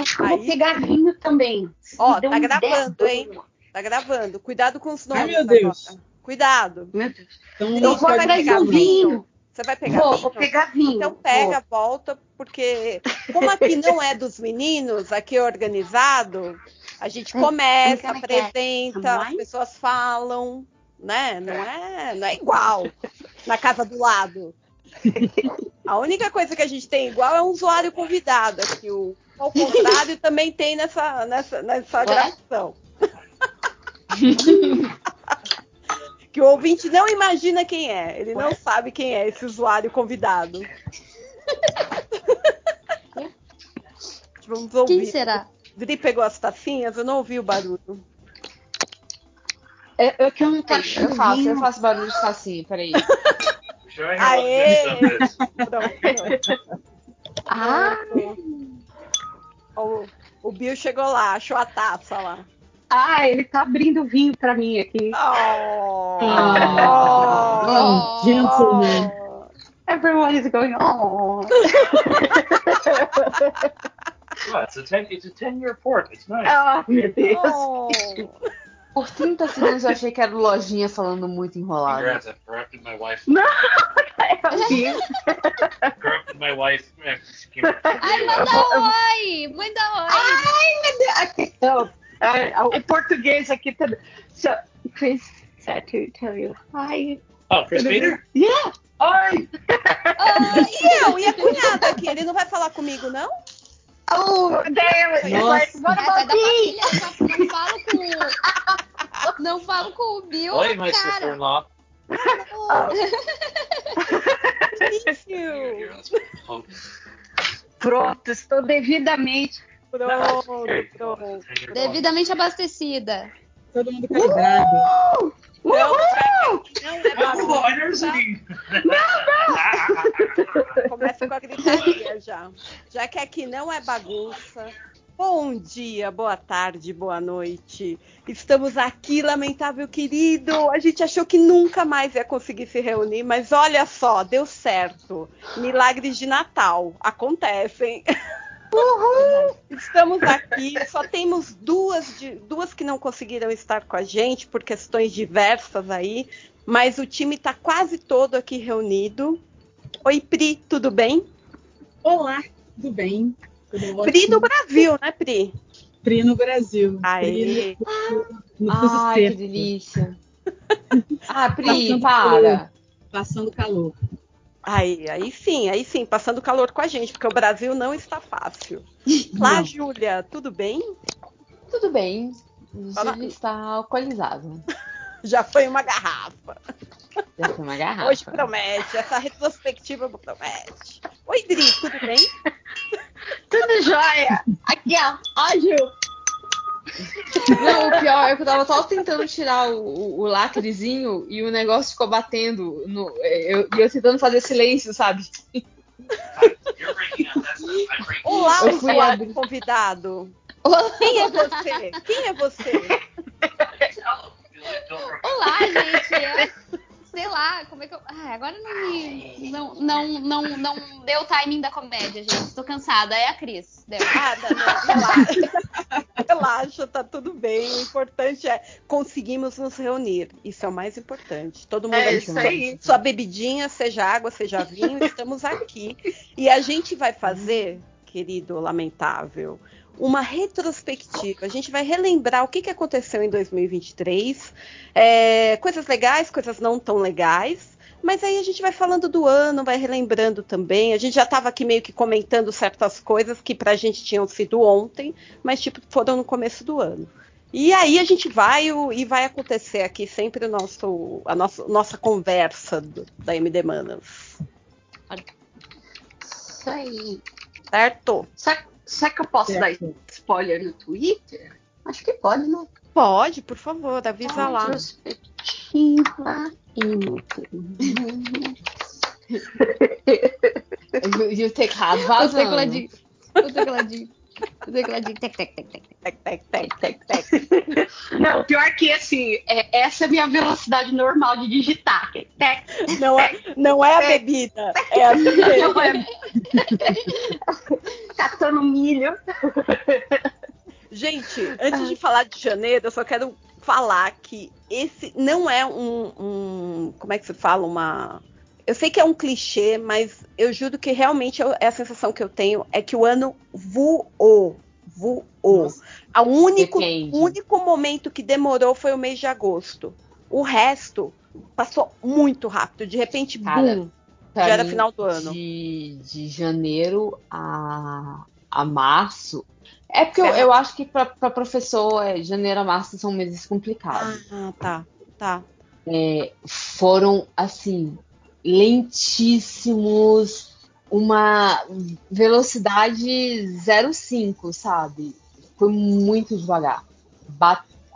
Acho que eu vou pegar vinho também. Ó, tá gravando, hein? Tá gravando. Cuidado com os nomes. Ai, meu Deus. agora. Cuidado. Meu Deus. Então, Eu vou pegar um vinho. Você vai pegar Vou, vinho? vou pegar vinho. Então pega, Vou. volta, porque como aqui não é dos meninos, aqui é organizado, a gente começa, Então, como é é? apresenta, as Mãe? pessoas falam, né? Não é, não é igual na casa do lado. A única coisa que a gente tem igual é um usuário convidado aqui. O, ao contrário, também tem nessa, nessa, nessa gravação. que o ouvinte não imagina quem é. Ele não sabe quem é esse usuário convidado. Vamos ouvir. Quem será? Dri pegou as tacinhas, eu não ouvi o barulho. É, é que eu não achando Eu faço, eu faço barulho de tacinha, peraí. You Aê! how to do this. Pronto. Ah, O, o Bill chegou lá, achou a taça lá. ah, ele tá abrindo vinho pra mim aqui. Oh, Oh, gentleman. Everyone is going, oh. Well, it's a ten. It's a ten-year port. It's nice. Ah, meu Deus. oh. Por 30 segundos eu achei que era o lojinha falando muito enrolado. Congrats! I've corrupted my wife. Não, é corrupted my wife. Ai, manda oi! Manda oi! Ai, meu Deus. O português aqui tá. So, Chris said to tell you hi. Oh, Chris Peter. Yeah. Oi. Ah, e eu? E a cunhada aqui? Ele não vai falar comigo, não? Oh, damn it. Like, what É, about da me? não falo com. Não falo com o Bill, Oi, my you. husband. Oh, Pronto, estou devidamente. Pronto. Devidamente abastecida. Todo mundo calibrado. Não, que não é bagunça. I never seen. Começa com a gritaria já. Já que aqui não é bagunça. Bom dia, boa tarde, boa noite. Estamos aqui, lamentável querido. A gente achou que nunca mais ia conseguir se reunir, mas olha só, deu certo. Milagres de Natal acontecem. Estamos aqui, só temos duas, de- duas que não conseguiram estar com a gente por questões diversas aí, mas o time está quase todo aqui reunido. Oi, Pri, tudo bem? Olá, tudo bem? Tudo? Pri do Brasil, né, Pri? Pri no Brasil. Aê. Pri no fuso Ai, que delícia. Ah, Pri, Passando para. passando calor. Aí, aí sim, aí sim, passando calor com a gente, porque o Brasil não está fácil. Lá. Júlia, tudo bem? Tudo bem. Ele está alcoolizado. Já foi uma garrafa. Já foi uma garrafa. Hoje promete, essa retrospectiva promete. Oi, Dri, tudo bem? Tudo jóia. Aqui, ó. Ó, Gil. Não, o pior é que eu tava só tentando tirar o, o, o lacrezinho e o negócio ficou batendo. No, eu, e eu tentando fazer silêncio, sabe? Olá, Eu fui usuário abrir. convidado. Quem é você? Quem é você? Olá, gente. É, sei lá, como é que eu. Ai, agora não me. Não, não, não, não deu o timing da comédia, gente. Tô cansada. É a Cris. Deu. Ah, não, não, relaxa. Relaxa, tá tudo bem. O importante é conseguimos nos reunir. Isso é o mais importante. Todo mundo É aqui, isso sua- aí. Sua bebidinha, seja água, seja vinho, estamos aqui. E a gente vai fazer, querido lamentável, uma retrospectiva. A gente vai relembrar o que, que aconteceu em 2023. é, coisas legais, coisas não tão legais. Mas aí a gente vai falando do ano, vai relembrando também. A gente já estava aqui meio que comentando certas coisas que pra gente tinham sido ontem, mas tipo foram no começo do ano. E aí a gente vai o- e vai acontecer aqui sempre o nosso, a nossa, nossa conversa do- da MD Manas. Isso aí. Certo? Será, será que eu posso Certo. dar spoiler no Twitter? Acho que pode, né? Pode, por favor, avisa lá. Retrospectiva inútil. E o- o teclado O vazando. tecladinho. O tecladinho. O tecladinho. Tec, tec, tec, tec. tec, tec, tec, tec, tec. Não, pior que assim, é, essa é a minha velocidade normal de digitar. tec, Não é, não é a bebida, é a. Não é. Catando milho. Gente, antes de falar de janeiro, eu só quero falar que esse não é um, um- Como é que se fala? Uma. Eu sei que é um clichê, mas eu juro que realmente eu- é a sensação que eu tenho é que o ano voou. Voou. O único, único momento que demorou foi o mês de agosto. O resto passou muito rápido. De repente, Cara, bum. Já era mim, final do ano. De, de janeiro a, a março. É porque eu, Certo. eu acho que para professor, é, janeiro a março são meses complicados. Ah, tá. Tá. É, foram, assim, lentíssimos, uma velocidade 0,5, sabe? Foi muito devagar.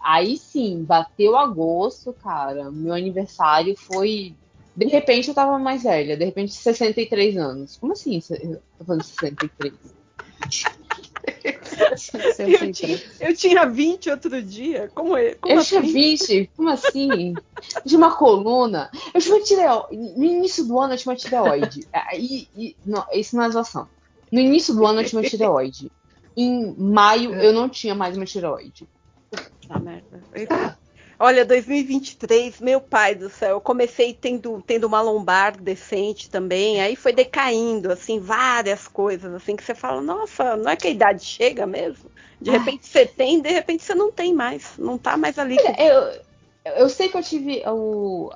Aí sim, bateu agosto, cara. Meu aniversário foi. De repente eu tava mais velha, de repente 63 anos. Como assim? Eu tô falando 63. Eu tinha, eu tinha 20 outro dia. Como é? Como Eu tinha assim? 20, como assim? Tinha uma coluna. Eu tinha uma tireoide. No início do ano eu tinha uma tireoide. Aí, e- não, isso não é zoação. No início do ano eu tinha uma tireoide. Em maio eu não tinha mais uma tireoide. Ah, merda. Olha, 2023, meu pai do céu, eu comecei tendo, tendo uma lombar decente também, aí foi decaindo, assim, várias coisas, assim, que você fala, nossa, não é que a idade chega mesmo? De Ah. repente você tem, de repente você não tem mais, não tá mais ali. Eu, eu sei que eu tive o.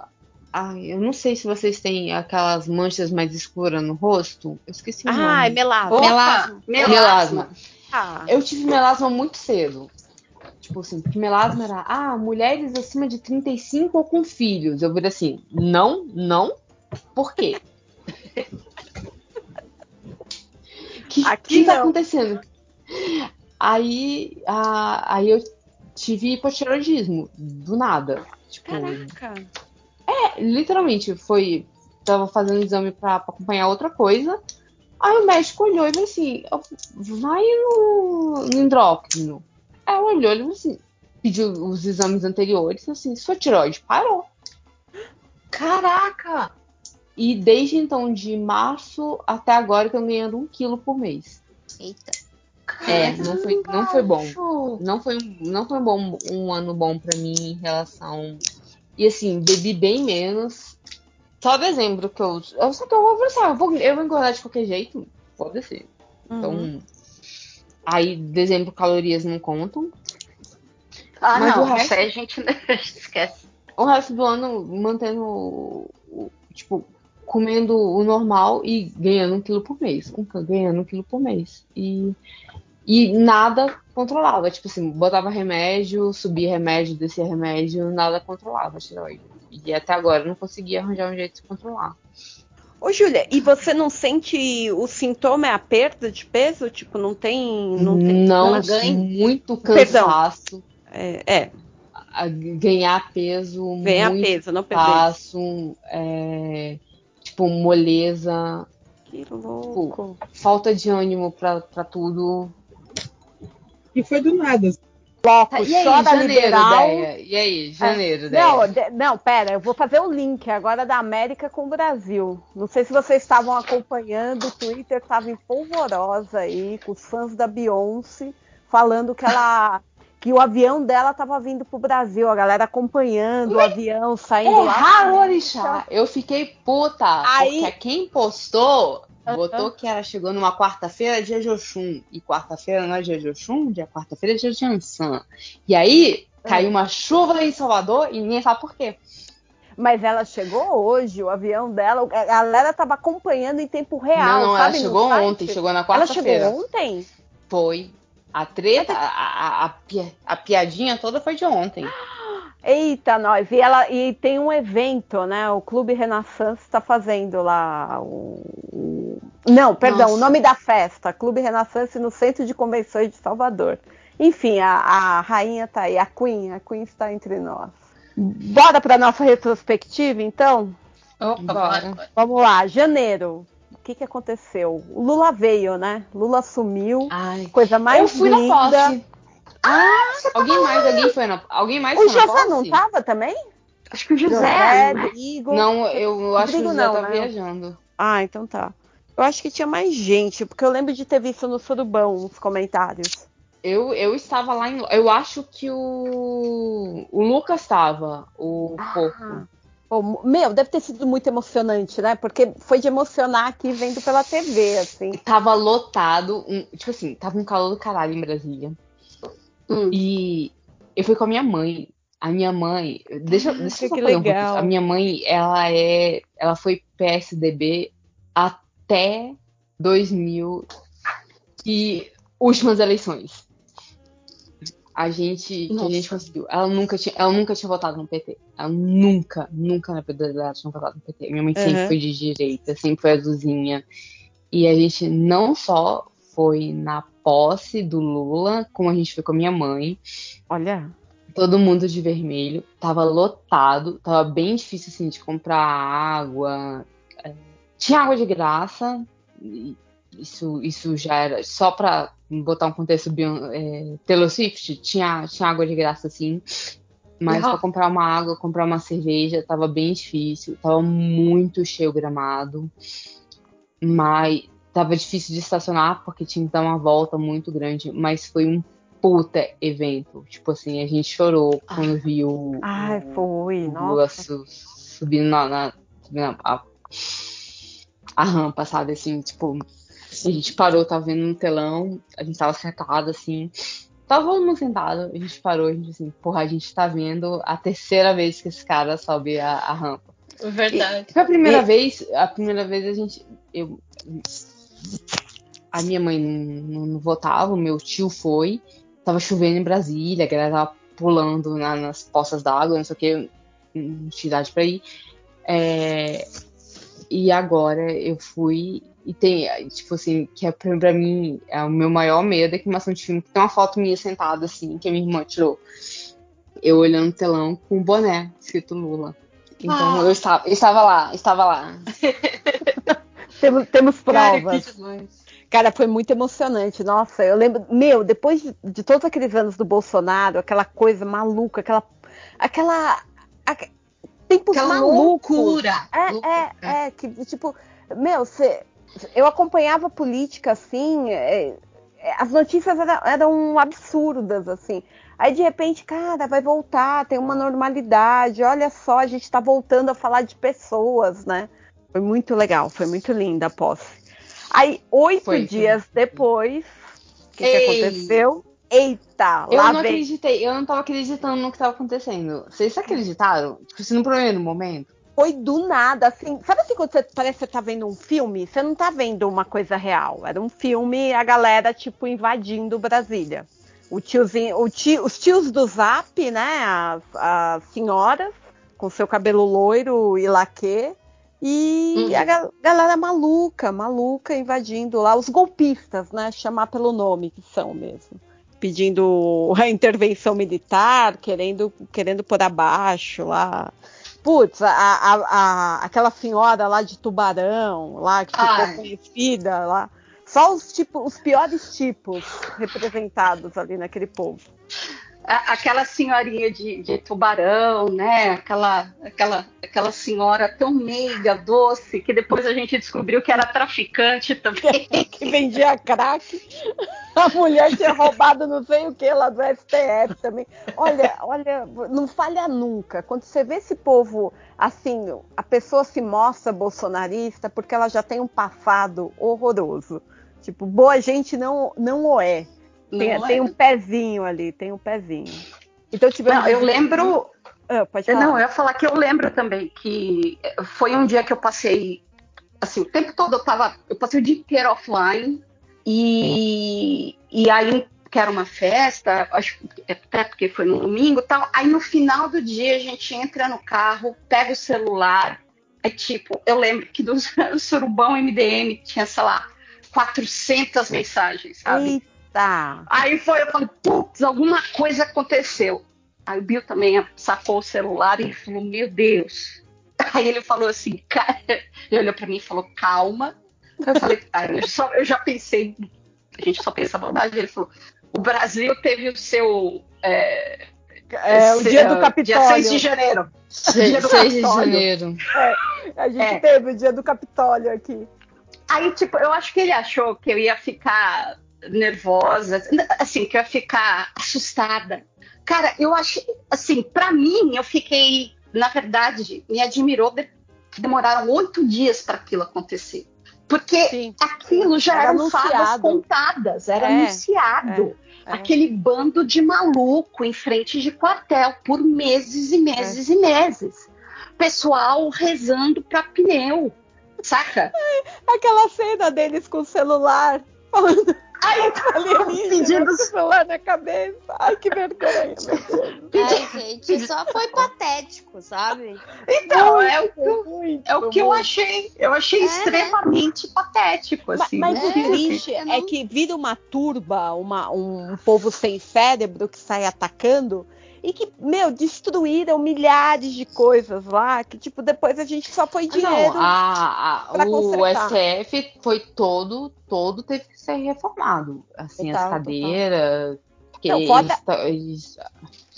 Ai, eu não sei se vocês têm aquelas manchas mais escuras no rosto. Eu esqueci o Ah, é nome. melasma. Opa, Melasma. Melasma. Ah, Eu tive melasma muito cedo. Tipo assim, porque melasma era, ah, mulheres acima de 35 ou com filhos. Eu virei assim, não, não, por quê? O que, Aqui que tá não. acontecendo? Aí, a- aí eu tive hipotireoidismo, do nada. Tipo, caraca. é, literalmente, foi. Tava fazendo exame pra, pra acompanhar outra coisa. Aí o médico olhou e falou assim: "Ó, vai no, no endócrino. Eu olhou e falou assim: pediu os exames anteriores, assim: sua tireoide parou. Caraca! E desde então, de março até agora, eu tô ganhando um quilo por mês. Eita. É, não foi, não foi bom. Não foi, um- não foi bom, um ano bom pra mim em relação. E assim, bebi bem menos. Só dezembro que eu. Eu só que eu vou eu vou, eu vou engordar de qualquer jeito. Foda-se. Então. Uhum. Aí, dezembro, calorias não contam. Ah, Mas não, o resto- a gente esquece. O resto do ano mantendo. Tipo, comendo o normal e ganhando um quilo por mês. Um, ganhando um quilo por mês. E, e nada controlava. Tipo assim, botava remédio, subia remédio, descia remédio, nada controlava a tireoide. E até agora não conseguia arranjar um jeito de controlar. Ô, Júlia, e você não sente o sintoma é a perda de peso? Tipo, não tem. Não tem Não, ganha- muito cansaço. É, é, ganhar peso, ganhar muito peso, não perder. cansaço, é, tipo, moleza, Que louco. falta de ânimo pra, pra tudo. E foi do nada. Tá, e aí, Só da janeiro, liberal. ideia? E aí, janeiro, Não, ideia? de- não, pera, eu vou fazer o link agora da América com o Brasil. Não sei se vocês estavam acompanhando, o Twitter estava em polvorosa aí, com os fãs da Beyoncé, falando que ela. Que o avião dela estava vindo pro Brasil, a galera acompanhando o avião saindo É lá. Orixá. Eu fiquei puta, Aí- porque quem postou botou que ela chegou numa quarta-feira dia de Oxum. E quarta-feira não é dia de Oxum, dia quarta-feira é dia de Ansan. E aí, caiu uma chuva em Salvador e ninguém sabe por quê. Mas ela chegou hoje, o avião dela, a galera estava acompanhando em tempo real. não, ela sabe, no chegou ontem, chegou na Ela quarta-feira. chegou ontem? Foi. A treta, a, a, a, pi- a piadinha toda foi de ontem. Eita, nós. E, ela, e tem um evento, né? O Clube Renaissance está fazendo lá. O, o- Não, perdão, Nossa. o nome da festa. Clube Renaissance no Centro de Convenções de Salvador. Enfim, a, a rainha tá aí, a Queen, a Queen está entre nós. Bora para nossa retrospectiva, então? Opa, Bora. bora. Vamos lá, janeiro. O que, que aconteceu? O Lula veio, né? Lula sumiu. Ai. Coisa mais eu fui linda. na posse. Alguém mais, alguém foi na. Alguém mais O foi na José não tava também? Acho que o José. José. Não, eu, eu acho que o José não, tá né? viajando. Ah, então tá. Eu acho que tinha mais gente, porque eu lembro de ter visto no Surubão uns comentários. Eu, eu estava lá em. Eu acho que o. O Lucas estava, o porco. Pô, meu, deve ter sido muito emocionante, né? Porque foi de emocionar aqui vendo pela TV, assim. Tava lotado. um- tipo assim, tava um calor do caralho em Brasília. Hum. E eu fui com a minha mãe. A minha mãe. Deixa, deixa eu que fazer um legal. pouquinho. A minha mãe, ela é. Ela foi PSDB até 2000 e últimas eleições. A gente, que a gente conseguiu. Ela nunca, tinha, ela nunca tinha votado no PT. Ela nunca, nunca na vida dela tinha votado no PT. Minha mãe sempre Uhum. foi de direita, sempre foi azulzinha. E a gente não só foi na posse do Lula, como a gente foi com a minha mãe, Olha. todo mundo de vermelho, tava lotado, tava bem difícil assim de comprar água. É, Tinha água de graça, isso, isso já era só pra botar um contexto é, Taylor Swift, tinha, tinha água de graça sim. Mas Uhum. pra comprar uma água, comprar uma cerveja, tava bem difícil, tava muito cheio o gramado. Mas tava difícil de estacionar porque tinha que dar uma volta muito grande, mas foi um puta evento. Tipo assim, a gente chorou quando viu Ai, o, foi. o Nossa. su- subindo na, na- a- a rampa, sabe? Assim, tipo, a gente parou, tava vendo no telão, a gente tava sentado assim. Tava todo mundo sentado, a gente parou, a gente assim, porra, a gente tá vendo a terceira vez que esse cara sobe a, a rampa. Verdade. Foi a primeira E- vez, a primeira vez a gente. Eu, a minha mãe não, não- não votava, o meu tio foi. Tava chovendo em Brasília, a galera tava pulando na- nas poças d'água, não sei o que, não tinha idade pra ir. É, e agora eu fui e tem, tipo assim, que é pra, pra mim, é o meu maior medo é queimação de filme, que tem uma foto minha sentada assim, que a minha irmã tirou. Eu olhando o telão com o boné escrito Lula. Então Ah. eu estava, eu estava lá, estava lá. Temos, temos Cara, provas. que demais. Cara, foi muito emocionante. Nossa, eu lembro. Meu, depois de, de todos aqueles anos do Bolsonaro, aquela coisa maluca, aquela. Aquela. aque- tempos Aquela malucos. loucura. É, Loucura. é, é. Que, tipo, meu, cê, eu acompanhava política assim. é, é, as notícias era- eram absurdas, assim. Aí, de repente, cara, vai voltar, tem uma normalidade. Olha só, a gente tá voltando a falar de pessoas, né? Foi muito legal, foi muito linda a posse. Aí, oito Foi, dias depois, o que, que aconteceu? Eita, Eu lá não vem. acreditei, eu não estava acreditando no que estava acontecendo. Vocês acreditaram? Tipo assim, no primeiro momento. Foi do nada, assim. Sabe assim quando você parece que você tá vendo um filme? Você não tá vendo uma coisa real. Era um filme, a galera, tipo, invadindo Brasília. O tiozinho, o tio- os tios do Zap, né? As, as senhoras, com seu cabelo loiro e laque. E Uhum. a ga- galera maluca, maluca, invadindo lá. Os golpistas, né? Chamar pelo nome que são mesmo. Pedindo a intervenção militar, querendo, querendo pôr abaixo lá. Putz, a, a- a- aquela senhora lá de Tubarão, lá, que ficou Ai. conhecida lá. Só os, tipo, os piores tipos representados ali naquele povo. Aquela senhorinha de, de tubarão, né? Aquela, aquela, aquela senhora tão meiga, doce, que depois a gente descobriu que era traficante também. que vendia crack. A mulher tinha roubado não sei o que lá do STF também. Olha, olha, não falha nunca. Quando você vê esse povo assim, a pessoa se mostra bolsonarista porque ela já tem um passado horroroso. Tipo, boa gente não, não o é. Tem, Não tem é? um pezinho ali, tem um pezinho. Então tivemos. Não, eu lembro. Ah. Não, eu ia falar que eu lembro também que foi um dia que eu passei. Assim, o tempo todo eu tava. Eu passei o dia inteiro offline. E, e aí, que era uma festa, acho que até porque foi no domingo e tal. Aí no final do dia a gente entra no carro, pega o celular. É tipo, eu lembro que do Surubão MDM tinha, sei lá, 400 mensagens, sabe? Eita! Aí foi, eu falei, putz, alguma coisa aconteceu. Aí o Bill também sacou o celular e falou, meu Deus. Aí ele falou assim, cara, ele olhou pra mim e falou, calma. Eu falei, cara, eu, só- eu já pensei, a gente só pensa bondade. Ele falou, o Brasil teve o seu. É, É, o dia do Capitólio. Dia 6 de janeiro. Dia do 6 de janeiro. A gente É. teve o dia do Capitólio aqui. Aí, tipo, eu acho que ele achou que eu ia ficar nervosa, assim, que eu ia ficar assustada. Cara, eu achei, assim, pra mim, eu fiquei, na verdade, me admirou que demoraram oito dias para aquilo acontecer. Porque Sim. aquilo já Era eram fadas anunciado. contadas, era É, anunciado. é. Aquele bando de maluco em frente de quartel por meses e meses e meses. Pessoal rezando pra pneu, saca? Aquela cena deles com o celular, falando Aí, alienígena pedindo com o celular na cabeça. Ai, que vergonha, meu Deus. Ai, gente, só foi patético, sabe? Então, é o que eu, Muito, é o que eu muito. achei. Eu achei É, extremamente patético, assim. Mas, né? o triste eu é não- que vira uma turba, uma- um povo sem cérebro que sai atacando e que, meu, destruíram milhares de coisas lá, que, tipo, depois a gente só foi dinheiro. Não, a, a- pra o consertar. STF foi todo, todo teve que ser reformado. Assim, Total, as cadeiras, porque Não, eles, ta- eles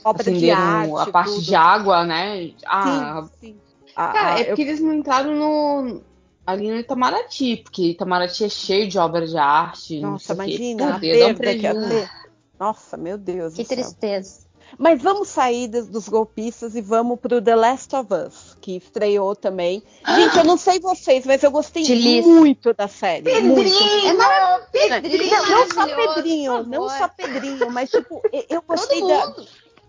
Obra de acenderam arte, a parte tudo. de água, né? Ah, Sim, sim. A- Cara, a- é eu- porque eles não entraram no, ali no Itamaraty, porque Itamaraty é cheio de obras de arte. não Nossa, imagina, a dar um perda que ia ter. Nossa, meu Deus Que do céu. tristeza. Mas vamos sair dos, dos golpistas e vamos pro The Last of Us, que estreou também. Gente, eu não sei vocês, mas eu gostei Delícia. muito da série. Muito. Pedrinho! É maravilhoso. Não, não só Pedrinho, não só Pedrinho, mas tipo, eu- gostei da,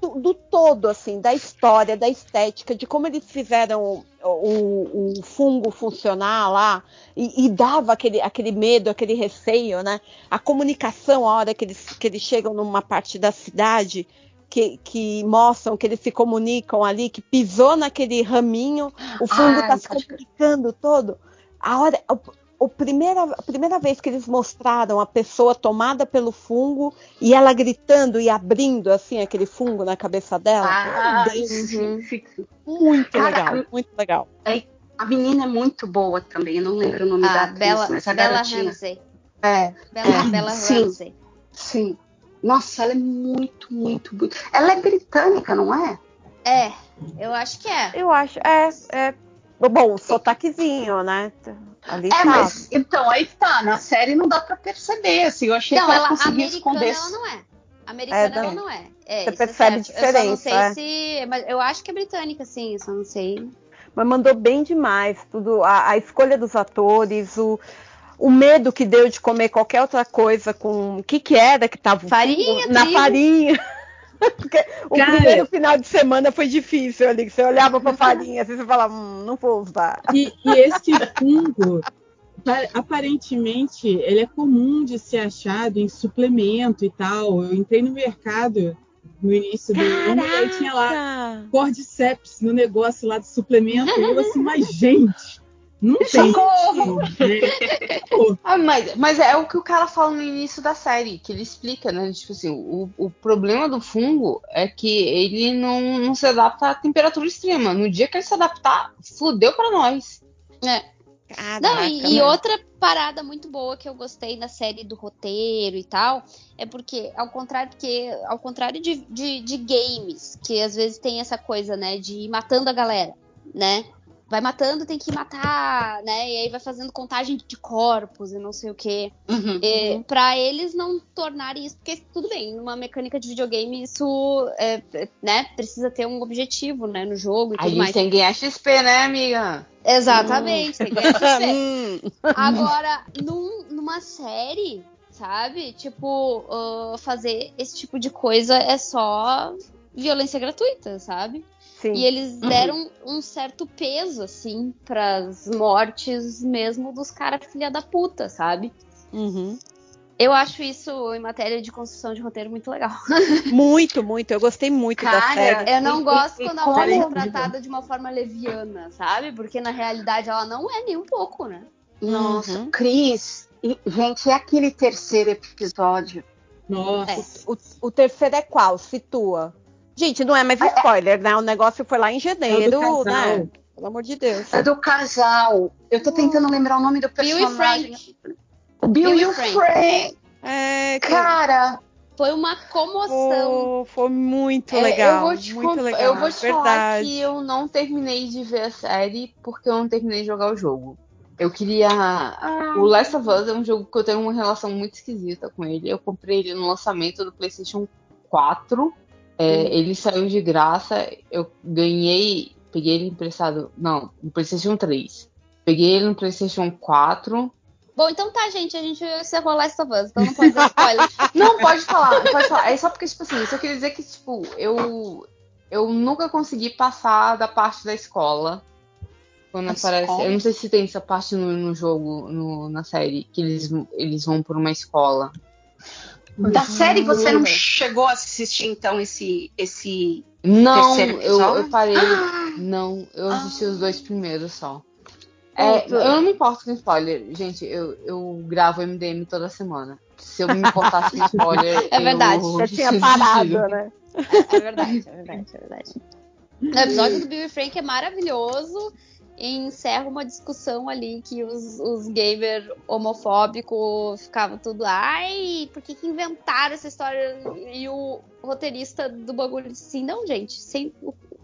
do, do todo, assim, da história, da estética, de como eles fizeram o, o- o fungo funcionar lá e, e dava aquele, aquele medo, aquele receio, né? A comunicação, a hora que eles, que eles chegam numa parte da cidade. Que, que mostram que eles se comunicam ali, que pisou naquele raminho, o fungo está se comunicando todo. A hora, o, o primeira, a primeira vez que eles mostraram a pessoa tomada pelo fungo e ela gritando e abrindo assim aquele fungo na cabeça dela, Ah, sim, sim. muito Cara, legal, muito legal. A menina é muito boa também, eu não lembro o nome da Ah, atriz, Bela, mas a Bela garotinha. Ramsey. É, Bela, É, Bela sim. Ramsey. Sim. Nossa, ela é muito, muito, muito. Ela é britânica, não é? É, eu acho que é. eu acho, é, é bom, o sotaquezinho, né? Ali É, tá. mas então aí tá, na série não dá pra perceber, assim, eu achei Não, que ela, ela conseguiu americana esconder. ela não é. Americana É, ela não. não é. É, Você isso percebe é certo. Eu só não sei diferença, se. Mas eu acho que é britânica, sim, eu só não sei. Mas mandou bem demais tudo, a, a escolha dos atores, o, o medo que deu de comer qualquer outra coisa com o que que era que tava Farinha, na trigo. farinha. Porque o Cara. primeiro final de semana foi difícil ali, que você olhava pra farinha, assim, você falava, hum, não vou usar. E, e esse fungo, pa- aparentemente, ele é comum de ser achado em suplemento e tal. Eu entrei no mercado no início do ano e aí tinha lá! Cordyceps no negócio lá de suplemento. E eu assim, mas gente, não tem. Socorro! Ah, mas, mas é o que o cara fala no início da série, que ele explica, né? Tipo assim, o, o problema do fungo é que ele não, não se adapta à temperatura extrema. No dia que ele se adaptar, fudeu pra nós. Não, e, e né? outra parada muito boa que eu gostei na série do roteiro e tal, é porque, ao contrário, porque, ao contrário de, de, de games, que às vezes tem essa coisa, né, de ir matando a galera, né? Vai matando, tem que matar, né? E aí vai fazendo contagem de corpos e não sei o quê. Uhum. É, Pra eles não tornarem isso, porque tudo bem, numa mecânica de videogame isso é, é, né, precisa ter um objetivo, né, no jogo e A tudo gente mais. tem que ganhar XP, né, amiga? Exatamente, tem que ganhar XP. Hum, Agora, num- numa série, sabe? Tipo, ah, fazer esse tipo de coisa é só violência gratuita, sabe? Sim. E eles deram um certo peso, assim, pras mortes mesmo dos caras filha da puta, sabe? Uhum. Eu acho isso, em matéria de construção de roteiro, muito legal. Muito, muito. Eu gostei muito da Cara, série. Eu não E- gosto quando a morte é tratada de uma forma leviana, sabe? Porque na realidade ela não é nem um pouco, né? Nossa, Uhum. Cris, e, gente, é aquele terceiro episódio. nossa. É. O, o terceiro é qual? Situa. Gente, não é mais spoiler, né? O negócio foi lá em janeiro, É o do casal. né? Pelo amor de Deus. É do casal. Eu tô tentando lembrar o nome do Bill e personagem. Frank. Bill, Bill e o Frank. Frank. É, Cara, Foi uma comoção. Oh, foi muito É, legal. eu vou te, muito legal. eu vou te falar que eu não terminei de ver a série porque eu não terminei de jogar o jogo. Eu queria. O Last of Us é um jogo que eu tenho uma relação muito esquisita com ele. Eu comprei ele no lançamento do PlayStation 4. É, ele saiu de graça. Eu ganhei. Peguei ele emprestado. Não, no PlayStation 3. Peguei ele no PlayStation 4. Bom, então tá, gente. A gente encerrou Last of Us, então não pode dar spoiler. Não, pode falar, pode falar. É só porque, tipo assim, isso eu queria dizer que, tipo, eu, eu nunca consegui passar da parte da escola. Quando aparece. escola? Eu não sei se tem essa parte no, no jogo, no- na série, que eles, eles vão por uma escola. Da série você não Uhum. chegou a assistir, então, esse. esse... Não, Terceiro eu, episódio? eu parei. Ah, Não, eu assisti os dois primeiros só. É, Puta. eu não me importo com spoiler. Gente, eu, eu gravo MDM toda semana. Se eu me importasse com spoiler. É verdade, eu Já tinha parado, né? É verdade, é verdade, é verdade. O episódio do Bill e Frank é maravilhoso e encerra uma discussão ali que os, os gamer homofóbicos ficavam tudo, ai, por que, que inventaram essa história? E o roteirista do bagulho disse assim, não, gente, sempre,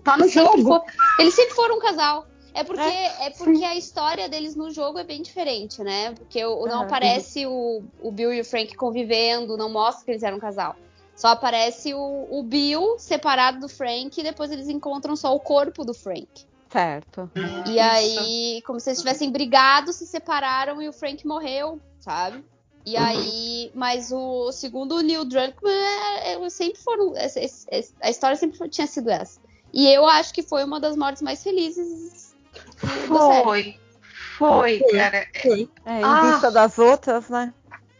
Tá no sempre jogo. for- eles sempre foram um casal. É porque, é. porque a história deles no jogo é bem diferente, né? Porque o- não Aham. aparece o, o Bill e o Frank convivendo, não mostra que eles eram um casal. Só aparece o, o Bill separado do Frank e depois eles encontram só o corpo do Frank. Certo. E aí, como se eles tivessem brigado, se separaram e o Frank morreu, sabe? E aí, mas o segundo o Neil Druckmann, é- é- sempre foram. esse- esse- a história sempre tinha sido essa. E eu acho que foi uma das mortes mais felizes. Foi. Foi, cara. Foi. É, em Ah. vista das outras, né?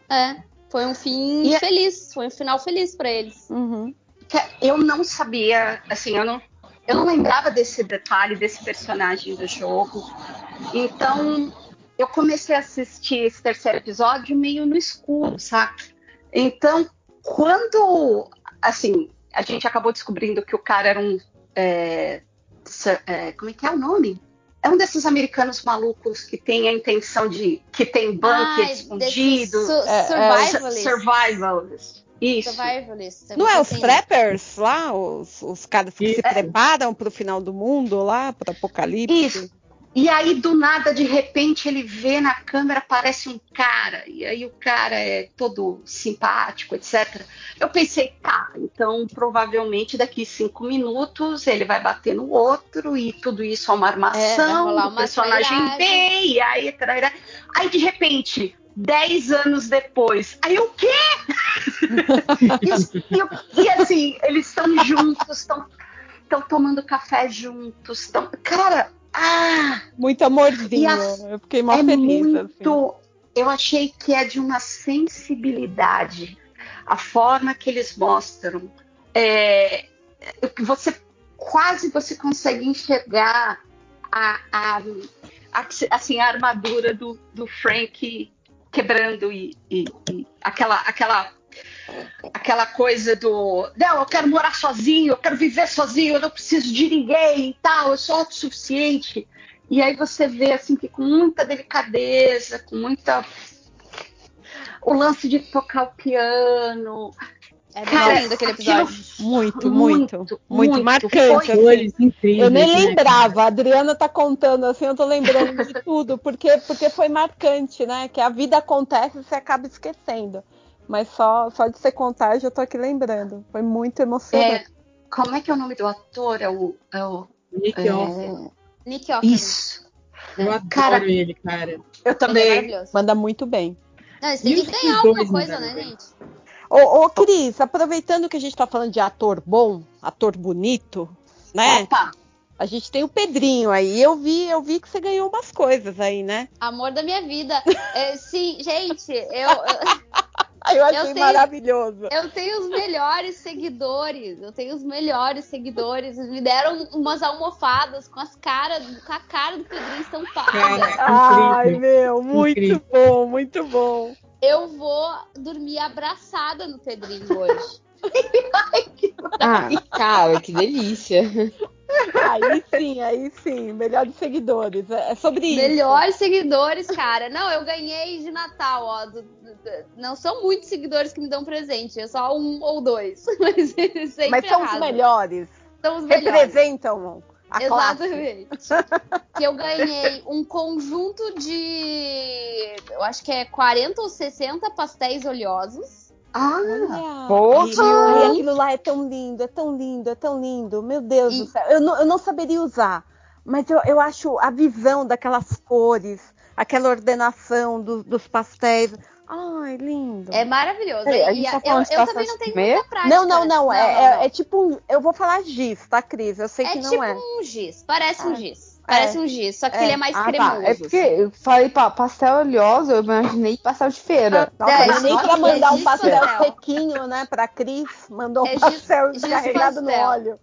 É, foi um fim E é- feliz, foi um final feliz pra eles. Uhum. Que Eu não sabia, assim, eu não, eu não lembrava desse detalhe, desse personagem do jogo. Então, eu comecei a assistir esse terceiro episódio meio no escuro, sabe? Então, quando, assim, a gente acabou descobrindo que o cara era um. é, é, como é que é o nome? É um desses americanos malucos que tem a intenção de. que tem bunker Ai, escondido. desses su- É, é, survivalist. Survivalist. Isso. Survivalist. Não é os assim. preppers lá, os, os caras que E- se é. preparam pro final do mundo lá, pro apocalipse? Isso. E aí, do nada, de repente, ele vê na câmera, aparece um cara, e aí o cara é todo simpático, etc. Eu pensei, tá, então provavelmente daqui cinco minutos ele vai bater no outro, e tudo isso é uma É, armação do uma personagem B, trairagem. e aí, tarará. aí de repente. Dez anos depois. Aí o quê? e, e e assim, eles estão juntos, estão tomando café juntos. Tão, cara, ah! Muito amorzinho. E a- Eu fiquei mal é feliz. assim. muito. Eu achei que é de uma sensibilidade a forma que eles mostram. É, que você quase você consegue enxergar a, a, a- assim, a armadura do, do Frank quebrando e, e- e aquela, aquela, aquela coisa do não, eu quero morar sozinho, eu quero viver sozinho, eu não preciso de ninguém e tal, eu sou autossuficiente. E aí você vê assim que com muita delicadeza, com muita o lance de tocar o piano. É Cara, lindo aquele episódio. Muito, muito, muito, muito, marcante. foi- assim. Incríveis. Eu nem né, lembrava, a Adriana tá contando assim, eu tô lembrando de tudo, porque, porque foi marcante, né? Que a vida acontece e você acaba esquecendo. Mas só, só de você contar, eu já tô aqui lembrando. Foi muito emocionante. É, como é que é o nome do ator? É o, é o Nick é, Offer. Nick Offerman. isso. Eu adoro Cara, ele, cara. Eu é também. maravilhoso. Manda muito bem. Não, eles têm que ganhar alguma coisa, né, bem. gente? Ô, ô, Cris, aproveitando que a gente tá falando de ator bom, ator bonito, né? Opa, A gente tem o Pedrinho aí. Eu vi, eu vi que você ganhou umas coisas aí, né? Amor da minha vida. É, sim, gente, eu, Aí eu achei Eu tenho- maravilhoso. eu tenho os melhores seguidores. Eu tenho os melhores seguidores. Eles me deram umas almofadas com as caras, com a cara do Pedrinho estampada. Cara, Ai, meu, muito Incrível. bom, muito bom. Eu vou dormir abraçada no Pedrinho hoje. Ah, cara, que delícia. Aí sim, aí sim, melhores seguidores. É sobre isso. Melhores seguidores, cara. Não, eu ganhei de Natal, ó. do- não são muitos seguidores que me dão presente, é só um ou dois. Mas, Mas são os arrasam. melhores. São os melhores. Representam a. Exatamente. que eu ganhei um conjunto de. Eu acho que é 40 ou 60 pastéis oleosos. Ah, Olha. Poxa! Ai, aquilo lá é tão lindo, é tão lindo, é tão lindo. Meu Deus E- do céu. Eu não, eu não saberia usar, mas eu, eu acho a visão daquelas cores, aquela ordenação do- dos pastéis. Ai, lindo. É maravilhoso. A E gente tá eu, falando de eu também não tenho comer? muita prática. não, não, não. É, não, é- não. é tipo um. Eu vou falar giz, tá, Cris? Eu sei É que não tipo é. um giz. Parece um Ah, giz. Parece é. um giz, só que É. ele é mais Ah, cremoso. tá. É porque eu falei pa- pastel oleoso, eu imaginei pastel de feira. Nossa, É, mas nem pra mandar é um giz pastel pastel. sequinho, né, pra Cris, mandou É um giz- pastel giz carregado no pastel. óleo.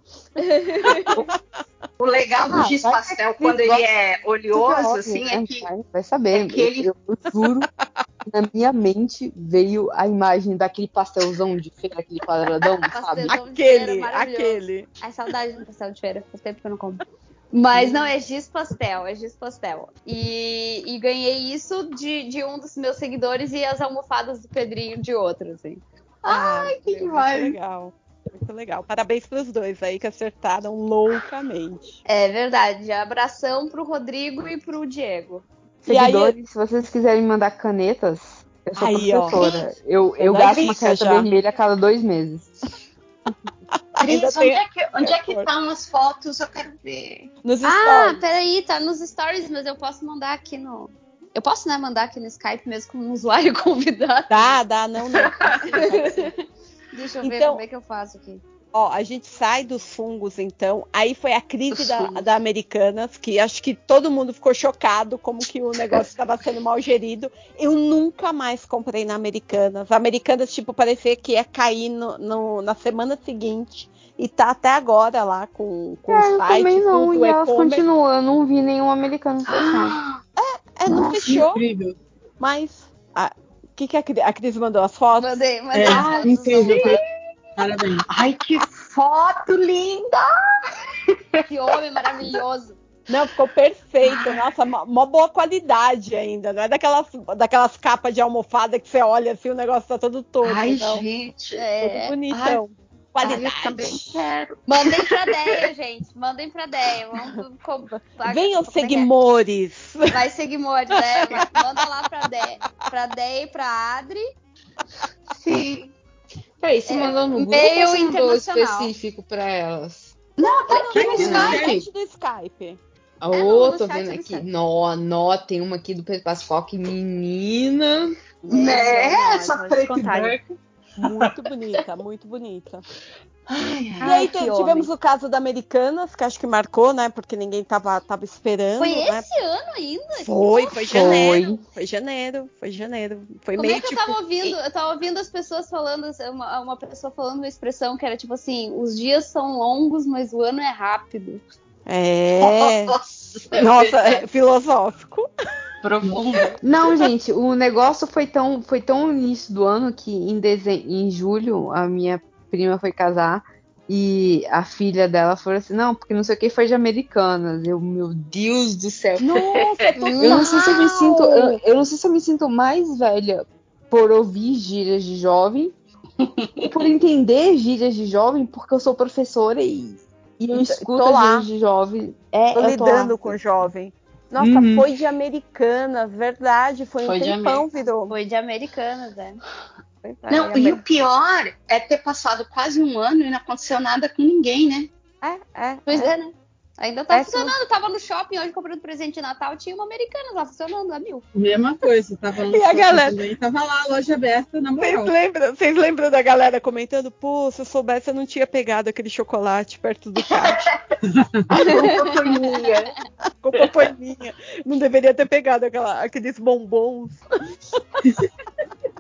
o legal do Ah, giz vai pastel, quando gosta ele é oleoso, Óbvio, assim, né? é que Vai, saber. é que ele- eu, eu juro que na minha mente veio a imagem daquele pastelzão de feira, aquele quadradão, sabe? Pastelzão Aquele, aquele. Ai, saudade do pastel de feira. Faz tempo que eu não como. Mas não, é giz pastel, é giz pastel. E, e ganhei isso de, de um dos meus seguidores e as almofadas do Pedrinho de outro, assim. Ai, que muito demais. legal. Muito legal. Parabéns pros dois aí que acertaram loucamente. É verdade. Abração pro Rodrigo e pro Diego. E aí- Seguidores, se vocês quiserem mandar canetas, eu sou Aí, ó. professora. Eu, eu Já gasto uma caneta já. vermelha a cada dois meses. Cris, onde é que, onde é que estão as fotos? Eu quero ver. Nos Ah, stories. peraí, tá nos stories, mas eu posso mandar aqui no. Eu posso, né, mandar aqui no Skype mesmo com um usuário convidado. Dá, dá, não, não. Deixa eu ver Então- como é que eu faço aqui. Ó, a gente sai dos fungos, então. Aí foi a crise da, da Americanas, que acho que todo mundo ficou chocado como que o negócio estava sendo mal gerido. Eu nunca mais comprei na Americanas. Americanas, tipo, parecia que ia cair no, no- na semana seguinte. E tá até agora lá com, com É, o eu site, também não, e elas e-commerce. continuam. Eu não vi nenhum americano fechar. É, não fechou, Incrível. mas... ah, O que, que a, Cris- a Cris mandou? As fotos? Mandei, mandei. É, as fotos dos incrível. Parabéns. Ai, que foto linda! Que homem maravilhoso. Não, ficou perfeito. Nossa, mó mó boa qualidade ainda. Não é daquelas, daquelas capas de almofada que você olha assim, o negócio tá todo torto. Ai, não. gente. É. Todo bonitão. Ai, Qualidade. eu também quero. Mandem pra Deia, gente. Mandem pra Deia. Vamos. Venham, é é? seguimores. Vai seguir Mores, né? Manda lá pra Deia. Pra Deia e pra Adri. Sim. Peraí, você É, mandou no grupo meio ou você mandou específico pra elas? Aqui no Sim. Skype. Chat do Skype. A no- outra, no tô vendo do aqui. Skype. Nó, nó, tem uma aqui do Pedro Pascoal, que menina. Né? Essa preta e branca. Muito bonita, muito bonita. Ai, E ai. aí que te- homem. tivemos o caso da Americanas, que acho que marcou, né? Porque ninguém tava, tava esperando. Foi né? esse ano ainda? Foi, foi Foi. janeiro. Foi janeiro, foi janeiro. Foi Como meio é que tipo. eu tava ouvindo? Eu tava ouvindo as pessoas falando, uma, uma pessoa falando uma expressão que era tipo assim, os dias são longos, mas o ano é rápido. É. Nossa, Nossa, é filosófico. Profundo. Não, gente, o negócio foi tão, foi tão no início do ano que em, dezem... em julho a minha prima foi casar e a filha dela falou assim: não, porque não sei o que foi de americanas. Eu, meu Deus do céu. Nossa, total. Eu não sei se eu me sinto. Eu, eu não sei se eu me sinto mais velha por ouvir gírias de jovem, ou por entender gírias de jovem, porque eu sou professora e, e eu Tô escuto lá. gírias de jovem. É, Tô eu tô lidando com jovem. Nossa, Uhum. foi de Americanas, verdade. Foi, Foi um de tempão, virou. Foi de Americanas, né? Foi pra- Não, e o pior é ter passado quase um ano e não aconteceu nada com ninguém, né? É, é. Pois é. é, né? Ainda tá Péssimo. funcionando. Tava no shopping hoje comprando presente de Natal, tinha uma Americanas lá funcionando, a mil. Mesma coisa. Tava no E a shopping galera? também. Tava lá a loja aberta na Vocês moral. lembram, vocês lembram da galera comentando? Pô, se eu soubesse, eu não tinha pegado aquele chocolate perto do caixa. Foi minha. Culpa foi minha. Não deveria ter pegado aquela, aqueles bombons.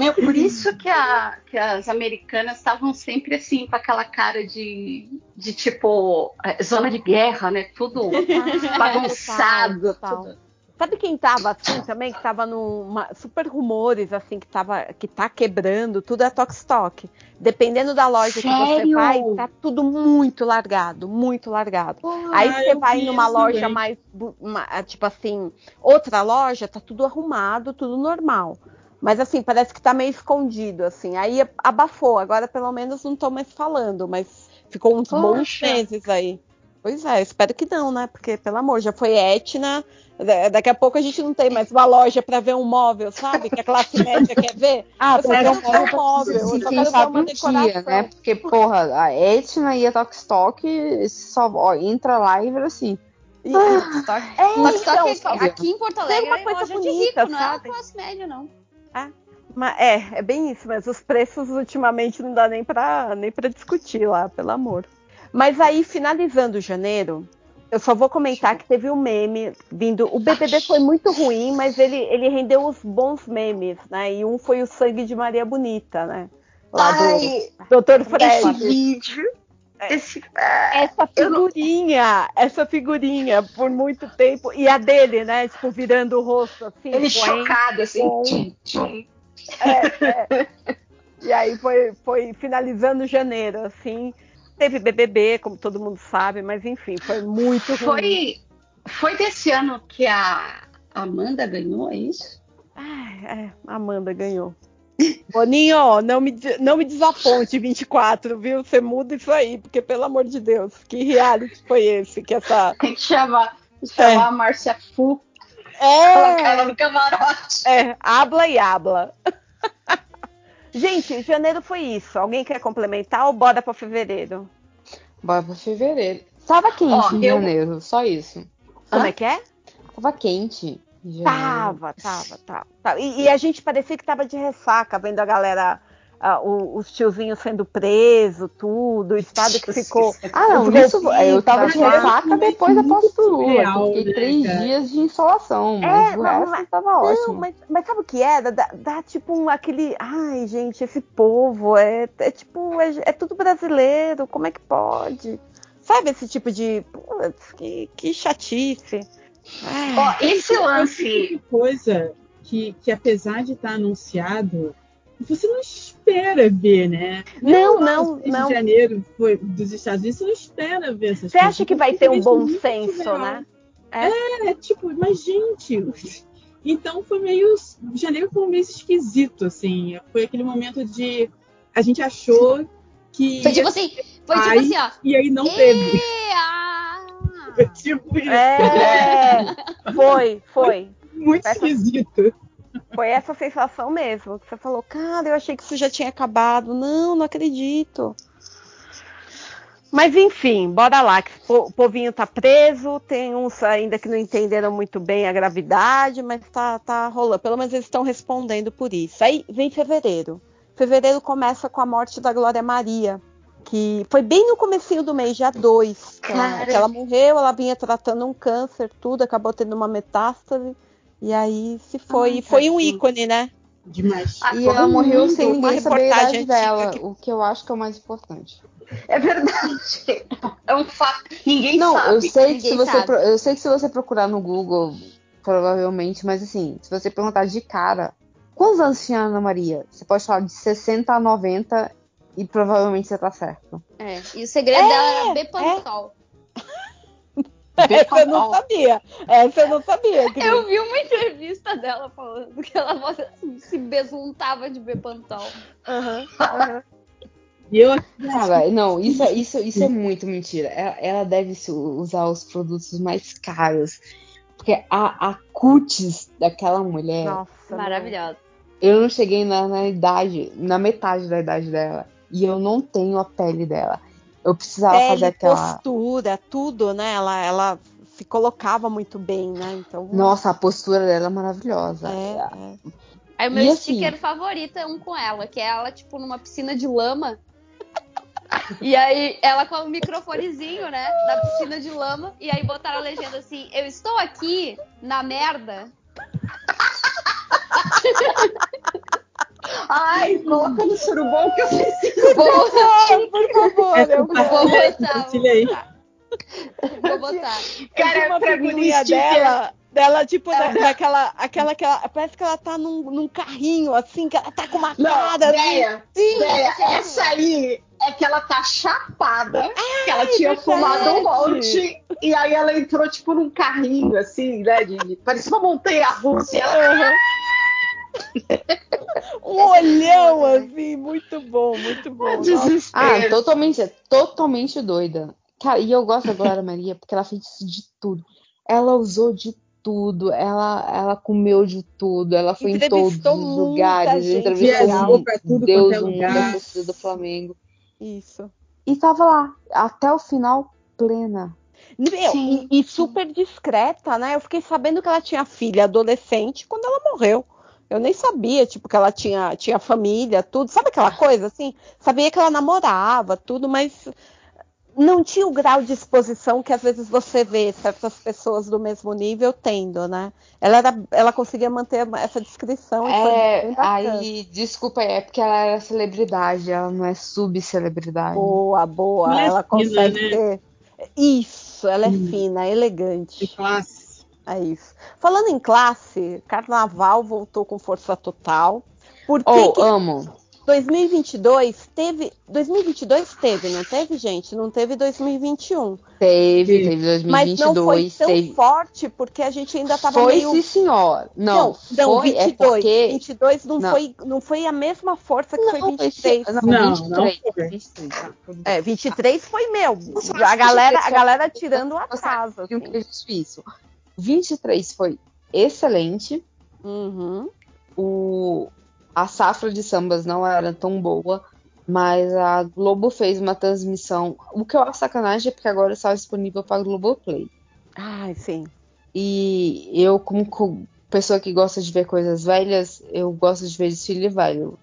Meu, por isso que, a- que as americanas estavam sempre assim, com aquela cara de, de tipo, eh, zona de guerra, né? Tudo bagunçado. Total. tudo. Sabe quem tava assim também? Que tava numa super rumores, assim, que tava, que tá quebrando, tudo é Tokstok. Dependendo da loja que você Sério? vai, tá tudo muito largado, muito largado. Aí Ah, você vai numa loja também. mais, ma- tipo assim, outra loja, tá tudo arrumado, tudo normal. Mas assim, parece que tá meio escondido, assim. Aí abafou, agora pelo menos não tô mais falando, mas ficou uns bons Poxa. meses aí. Pois é, espero que não, né? Porque, pelo amor, já foi Etna. da- Daqui a pouco a gente não tem mais uma loja pra ver um móvel, sabe? Que a classe média quer ver. Ah, Eu só pra quero ver um móvel, eu Sim, só quero sabe uma um dia, né? Porque, porra, a Etna e a Tokstok só ó, entra lá e vira assim. E- Só, É, então, aqui, só- aqui em Porto Alegre uma é coisa loja de bonita, rico, não é uma classe média, não. É, é bem isso, mas os preços ultimamente não dá nem pra, nem pra discutir lá, pelo amor. Mas aí, finalizando janeiro, eu só vou comentar que teve um meme vindo. O BBB foi muito ruim, mas ele, ele rendeu os bons memes, né? E um foi o sangue de Maria Bonita, né? Lá Ai, do Dr. esse Fred. vídeo. Esse, Essa figurinha, essa figurinha, por muito tempo. E a dele, né? Tipo, virando o rosto assim. ele chocado, assim. Tchum, tchum. E aí foi, foi finalizando janeiro, assim. Teve BBB, como todo mundo sabe, mas enfim, foi muito ruim. Foi, foi desse ano que a Amanda ganhou, é isso? Ai, é, Amanda ganhou. Boninho, não me, não me desaponte 24, viu? Você muda isso aí, porque pelo amor de Deus, que reality foi esse? Que essa. Tem que chamar, chamar a Márcia Fu, É, colocar ela no camarote. é, habla e habla. Gente, janeiro foi isso. Alguém quer complementar ou bora pra fevereiro? Bora pra fevereiro. Tava quente Ó, em eu- janeiro, só isso. Como Hã? é que é? Tava quente. Tava, tava, tava. tava. E, e a gente parecia que tava de ressaca, vendo a galera, ah, o- os tiozinhos sendo presos, tudo, o estado que ficou. Ah, não, isso eu tava de ressaca depois da posse do Lula. surreal, fiquei né, três cara? dias de insolação, mas É, o não, resto mas- tava Não, ótimo. mas, mas sabe o que era? Dá, dá tipo um, aquele. Ai, gente, esse povo é, é tipo. É, é tudo brasileiro, como é que pode? Sabe esse tipo de. Putz, que, que chatice. Ai, Ó, esse lance. Tem coisa que, que apesar de estar anunciado, você não espera ver, né? Não, não, 6 não. de janeiro foi, dos Estados Unidos, você não espera ver essas Você coisas. acha que vai ter um é bom senso, surreal. né? É, tipo, mas gente. Então foi meio. Janeiro foi um mês esquisito, assim. Foi aquele momento de. A gente achou que. Foi tipo assim, foi tipo Ai. assim, ó. E aí não teve. "Ê, ah". Foi tipo isso. É, foi, foi. Muito esquisito. Foi essa sensação mesmo. que Você falou, cara, eu achei que isso já tinha acabado. Não, não acredito. Mas enfim, bora lá. que O povinho tá preso, tem uns ainda que não entenderam muito bem a gravidade, mas tá, tá rolando. Pelo menos eles estão respondendo por isso. Aí vem fevereiro. Fevereiro começa com a morte da Glória Maria, que foi bem no comecinho do mês, dia 2. Que, ela- Cara. que ela morreu, ela vinha tratando um câncer, tudo, acabou tendo uma metástase. E aí se foi. Ai, E foi um ícone, né? Demais. Ah, E ela morreu mundo, sem ninguém saber a idade dela, que- o que eu acho que é o mais importante. É verdade. É um fato. Ninguém Não, sabe. eu sei que se Ninguém você sabe. pro- eu sei que se você procurar no Google, provavelmente, mas assim, se você perguntar de cara, quantos anos tinha a Ana Maria? Você pode falar de 60 a 90 e provavelmente você tá certo. É, E o segredo dela era Bepantol. Essa eu não sabia. Essa eu não sabia. Cris. Eu vi uma entrevista dela falando que ela assim, se besuntava de Bepantol. Aham, aham. E eu Cara, não, isso, é- isso, isso é muito mentira. Ela, ela deve usar os produtos mais caros. Porque a, a cutis daquela mulher, Nossa. Maravilhosa. eu não cheguei na, na idade, na metade da idade dela. E eu não tenho a pele dela. Eu precisava fazer Pele, aquela. postura, tudo, né? Ela, ela se colocava muito bem, né? Então. Nossa, a postura dela é maravilhosa. É, é. Aí o meu E assim- sticker favorito é um com ela, que é ela, tipo, numa piscina de lama. E aí, ela com o microfonezinho, né? Na piscina de lama. E aí botaram a legenda assim: Eu estou aqui na merda. Ai, coloca no surubom que eu preciso. Vou, Por favor, Essa eu vou botar. Vou compartilha aí. botar. Vou botar. Cara, uma figurinha dela, dela, tipo, da- daquela, aquela que ela, parece que ela tá num, num carrinho, assim, que ela tá com uma Não, cara. assim. Deia, Deia, essa aí é que ela tá chapada, que ela tinha verdade. fumado um monte, e aí ela entrou, tipo, num carrinho, assim, né, de, parecia uma montanha russa, ela... Um olhão assim, muito bom, muito bom. Ah, Desespero. totalmente, totalmente doida. Cara, e eu gosto da Glória Maria porque ela fez de tudo. Ela usou de tudo, ela, ela comeu de tudo, ela foi em todos os lugares, gente entrevistou um tudo Deus é um da lugar. torcida do Flamengo. Isso. E tava lá, até o final, plena. Meu, Sim. e, e super discreta, né? Eu fiquei sabendo que ela tinha filha adolescente quando ela morreu. Eu nem sabia, tipo, que ela tinha, tinha família, tudo. Sabe aquela coisa assim? Sabia que ela namorava, tudo, mas não tinha o grau de exposição que às vezes você vê certas pessoas do mesmo nível tendo, né? Ela, era, ela conseguia manter essa descrição. e É, aí, desculpa, é porque ela era celebridade, ela não é subcelebridade. Boa, boa. Ela é ela fina, consegue né? ter. Isso, ela é Hum. fina, De elegante. classe. É isso. Falando em classe, carnaval voltou com força total. Por Oh, que amo. 2022 teve. 2022 teve, não teve, gente? Não teve 2021. Teve, teve Mas não foi 2022, tão teve. forte porque a gente ainda tava Foi meio. sim, senhor. Não, não, foi, 22. é porque... 22 não, Não. Foi, não foi a mesma força que foi Não, 23. esse- não, Não, 23, não foi. 23. É, 23 foi meu. A galera, a galera tirando. E um Assim. isso. 23 foi excelente. Uhum. O, a safra de sambas não era tão boa, mas a Globo fez uma transmissão. O que eu acho sacanagem é porque agora está disponível para Globoplay. Ai, sim. E eu, como co- pessoa que gosta de ver coisas velhas, eu gosto de ver desfile velho.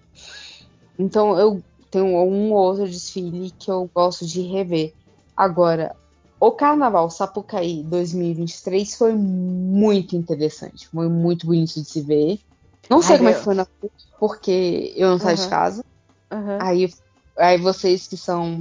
Então eu tenho um ou outro desfile que eu gosto de rever. Agora, o Carnaval Sapucaí 2023 foi muito interessante. Foi muito bonito de se ver. Não sei Ai, como é que foi na PUC, porque eu não saio de Uhum. casa. Uhum. Aí, aí vocês que são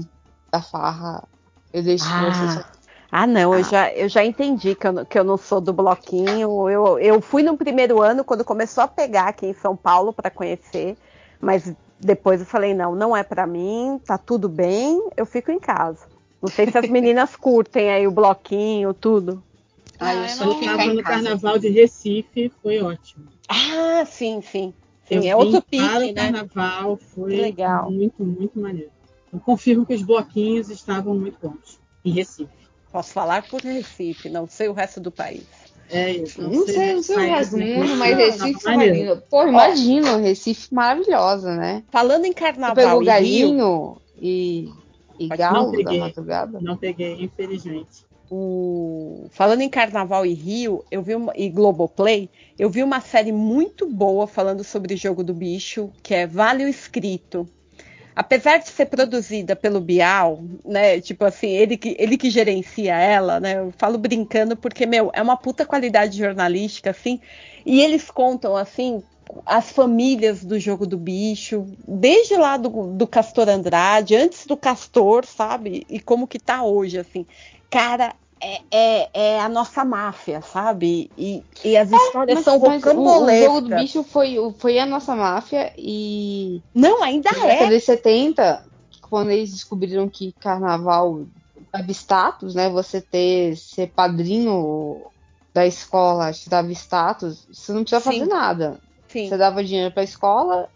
da farra, eu deixo Ah. vocês. Ah, não, eu, Ah. já, eu já entendi que eu, não- que eu não sou do bloquinho. Eu, eu fui no primeiro ano, quando começou a pegar aqui em São Paulo para conhecer, mas depois eu falei: não, não é para mim, tá tudo bem, eu fico em casa. Não sei se as meninas curtem aí o bloquinho, tudo. Ah, Não, eu eu não- de ficar Estava no casa. carnaval de Recife, foi ótimo. Ah, sim, sim. Eu Sim, é vim outro para pique, o né? carnaval, foi legal. muito, muito maneiro. Eu confirmo que os bloquinhos estavam muito bons em Recife. Posso falar por Recife, não sei o resto do país. É isso. Não sei, não sei o resto do mundo, mas Recife maneiro. lindo. Pô, imagina, Recife maravilhosa, né? Falando em carnaval pegou e Rio, galinho e, e Mas galo não da peguei. madrugada? Não peguei, infelizmente. o- falando em Carnaval e Rio, eu vi uma... e Globoplay, eu vi uma série muito boa falando sobre o jogo do bicho, que é Vale o Escrito. Apesar de ser produzida pelo Bial, né? Tipo assim, ele que, ele que gerencia ela, né? Eu falo brincando porque, meu, é uma puta qualidade jornalística, assim. E eles contam, assim, as famílias do jogo do bicho, desde lá do, do Castor Andrade, antes do Castor, sabe? E como que tá hoje, assim. Cara, é, é, é a nossa máfia, sabe? E, e as histórias Mas, são mas o, o rocambolescas. jogo do bicho foi, o- foi a nossa máfia e Não, ainda na é. década de 70, quando eles descobriram que carnaval dava status, né? Você ter ser padrinho da escola te dava status, você não precisa Sim. fazer nada. Sim. Você dava dinheiro pra escola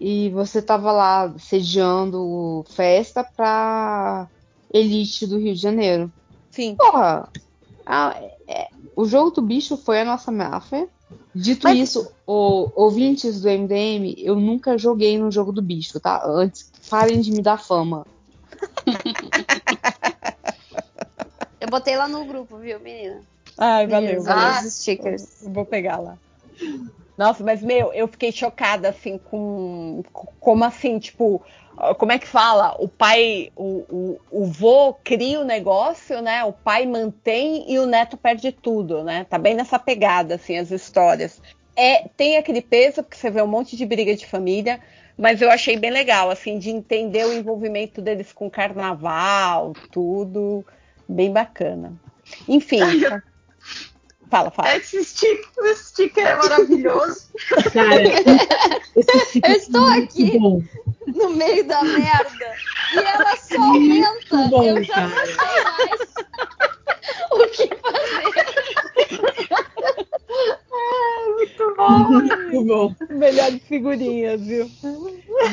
e você tava lá sediando festa pra elite do Rio de Janeiro. Sim. Porra, a- é- o jogo do bicho foi a nossa máfia. Dito Mas- isso, o- ouvintes do MDM, eu nunca joguei no jogo do bicho, tá? Antes, parem de me dar fama. Eu botei lá no grupo, viu, menina? Ai, valeu, Meninas, valeu. os stickers. Vou pegar lá. Nossa, mas meu, eu fiquei chocada assim com como assim, tipo, como é que fala? O pai, o, o, o vô cria o negócio, né? O pai mantém e o neto perde tudo, né? Tá bem nessa pegada assim as histórias. É, tem aquele peso porque você vê um monte de briga de família, mas eu achei bem legal assim de entender o envolvimento deles com carnaval, tudo bem bacana. Enfim, fala, fala. Esse sticker, esse sticker é maravilhoso. Cara, esse sticker Eu estou é aqui. Bom. No meio da merda. E ela só aumenta. Bom, eu já cara. não sei mais o que fazer. Muito bom. melhores figurinhas, viu?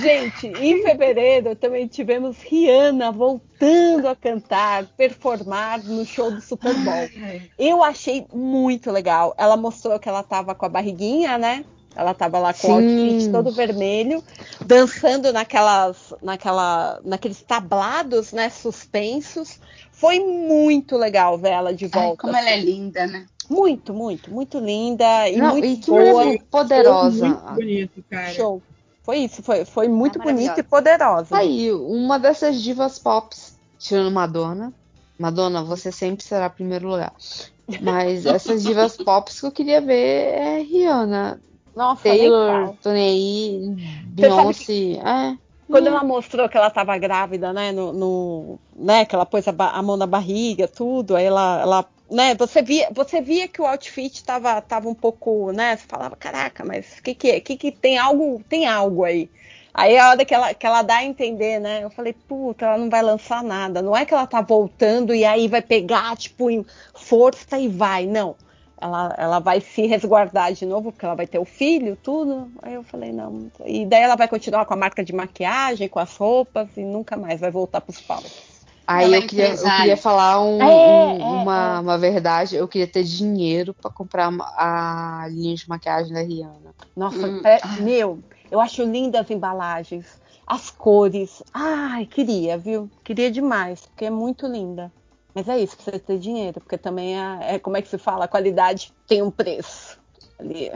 Gente, em fevereiro também tivemos Rihanna voltando a cantar, performar no show do Super Bowl. Eu achei muito legal. Ela mostrou que ela tava com a barriguinha, né? Ela tava lá com o outfit todo vermelho, dançando naquelas, naquela, naqueles tablados, né, suspensos. Foi muito legal ver ela de volta. Ai, como ela é linda, né? Muito, muito, muito linda e Não, muito e que boa. poderosa. Muito bonito, cara. Show. Foi isso, foi, foi muito É bonita e poderosa. Aí, uma dessas divas pops, tirando Madonna. Madonna, você sempre será primeiro lugar. Mas essas divas pops que eu queria ver é Rihanna, Nossa, Taylor, sabe Beyoncé. É. Quando ela mostrou que ela estava grávida, né, no, no- né, que ela pôs a, a mão na barriga, tudo, aí ela, ela né, você via, você via que o outfit estava tava um pouco, né, você falava, caraca, mas o que que é? Que que tem algo, tem algo aí. Aí a hora que ela, que ela dá a entender, né, eu falei, puta, ela não vai lançar nada. Não é que ela tá voltando e aí vai pegar, tipo, força e vai, não. Ela, ela vai se resguardar de novo, porque ela vai ter o filho, tudo. Aí eu falei, não. E daí ela vai continuar com a marca de maquiagem, com as roupas, e nunca mais vai voltar pros palcos. Aí é eu queria, eu queria falar um- É, um- é, uma, uma verdade. Eu queria ter dinheiro pra comprar a linha de maquiagem da Rihanna. Nossa, Hum. é- meu, eu acho lindas as embalagens, as cores. Ai, queria, viu? Queria demais, porque é muito linda. Mas é isso, precisa ter dinheiro, porque também é, é como é que se fala, a qualidade tem um preço. Ali.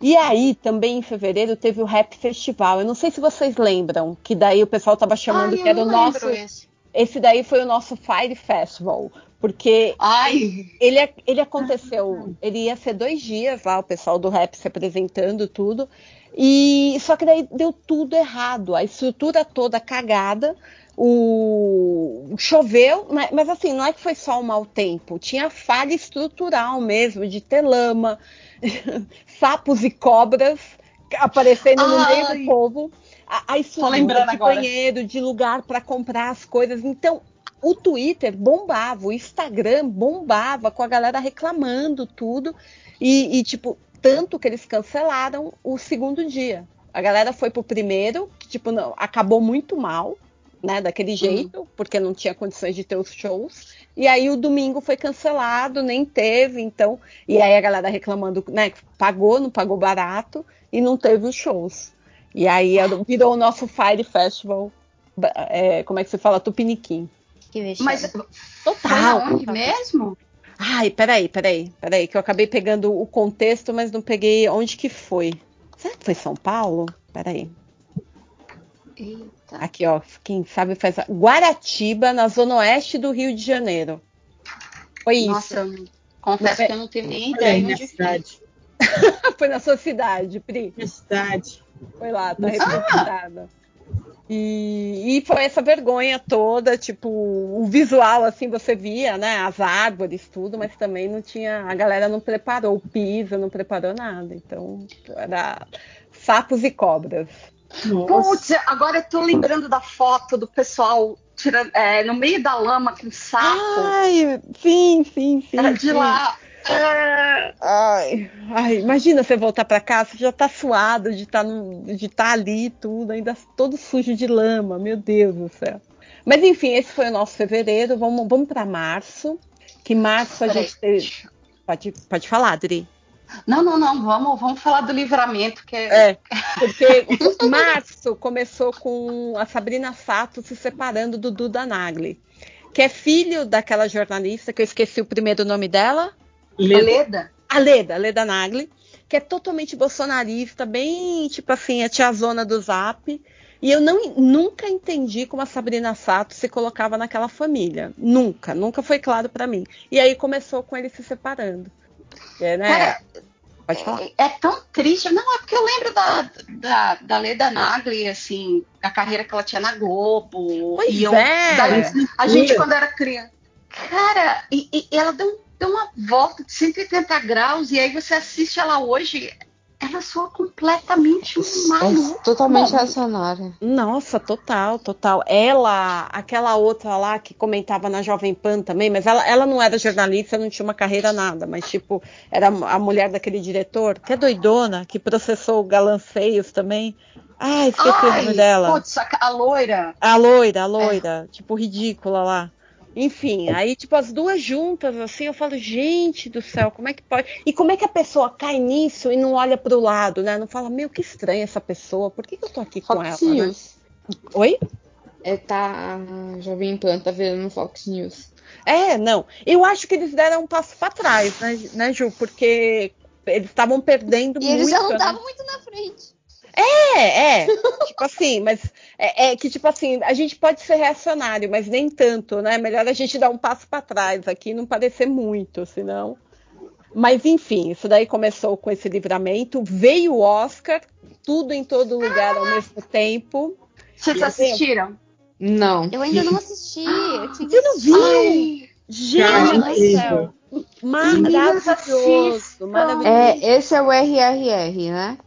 E aí, também em fevereiro, teve o Rap Festival. Eu não sei se vocês lembram, que daí o pessoal tava chamando Ai, que eu era o nosso. lembro esse. Esse daí foi o nosso Fire Festival. Porque Ai, ele, ele aconteceu, ele ia ser dois dias lá, o pessoal do rap se apresentando, tudo. E só que daí deu tudo errado, a estrutura toda cagada, o choveu, mas, mas assim, não é que foi só um mau tempo, tinha falha estrutural mesmo, de ter lama, sapos e cobras aparecendo no meio Ai. do povo. A, a estrutura lembrando de agora. banheiro, de lugar para comprar as coisas. Então, o Twitter bombava, o Instagram bombava com a galera reclamando tudo. E, e, tipo, tanto que eles cancelaram o segundo dia. A galera foi pro primeiro, que, tipo, não, acabou muito mal, né? Daquele jeito, porque não tinha condições de ter os shows. E aí o domingo foi cancelado, nem teve, então. E aí a galera reclamando, né? Pagou, não pagou barato e não teve os shows. E aí virou o nosso Fire Festival. é, como é que se fala? Tupiniquim. Que vexame. mas foi Total. aonde mesmo? Ai, peraí, peraí, peraí, que eu acabei pegando o contexto, mas não peguei onde que foi. Será que foi São Paulo? Peraí. Eita. Aqui, ó. Quem sabe faz. a- Guaratiba, na zona oeste do Rio de Janeiro. Foi isso. Nossa, não- confesso que eu não tenho nem ideia onde foi. cidade. Foi na sua cidade, Pri. Minha cidade. Foi lá, tá representada. E, e foi essa vergonha toda, tipo, o visual, assim, você via, né? As árvores, tudo, mas também não tinha. A galera não preparou o piso, não preparou nada. Então, era sapos e cobras. Putz, agora eu tô lembrando da foto do pessoal tirando, é, no meio da lama com sapo. Ai, sim, sim, sim. Era de sim. lá. É, Ai, ai, imagina você voltar pra casa, você já tá suado de estar de tá ali tudo, ainda todo sujo de lama, meu Deus do céu. Mas enfim, esse foi o nosso fevereiro, vamos, vamos para março, que março a Peraí. gente teve... Pode, pode falar, Adri. Não, não, não, vamos, vamos falar do livramento, que é. É, porque março começou com a Sabrina Sato se separando do Duda Nagli, que é filho daquela jornalista, que eu esqueci o primeiro nome dela, Leda. Leda. a Leda, a Leda Nagli, que é totalmente bolsonarista, bem tipo assim, a tiazona do Zap. E eu não, nunca entendi como a Sabrina Sato se colocava naquela família. Nunca, nunca foi claro pra mim. E aí começou com ele se separando. É, né? Cara, Pode falar. é, é tão triste. Não, é porque eu lembro da, da, da Leda Nagli, assim, a carreira que ela tinha na Globo. Pois e eu- é. daí a gente, quando era criança. Cara, e, e ela deu, deu uma volta de 180 graus, e aí você assiste ela hoje. ela soa completamente maluca. É totalmente reacionária. Nossa, total, total. Ela, aquela outra lá que comentava na Jovem Pan também, mas ela, ela não era jornalista, não tinha uma carreira nada, mas tipo, era a mulher daquele diretor, que é doidona, que processou o Galanceios também. Ai, esqueci o nome Ai, dela. Putz, a, a loira. A loira, a loira, tipo, ridícula lá. Enfim, aí, tipo, as duas juntas, assim, eu falo, gente do céu, como é que pode? E como é que a pessoa cai nisso e não olha pro lado, né? Não fala, meu, que estranha essa pessoa, por que, que eu tô aqui com ela? Fox né? News. Oi? É, tá, a Jovem Pan tá virando Fox News. É, não. Eu acho que eles deram um passo pra trás, né, né Ju? Porque eles estavam perdendo E muito. eles já não né? estavam muito na frente. É, é. tipo assim, mas é, é que, tipo assim, a gente pode ser reacionário, mas nem tanto, né? Melhor a gente dar um passo para trás aqui e não parecer muito, senão. Mas enfim, isso daí começou com esse livramento. Veio o Oscar, tudo em todo lugar ao mesmo tempo. Vocês Meu assistiram? Não. Eu ainda não assisti. Eu tinha que Você não viu? Gente Maravilhoso, maravilhoso. É, esse é o RRR, né?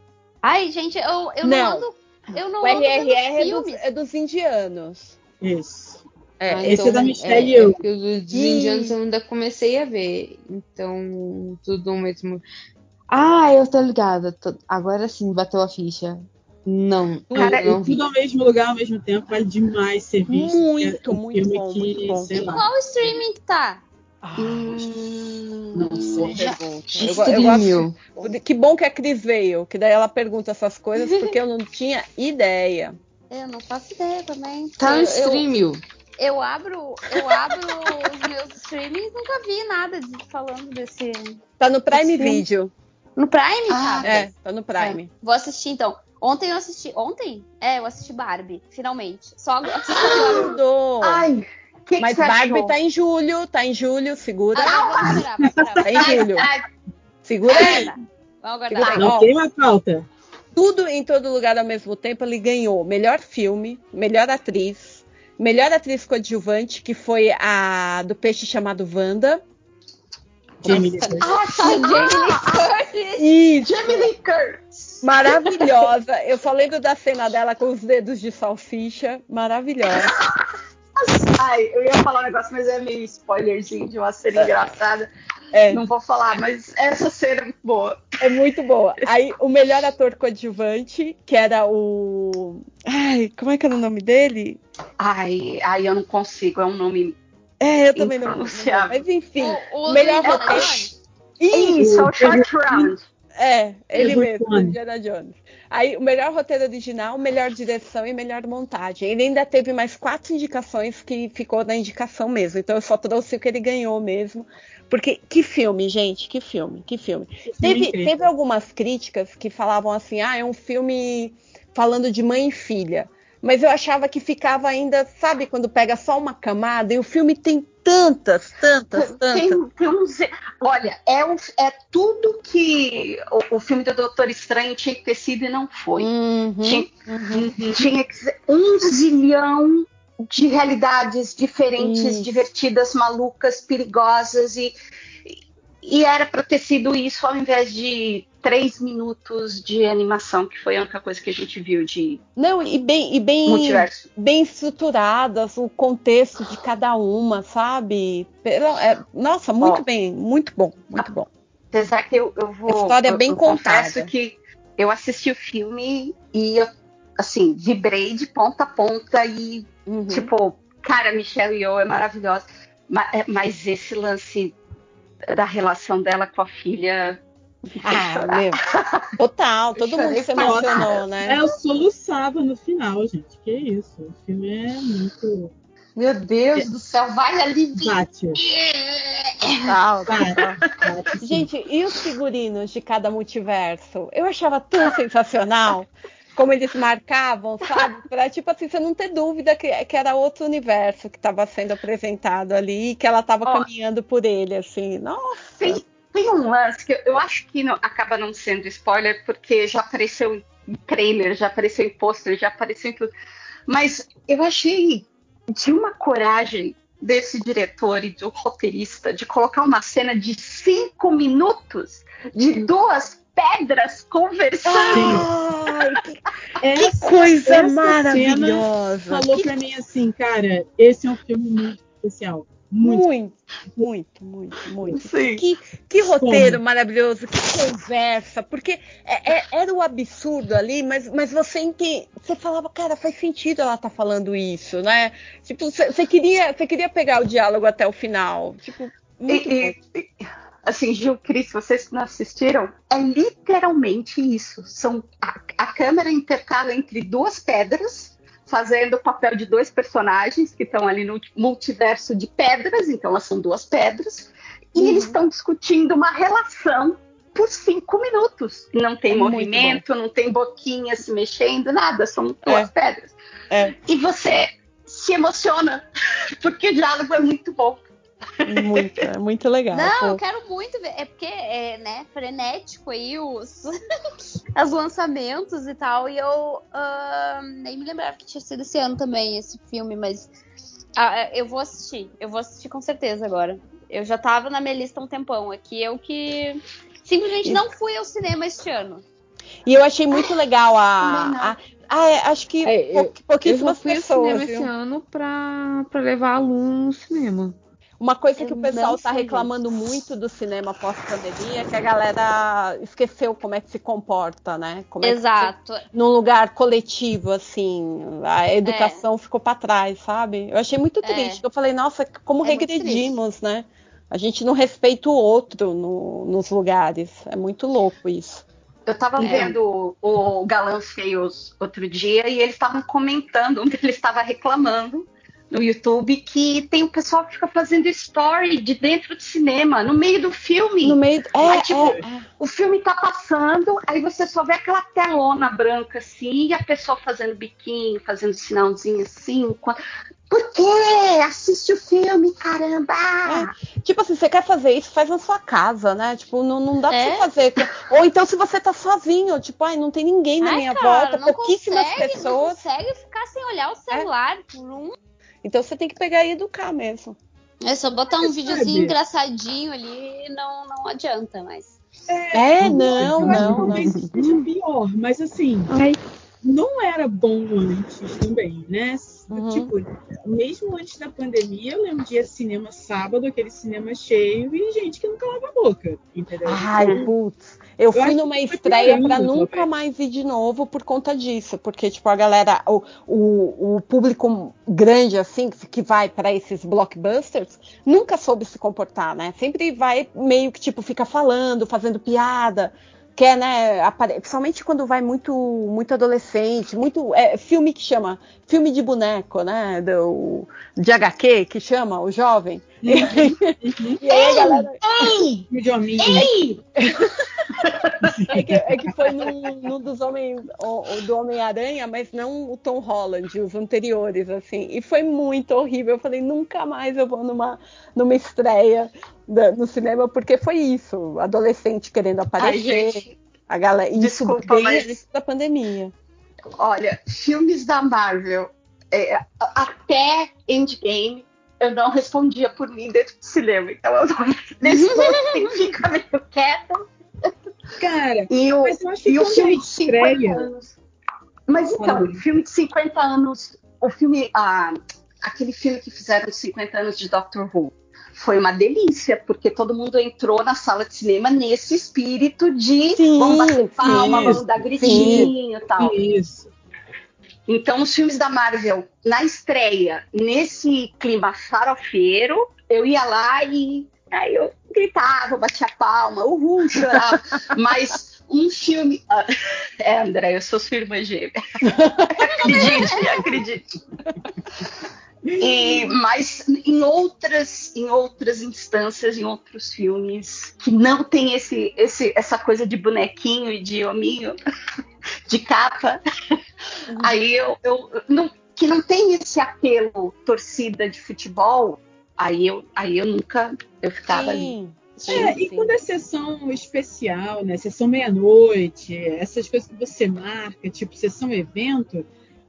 Ai, gente, eu, eu não, Não. ando. Eu não O ando RRR é dos, é dos indianos. Isso. É, Ah, esse é da Michelle é, Yeoh. é os dos indianos eu ainda comecei a ver. Então, tudo ao mesmo. Ah, eu tô ligada. tô- Agora sim, bateu a ficha. Não, Cara, eu não. Tudo ao mesmo lugar, ao mesmo tempo, vale demais ser visto. Muito, É muito bom, que, muito bom. sei lá. Qual streaming que tá? Ah, hum, Não sei. já-. Eu, eu gosto- Que bom que a Cris veio, que daí ela pergunta essas coisas, porque eu não tinha ideia. Eu não faço ideia também. Tá no eu, eu, eu abro, eu abro os meus streamings e nunca vi nada de, falando desse. Tá no Prime. Video. No Prime, Ah, sabe? É, tá no Prime. Vou assistir então. Ontem eu assisti. Ontem? É, eu assisti Barbie, finalmente. Só agora. Ai, que que Mas você Barbie achou? tá em julho, tá em julho, segura. Ah, vamos esperar, vamos esperar. Tá em julho. Segura aí. Vamos aguardar. Aí. Não Ó, queima a pauta. tudo em todo lugar ao mesmo tempo. Ele ganhou melhor filme, melhor atriz, melhor atriz coadjuvante, que foi a do peixe chamado Wanda. Jamie Lee Curtis. Ah, sim, Jamie Lee Curtis. Isso. Jamie Lee Curtis. Maravilhosa. Eu só lembro da cena dela com os dedos de salsicha. Maravilhosa. Ai, eu ia falar um negócio, mas é meio spoilerzinho de uma cena engraçada. É, Não vou falar, mas essa cena é muito boa. é muito boa. Aí, o melhor ator coadjuvante, que era o. Ai, como é que era o nome dele? Ai, ai, eu não consigo, é um nome. É, eu também não. Impronunciável. mas enfim. O, o melhor roteiro. Jones. Isso, é o Short Round. É, ele Edward mesmo, Cullen. Indiana Jones. Aí, o melhor roteiro original, melhor direção e melhor montagem. Ele ainda teve mais quatro indicações que ficou na indicação mesmo. Então, eu só trouxe o que ele ganhou mesmo. Porque, que filme, gente, que filme, que filme. Teve, incrível. teve algumas críticas que falavam assim, ah, é um filme falando de mãe e filha. Mas eu achava que ficava ainda, sabe, quando pega só uma camada e o filme tem tantas, tantas, tantas. Tem, tem uns. Olha, é, um- é tudo que o, o filme do Doutor Estranho tinha que ter sido e não foi. Uhum, Tinha, uhum. tinha que ser um zilhão de realidades diferentes, Isso. divertidas, malucas, perigosas e, e era para ter sido isso ao invés de três minutos de animação, que foi a única coisa que a gente viu de Não, e bem, e bem, multiverso. bem estruturadas, o contexto de cada uma, sabe? É- nossa, muito Ó. bem, muito bom, muito bom. Apesar que eu, eu vou. História eu, bem eu contada. confesso que eu assisti o filme e eu, assim, vibrei de ponta a ponta e, Uhum. tipo, cara, Michelle Yeoh é maravilhosa. Ma- é- Mas, esse lance da relação dela com a filha. Ah, meu. Total, todo mundo se emocionou, né? É, eu soluçava no final, gente. Que isso? O filme é muito. Meu Deus do céu, vai aliviar. Bate. Gente, e os figurinos de cada multiverso? Eu achava tão sensacional como eles marcavam, sabe? Pra, tipo assim, você não ter dúvida que, que era outro universo que estava sendo apresentado ali e que ela estava caminhando por ele, assim. Nossa! Tem, tem um lance que eu, eu acho que não- acaba não sendo spoiler, porque já apareceu em trailer, já apareceu em pôster, já apareceu em tudo. Mas eu achei de uma coragem desse diretor e do roteirista de colocar uma cena de cinco minutos de duas pedras conversando. Ai, que, Essa- coisa maravilhosa. falou pra mim assim, cara, esse é um filme muito especial. Muito. Muito, muito, muito, muito. Sim. Que, que roteiro Como? maravilhoso, que conversa, porque é- é- era o absurdo ali, mas, mas você ente- você falava, cara, faz sentido ela tá falando isso, né? Tipo, você queria, você queria pegar o diálogo até o final. Tipo, muito E- e- e, assim, Gil, Cris, vocês que não assistiram, é literalmente isso. São a, a câmera intercala entre duas pedras, fazendo o papel de dois personagens que estão ali no multiverso de pedras, então elas são duas pedras, e Uhum. eles estão discutindo uma relação por cinco minutos. Não tem É movimento, não tem boquinha se mexendo, nada, são duas pedras. É. E você se emociona, porque o diálogo é muito bom. Muito, é muito legal. Não, pô. eu quero muito ver. É porque é, né, frenético aí os, os lançamentos e tal. E eu ah, nem me lembrava que tinha sido esse ano também esse filme, mas ah, eu vou assistir. Eu vou assistir com certeza agora. Eu já tava na minha lista há um tempão aqui. Eu que simplesmente não fui ao cinema este ano. E eu achei muito legal a. ah, é, acho que É, eu- pou- Eu pouquíssimas fui ao pessoas. cinema viu? esse ano pra, pra levar aluno no cinema. Uma coisa que Eu o pessoal tá fui, reclamando muito do cinema pós-pandemia é que a galera esqueceu como é que se comporta, né? Como é que Exato. se- num lugar coletivo, assim, a educação ficou pra trás, sabe? Eu achei muito É. triste. Eu falei, nossa, como É regredimos, né? A gente não respeita o outro no- nos lugares. É muito louco isso. Eu tava É. vendo o, o Galã Feios outro dia e eles estavam comentando, um deles estava reclamando no YouTube que tem o pessoal que fica fazendo story de dentro do cinema, no meio do filme. No meio. É, Aí, tipo, é, é. O filme tá passando, aí você só vê aquela telona branca assim, e a pessoa fazendo biquinho, fazendo sinalzinho assim. com- Por quê? Assiste o filme, caramba! Tipo assim, você quer fazer isso, faz na sua casa, né? Tipo, não, não dá pra É. você fazer. Ou então se você tá sozinho, tipo, ai, não tem ninguém na Ai, minha cara, volta, não pouquíssimas consegue, Não pessoas. consegue ficar sem olhar o celular por um Então você tem que pegar e educar mesmo. É só botar um videozinho engraçadinho ali não, não adianta mais. É, não, eu acho que não, talvez não. seja pior, mas assim, Ai. não era bom antes também, né? Uhum. Tipo, mesmo antes da pandemia, eu lembro de cinema sábado, aquele cinema cheio, e gente que não calava a boca, entendeu? Ai, putz. Eu fui numa estreia piorando, nunca mais ir de novo por conta disso. Porque, tipo, a galera, o, o, o público grande, assim, que- vai pra esses blockbusters, nunca soube se comportar, né? Sempre vai meio que, tipo, fica falando, fazendo piada. Quer, né? apare- Principalmente quando vai muito, muito adolescente, muito. É, filme que chama. Filme de boneco, né? Do, de HQ, que chama o jovem. E aí, e aí a galera. De hominho. É que, é que foi num, num dos homens o- o do Homem-Aranha, mas não o Tom Holland, os anteriores, assim. E foi muito horrível. Eu falei, nunca mais eu vou numa, numa estreia da- no cinema, porque foi isso. Adolescente querendo Ai, aparecer. gente, a galera, isso desculpa, bem mas- da pandemia. olha, filmes da Marvel, é, até Endgame, eu não respondia por mim dentro do cinema. Então eu não, nesse que ficar meio quieta. Cara, E o, mas eu acho que o filme de 50 estreia. anos. Mas então, o filme de 50 anos, o filme, ah, aquele filme que fizeram de 50 anos de Doctor Who, foi uma delícia, porque todo mundo entrou na sala de cinema nesse espírito de Sim, vamos bater palma, vamos dar gritinho e tal. Isso. Então, os filmes da Marvel, na estreia, nesse clima farofeiro, eu ia lá e aí eu gritava, batia palma, uhul, chorava. Mas um filme. Ah, É, André, eu sou sua irmã gêmea. acredite, acredite. E, mas em outras, em outras instâncias, em outros filmes que não tem esse, esse, essa coisa de bonequinho e de hominho, de capa, aí eu, eu não, que não tem esse apelo torcida de futebol, aí eu, aí eu nunca eu ficava ali. Sim, É, sim, e sim. quando é sessão especial, né? Sessão meia-noite, essas coisas que você marca, tipo sessão evento,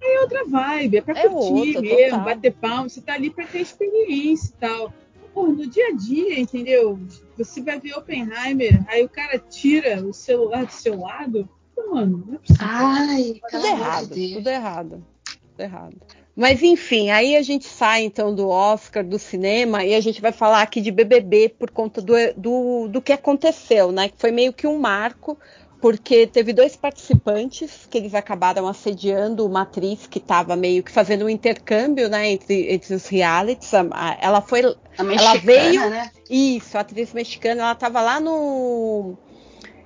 aí é outra vibe, é pra É curtir outra, mesmo, total. bater palma, você tá ali pra ter experiência e tal. pô, no dia a dia, entendeu? Você vai ver Oppenheimer, aí o cara tira o celular do seu lado. Mano, não é possível. Ai, Tudo errado, de tudo errado. Tudo errado. Mas enfim, aí a gente sai então do Oscar, do cinema, e a gente vai falar aqui de BBB por conta do, do, do que aconteceu, né? Que foi meio que um marco, porque teve dois participantes que eles acabaram assediando uma atriz que estava meio que fazendo um intercâmbio, né, entre, entre os realities. A- a- Ela foi A mexicana, veio- né? isso, a atriz mexicana, ela estava lá no.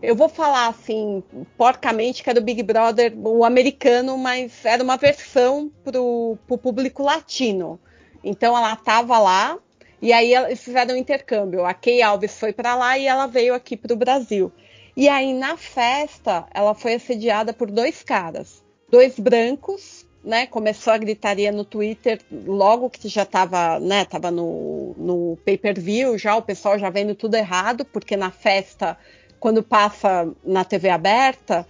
Eu vou falar assim, porcamente, que era o Big Brother, o americano, mas era uma versão para o público latino. Então ela estava lá e aí eles fizeram um intercâmbio. A Kay Alves foi para lá e ela veio aqui para o Brasil. E aí na festa ela foi assediada por dois caras, dois brancos, né? Começou a gritaria no Twitter logo que já estava, né? Tava no, no pay-per-view já o pessoal já vendo tudo errado porque na festa quando passa na TV aberta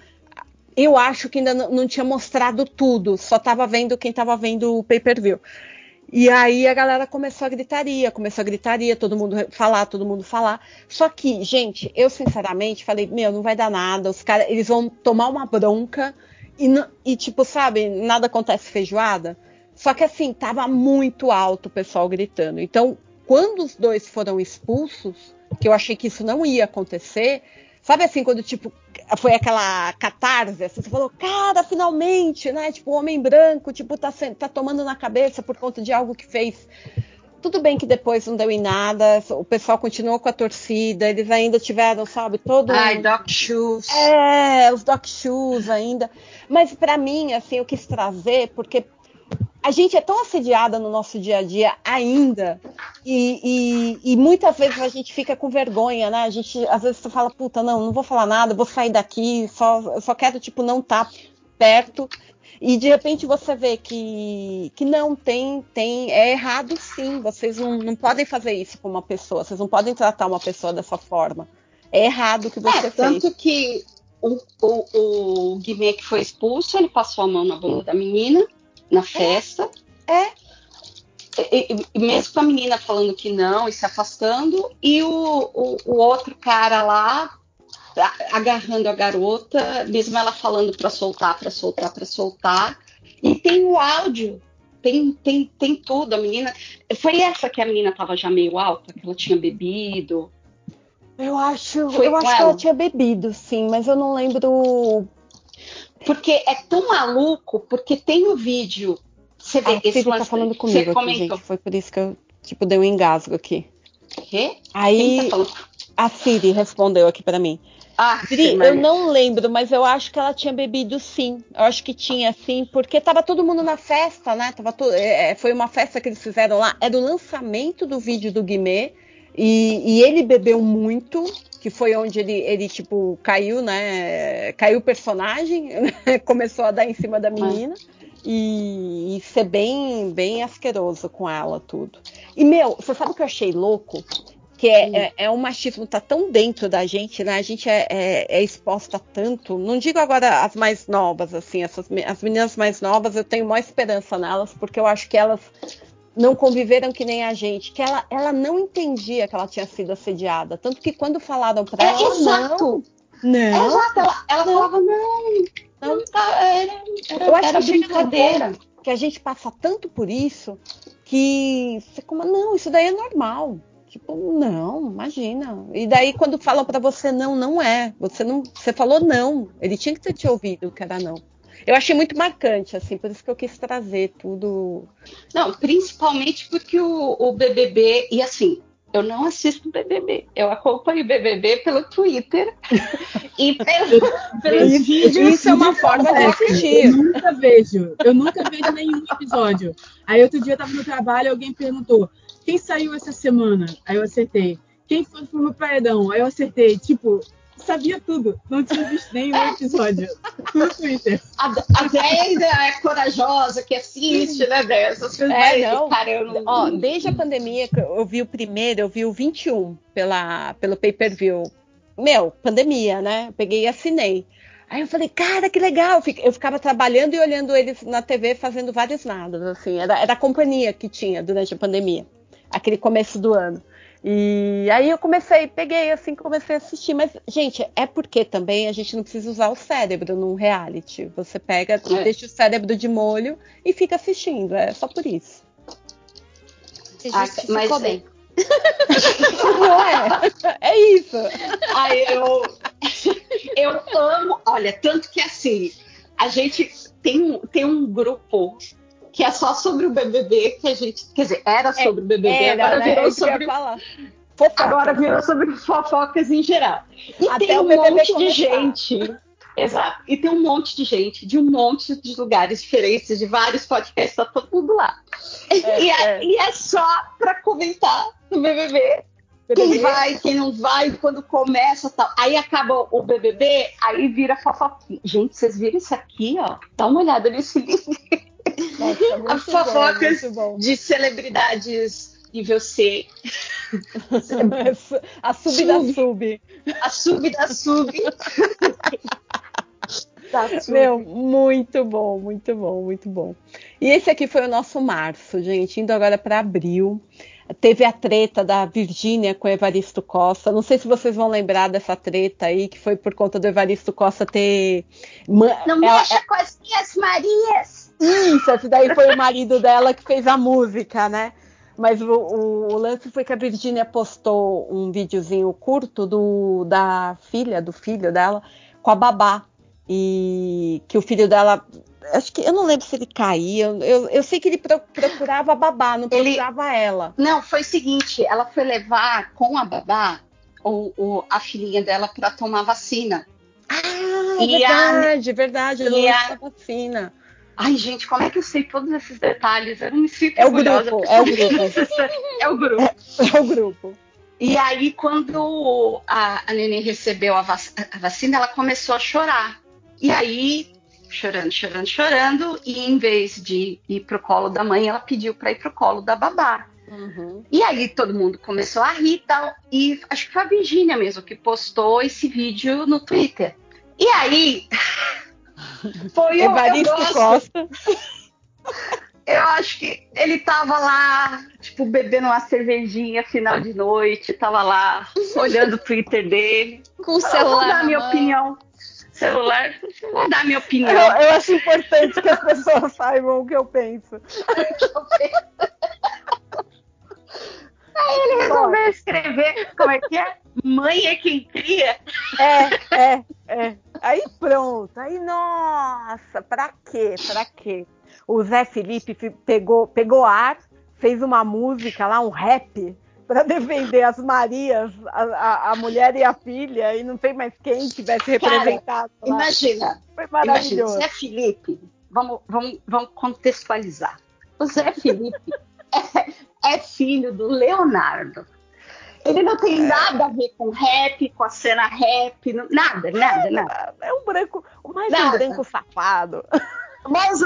eu acho que ainda não, tinha mostrado tudo, só estava vendo quem estava vendo o pay-per-view. E aí a galera começou a gritaria, começou a gritaria, todo mundo falar, todo mundo falar. Só que, gente, eu sinceramente falei, meu, não vai dar nada, os caras, eles vão tomar uma bronca e, e, tipo, sabe, nada acontece feijoada. Só que assim, tava muito alto o pessoal gritando. Então, quando os dois foram expulsos, que eu achei que isso não ia acontecer, sabe assim, quando tipo foi aquela catarse, assim, você falou, cara, finalmente, né? Tipo, o homem branco, tipo, tá, tá tomando na cabeça por conta de algo que fez. Tudo bem que depois não deu em nada, o pessoal continuou com a torcida, eles ainda tiveram, sabe, todo. Ai, Doc Shoes. É, os Doc Shoes ainda. Mas pra mim, assim, eu quis trazer, porque a gente é tão assediada no nosso dia a dia ainda, e, e- e muitas vezes a gente fica com vergonha, né? A gente, às vezes, você fala, puta, não, não vou falar nada, vou sair daqui, só, eu só quero, tipo, não estar perto. E de repente você vê que, que não tem, tem, é errado sim. Vocês não, não podem fazer isso com uma pessoa, vocês não podem tratar uma pessoa dessa forma. É errado o que você É, fez. tanto que o, o, o Guimê que foi expulso, ele passou a mão na bunda da menina na festa. É. E, e- e mesmo com a menina falando que não e se afastando, e o, o, o outro cara lá agarrando a garota, mesmo ela falando pra soltar, pra soltar, pra soltar. E tem o áudio, tem, tem, tem tudo. A menina. Foi essa que a menina tava já meio alta, que ela tinha bebido. Eu acho, Foi eu acho que ela tinha bebido, sim, mas eu não lembro. Porque é tão maluco, porque tem o vídeo. Você vê A esse Siri tá lance- falando você comigo aqui, comentou. gente. Foi por isso que eu, tipo, dei um engasgo aqui. Quê? Aí tá falando? a Siri respondeu aqui pra mim. Ah, Dri, eu não lembro, mas eu acho que ela tinha bebido sim. Eu acho que tinha sim, porque tava todo mundo na festa, né? Tava to- é, foi uma festa que eles fizeram lá. Era o lançamento do vídeo do Guimê. E, e ele bebeu muito, que foi onde ele, ele tipo, caiu, né? Caiu o personagem, né? começou a dar em cima da menina. E, e ser bem, bem asqueroso com ela, tudo. E, meu, você sabe o que eu achei louco? que é, é, é um machismo tá tão dentro da gente, né? A gente é, é, é exposta tanto. Não digo agora as mais novas, assim, essas, as meninas mais novas, eu tenho maior esperança nelas, porque eu acho que elas não conviveram que nem a gente, que ela, ela não entendia que ela tinha sido assediada, tanto que quando falaram pra É, ela, exato. não, É, não, exato. Ela, ela falava, não, não tá, era, era, Eu acho era que brincadeira. que a gente passa tanto por isso que você como não, isso daí é normal. Tipo, não, imagina. E daí quando falam pra você não, não é. Você não, você falou não. Ele tinha que ter te ouvido que era não. Eu achei muito marcante, assim, por isso que eu quis trazer tudo. Não, principalmente porque o, o BBB, e assim, eu não assisto BBB, eu acompanho o BBB pelo Twitter e pelo, pelos Isso- vídeos. Isso é uma forma de assistir. Eu nunca vejo. Eu nunca vejo nenhum episódio. Aí outro dia eu tava no trabalho e alguém perguntou: quem saiu essa semana? Aí eu acertei. Quem foi pro paredão? Aí eu acertei. Tipo, sabia tudo. Não tinha visto nenhum episódio. No Twitter. A, a ainda é corajosa, que assiste, né, Déia? Essas coisas, É, não. Cara, eu não... Ó, desde a pandemia, eu vi o primeiro, eu vi o 21 pela, pelo pay-per-view. Meu, pandemia, né? Peguei e assinei. Aí eu falei, cara, que legal. Eu fic- Eu ficava trabalhando e olhando eles na TV fazendo vários nadas, assim. Era, era a companhia que tinha durante a pandemia, aquele começo do ano. E aí eu comecei, peguei assim, comecei a assistir. Mas, gente, é porque também a gente não precisa usar o cérebro num reality. Você pega, É. deixa o cérebro de molho e fica assistindo. É só por isso. Você Ah, justificou mas- bem. Não é? É isso. Ai, eu, eu amo. Olha, tanto que assim, a gente tem um, tem um grupo que é só sobre o BBB, que a gente. Quer dizer, era sobre o BBB, agora né? virou É sobre. Fofoca. Agora virou sobre fofocas em geral. E Até tem um monte de começar. gente. Exato. E tem um monte de gente de um monte de lugares diferentes, de vários podcasts, tá todo mundo lá. É, e, é, é. e é só pra comentar no BBB. Quem vai, quem não vai, quando começa tal. Aí acaba o BBB, aí vira fofoquinha. Gente, vocês viram isso aqui, ó? Dá uma olhada nesse livro Nossa, fofocas. bom, de celebridades nível C. A sub da Sub. sub. A sub da sub. da sub. Meu, muito bom, muito bom, muito bom. E esse aqui foi o nosso março, gente, indo agora para abril. Teve a treta da Virgínia com o Evaristo Costa. Não sei se vocês vão lembrar dessa treta aí, que foi por conta do Evaristo Costa ter. Não ela- mexa com as minhas Marias. Isso, esse daí foi o marido dela que fez a música, né? Mas o, o- o lance foi que a Virgínia postou um videozinho curto do, da filha, do filho dela, com a babá. E que o filho dela. Acho que eu não lembro se ele caía. Eu, eu sei que ele pro- procurava a babá, não Ele- procurava ela. Não, foi o seguinte: ela foi levar com a babá o, a filhinha dela para tomar vacina. Ah, E a- verdade, verdade. Eu não e lembro a- vacina. Ai, gente, como é que eu sei todos esses detalhes? Eu não me sinto É o grupo, é o grupo. é o grupo. É o grupo. E aí, quando a, a neném recebeu a, vac- a vacina, ela começou a chorar. E aí, chorando, chorando, chorando, e em vez de ir pro colo da mãe, ela pediu para ir pro colo da babá. Uhum. E aí todo mundo começou a rir e tal. E acho que foi a Virgínia mesmo que postou esse vídeo no Twitter. E aí. Foi o Evaristo eu, gosto- Costa. eu acho que ele tava lá, tipo, bebendo uma cervejinha final de noite, tava lá olhando o Twitter dele. Com o Eu vou celular dar minha mão. opinião. Celular, vou dar minha opinião. Eu, eu acho importante que as pessoas saibam o que eu penso. Aí ele resolveu escrever, como é que é? Mãe é quem cria. É, é, é. Aí pronto. Aí, nossa, pra quê? Pra quê? O Zé Felipe pegou, pegou ar, fez uma música lá, um rap, pra defender as Marias, a, a- a mulher e a filha, e não tem mais quem tivesse Cara, representado lá. Imagina, Foi imagina, maravilhoso. Zé Felipe, vamos, vamos, vamos contextualizar. O Zé Felipe é, é filho do Leonardo. Ele não tem nada a ver com rap, com a cena rap, nada, nada, nada. É um branco, mais um Nada. branco safado. Mas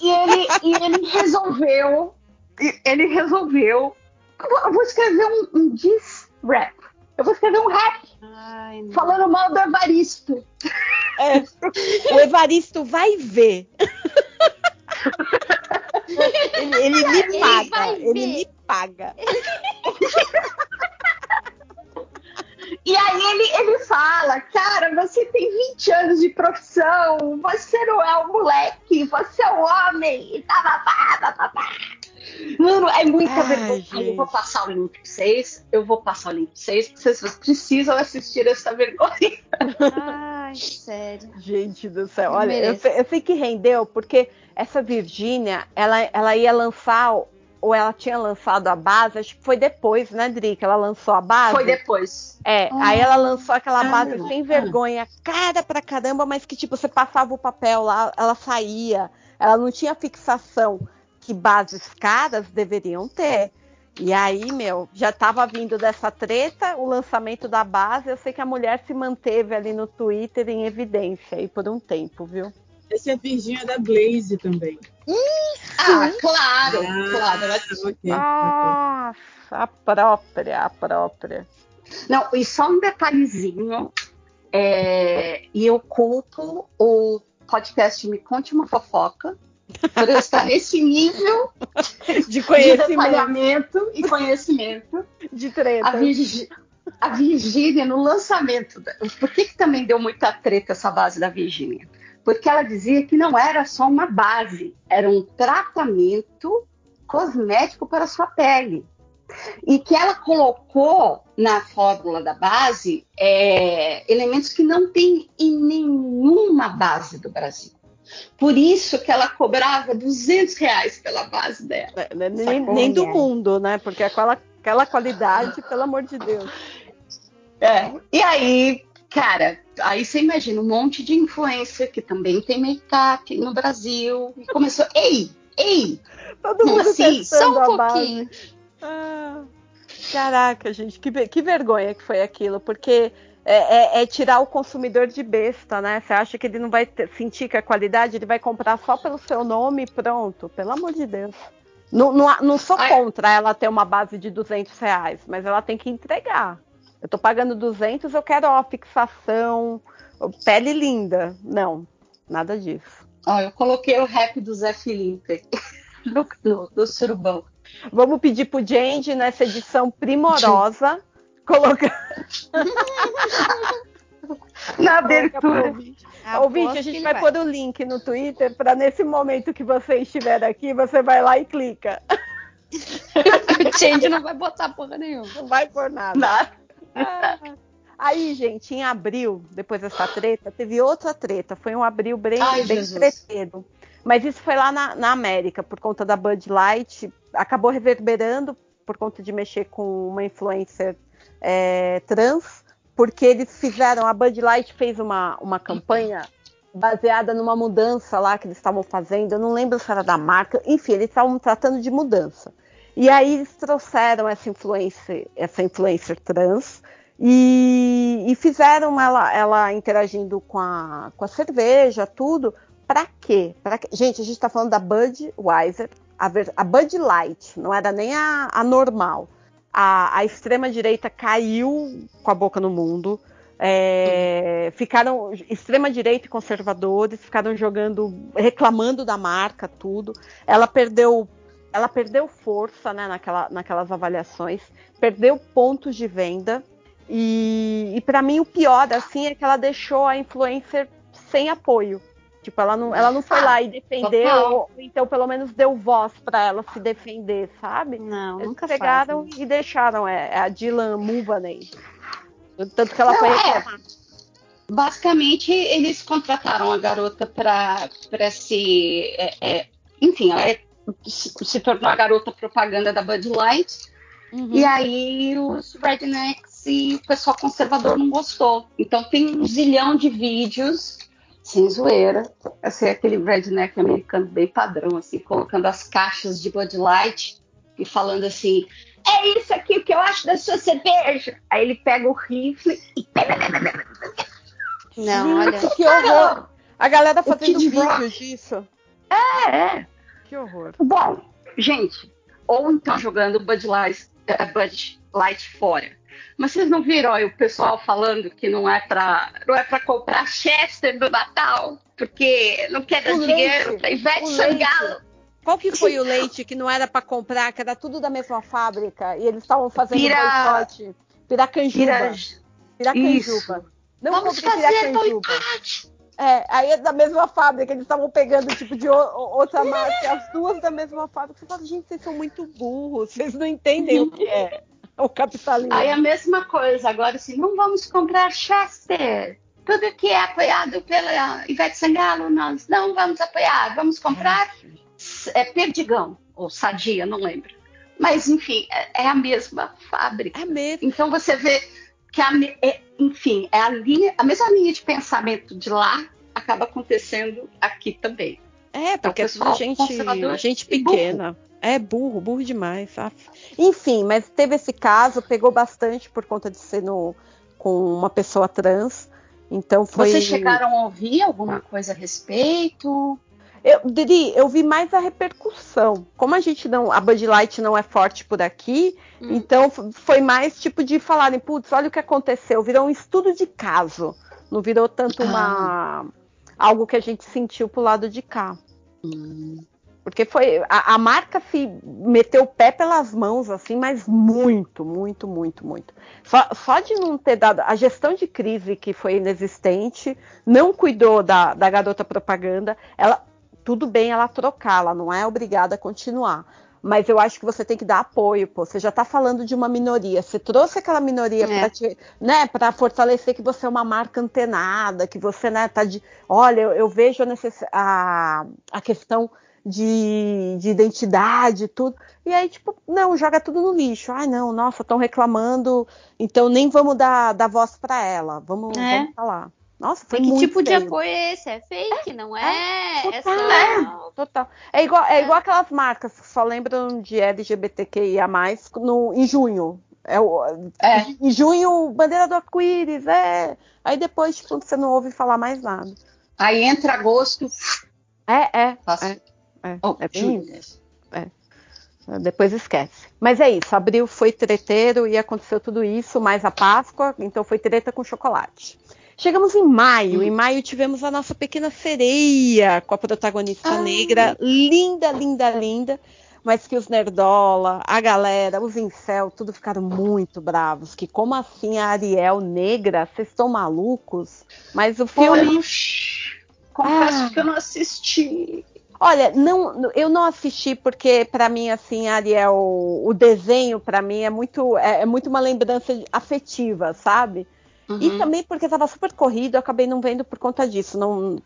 e ele, e ele resolveu, ele resolveu. Eu vou, escrever um, um diss rap. Eu vou escrever um rap Ai, falando mal do Evaristo. É. O Evaristo vai ver. Ele, ele me Ele paga. Ele ver. me paga. E aí ele, ele fala, cara, você tem 20 anos de profissão, você não é um moleque, você é um homem, e tá, babá, babá. Mano, é muita Ai, vergonha. Eu vou passar o link pra vocês, eu vou passar o link pra vocês, porque vocês precisam assistir essa vergonha. Ai, sério. Gente do céu, olha, eu eu sei que rendeu, porque essa Virgínia, ela, ela ia lançar, ou ela tinha lançado a base, acho que foi depois, né, Dri, que ela lançou a base? Foi depois. É, Ah. aí ela lançou aquela base Ah. sem vergonha, cara pra caramba, mas que tipo, você passava o papel lá, ela saía, ela não tinha fixação que bases caras deveriam ter. E aí, meu, já tava vindo dessa treta, o lançamento da base, eu sei que a mulher se manteve ali no Twitter em evidência aí por um tempo, viu? Essa é a Virgínia da Blaze também. Ah, claro, Ah, claro. ela- ok, ok. Nossa, a própria, a própria. Não, e só um detalhezinho, é, e eu culpo o podcast Me Conte Uma Fofoca, Por eu estar nesse nível De de conhecimento, detalhamento e conhecimento. de treta. A, Virgi- a Virgínia, no lançamento. da- Por que, que também deu muita treta essa base da Virgínia? Porque ela dizia que não era só uma base, era um tratamento cosmético para a sua pele. E que ela colocou na fórmula da base é, elementos que não tem em nenhuma base do Brasil. Por isso que ela cobrava 200 reais pela base dela. É, né, Nem, nem do né? mundo, né? Porque aquela, aquela qualidade, pelo amor de Deus. É, e aí, cara, aí você imagina um monte de influencer que também tem make-up no Brasil. E começou, ei, ei, Todo mundo assim, Só um pouquinho. Ah, caraca, gente, que, que vergonha que foi aquilo, porque é, é- é tirar o consumidor de besta, né? Você acha que ele não vai ter- sentir que a qualidade, ele vai comprar só pelo seu nome e pronto, pelo amor de Deus. Não, não, não sou Ai. contra ela ter uma base de 200 reais, mas ela tem que entregar. Eu tô pagando 200, eu quero ó, fixação, pele linda. Não, nada disso. Ó, eu coloquei o rap do Zé Felipe no, no, no surubão. Vamos pedir pro Jandy nessa edição primorosa colocar Na abertura. ouvinte. Aposto Ouvinte, a gente ele vai pôr o link no Twitter para nesse momento que você estiver aqui, você vai lá e clica. O Change não vai botar porra nenhuma. Não vai por nada. Nada. Aí, gente, em abril, depois dessa treta, teve outra treta. Foi um abril bem, Ai, bem treteiro. Mas isso foi lá na, na América, por conta da Bud Light. Acabou reverberando por conta de mexer com uma influencer é, trans, porque eles fizeram, a Bud Light fez uma, uma campanha baseada numa mudança lá que eles estavam fazendo. Eu não lembro se era da marca. Enfim, eles estavam tratando de mudança. E aí eles trouxeram essa influencer, essa influencer trans e, e fizeram ela, ela interagindo com a, com a cerveja, tudo. Pra quê? Pra? Gente, a gente tá falando da Budweiser, a, a Bud Light, não era nem a, a normal. A, a extrema-direita caiu com a boca no mundo. É, ficaram extrema-direita e conservadores ficaram jogando, reclamando da marca, tudo. Ela perdeu ela perdeu força né, naquela, naquelas avaliações, perdeu pontos de venda. E, e para mim o pior assim é que ela deixou a influencer sem apoio. Tipo, ela não, ela não foi lá e defendeu, total. ou então pelo menos deu voz para ela se defender, sabe? Não, Eles nunca pegaram e deixaram é, é a Dylan Mulvaney. Tanto que ela Não, foi é. Basicamente, eles contrataram a garota para se. é, é, enfim, ela é- se, se tornou a garota propaganda da Bud Light. Uhum. E aí os rednecks e o pessoal conservador não gostou. Então tem um zilhão de vídeos, sem zoeira. Assim, aquele redneck americano bem padrão, assim, colocando as caixas de Bud Light e falando assim. É isso aqui que eu acho da sua cerveja. Aí ele pega o rifle e Não, olha. Que horror! A galera fazendo Kid vídeo Rock. disso. É, é. Que horror. Bom, gente, ou então jogando Bud Light, eh, Bud Light fora. Mas vocês não viram aí o pessoal falando que não é pra, não é pra comprar Chester do Natal, porque não quer dar O dinheiro leite, pra Ivete o Sangalo. Qual que foi o leite que não era para comprar, que era tudo da mesma fábrica e eles estavam fazendo Pira- boicote? Piracanjuba. Pira- Piracanjuba. Não Vamos fazer piracanjuba. boicote. É, aí é da mesma fábrica, eles estavam pegando tipo de outra marca, as duas da mesma fábrica. Você fala, gente, vocês são muito burros, vocês não entendem o que é o capitalismo. Aí a mesma coisa, agora assim, não vamos comprar Chester. Tudo que é apoiado pela Ivete Sangalo, nós não vamos apoiar. Vamos comprar é, Perdigão, ou Sadia, não lembro. Mas, enfim, é, é a mesma fábrica. É mesmo. Então você vê que, a, é, enfim, é a, linha, a mesma linha de pensamento de lá acaba acontecendo aqui também. É, porque é tudo pessoal gente, gente pequena. É burro, burro demais. af. Enfim, mas teve esse caso, pegou bastante por conta de ser no, com uma pessoa trans. Então foi. Vocês chegaram a ouvir alguma coisa a respeito? Eu, Diri, eu vi mais a repercussão. Como a gente não. A Bud Light não é forte por aqui, Hum. então foi mais tipo de falarem, putz, olha o que aconteceu. Virou um estudo de caso. Não virou tanto uma. algo que a gente sentiu pro lado de cá. Hum. Porque foi. A, a, marca se meteu o pé pelas mãos, assim, mas muito, muito, muito, muito. Só, só, de não ter dado. A gestão de crise que foi inexistente, não cuidou da, da garota propaganda, ela. Tudo bem ela trocar, ela não é obrigada a continuar. Mas eu acho que você tem que dar apoio, pô. Você já está falando de uma minoria. Você trouxe aquela minoria é. para né, para fortalecer que você é uma marca antenada, que você, né, tá de. Olha, eu, eu vejo a, necess... a, a questão de, de identidade, tudo. E aí, tipo, não, joga tudo no lixo. Ai, não, nossa, estão reclamando, então nem vamos dar, dar voz para ela. Vamos, é. vamos falar. Nossa, foi que muito tipo feio. de apoio é esse? É fake, é, não é? É, total, é, total. é igual, é, igual aquelas marcas que só lembram de LGBTQIA+, no, em junho. É, o, é. Em junho, bandeira do arco-íris, é. Aí depois, tipo, você não ouve falar mais nada. Aí entra agosto. É, é. Passa. é. É, oh, é bem isso. É. Depois esquece. Mas é isso, abril foi treteiro e aconteceu tudo isso, mais a Páscoa, então foi treta com chocolate. Chegamos em maio. Hum. Em maio tivemos a nossa pequena sereia com a protagonista ah. negra, linda, linda, linda. Mas que os nerdola, a galera, os incel, tudo ficaram muito bravos. Que como assim a Ariel negra? Vocês estão malucos? Mas o filme. Confesso ah. que eu não assisti. Olha, não, eu não assisti porque para mim assim, Ariel, o desenho para mim é muito é, é, muito uma lembrança afetiva, sabe? Uhum. E também porque estava super corrido, eu acabei não vendo por conta disso. Não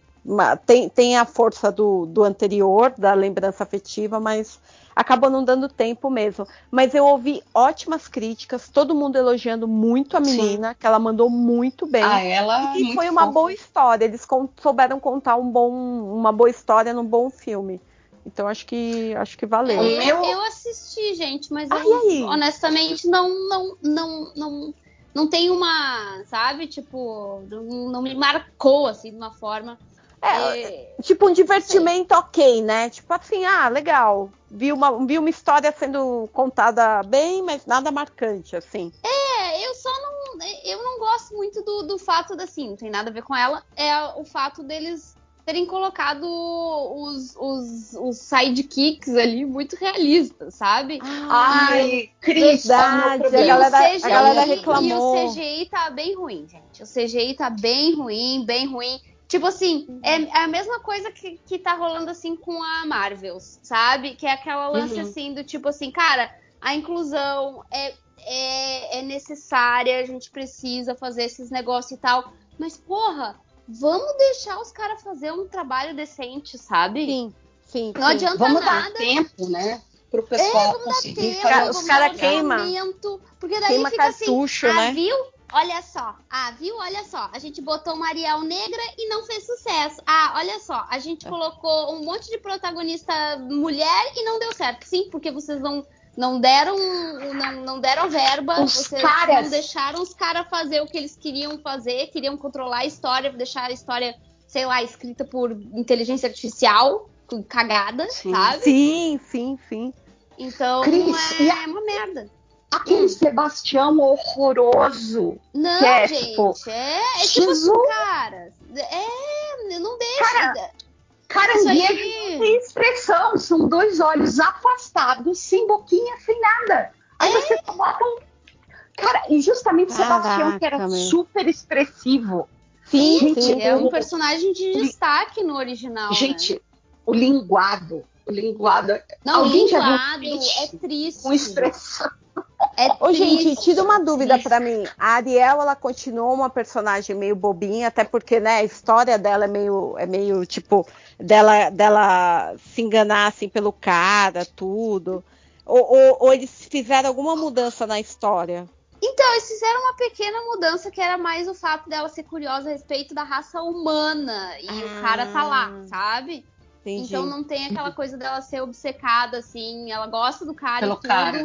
tem, tem a força do, do anterior, da lembrança afetiva, mas acabou não dando tempo mesmo. Mas eu ouvi ótimas críticas, todo mundo elogiando muito a menina, Sim. que ela mandou muito bem. Ah, ela e foi uma boa história. Eles souberam contar um bom, uma boa história num bom filme. Então acho que acho que valeu. É, eu, eu assisti, gente, mas ah, eu, honestamente não não não não não tem uma, sabe, tipo, não, não me marcou assim de uma forma é, tipo um divertimento Sim. ok, né? Tipo assim, ah, legal. Vi uma, vi uma história sendo contada bem, mas nada marcante, assim. É, eu só não. Eu não gosto muito do, do fato da assim, não tem nada a ver com ela. É o fato deles terem colocado os, os, os sidekicks ali muito realistas, sabe? Ai, Cris, verdade, a galera, CGI, a galera reclamou. E o CGI tá bem ruim, gente. O CGI tá bem ruim, bem ruim. Tipo assim, é, é a mesma coisa que, que tá rolando assim com a Marvel, sabe? Que é aquela lance uhum. assim do tipo assim, cara, a inclusão é, é, é necessária, a gente precisa fazer esses negócios e tal. Mas, porra, vamos deixar os caras fazer um trabalho decente, sabe? Sim, sim. Não sim. adianta vamos nada. Dar tempo, né? Pro pessoal é, conseguir. Tempo, os caras queimam. Porque daí queima fica assim, cartucho, assim, né? ah, viu? Olha só, ah, viu? Olha só, a gente botou Mariel negra e não fez sucesso. Ah, olha só, a gente é. colocou um monte de protagonista mulher e não deu certo. Sim, porque vocês não, não deram não, não deram verba, os vocês caras. não deixaram os caras fazer o que eles queriam fazer, queriam controlar a história, deixar a história, sei lá, escrita por inteligência artificial, cagada, sim. sabe? Sim, sim, sim. Então Cris, é, é uma merda. Aquele Sebastião horroroso. Não, que é, gente, tipo, é, é tipo assim, cara. É, não deixa. Cara, caranguejo não tem expressão, são dois olhos afastados, sem boquinha, sem nada. Aí é? você coloca um. Cara, e justamente Caraca, Sebastião, que era meu. super expressivo. Sim, gente, sim, é um personagem de destaque no original. Né? Gente, né? o linguado. O linguado. Não, Alguém linguado é triste. Com expressão. É Ô, gente, tira uma dúvida para mim. A Ariel, ela continuou uma personagem meio bobinha, até porque, né, a história dela é meio, é meio tipo, dela, dela se enganar assim pelo cara, tudo. Ou, ou, ou eles fizeram alguma mudança na história? Então, eles fizeram uma pequena mudança que era mais o fato dela ser curiosa a respeito da raça humana. E ah, o cara tá lá, sabe? Entendi. Então não tem aquela coisa dela ser obcecada, assim. Ela gosta do cara Pelo e tudo. Cara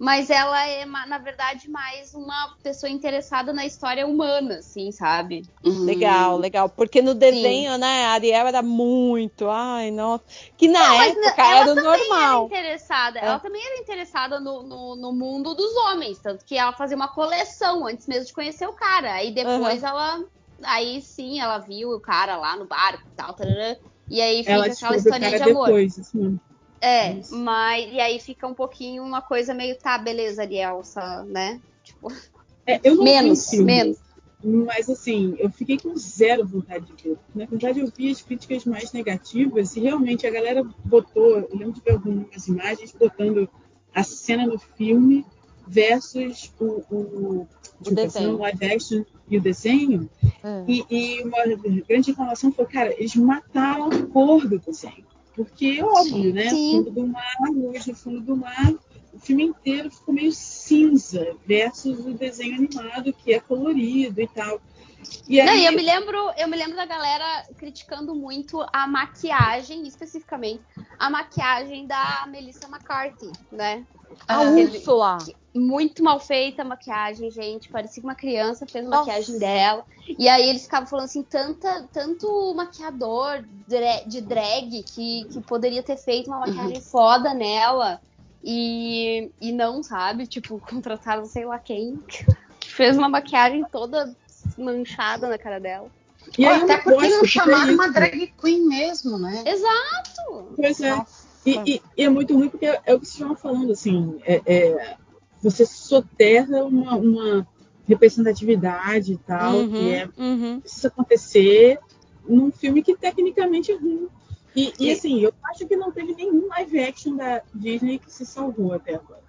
mas ela é, na verdade, mais uma pessoa interessada na história humana, assim, sabe? Uhum. Legal, legal. Porque no desenho, Sim. né, a Ariel era muito, ai, nossa. Que na não, época era normal. Era interessada, é. Ela também era interessada no, no, no, mundo dos homens, tanto que ela fazia uma coleção antes mesmo de conhecer o cara. Aí depois uhum. ela. Aí sim, ela viu o cara lá no barco e tal. Tarará. E aí fica Ela aquela historinha cara de amor. depois, assim. É, Isso. mas e aí fica um pouquinho uma coisa meio, tá, beleza, Ariel, só, né? Tipo, É, eu não o menos, filme, menos. Mas assim, eu fiquei com zero vontade de ver. Na verdade, eu vi as críticas mais negativas e realmente a galera botou, eu lembro de ver algumas imagens botando a cena no filme versus o, o, tipo, a cena desenho. no live action e o desenho. É. E, e uma grande reclamação foi, cara, eles mataram a cor do desenho. Porque é óbvio, né? Sim. Fundo do mar, luz no fundo do mar. O filme inteiro ficou meio cinza versus o desenho animado, que é colorido e tal. E Não, aí, e eu me lembro, eu me lembro da galera criticando muito a maquiagem, especificamente a maquiagem da Melissa McCarthy, né? A Ah, Úrsula. Muito mal feita a maquiagem, gente. Parecia que uma criança fez a Nossa. maquiagem dela. E aí eles ficavam falando assim, tanta, tanto maquiador de drag que, que poderia ter feito uma maquiagem foda nela. E, e não, sabe? Tipo, contrataram sei lá quem que fez uma maquiagem toda manchada na cara dela. e aí até porque não chamaram uma drag queen mesmo, né? Exato! Pois é. E, e- e é muito ruim porque é, é o que vocês estavam falando, assim, é, é, você soterra uma, uma representatividade e tal, Uhum, que é, uhum. precisa acontecer num filme que tecnicamente é ruim. E, e, E- assim, eu acho que não teve nenhum live action da Disney que se salvou até agora.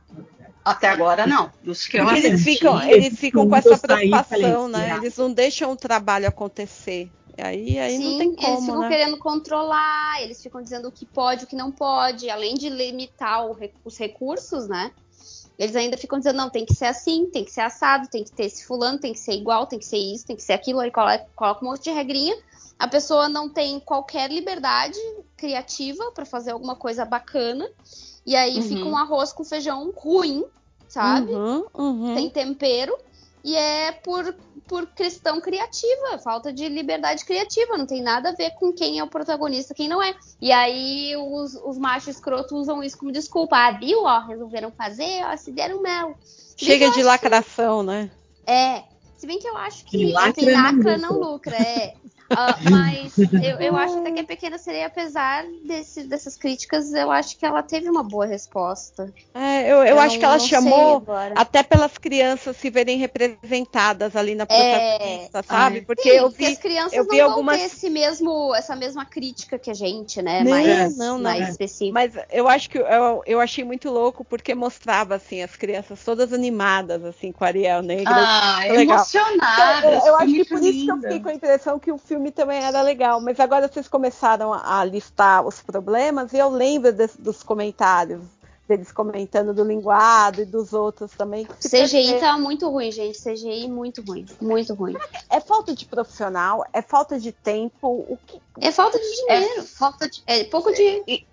Até agora não. Dos que eu eles assisti, ficam, eles ficam com essa preocupação, falei, né? "Ah". Eles não deixam o trabalho acontecer. Aí, aí não Sim, tem eles como, ficam né? querendo controlar, eles ficam dizendo o que pode, o que não pode, além de limitar o re- os recursos, né? Eles ainda ficam dizendo, não, tem que ser assim, tem que ser assado, tem que ter esse fulano, tem que ser igual, tem que ser isso, tem que ser aquilo, aí coloca, coloca um monte de regrinha. A pessoa não tem qualquer liberdade criativa pra fazer alguma coisa bacana. E aí Uhum. fica um arroz com feijão ruim, sabe? Uhum, uhum. tem tempero e é por, por questão criativa, falta de liberdade criativa, não tem nada a ver com quem é o protagonista, quem não é. E aí os, os machos escrotos usam isso como desculpa. Ah, viu? Ó, resolveram fazer, ó, se deram mel. Chega de lacração, né? É. Se bem que eu acho que Quem lacra quem não lucra. não lucra, é. Ah, mas eu, eu acho até que a Pequena Sereia, apesar desse, dessas críticas, eu acho que ela teve uma boa resposta. É, eu, eu acho não- que ela não chamou até pelas crianças se verem representadas ali na protagonista, sabe? Ah, Porque É. Sim, eu porque vi. as crianças eu não vi vão algumas- ter esse mesmo, essa mesma crítica que a gente, né? Não, mais não, não. mais É. específica. Mas eu acho que eu, eu achei muito louco porque mostrava assim as crianças todas animadas assim com a Ariel Negra. Ah, Legal. emocionada. eu, eu acho que por isso que eu linda. fiquei com a impressão que o filme também era legal. Mas agora vocês começaram a, listar os problemas e eu lembro des- dos comentários deles comentando do linguado e dos outros também. CGI tá muito ruim, gente. CGI muito ruim, muito ruim. É falta de profissional, é falta de tempo. O que É falta de É dinheiro. falta de. É, pouco de.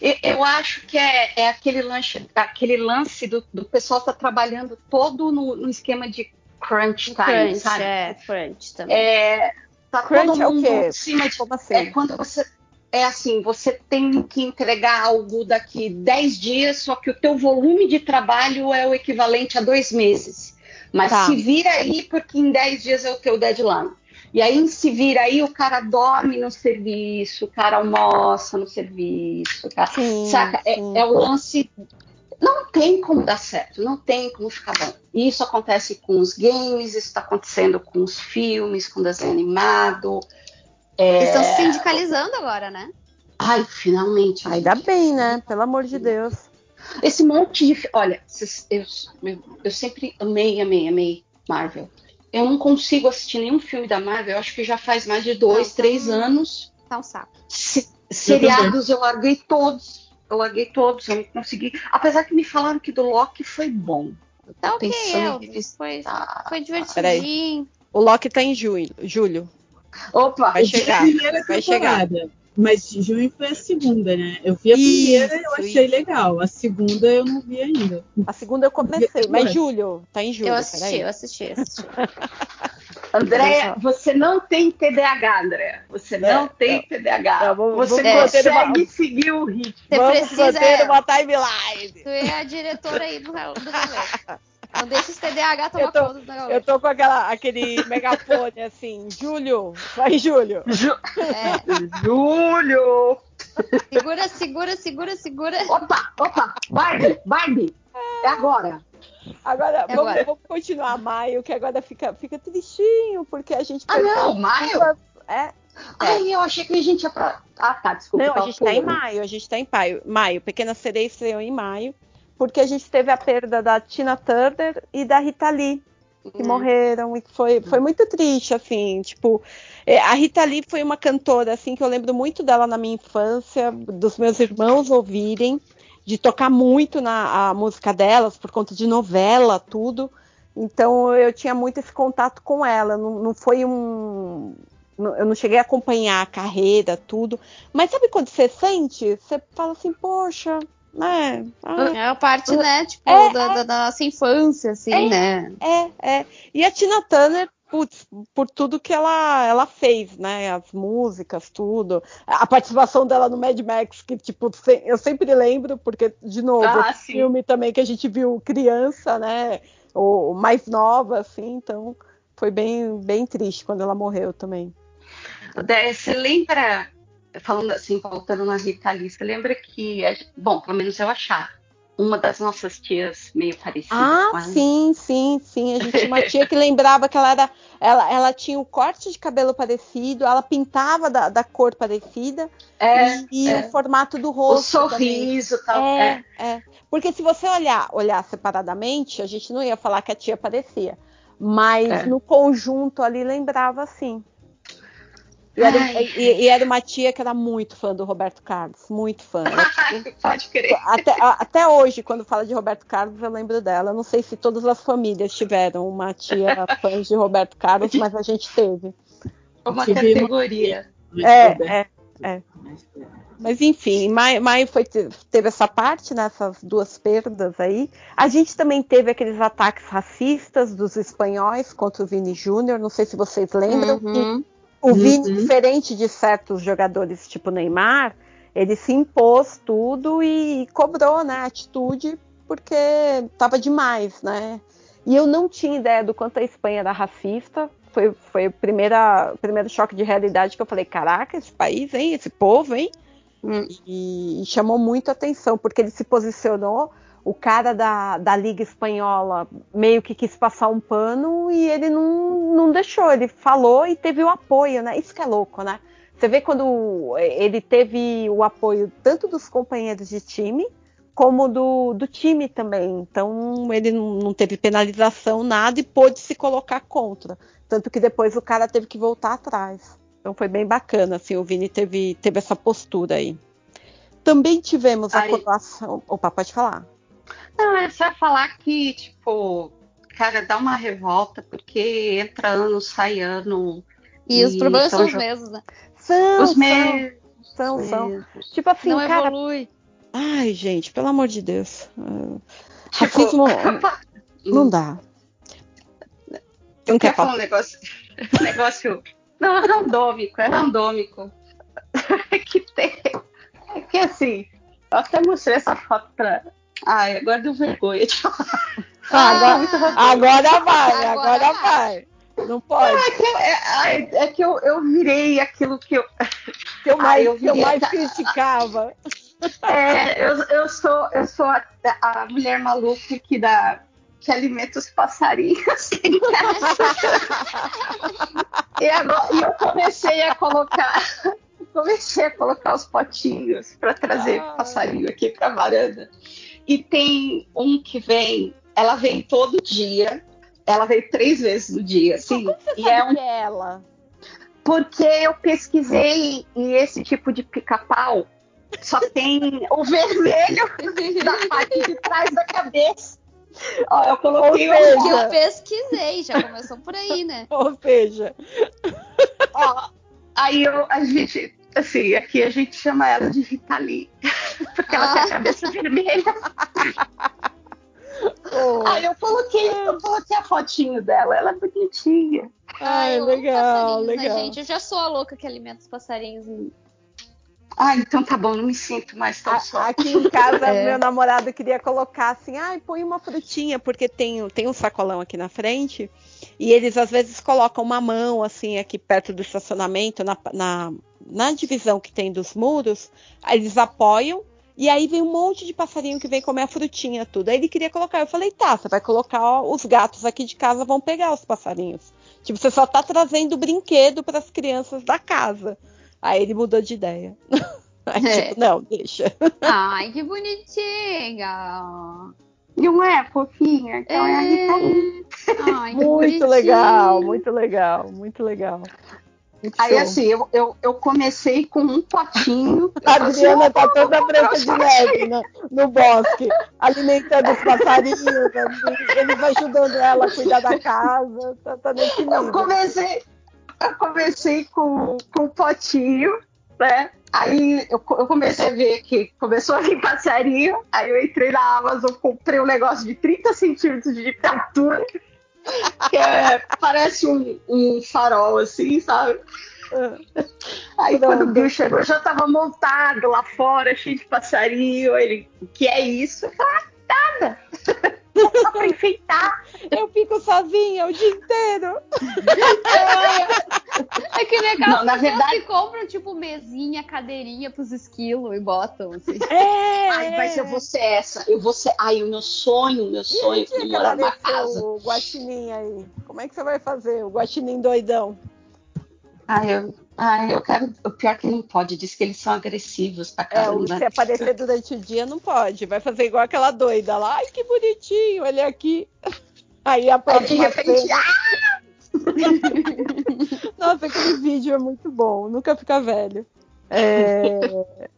Eu, eu acho que é, é aquele, lance, aquele lance do, do pessoal tá trabalhando todo no, no esquema de crunch time, crunch, sabe? é, crunch também. É, tá Crunch todo é o mundo quê? em cima de como assim? É quando você. É assim, você tem que entregar algo daqui 10 dias, só que o teu volume de trabalho é o equivalente a dois meses. Mas Tá. se vira aí, porque em 10 dias é o teu deadline. E aí, se vira aí, o cara dorme no serviço, o cara almoça no serviço, o cara- Sim, saca? É, sim. é o lance. Não tem como dar certo, não tem como ficar bom. E Isso acontece com os games, isso está acontecendo com os filmes, com desenho animado. Eles estão se sindicalizando agora, né? Ai, finalmente. Ainda gente. bem, né? Pelo amor de Deus. Esse monte de. Olha, eu, eu, sempre amei, amei, amei Marvel. Eu não consigo assistir nenhum filme da Marvel, eu acho que já faz mais de dois, Não, três tá. anos. Tá um saco. Se- seriados eu larguei todos. Eu larguei todos, eu não consegui. Apesar que me falaram que do Loki foi bom. Eu Tá ok, Elvis. Foi, Ah, foi divertidinho. O Loki tá em julho. julho. Opa! Vai A chegar. primeira vai chegar. Mas junho foi a segunda, né? Eu vi a Isso, primeira e eu achei isso. legal. A segunda eu não vi ainda. A segunda eu comecei, mas julho. Tá em julho. Eu assisti, peraí. eu assisti, eu assisti. Andréia, você não tem TDAH, Andréia. Você não É, tem TDAH. Não, vamos- você vamos consegue uma- seguir o ritmo. Você Vamos precisa. manter uma timeline. Tu é a diretora aí do, do rolê. Não deixa os TDAH tomar Eu tô- conta do negócio. Eu tô com aquela, aquele megafone assim, Júlio, vai Júlio. Ju- É, Júlio! segura, segura, segura, segura. Opa, opa! Barbie, Barbie! É agora! Agora, É vamos, agora. vamos continuar maio, que agora fica, fica tristinho, porque a gente Ah, não, maio? duas- É, Ai, eu achei que a gente ia pra. Ah, tá, desculpa. Não, a gente tá em maio, a gente tá em maio. Maio, Pequena Sereia estreou em maio, porque a gente teve a perda da Tina Turner e da Rita Lee, que Hum. morreram, e foi, foi muito triste, assim, tipo, é, a Rita Lee foi uma cantora, assim, que eu lembro muito dela na minha infância, dos meus irmãos ouvirem, de tocar muito na a música delas, por conta de novela, tudo, então eu tinha muito esse contato com ela, não, não foi um... não- Eu não cheguei a acompanhar a carreira, tudo, mas sabe quando você sente? Você fala assim, poxa, né? ah, É a parte, né, tipo, É, da, da- da nossa infância, assim, É. né? É, é. E a Tina Turner, putz, por tudo que ela, ela fez, né? As músicas, tudo. A participação dela no Mad Max, que, tipo, eu sempre lembro, porque, de novo, Ah, filme também que a gente viu criança, né? Ou mais nova, assim, então foi bem, bem triste quando ela morreu também. Você lembra, falando assim, voltando na Rita Lee, você lembra que, a- bom, pelo menos eu achava, uma das nossas tias meio parecida com Ah, ela. sim, sim, sim. A gente tinha uma tia que lembrava que ela era. Ela, ela tinha o corte de cabelo parecido, ela pintava da, da cor parecida É, e, é. o formato do o rosto. também. sorriso e tal. É. É, é. Porque se você olhar, olhar separadamente, a gente não ia falar que a tia parecia. Mas É. no conjunto ali lembrava sim. E era, e- e era uma tia que era muito fã do Roberto Carlos, muito fã. Tipo, Pode crer. até, a- até hoje, quando fala de Roberto Carlos, eu lembro dela. Não sei se todas as famílias tiveram uma tia fã de Roberto Carlos, mas a gente teve. Uma Tive uma- categoria. É, é. Mas enfim, maio, maio foi, teve essa parte, né, essas duas perdas aí. A gente também teve aqueles ataques racistas dos espanhóis contra o Vini Júnior. Não sei se vocês lembram. que Uhum. O Vini, Uhum. diferente de certos jogadores tipo Neymar, ele se impôs tudo e cobrou né, a atitude porque estava demais, né? E eu não tinha ideia do quanto a Espanha era racista. Foi, foi o primeiro choque de realidade que eu falei, caraca, esse país, hein? Esse povo, hein? Hum. E, e chamou muito atenção, porque ele se posicionou, o cara da, da Liga Espanhola meio que quis passar um pano e ele não, não deixou, ele falou e teve o apoio, né? Isso que é louco, né? Você vê quando ele teve o apoio tanto dos companheiros de time como do, do time também. Então ele não, não teve penalização, nada e pôde se colocar contra. Tanto que depois o cara teve que voltar atrás. Então foi bem bacana, assim, o Vini teve, teve essa postura aí. Também tivemos a Aí- coroação. Opa, pode falar. Não, é só falar que, tipo, cara, dá uma revolta, porque entra ano, sai ano. E os problemas São são os mesmos, né? São, Os são, meus. são, são. Tipo assim, Não cara. evolui. Ai, gente, pelo amor de Deus. Tipo, Racismo não dá. Não Eu quer quero falar falar. um negócio. um negócio. Não, é randômico, é randômico. que tem. É que assim, eu até mostrei essa foto pra. Ai, agora deu vergonha de falar. Ah, agora, agora vai, Agora agora vai. Não pode. É que, eu, é, ai, é que eu, eu virei aquilo que eu. Que eu Ah, mais, eu que eu mais criticava. É, eu, eu sou, eu sou a, a mulher maluca que dá. Que alimenta os passarinhos. e, agora, e eu comecei a colocar. Comecei a colocar os potinhos para trazer Ah. passarinho aqui para varanda. E tem um que vem, ela vem todo dia. Ela vem três vezes no dia, assim. E é um que é ela. porque eu pesquisei e esse tipo de pica-pau só tem o vermelho da parte de trás da cabeça. Ó, eu coloquei Ou seja, Que eu pesquisei, já começou por aí, né? Ou seja, ó, aí eu, a gente, assim, aqui a gente chama ela de Rita Lee, porque ela tem a cabeça vermelha. oh, Aí eu coloquei, eu coloquei a fotinho dela, ela é bonitinha. ai, amo legal, né, legal. gente? Eu já sou a louca que alimenta os passarinhos. Ah, então tá bom, não me sinto mais tão só. Aqui em casa, É. meu namorado queria colocar assim, ai, põe uma frutinha, porque tem, tem um sacolão aqui na frente, e eles às vezes colocam uma mão assim aqui perto do estacionamento, na, na, na divisão que tem dos muros, aí eles apoiam, e aí vem um monte de passarinho que vem comer a frutinha, tudo. Aí ele queria colocar, eu falei, tá, você vai colocar, ó, os gatos aqui de casa vão pegar os passarinhos. Tipo, você só tá trazendo brinquedo para as crianças da casa. Aí ele mudou de ideia. Aí, É. tipo, não, deixa. Ai, que bonitinha. Não é, fofinha? Então é, a Rita Lee. Ai, que Muito legal, muito legal, muito legal. Muito Aí show. assim, eu, eu, eu comecei com um potinho. A Adriana tá toda branca de neve no, no bosque, alimentando os passarinhos, ali, eles ajudando ela a cuidar da casa, tá, tá nesse Eu nível. comecei, eu comecei com, com um potinho, né? Aí eu, eu comecei a ver que começou a vir passarinho, aí eu entrei na Amazon, comprei um negócio de 30 centímetros de altura, que é- parece um, um farol, assim, sabe? Aí Pronto. quando o Bill chegou, já tava montado lá fora, cheio de passarinho. Ele, o que é isso? Eu falei, ah, nada. Só pra enfeitar. Eu fico sozinha o dia inteiro. É que legal Não, na verdade- que compram, tipo, mesinha, cadeirinha pros esquilos e botam, assim. É, Ai, mas eu vou ser essa. Eu vou ser. Ai, o meu sonho, o meu sonho é que morar numa casa. o guaxinim aí? Como é que você vai fazer? O guaxinim doidão. Ai, eu, ai, eu quero. O pior é que não pode, diz que eles são agressivos pra É, caramba. se aparecer durante o dia não pode. Vai fazer igual aquela doida lá. Ai, que bonitinho, ele aqui. Aí a Aí, de repente, cena- ah, Nossa, aquele vídeo é muito bom, nunca fica velho. É,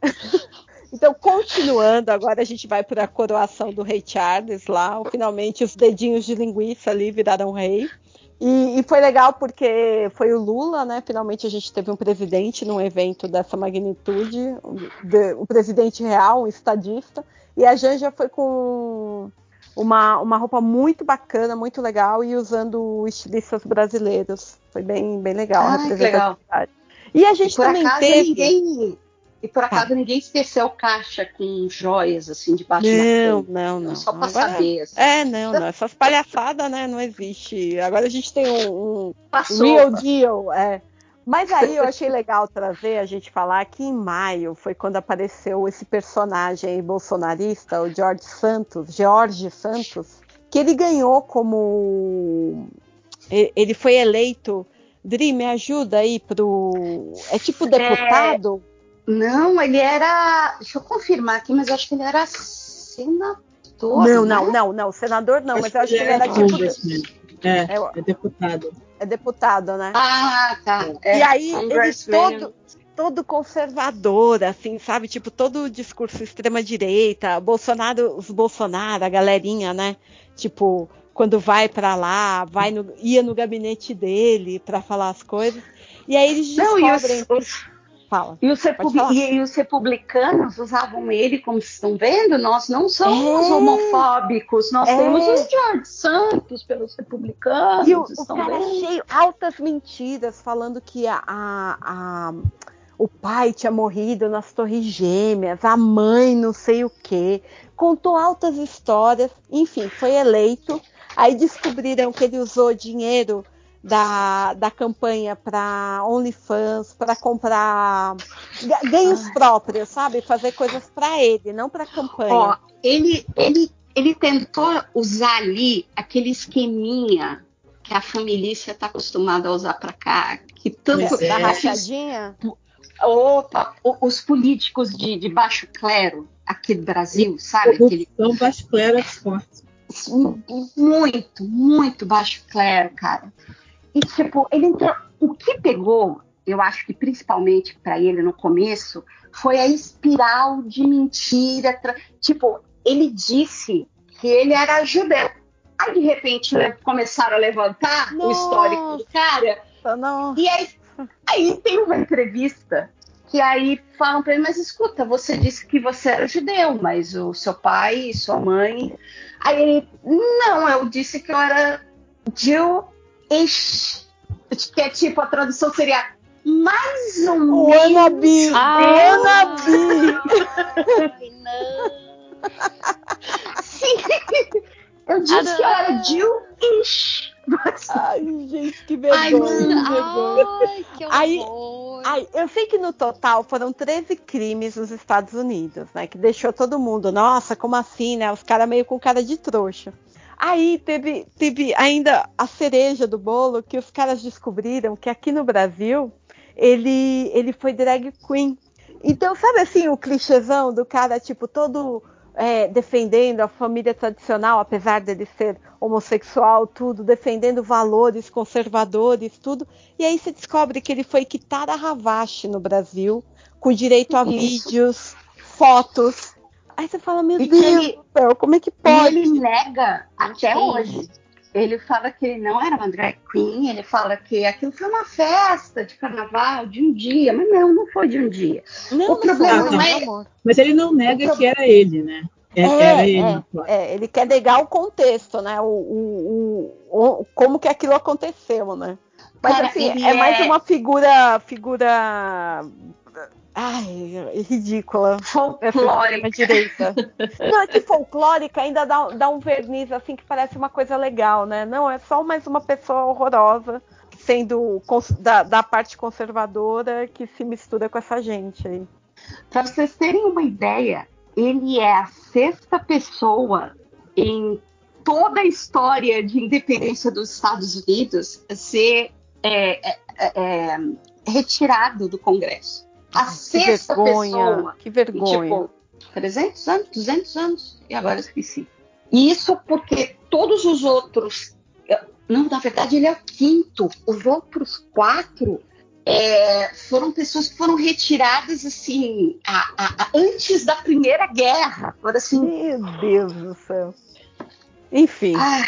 Então, continuando, agora a gente vai para a coroação do rei Charles lá. Finalmente, os dedinhos de linguiça ali viraram rei. E, e foi legal porque foi o Lula, né? Finalmente a gente teve um presidente num evento dessa magnitude, um, de- um presidente real, um estadista. E a Janja foi com uma, uma roupa muito bacana, muito legal, e usando estilistas brasileiros. Foi bem, bem legal. a Ai, que legal. E a gente por também acaso teve. ninguém. E por acaso ninguém esqueceu caixa com joias assim debaixo Não, da não, não. Só pra Agora- saber. Assim. É, não, não. Essas palhaçadas, né? Não existe. Agora a gente tem um, um Passou. real deal, é. Mas aí eu achei legal trazer a gente falar que em maio foi quando apareceu esse personagem bolsonarista, o George Santos, George Santos, que ele ganhou como ele foi eleito. Dri, me ajuda aí pro. É tipo deputado? Não, ele era. Deixa eu confirmar aqui, mas eu acho que ele era senador. Não, não, né? não, não. Senador não, mas eu acho que ele era tipo. Congressman. É, É, é deputado. é deputado, né? Ah, tá. É, e aí, ele Congressman. todo, todo conservador, assim, sabe? Tipo, todo o discurso extrema-direita, Bolsonaro, os Bolsonaro, a galerinha, né? Tipo, quando vai pra lá, vai no, ia no gabinete dele pra falar as coisas. E aí eles Não, e os, descobrem. os- Fala. e os e- e os republicanos usavam ele, como vocês estão vendo, nós não somos É. homofóbicos, nós É. temos os George Santos pelos republicanos. E o, o cara vendo? cheio, altas mentiras, falando que a, a- a- o pai tinha morrido nas Torres Gêmeas, a mãe não sei o quê. Contou altas histórias, enfim, foi eleito. Aí descobriram que ele usou dinheiro da, da campanha para OnlyFans, para comprar ga- ganhos próprios, sabe? Fazer coisas para ele, não para campanha. Ó, ele, ele, ele tentou usar ali aquele esqueminha que a família está acostumada a usar para cá, que tanto É. da rachadinha? Opa, os políticos de, de baixo clero aqui do Brasil, sabe? Aquele, Corrupção vasculera forte. muito, muito baixo clero, cara. E tipo, ele entrou. O que pegou, eu acho que principalmente para ele no começo, foi a espiral de mentira. tra- Tipo, ele disse que ele era judeu. Aí de repente né, começaram a levantar o Nossa. histórico do cara. Não. E aí, aí tem uma entrevista que aí falam para ele, mas escuta, você disse que você era judeu, mas o seu pai e sua mãe. Aí ele, não, eu disse que eu era Jewish. Que é tipo, a tradução seria mais O menos. Anabi! Ah. Anabi! Ai, não. Sim. Eu disse que eu era Jewish. Mas Ai, gente, que Ai, vergonha. que não. vergonha. Ai, que Aí- horror. Ai, eu sei que no total foram 13 crimes nos Estados Unidos, né? Que deixou todo mundo, nossa, como assim, né? Os caras meio com cara de trouxa. Aí teve, teve ainda a cereja do bolo que os caras descobriram que aqui no Brasil ele, ele foi drag queen. Então, sabe assim, o clichêzão do cara, tipo, todo é, defendendo a família tradicional, apesar dele ser homossexual, tudo, defendendo valores conservadores, tudo. E aí você descobre que ele foi Kitara Havashi no Brasil, com direito a vídeos, fotos. Aí você fala, meu E Deus ele- do céu, como é que pode? ele nega até Sim. hoje. Ele fala que ele não era uma drag queen, ele fala que aquilo foi uma festa de carnaval de um dia, mas não, não foi de um dia. Não, o problema não meu é- amor. Mas ele não nega que era ele, né? É- É, era ele. é, claro. é, ele quer negar o contexto, né? O, o- o- o- como que aquilo aconteceu, né? Mas Cara, assim, é, mais é- uma figura, figura, ai, ridícula. Essa Folclórica. direita. Não, é que folclórica ainda dá, dá um verniz assim que parece uma coisa legal, né? Não, é só mais uma pessoa horrorosa sendo da, da parte conservadora que se mistura com essa gente aí. Para vocês terem uma ideia, ele é a sexta pessoa em toda a história de independência dos Estados Unidos a ser é, é, é, retirado do Congresso. A que sexta vergonha, pessoa. que vergonha. Tipo, 300 anos, 200 anos, e agora eu esqueci. E isso porque todos os outros. Não, na verdade, ele é o quinto. Os outros quatro é, foram pessoas que foram retiradas assim a- a- a- antes da Primeira Guerra. Foram assim. Meu Deus do céu. Enfim. Ah,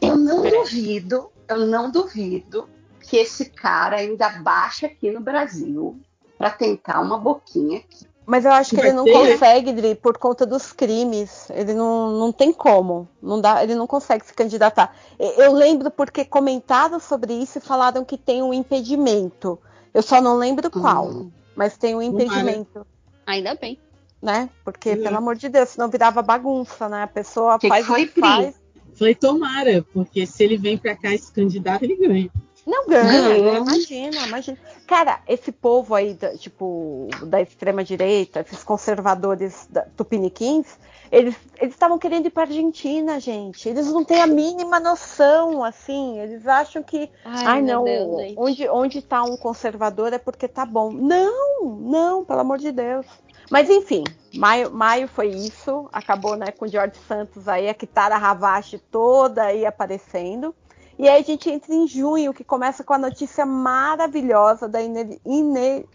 eu não duvido, eu não duvido que esse cara ainda baixa aqui no Brasil para tentar uma boquinha aqui. Mas eu acho que ele não ter? consegue, Dri, por conta dos crimes. Ele não, não tem como. Não dá, ele não consegue se candidatar. Eu lembro porque comentaram sobre isso e falaram que tem um impedimento. Eu só não lembro qual, Hum. mas tem um Tomara. impedimento, Ainda bem. né? Porque, Exato. pelo amor de Deus, senão virava bagunça, né? A pessoa Que que faz foi, o que faz. Falei, tomara, porque se ele vem pra cá e se candidata, ele ganha. Não ganha, né? imagina, imagina. Cara, esse povo aí, da- tipo, da extrema-direita, esses conservadores da, tupiniquins, eles eles estavam querendo ir pra Argentina, gente. Eles não têm a mínima noção, assim. Eles acham que, ai, meu não, Deus, onde, onde tá um conservador é porque tá bom. Não, não, pelo amor de Deus. Mas enfim, maio, maio foi isso. Acabou né, com o George Santos aí, a Kitara Havashi toda aí aparecendo. E aí a gente entra em junho, que começa com a notícia maravilhosa da ine- ine-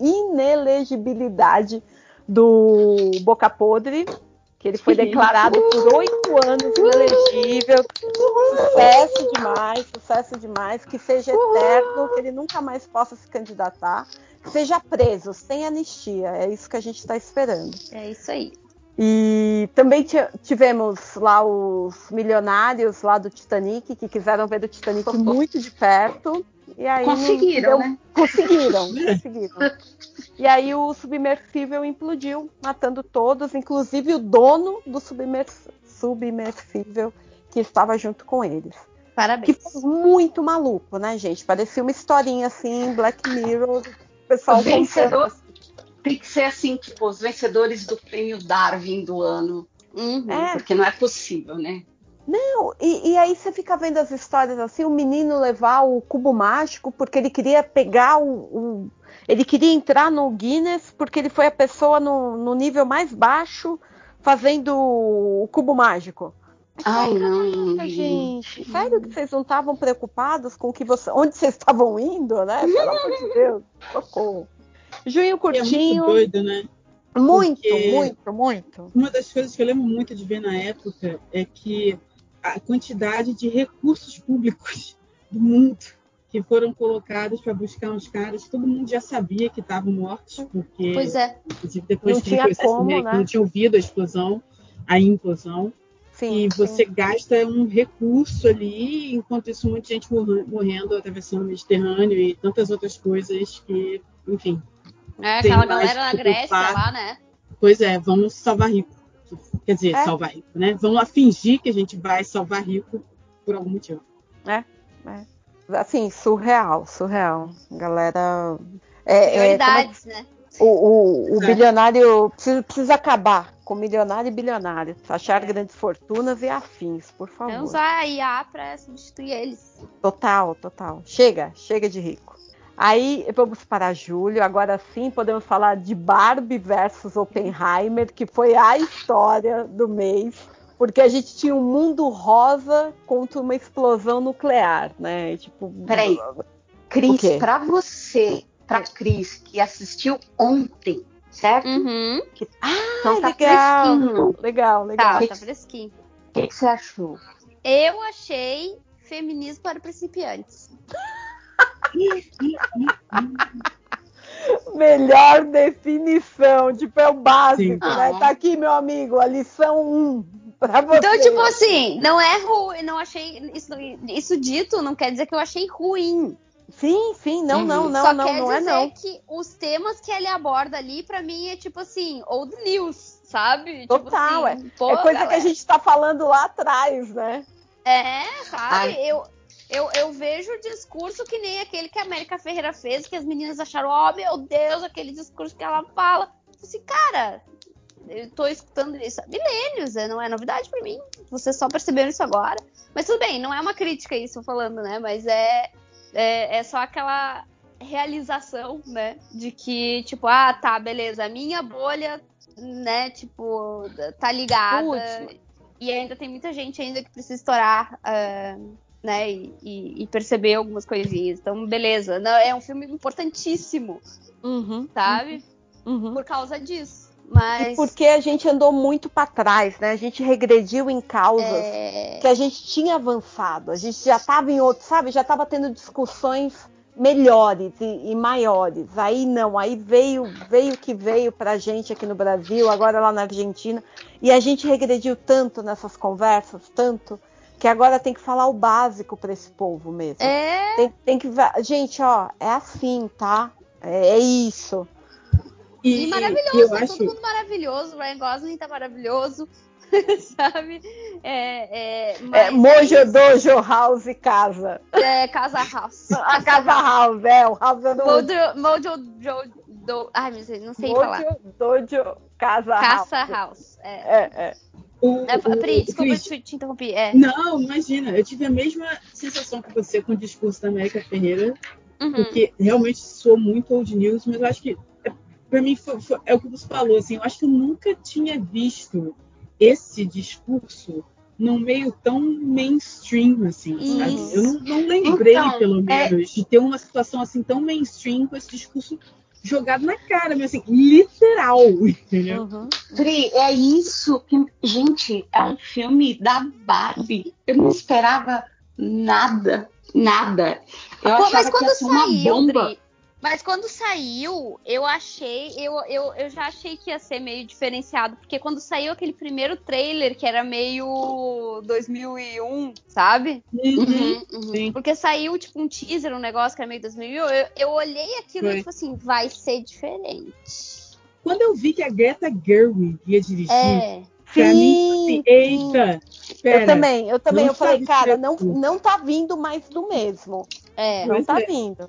inelegibilidade do Boca Podre, que ele foi declarado por oito anos inelegível. Sucesso demais, sucesso demais, que seja eterno, que ele nunca mais possa se candidatar, que seja preso, sem anistia. É isso que a gente está esperando. É isso aí. E também ti- tivemos lá os milionários lá do Titanic, que quiseram ver o Titanic muito de perto. E aí Conseguiram, deu- né? Conseguiram, conseguiram. E aí o submersível implodiu, matando todos, inclusive o dono do submers- submersível que estava junto com eles. Que Parabéns. foi muito maluco, né, gente? Parecia uma historinha assim, Black Mirror, o pessoal Vencedor. Tem que ser assim, tipo, os vencedores do prêmio Darwin do ano. Uhum. É. Porque não é possível, né? Não, e, e aí você fica vendo as histórias assim, o menino levar o cubo mágico porque ele queria pegar o. o- ele queria entrar no Guinness porque ele foi a pessoa no, no nível mais baixo fazendo o cubo mágico. Ai, não. Gente, sério que vocês não estavam preocupados com o que você, onde vocês estavam indo, né? Pelo amor de Deus, socorro. Junho E é muito curtinho, doido, né? muito, porque- muito, muito. Uma das coisas que eu lembro muito de ver na época é que a quantidade de recursos públicos do mundo que foram colocados para buscar os caras, todo mundo já sabia que estavam mortos, porque Pois é. depois Não que tinha como, né, não tinha ouvido a explosão, a implosão. sim. E você gasta um recurso ali, enquanto isso, muita gente morre- morrendo, atravessando o Mediterrâneo e tantas outras coisas que, enfim. É, Tem aquela mais galera na Grécia lá, né? Pois é, vamos salvar rico. Quer dizer, É. salvar rico, né? Vamos lá fingir que a gente vai salvar rico por algum motivo. Assim, surreal, surreal. Galera. É, é, é Prioridades, né? O, o- o É. bilionário precisa, precisa acabar com milionário e bilionário. Achar grandes fortunas e afins, por favor. Vamos usar a IA pra substituir eles. Total, total. Chega, chega de rico. Aí vamos para julho. Agora sim podemos falar de Barbie versus Oppenheimer, que foi a história do mês. Porque a gente tinha um mundo rosa contra uma explosão nuclear, né? Tipo, Peraí. Cris, pra você, pra Cris, que assistiu ontem, certo? Uhum. Então tá legal. fresquinho. legal, legal. Tá, tá fresquinho. O que, que você achou? Eu achei feminismo para principiantes. Melhor definição, tipo, é o básico, Sim. né? Tá aqui, meu amigo, a lição 1 pra você. Então, tipo assim, não é ruim, não achei. Isso, isso dito não quer dizer que eu achei ruim. Sim, sim, não, não, não, Só não, quer não é dizer não. que os temas que ele aborda ali, pra mim, é tipo assim, old news, sabe? Total, tipo assim, pô, é coisa que galera. a gente tá falando lá atrás, né? É, sabe? Ai. Eu, eu, eu vejo o discurso que nem aquele que a América Ferreira fez, que as meninas acharam, oh meu Deus, aquele discurso que ela fala. Eu Assim, cara, eu tô escutando isso há milênios, é, não é novidade pra mim. Vocês só perceberam isso agora. Mas tudo bem, não é uma crítica isso falando, né? Mas é, é, é só aquela realização, né? De que, tipo, ah, tá, beleza, a minha bolha, né, tipo, tá ligada. E ainda tem muita gente ainda que precisa estourar, ah, né, e, e- e perceber algumas coisinhas. Então, beleza. Não, é um filme importantíssimo, Uhum, sabe? uhum. Por causa disso. E Mas. porque a gente andou muito pra trás, né? A gente regrediu em causas é, que a gente tinha avançado. A gente já estava em outro, sabe? Já estava tendo discussões melhores e, e maiores. Aí não, aí veio, veio o que veio pra gente aqui no Brasil, agora lá na Argentina, e a gente regrediu tanto nessas conversas, tanto que agora tem que falar o básico para esse povo mesmo. é, Tem, tem que gente, ó, é assim, tá? É, é isso. E, E, maravilhoso, eu tá acho, todo mundo maravilhoso. O Ryan Gosling tá maravilhoso. sabe? É, é, É, Mojo é. Dojo House Casa. É, Casa House. A Casa House, é, o House é do Mojo, Mojo Jo- Do. Ai, não sei, não sei falar. Mojo Dojo Casa House. Caça House. É. É, é. O, É, o- Pri, desculpa Cris, te, te interromper. É. Não, imagina, eu tive a mesma sensação que você com o discurso da América Ferreira, Uhum. porque realmente soou muito old news, mas eu acho que, é, pra mim, foi- foi- é o que você falou, assim, eu acho que eu nunca tinha visto esse discurso num meio tão mainstream, assim, sabe? Isso. Eu não, não lembrei, Então, pelo é- menos, de ter uma situação assim tão mainstream com esse discurso jogado na cara, mas assim, literal, entendeu? Uhum. Pri, é isso que. Gente, é um filme da Barbie. Eu não esperava nada. Nada. Eu Pô, achava mas que quando ia ser uma saiu, bomba. Dri, mas quando saiu, eu achei, eu, eu, eu já achei que ia ser meio diferenciado, porque quando saiu aquele primeiro trailer, que era meio 2001, sabe? Uhum. Uhum, uhum. Sim. Porque saiu, tipo, um teaser, um negócio que era meio 2001, eu, eu olhei aquilo Foi. e, tipo assim, vai ser diferente. Quando eu vi que a Greta Gerwig ia dirigir, É, pra mim, Sim, assim, eita, pera, Eu também, eu também. Eu falei, cara, não, não tá vindo mais do mesmo. é. Não tá é. vindo.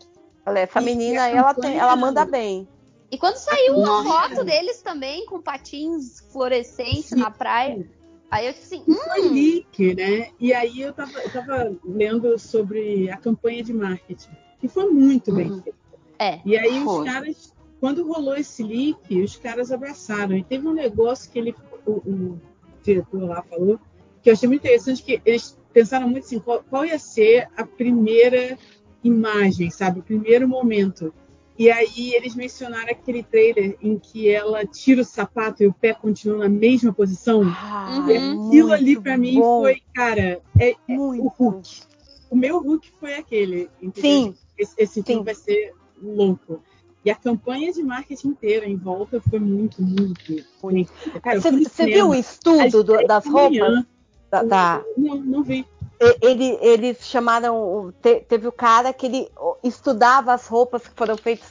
Falei, essa E- e a ela, tem, ela manda bem. E quando saiu uma Nossa. foto deles também, com patins fluorescentes na praia, aí eu, tipo assim, hum, foi leak, né? E aí eu tava, eu tava lendo sobre a campanha de marketing, que foi muito bem Uhum. feita. é. E aí Foi. os caras, quando rolou esse leak, os caras abraçaram. E teve um negócio que ele, o, o diretor lá falou, que eu achei muito interessante, que eles pensaram muito assim, qual, qual ia ser a primeira imagem, sabe? O primeiro momento. E aí eles mencionaram aquele trailer em que ela tira o sapato e o pé continua na mesma posição. Ah, Uhum. é Aquilo ali pra mim bom, foi, cara, é, é o Hulk. O meu Hulk foi aquele. entendeu? Sim, Esse, esse filme Sim. vai ser louco. E a campanha de marketing inteira em volta foi muito, muito bonita. Você cinema viu o estudo do- das roupas? Da, da- Não, não vi. E- ele- eles chamaram. teve o cara que ele estudava as roupas que foram feitas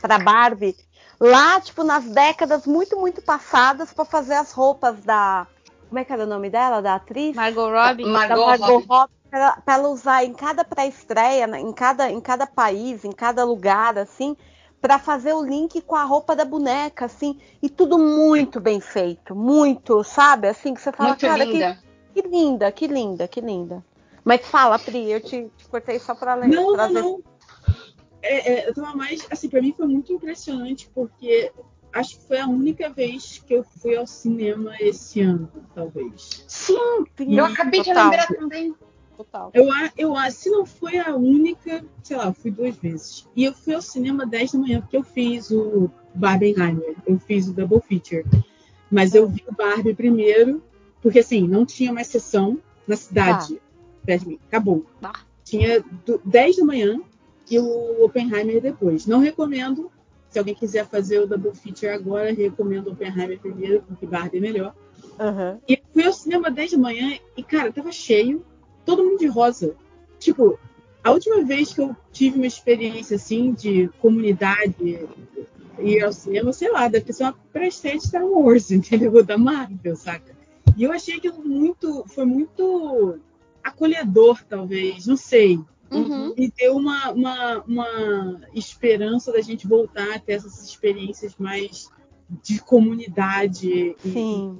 para Barbie lá, tipo, nas décadas muito, muito passadas, para fazer as roupas da. Como é que era o nome dela? Da atriz? Margot Robbie. Margot Margot Robbie. Pra ela, usar em cada pré-estreia, né, em cada, em cada país, em cada lugar, assim, para fazer o link com a roupa da boneca, assim, e tudo muito bem feito, muito, sabe? Assim, que você fala, Muito cara, linda. que linda, que linda, que linda. Mas fala, Pri, eu te, te cortei só pra ler. Não, pra não, ver- não. É, é, eu tava mais. Assim, pra mim foi muito impressionante, porque acho que foi a única vez que eu fui ao cinema esse ano, talvez. Sim, Sim, eu acabei total, de lembrar também. Total. Eu, eu, se não foi a única, sei lá, eu fui duas vezes. E eu fui ao cinema 10 da manhã, porque eu fiz o Barbenheimer, eu fiz o Double Feature. Mas eu vi o Barbie primeiro, porque assim, não tinha mais sessão na cidade. perto de mim. Acabou. Ah. Tinha do- 10 da manhã e o Oppenheimer depois. Não recomendo. Se alguém quiser fazer o Double Feature agora, recomendo o Oppenheimer primeiro, porque Barbie é melhor. Aham. E fui ao cinema 10 da manhã e, cara, tava cheio, todo mundo de rosa. Tipo, a última vez que eu tive uma experiência assim de comunidade ir ao cinema, sei lá, deve ter sido uma pré-estreia de Star Wars, entendeu? Da Marvel, saca? E eu achei aquilo muito. Foi muito acolhedor, talvez, não sei. Uhum. E deu uma, uma, uma esperança da gente voltar a ter essas experiências mais de comunidade e, Sim.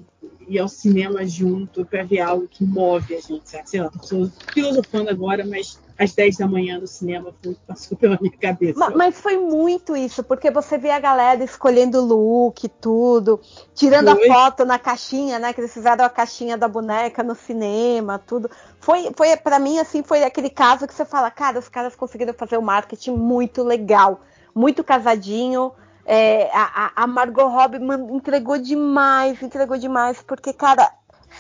Ir ao cinema junto para ver algo que move a gente, sabe? Sei lá, tô filosofando agora, mas às 10 da manhã no cinema foi, passou pela minha cabeça. Ma- Mas foi muito isso, porque você vê a galera escolhendo look, tudo, tirando Foi. a foto na caixinha, né? Que eles fizeram a caixinha da boneca no cinema, tudo. Foi, foi para mim, assim, foi aquele caso que você fala, cara, os caras conseguiram fazer o marketing muito legal, muito casadinho. É, a, a- Margot Robbie entregou demais, entregou demais, porque, cara,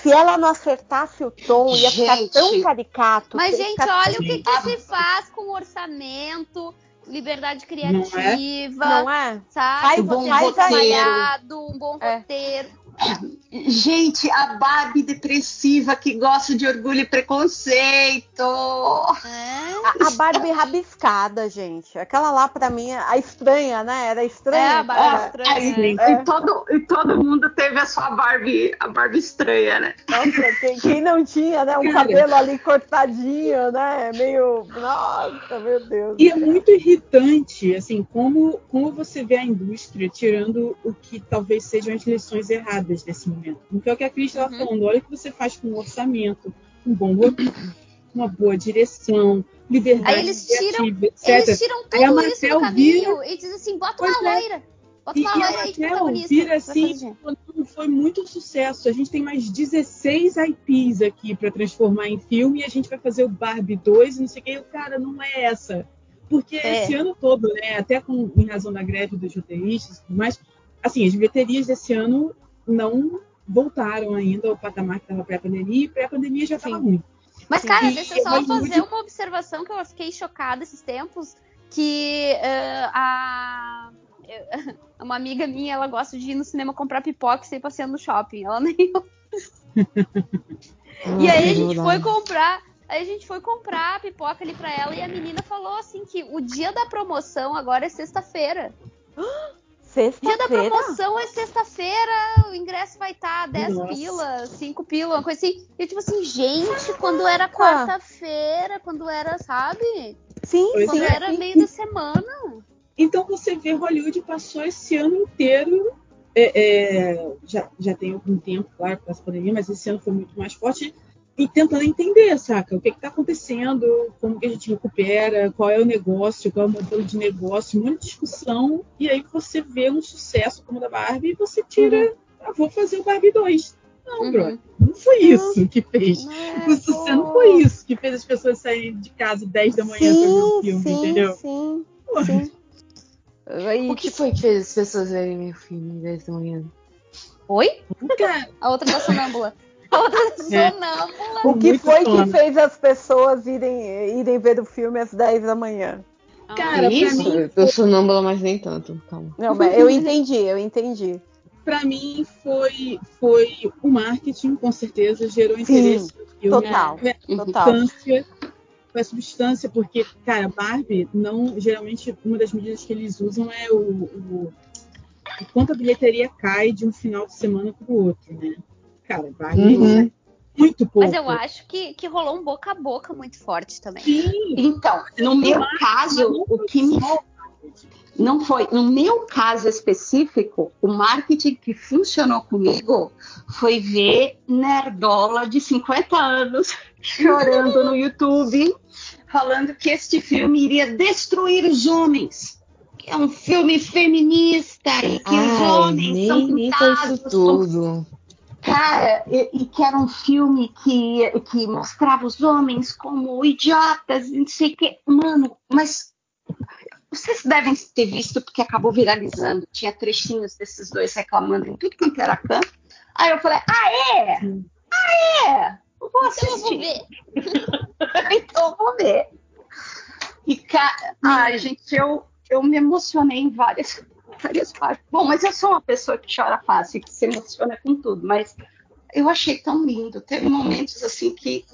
se ela não acertasse o tom, ia ficar Gente. tão caricato. Mas, gente, ficar olha o que, que se faz com orçamento, liberdade é? criativa, Não é? sabe? Faz- Um bom Roteiro um bom É. roteiro. Gente, a Barbie depressiva que gosta de orgulho e preconceito. É. A, a Barbie rabiscada, gente. Aquela lá, pra mim, a estranha, né? Era É, estranha. a Barbie cara. estranha. Aí, É. e, todo, e todo mundo teve a sua Barbie, a Barbie estranha, né? Nossa, quem, quem não tinha, né? Um Cara. cabelo ali cortadinho, né? Meio. Nossa, meu Deus. E é muito irritante, assim, como, como você vê a indústria tirando o que talvez sejam as lições erradas desse momento. Porque é o que a Cris estava Uhum. falando, olha o que você faz com um orçamento, um bom roteiro, uma boa direção, liberdade Aí eles tiram-. Eles tiram Aí a tudo isso do caminho e dizem assim: bota uma é. loira. Bota E, uma e loira aí de protagonista. vira pra assim, foi muito sucesso. A gente tem mais 16 IPs aqui para transformar em filme e a gente vai fazer o Barbie 2 e não sei o que. O cara, não é essa. Porque É. esse ano todo, né, até com, em razão da greve dos roteiristas e tudo mais, assim, as bilheterias desse ano não voltaram ainda ao patamar que estava pré-pandemia e pré-pandemia já estava ruim. Mas, cara, E deixa eu só Hollywood- fazer uma observação que eu fiquei chocada esses tempos. Que eh, a. Uma amiga minha, ela gosta de ir no cinema comprar pipoca e sair passeando no shopping. Ela nem. E aí a gente foi comprar. Aí a gente foi comprar a pipoca ali pra ela e a menina falou assim que o dia da promoção agora é sexta-feira. Dia da promoção é sexta-feira, o ingresso vai estar 10 Nossa. pila, 5 pila, uma coisa assim. E tipo assim, gente, quando era Caraca. quarta-feira, quando era, sabe? Sim, Pois Quando era meio da semana. Então você vê Hollywood passou esse ano inteiro, é, é, já, já tem algum tempo, claro, com essa pandemia, mas esse ano foi muito mais forte, e tentando entender, saca? O que está acontecendo, como que a gente recupera, qual é o negócio, qual é o modelo de negócio, muita discussão, e aí você vê um sucesso como o da Barbie e você tira, ah, vou fazer o Barbie 2. Não, Uhum. brother, não foi isso que fez. É, O sucesso não foi isso que fez as pessoas saírem de casa 10 da manhã para ver o filme, sim, entendeu? sim, Pô, sim. Aí, O que foi que fez as pessoas verem meu filme 10 da manhã? Oi? Cara, A outra da sonâmbula. É. o que muito foi sono. que fez as pessoas irem, irem ver o filme às 10 da manhã? Cara, pra Isso, mim- eu sou sonâmbula, mas nem tanto. Calma. Não, mas eu entendi, eu entendi. Para mim foi foi o marketing, com certeza gerou interesse. no filme. Total, Foi a total. substância, foi a substância, porque cara, Barbie não geralmente uma das medidas que eles usam é o, o, o quanto a bilheteria cai de um final de semana para o outro, né? Cara, Barbie Uhum. muito pouco. Mas eu acho que, que rolou um boca a boca muito forte também. Sim, Então, no meu caso, o que me não foi, no meu caso específico, o marketing que funcionou comigo foi ver nerdola de 50 anos chorando no YouTube, falando que este filme iria destruir os homens. Que é um filme feminista e que os Ai, homens são nem, nem foi isso pintados, são tudo. Cara, e, e que era um filme que, que mostrava os homens como idiotas, não sei o que. Mano, mas vocês devem ter visto porque acabou viralizando. Tinha trechinhos desses dois reclamando em tudo quanto era canto. Aí eu falei, ah, é? Ah, é? Eu vou Então eu vou assistir. ver. então eu vou ver. E, cara, ai, gente, eu, eu me emocionei em várias, várias partes. Bom, mas eu sou uma pessoa que chora fácil, que se emociona com tudo, mas eu achei tão lindo. Teve momentos assim que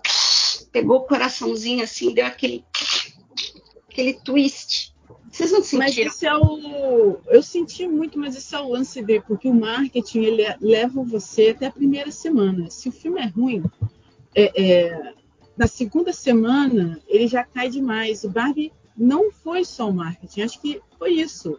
pegou o coraçãozinho assim, deu aquele, aquele twist. Vocês não Mas sentiram? esse é o. Eu senti muito, mas esse é o lance dele, porque o marketing ele leva você até a primeira semana. Se o filme é ruim, é, é, na segunda semana ele já cai demais. O Barbie não foi só o marketing, acho que foi isso.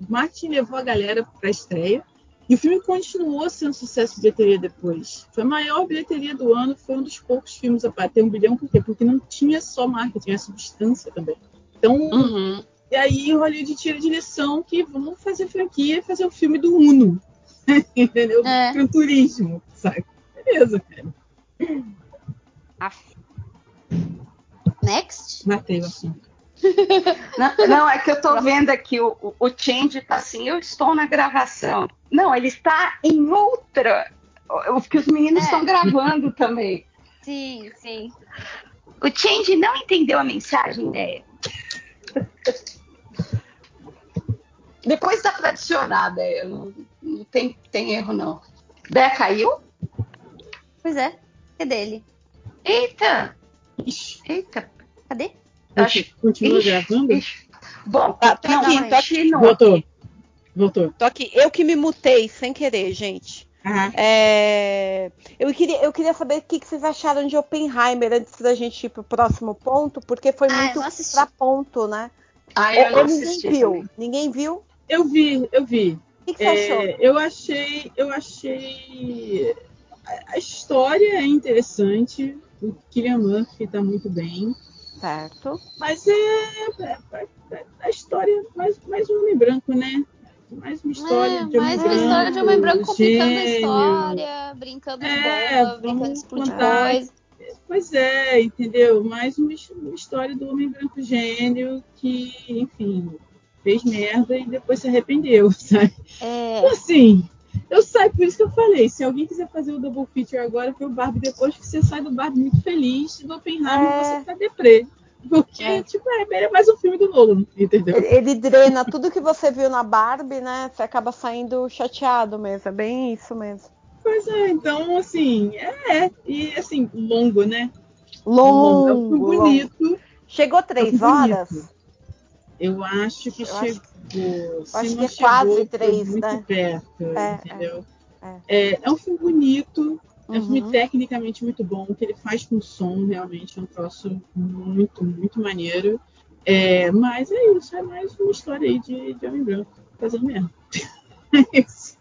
O, marketing levou a galera para a estreia e o filme continuou sendo sucesso de bilheteria depois. Foi a maior bilheteria do ano, foi um dos poucos filmes a bater um bilhão, por quê? Porque não tinha só marketing, a substância também. Então, Uhum. e aí o Hollywood tira de lição que vamos fazer franquia e fazer o filme do Uno. Entendeu? É. Gran turismo, sabe? Beleza, cara. Next? Matei o assunto. Não, não, é que eu tô vendo aqui, o, o, o Change tá assim, eu estou na gravação. Não, ele está em outra. O que os meninos É. estão gravando também. Sim, sim. O Change não entendeu a mensagem, né? Depois dá pra adicionar, né? Não, não tem, tem erro, não. Bé caiu? Pois é. Cadê ele? Eita! Ixi, Eita! Cadê? Acho- continua Ixi, gravando? ixi. Bom, Tá, tô não, aqui, mas tô aqui. continua. Voltou. Voltou. Tô aqui. Eu que me mutei sem querer, gente. Ah, É, Eu, queria, eu queria saber o que, que vocês acharam de Oppenheimer antes da gente ir pro próximo ponto, porque foi Ah, eu muito não pra ponto, né? Ah, eu Ou, não ou ninguém assisti viu? também. Ninguém viu? O eu vi, eu vi. que, que você achou? É, eu achei, eu achei a- a história é interessante. O Killian Murphy tá muito bem, Certo. mas é, é- é- a história mais mais um homem branco, né? Mais uma história É, de homem mais branco. uma história de homem branco complicando a história, brincando de É, bomba, brincando coisa. Pois é, entendeu? Mais uma, uma história do homem branco gênio que, enfim, fez merda e depois se arrependeu, sabe? É, assim, eu saio, por isso que eu falei, se alguém quiser fazer o double feature agora, foi o Barbie depois que você sai do Barbie muito feliz do Oppenheimer É. você tá deprê. Porque, É. tipo, é, é mais um filme do Nolan, entendeu? Ele, ele drena tudo que você viu na Barbie, né? Você acaba saindo chateado mesmo. É bem isso mesmo. Pois é, então, assim, é, e assim, longo, né? Longo. É um filme longo. bonito. Chegou é três horas? Eu acho que Eu acho- chegou. se acho que é quase três, muito né? perto, É, entendeu? é, É, é um filme bonito, é um filme Uhum. tecnicamente muito bom, que ele faz com som realmente é um troço muito, muito maneiro. É, mas é isso, é mais uma história aí de, de homem branco fazendo merda. É isso.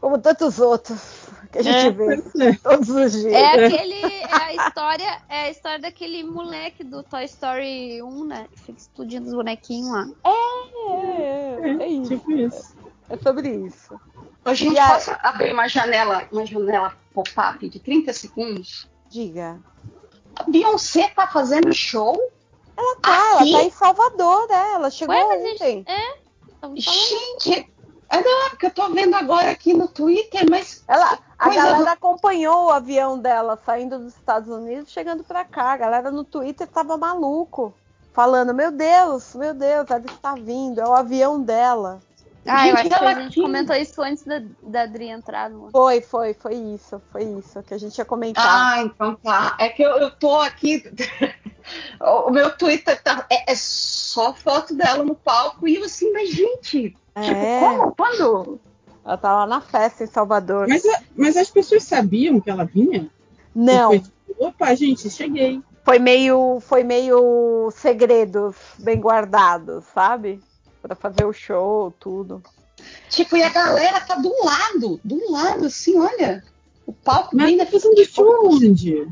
Como tantos outros que a gente É, vê é. todos os dias. é aquele. É a história. É a história daquele moleque do Toy Story 1, né? Que fica explodindo os bonequinhos lá. É, é, é isso. Tipo isso. É sobre isso. Ô, gente, E a- abrir uma janela, uma janela pop-up de 30 segundos? Diga. A Beyoncé tá fazendo show? Ela tá, ela Aqui? tá em Salvador, né? Ela chegou Ué, a ontem. gente- É? Gente, é não, porque eu tô vendo agora aqui no Twitter, mas Ela, a Coisa galera do- acompanhou o avião dela saindo dos Estados Unidos, chegando pra cá. A galera no Twitter tava maluco, falando: Meu Deus, meu Deus, ela está vindo, é o avião dela. Ah, eu Gente, acho que a ela gente tinha- comentou isso antes da, da Adri entrar no. Foi, foi, foi isso, foi isso que a gente ia comentar. Ah, então tá. É que eu, eu tô aqui. o meu Twitter tá, é, é só foto dela no palco e eu assim, mas gente, é, tipo, como? Quando? Ela tá lá na festa em Salvador. Mas, a- mas as pessoas sabiam que ela vinha? Não, Foi opa, gente, cheguei. foi meio, foi meio segredos bem guardados, sabe? Pra fazer o show, tudo. Tipo, e a galera tá do lado, do lado, assim, olha. O palco Mas bem tá na fazendo show onde?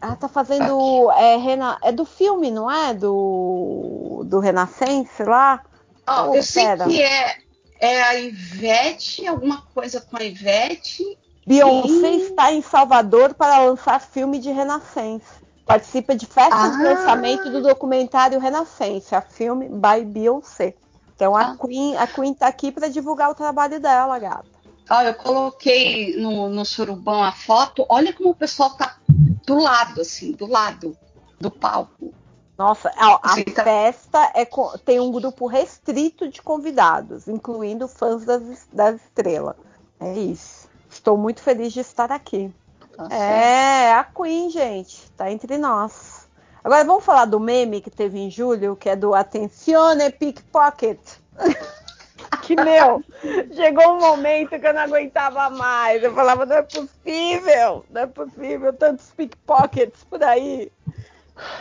Ah, tá fazendo. É, rena, é do filme, não é? Do, do Renascença lá? Ó, Oh, eu sei que é, é a Ivete, alguma coisa com a Ivete. Beyoncé Sim. está em Salvador para lançar filme de Renascença. Participa de festa de Ah. lançamento do documentário Renascença, filme by Beyoncé. Então a Ah. Queen, a Queen tá aqui para divulgar o trabalho dela, gata. Ó, eu coloquei no, no surubão a foto. Olha como o pessoal tá do lado, assim, do lado do palco. Nossa, a, Sim, tá. festa é tem um grupo restrito de convidados, incluindo fãs das, das estrelas. É isso. Estou muito feliz de estar aqui. Tá. É, a Queen, gente, tá entre nós. Agora vamos falar do meme que teve em julho, que é do Attenzione Pickpocket. que meu, chegou um momento que eu não aguentava mais. Eu falava, não é possível, não é possível, tantos pickpockets por aí.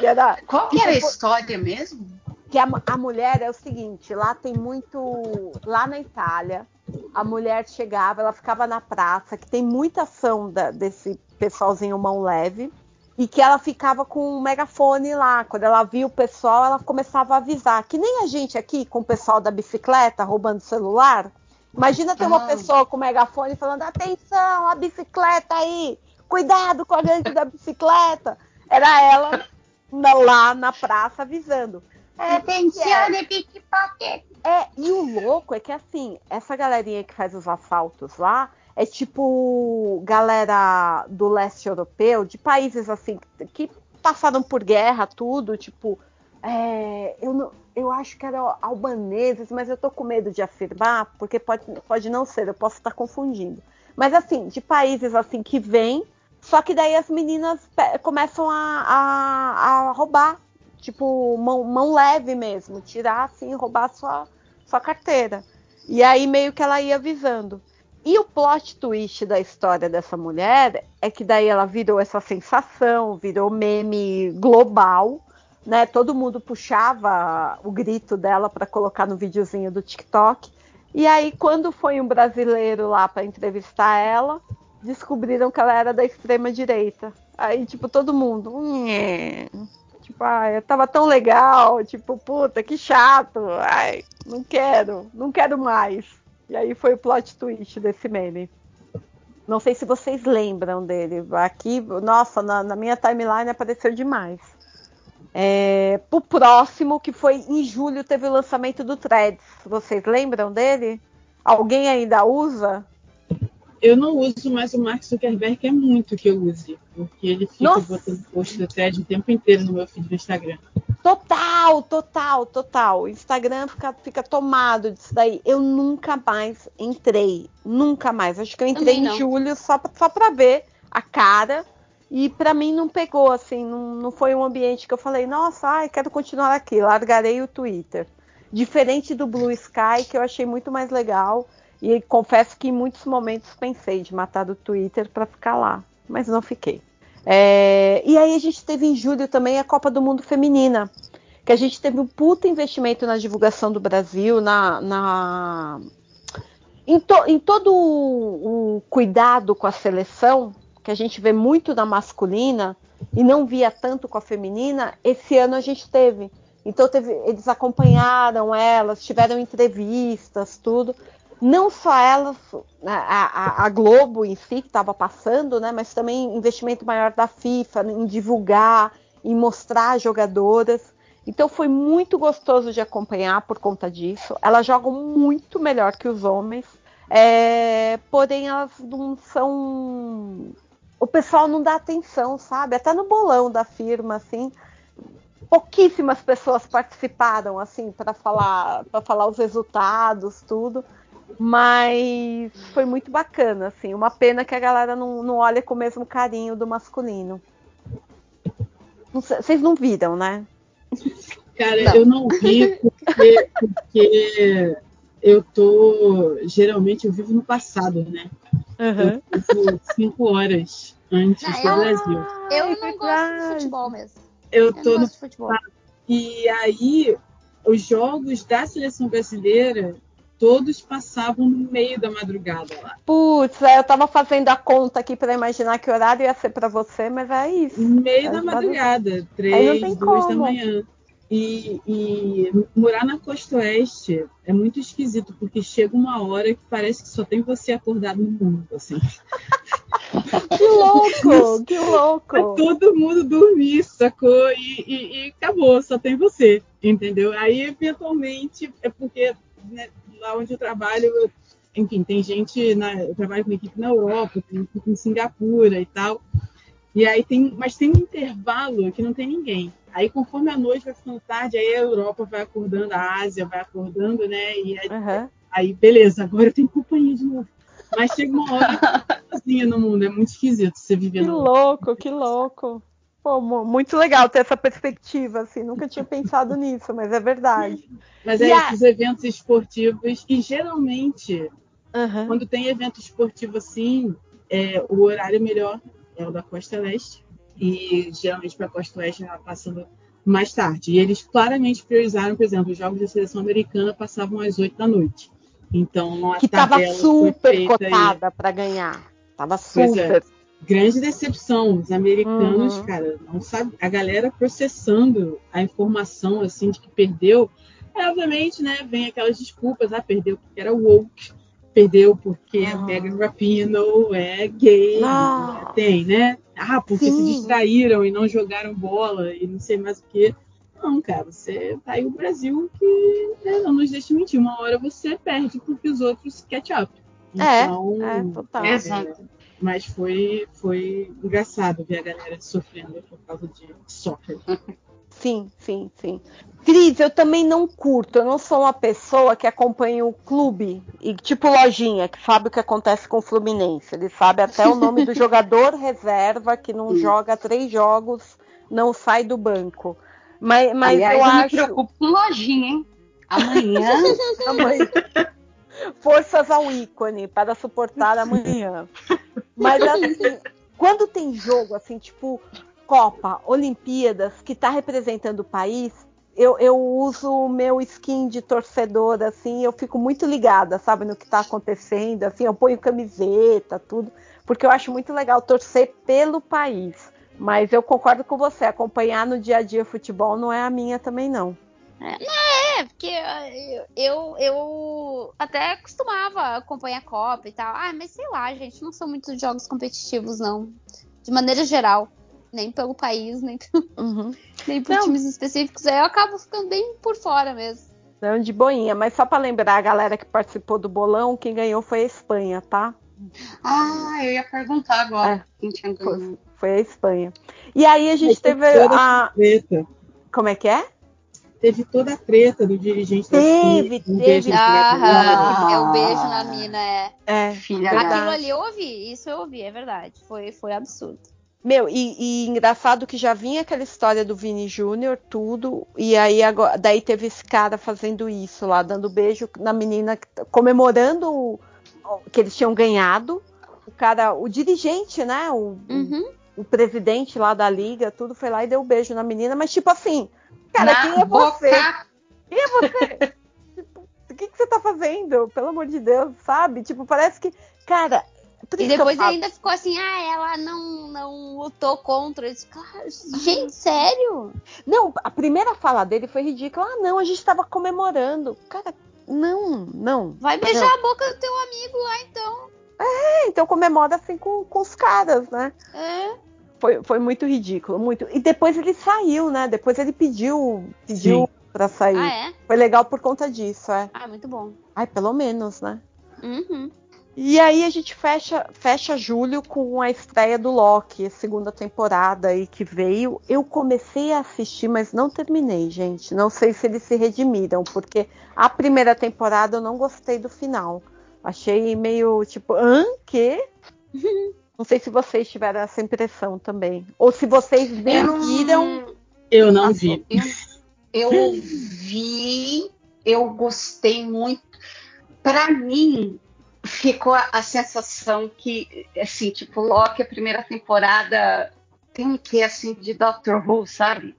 Era, Qual que era a história mesmo? que a, a mulher é o seguinte, lá tem muito. Lá na Itália, a mulher chegava, ela ficava na praça, que tem muita ação da- desse pessoalzinho mão leve, e que ela ficava com um megafone lá. Quando ela via o pessoal, ela começava a avisar. Que nem a gente aqui com o pessoal da bicicleta roubando celular. Imagina ter uma Ah. pessoa com megafone falando: atenção, a bicicleta aí! Cuidado com a gangue da bicicleta! Era ela na- lá na praça avisando. Atenzione, pickpocket. É, e o louco é que assim, essa galerinha que faz os assaltos lá é tipo galera do leste europeu, de países assim, que passaram por guerra, tudo, tipo. é, eu, não- eu acho que eram albaneses, mas eu tô com medo de afirmar, porque pode, pode não ser, eu posso estar confundindo. Mas assim, de países assim que vêm, só que daí as meninas começam a, a, a roubar, tipo, mão, mão leve mesmo, tirar assim, roubar sua, sua carteira. E aí meio que ela ia avisando. E o plot twist da história dessa mulher é que daí ela virou essa sensação, virou meme global, né? Todo mundo puxava o grito dela para colocar no videozinho do TikTok. E aí quando foi um brasileiro lá para entrevistar ela, descobriram que ela era da extrema direita. Aí tipo todo mundo, "Nhê". tipo, ai, tava tão legal, tipo, puta, que chato. Ai, não quero, não quero mais. E aí foi o plot twist desse meme. Não sei se vocês lembram dele. Aqui, nossa, na, na minha timeline apareceu demais. É, pro próximo, que foi em julho, teve o lançamento do Threads. Vocês lembram dele? Alguém ainda usa? Eu não uso, mas o Mark Zuckerberg quer muito que eu use. Porque ele fica Nossa. botando post do thread o tempo inteiro no meu feed do Instagram. Total, total, total. O Instagram fica, fica tomado disso daí. Eu nunca mais entrei. Nunca mais. Acho que eu entrei em julho só pra, só pra ver a cara. E pra mim não pegou, assim. Não, não foi um ambiente que eu falei, nossa, ai, quero continuar aqui. Largarei o Twitter. Diferente do Blue Sky, que eu achei muito mais legal. E confesso que em muitos momentos pensei de matar do Twitter pra ficar lá. Mas não fiquei. É, e aí a gente teve em julho também a Copa do Mundo Feminina, que a gente teve um puta investimento na divulgação do Brasil, na, na- em, to- em todo o, o cuidado com a seleção, que a gente vê muito na masculina e não via tanto com a feminina, esse ano a gente teve. Então teve, eles acompanharam elas, tiveram entrevistas, tudo. Não só elas, a, a- a Globo em si que estava passando, né? Mas também investimento maior da FIFA em divulgar, em mostrar as jogadoras. Então foi muito gostoso de acompanhar por conta disso. Elas jogam muito melhor que os homens, é, porém elas não são. O pessoal não dá atenção, sabe? Até no bolão da firma, assim. pouquíssimas pessoas participaram, assim, para falar, para falar os resultados, tudo. Mas foi muito bacana, assim. Uma pena que a galera não, não olha com o mesmo carinho do masculino. Não sei- Vocês não viram, né? Cara, Não. eu não vi porque, porque eu tô. Geralmente eu vivo no passado, né? Uhum. Eu vivo cinco horas antes Ah, do eu- Brasil. Eu Ai, não gosto de futebol mesmo. Eu Eu tô não no. gosto de futebol. E aí, os jogos da seleção brasileira, todos passavam no meio da madrugada lá. Putz, é, eu tava fazendo a conta aqui para imaginar que horário ia ser para você, mas é isso. No meio É da madrugada, três, duas da manhã. E, e morar na costa oeste é muito esquisito, porque chega uma hora que parece que só tem você acordado no mundo, assim. Que louco, que louco. todo mundo dormir, sacou? E, e- e acabou, só tem você, entendeu? Aí, eventualmente, é porque né, lá onde eu trabalho, enfim, tem gente, na, eu trabalho com equipe na Europa, tem equipe em Singapura e tal. E aí tem, mas tem um intervalo que não tem ninguém. Aí, conforme a noite vai ficando tarde, aí a Europa vai acordando, a Ásia vai acordando, né? E aí, Uhum. aí, beleza, agora eu tenho companhia de novo. Mas chega uma hora que eu tô sozinha no mundo, é muito esquisito você viver Que no louco, que louco. Pô, mu- muito legal ter essa perspectiva, assim. Nunca tinha pensado nisso, mas é verdade. Mas é a- esses eventos esportivos, e geralmente, Uhum. quando tem evento esportivo assim, é, o horário melhor é o da Costa Leste, e geralmente para a Costa Oeste ela passando mais tarde. E eles claramente priorizaram, por exemplo, os jogos da seleção americana passavam às 8 da noite. Então, a Que tava tabela foi super cotada para ganhar. Tava é. super. Grande decepção. Os americanos, Uhum. cara, não sabe. A galera processando a informação assim de que perdeu. É, obviamente, né? Vem aquelas desculpas. Ah, perdeu porque era woke. Perdeu porque a Ah. Megan Rapinoe é gay. Ah. Tem, né? Ah, porque se Sim. distraíram e não jogaram bola e não sei mais o que. Não, cara, você tá aí o Brasil que né, não nos deixa mentir. Uma hora você perde porque os outros catch up. É, Então, é, total. é, Exato. Mas foi, foi engraçado ver a galera sofrendo por causa de soccer. Sim, sim, sim. Cris, eu também não curto. Eu não sou uma pessoa que acompanha o clube e tipo lojinha, que sabe o que acontece com o Fluminense. Ele sabe até o nome do jogador reserva que não Sim. joga três jogos, não sai do banco. Mas, mas Aliás, eu eu, me acho. preocupo com lojinha, hein? Amanhã. Amanhã. Forças ao ícone para suportar amanhã. Mas assim, quando tem jogo assim, tipo Copa, Olimpíadas, que tá representando o país, eu, eu uso o meu skin de torcedor, assim, eu fico muito ligada, sabe, no que tá acontecendo, assim, eu ponho camiseta, tudo, porque eu acho muito legal torcer pelo país. Mas eu concordo com você, acompanhar no dia a dia futebol não é a minha também, não. É, porque ah, eu, eu, eu até costumava acompanhar a Copa e tal. Ah, mas sei lá, gente, não são muitos jogos competitivos, não. De maneira geral. Nem pelo país, nem, Uhum. nem por Não. times específicos. Aí eu acabo ficando bem por fora mesmo. Não, de boinha, mas só para lembrar a galera que participou do bolão, quem ganhou foi a Espanha, tá? Ah, eu ia perguntar agora. É. Quem tinha Foi, ganho. foi a Espanha. E aí a gente Teve a. Como é que é? Teve toda a treta do dirigente da Teve, um teve. galera. é o beijo na mina, é. É. Filha Verdade. Aquilo ali eu ouvi, isso eu ouvi, é verdade. Foi, foi absurdo. Meu, e, e engraçado que já vinha aquela história do Vini Júnior, tudo, e aí agora, daí teve esse cara fazendo isso lá, dando beijo na menina, comemorando o- o- que eles tinham ganhado. O cara, o dirigente, né? O, Uhum. o presidente lá da liga, tudo foi lá e deu beijo na menina, mas tipo assim, cara, Na quem é você? boca. Quem é você? tipo, o que, que você tá fazendo? Pelo amor de Deus, sabe? Tipo, parece que, cara. E depois ainda ficou assim, ah, ela não, não lutou contra. Disse, cara, gente, sério? Não, a primeira fala dele foi ridícula. Ah, não, a gente tava comemorando. Cara, não, não. Vai beijar a boca do teu amigo lá, então. É, então comemora assim com, com os caras, né? É. Foi, foi muito ridículo, muito. E depois ele saiu, né? Depois ele pediu, pediu Sim. pra sair. Ah, é? Foi legal por conta disso, é. Ah, muito bom. Ai, pelo menos, né? Uhum. E aí a gente fecha, fecha julho com a estreia do Loki, a segunda temporada aí que veio. Eu comecei a assistir, mas não terminei, gente. Não sei se eles se redimiram, porque a primeira temporada eu não gostei do final. Achei meio tipo, hã? Que? Não sei se vocês tiveram essa impressão também. Ou se vocês viram. Eu não vi. Eu, eu vi, eu gostei muito. Para mim, ficou a, a sensação que, assim, tipo, Loki, a primeira temporada, tem um que assim de Doctor Who, sabe?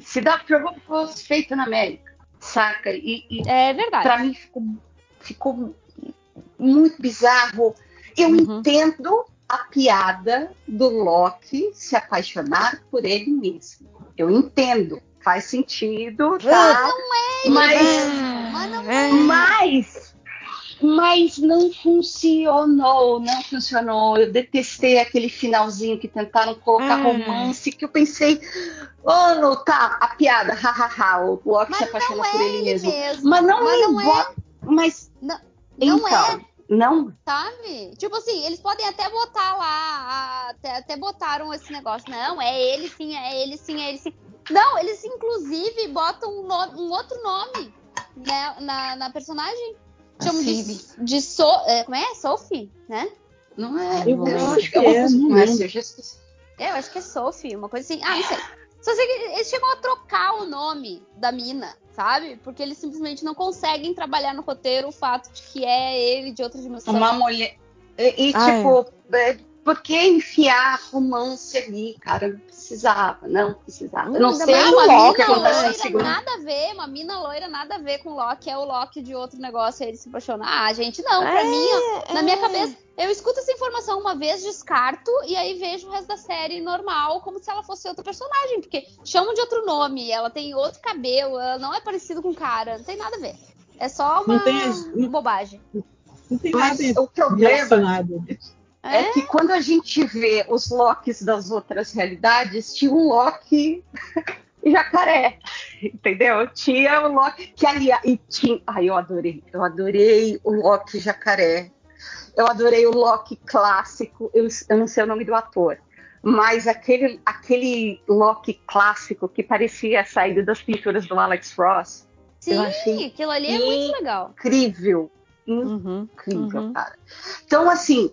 Se Doctor Who fosse feito na América, saca? E, e É verdade. para mim ficou, ficou muito bizarro. Eu Uhum. entendo a piada do Loki se apaixonar por ele mesmo. Eu entendo, faz sentido, tá? mas, Mas não É. mas, mas não funcionou, não funcionou. Eu detestei aquele finalzinho que tentaram colocar Ah. romance, que eu pensei, oh, não, tá, a piada, hahaha, o Loki Mas se apaixona não é por ele ele mesmo. mesmo. Mas não, Mas não é. Mas Não- então, não é. Não Sabe? Tipo assim, eles podem até botar lá, até, até botaram esse negócio. Não, é ele sim, é ele sim, é ele sim. Não, eles inclusive botam um, nome- um outro nome né, na, na personagem. Chamam de, de so, é, como é? Sophie, né? Não é. Eu não acho que é é, não lembro. eu já esqueci. É, eu acho que é Sophie, uma coisa assim. Ah, não sei. Só sei que eles chegam a trocar o nome da mina, sabe? Porque eles simplesmente não conseguem trabalhar no roteiro o fato de que é ele de outra dimensão. Uma mulher. E, e, tipo, é, por que enfiar romance ali, cara? Não precisava, não precisava. Eu não Ainda sei uma Loki mina loira, nada a ver, uma mina loira, nada a ver com o Loki, é o Loki de outro negócio, aí ele se apaixona. Ah, gente, não, pra É, mim, ó, na minha é. cabeça, eu escuto essa informação uma vez, descarto, e aí vejo o resto da série normal, como se ela fosse outro personagem, porque chamam de outro nome, ela tem outro cabelo, ela não é parecido com o cara, não tem nada a ver. É só uma Não tem não- bobagem. Não tem Mas nada o problema relacionado. É que quando a gente vê os Locks das outras realidades, tinha um Loki jacaré, entendeu? Tinha o Loki que aliás, e tinha, ai, eu adorei, eu adorei o Loki jacaré. Eu adorei o Loki clássico, eu, eu não sei o nome do ator, mas aquele aquele Loki clássico que parecia saído das pinturas do Alex Ross, Sim, eu achei aquilo ali é muito legal. incrível, Uhum, incrível, uhum. cara. Então, assim,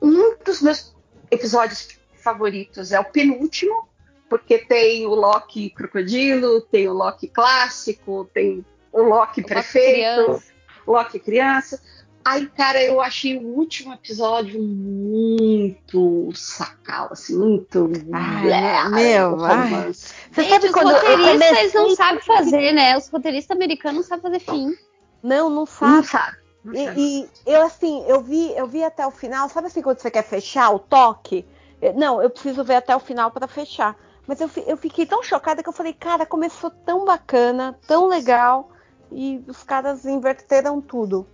um dos meus episódios favoritos é o penúltimo, porque tem o Loki crocodilo, tem o Loki clássico, tem o Loki prefeito, criança. Loki criança. Aí, cara, eu achei o último episódio muito sacal, assim, muito. Ai, meu, o ai. romance. Você Gente, sabe os quando eu roteiristas eles não sabem fazer, né? Os roteiristas americanos não sabem fazer fim. Não, não sabe. não sabe. E, e eu assim, eu vi, eu vi até o final. Sabe assim quando você quer fechar o toque? Não, eu preciso ver até o final para fechar. Mas eu, eu fiquei tão chocada que eu falei, cara, começou tão bacana, tão legal, e os caras inverteram tudo.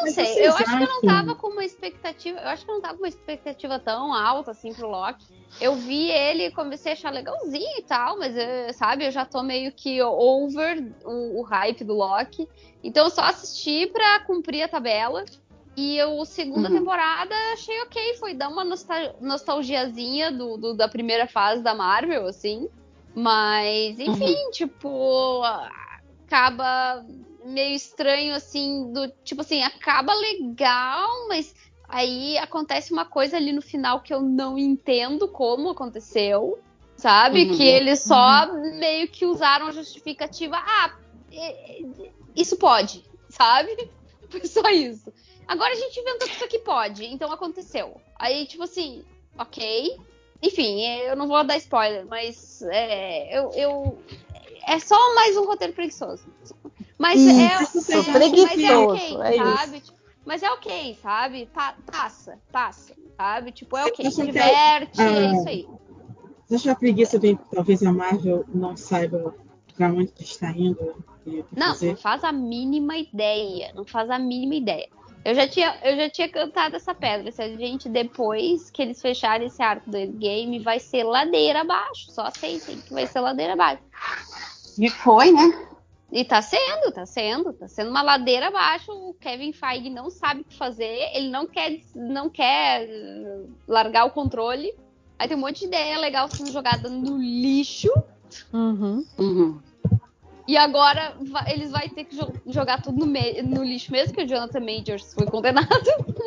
Eu não Mas sei, eu acho que eu não tava com uma expectativa. Eu acho que eu não tava com uma expectativa tão alta assim pro Loki. Eu vi ele e comecei a achar legalzinho e tal, mas eh, sabe, eu já tô meio que over o, o hype do Loki. Então eu só assisti pra cumprir a tabela. E eu, segunda Uhum. temporada, achei ok. Foi dar uma nostal- nostalgiazinha do, do- da primeira fase da Marvel, assim. Mas, enfim, tipo, acaba meio estranho, assim, do tipo assim, acaba legal, mas aí acontece uma coisa ali no final que eu não entendo como aconteceu, sabe? Uhum. Que eles só meio que usaram a justificativa, ah, é, é, isso pode, sabe? Foi só isso. Agora a gente inventou que isso aqui pode, então aconteceu. Aí, tipo assim, ok. Enfim, eu não vou dar spoiler, mas é, eu, eu- é só mais um roteiro preguiçoso. Mas é, Isso, mas é preguiçoso, ok, é isso. sabe? Tipo, Mas é ok, sabe? Pa- passa, passa, sabe? Tipo, é ok, que diverte, é- é isso aí. Você acha a preguiça de talvez a Marvel não saiba pra onde que está indo? e Não, fazer? não faz a mínima ideia. Não faz a mínima ideia. Eu já tinha, eu já tinha cantado essa pedra. Se a gente, depois que eles fecharem esse arco do game, vai ser ladeira abaixo. Só aceitem que vai ser ladeira abaixo. E foi, né? E tá sendo, tá sendo, tá sendo uma ladeira abaixo. O Kevin Feige não sabe o que fazer, ele não quer, não quer uh, largar o controle. Aí tem um monte de ideia legal sendo jogada no lixo. Uhum. Uhum. E agora eles vão ter que jo- jogar tudo no, no lixo mesmo, que o Jonathan Majors foi condenado.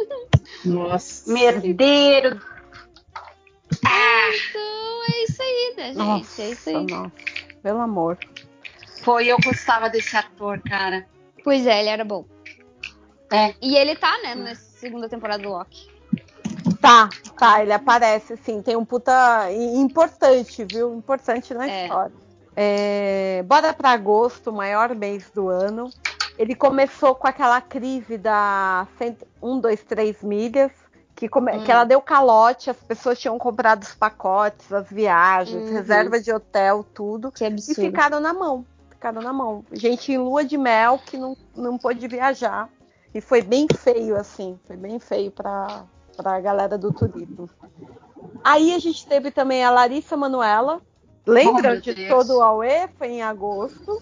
Nossa. Merdeiro. Então é isso aí, né, gente? Nossa, é isso aí. nossa. Pelo amor. Foi, eu gostava desse ator, cara. Pois é, ele era bom. É. E ele tá, né, na segunda temporada do Loki. Tá, tá, ele aparece, sim. Tem um puta e- importante, viu? Importante na É. história. É, bora pra agosto, o maior mês do ano. Ele começou com aquela crise da 1, 2, 3 milhas, que, come- Hum. que ela deu calote, as pessoas tinham comprado os pacotes, as viagens, Uhum. reserva de hotel, tudo. Que E absurdo. ficaram na mão. Ficaram na mão. Gente em lua de mel que não, não pôde viajar. E foi bem feio, assim. Foi bem feio pra, pra galera do turismo. Aí a gente teve também a Larissa Manuela. Lembram Oh, de Deus. todo o Aue? Foi em agosto.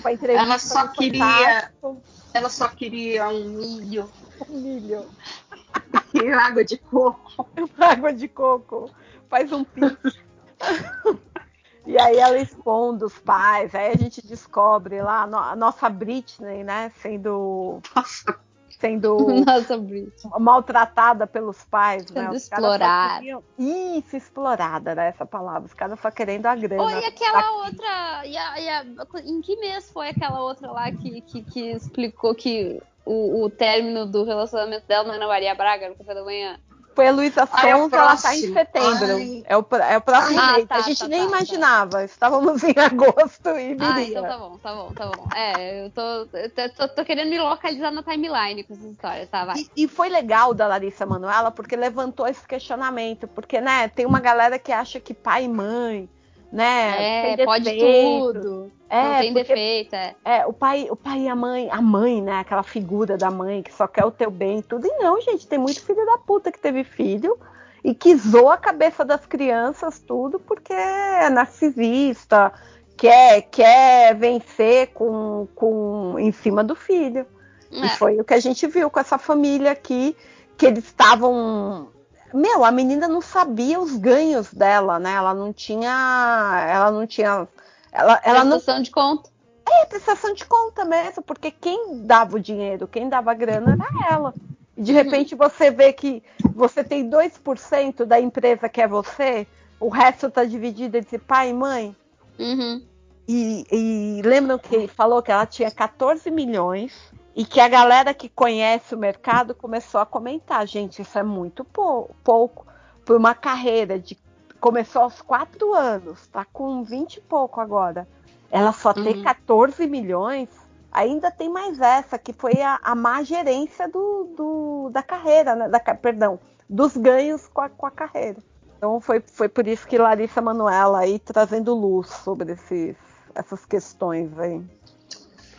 Foi entrevista Ela só queria- Fantástico. Ela só queria um milho Um milho. e água de coco. água de coco, faz um pix. e aí ela expondo os pais, aí a gente descobre lá a, no- a nossa Britney, né, sendo, Nossa, sendo Nossa, Brit. maltratada pelos pais, né? Sendo Os caras só explorada. queriam- Isso, explorada, né, essa palavra. Os caras só querendo a grana. E aquela Tá- outra. E a- e a- em que mês foi aquela outra lá que, que, que explicou que o, o término do relacionamento dela não era Maria Braga no café da manhã? Foi a Luísa é Sonza, ela tá em setembro. Ai. É o, é o próximo Ah, mês. tá, a gente tá, nem tá, tá. imaginava. Estávamos em agosto e viria. Ah, então tá bom, tá bom, tá bom. É, eu tô, eu tô, tô- tô querendo me localizar na timeline com essas histórias, tá? Vai. E, e foi legal da Larissa Manoela porque levantou esse questionamento, porque né, tem uma galera que acha que pai e mãe, né, É, pode tudo. É, não tem porque, defeito, é. é, o pai, o pai e a mãe, a mãe, né, aquela figura da mãe que só quer o teu bem, e tudo. E não, gente, tem muito filho da puta que teve filho e que zoa a cabeça das crianças tudo porque é narcisista, quer quer vencer com, com em cima do filho. E É. foi o que a gente viu com essa família aqui, que eles estavam. Meu, a menina não sabia os ganhos dela, né? Ela não tinha. Ela não tinha. Ela, ela não Prestação de conta. tinha prestação de conta mesmo, porque quem dava o dinheiro, quem dava a grana era ela. E de repente você vê que você tem 2% da empresa que é você, o resto está dividido entre pai e mãe. Uhum. E, e lembram que falou que ela tinha 14 milhões e que a galera que conhece o mercado começou a comentar, gente, isso é muito pou- pouco por uma carreira de começou aos 4 anos, tá com 20 e pouco agora. Ela só tem Uhum. 14 milhões. Ainda tem mais essa, que foi a, a má gerência do, do- da carreira, né? Da, perdão, dos ganhos com a, com a carreira. Então foi, foi por isso que Larissa Manoela aí trazendo luz sobre esses, essas questões aí.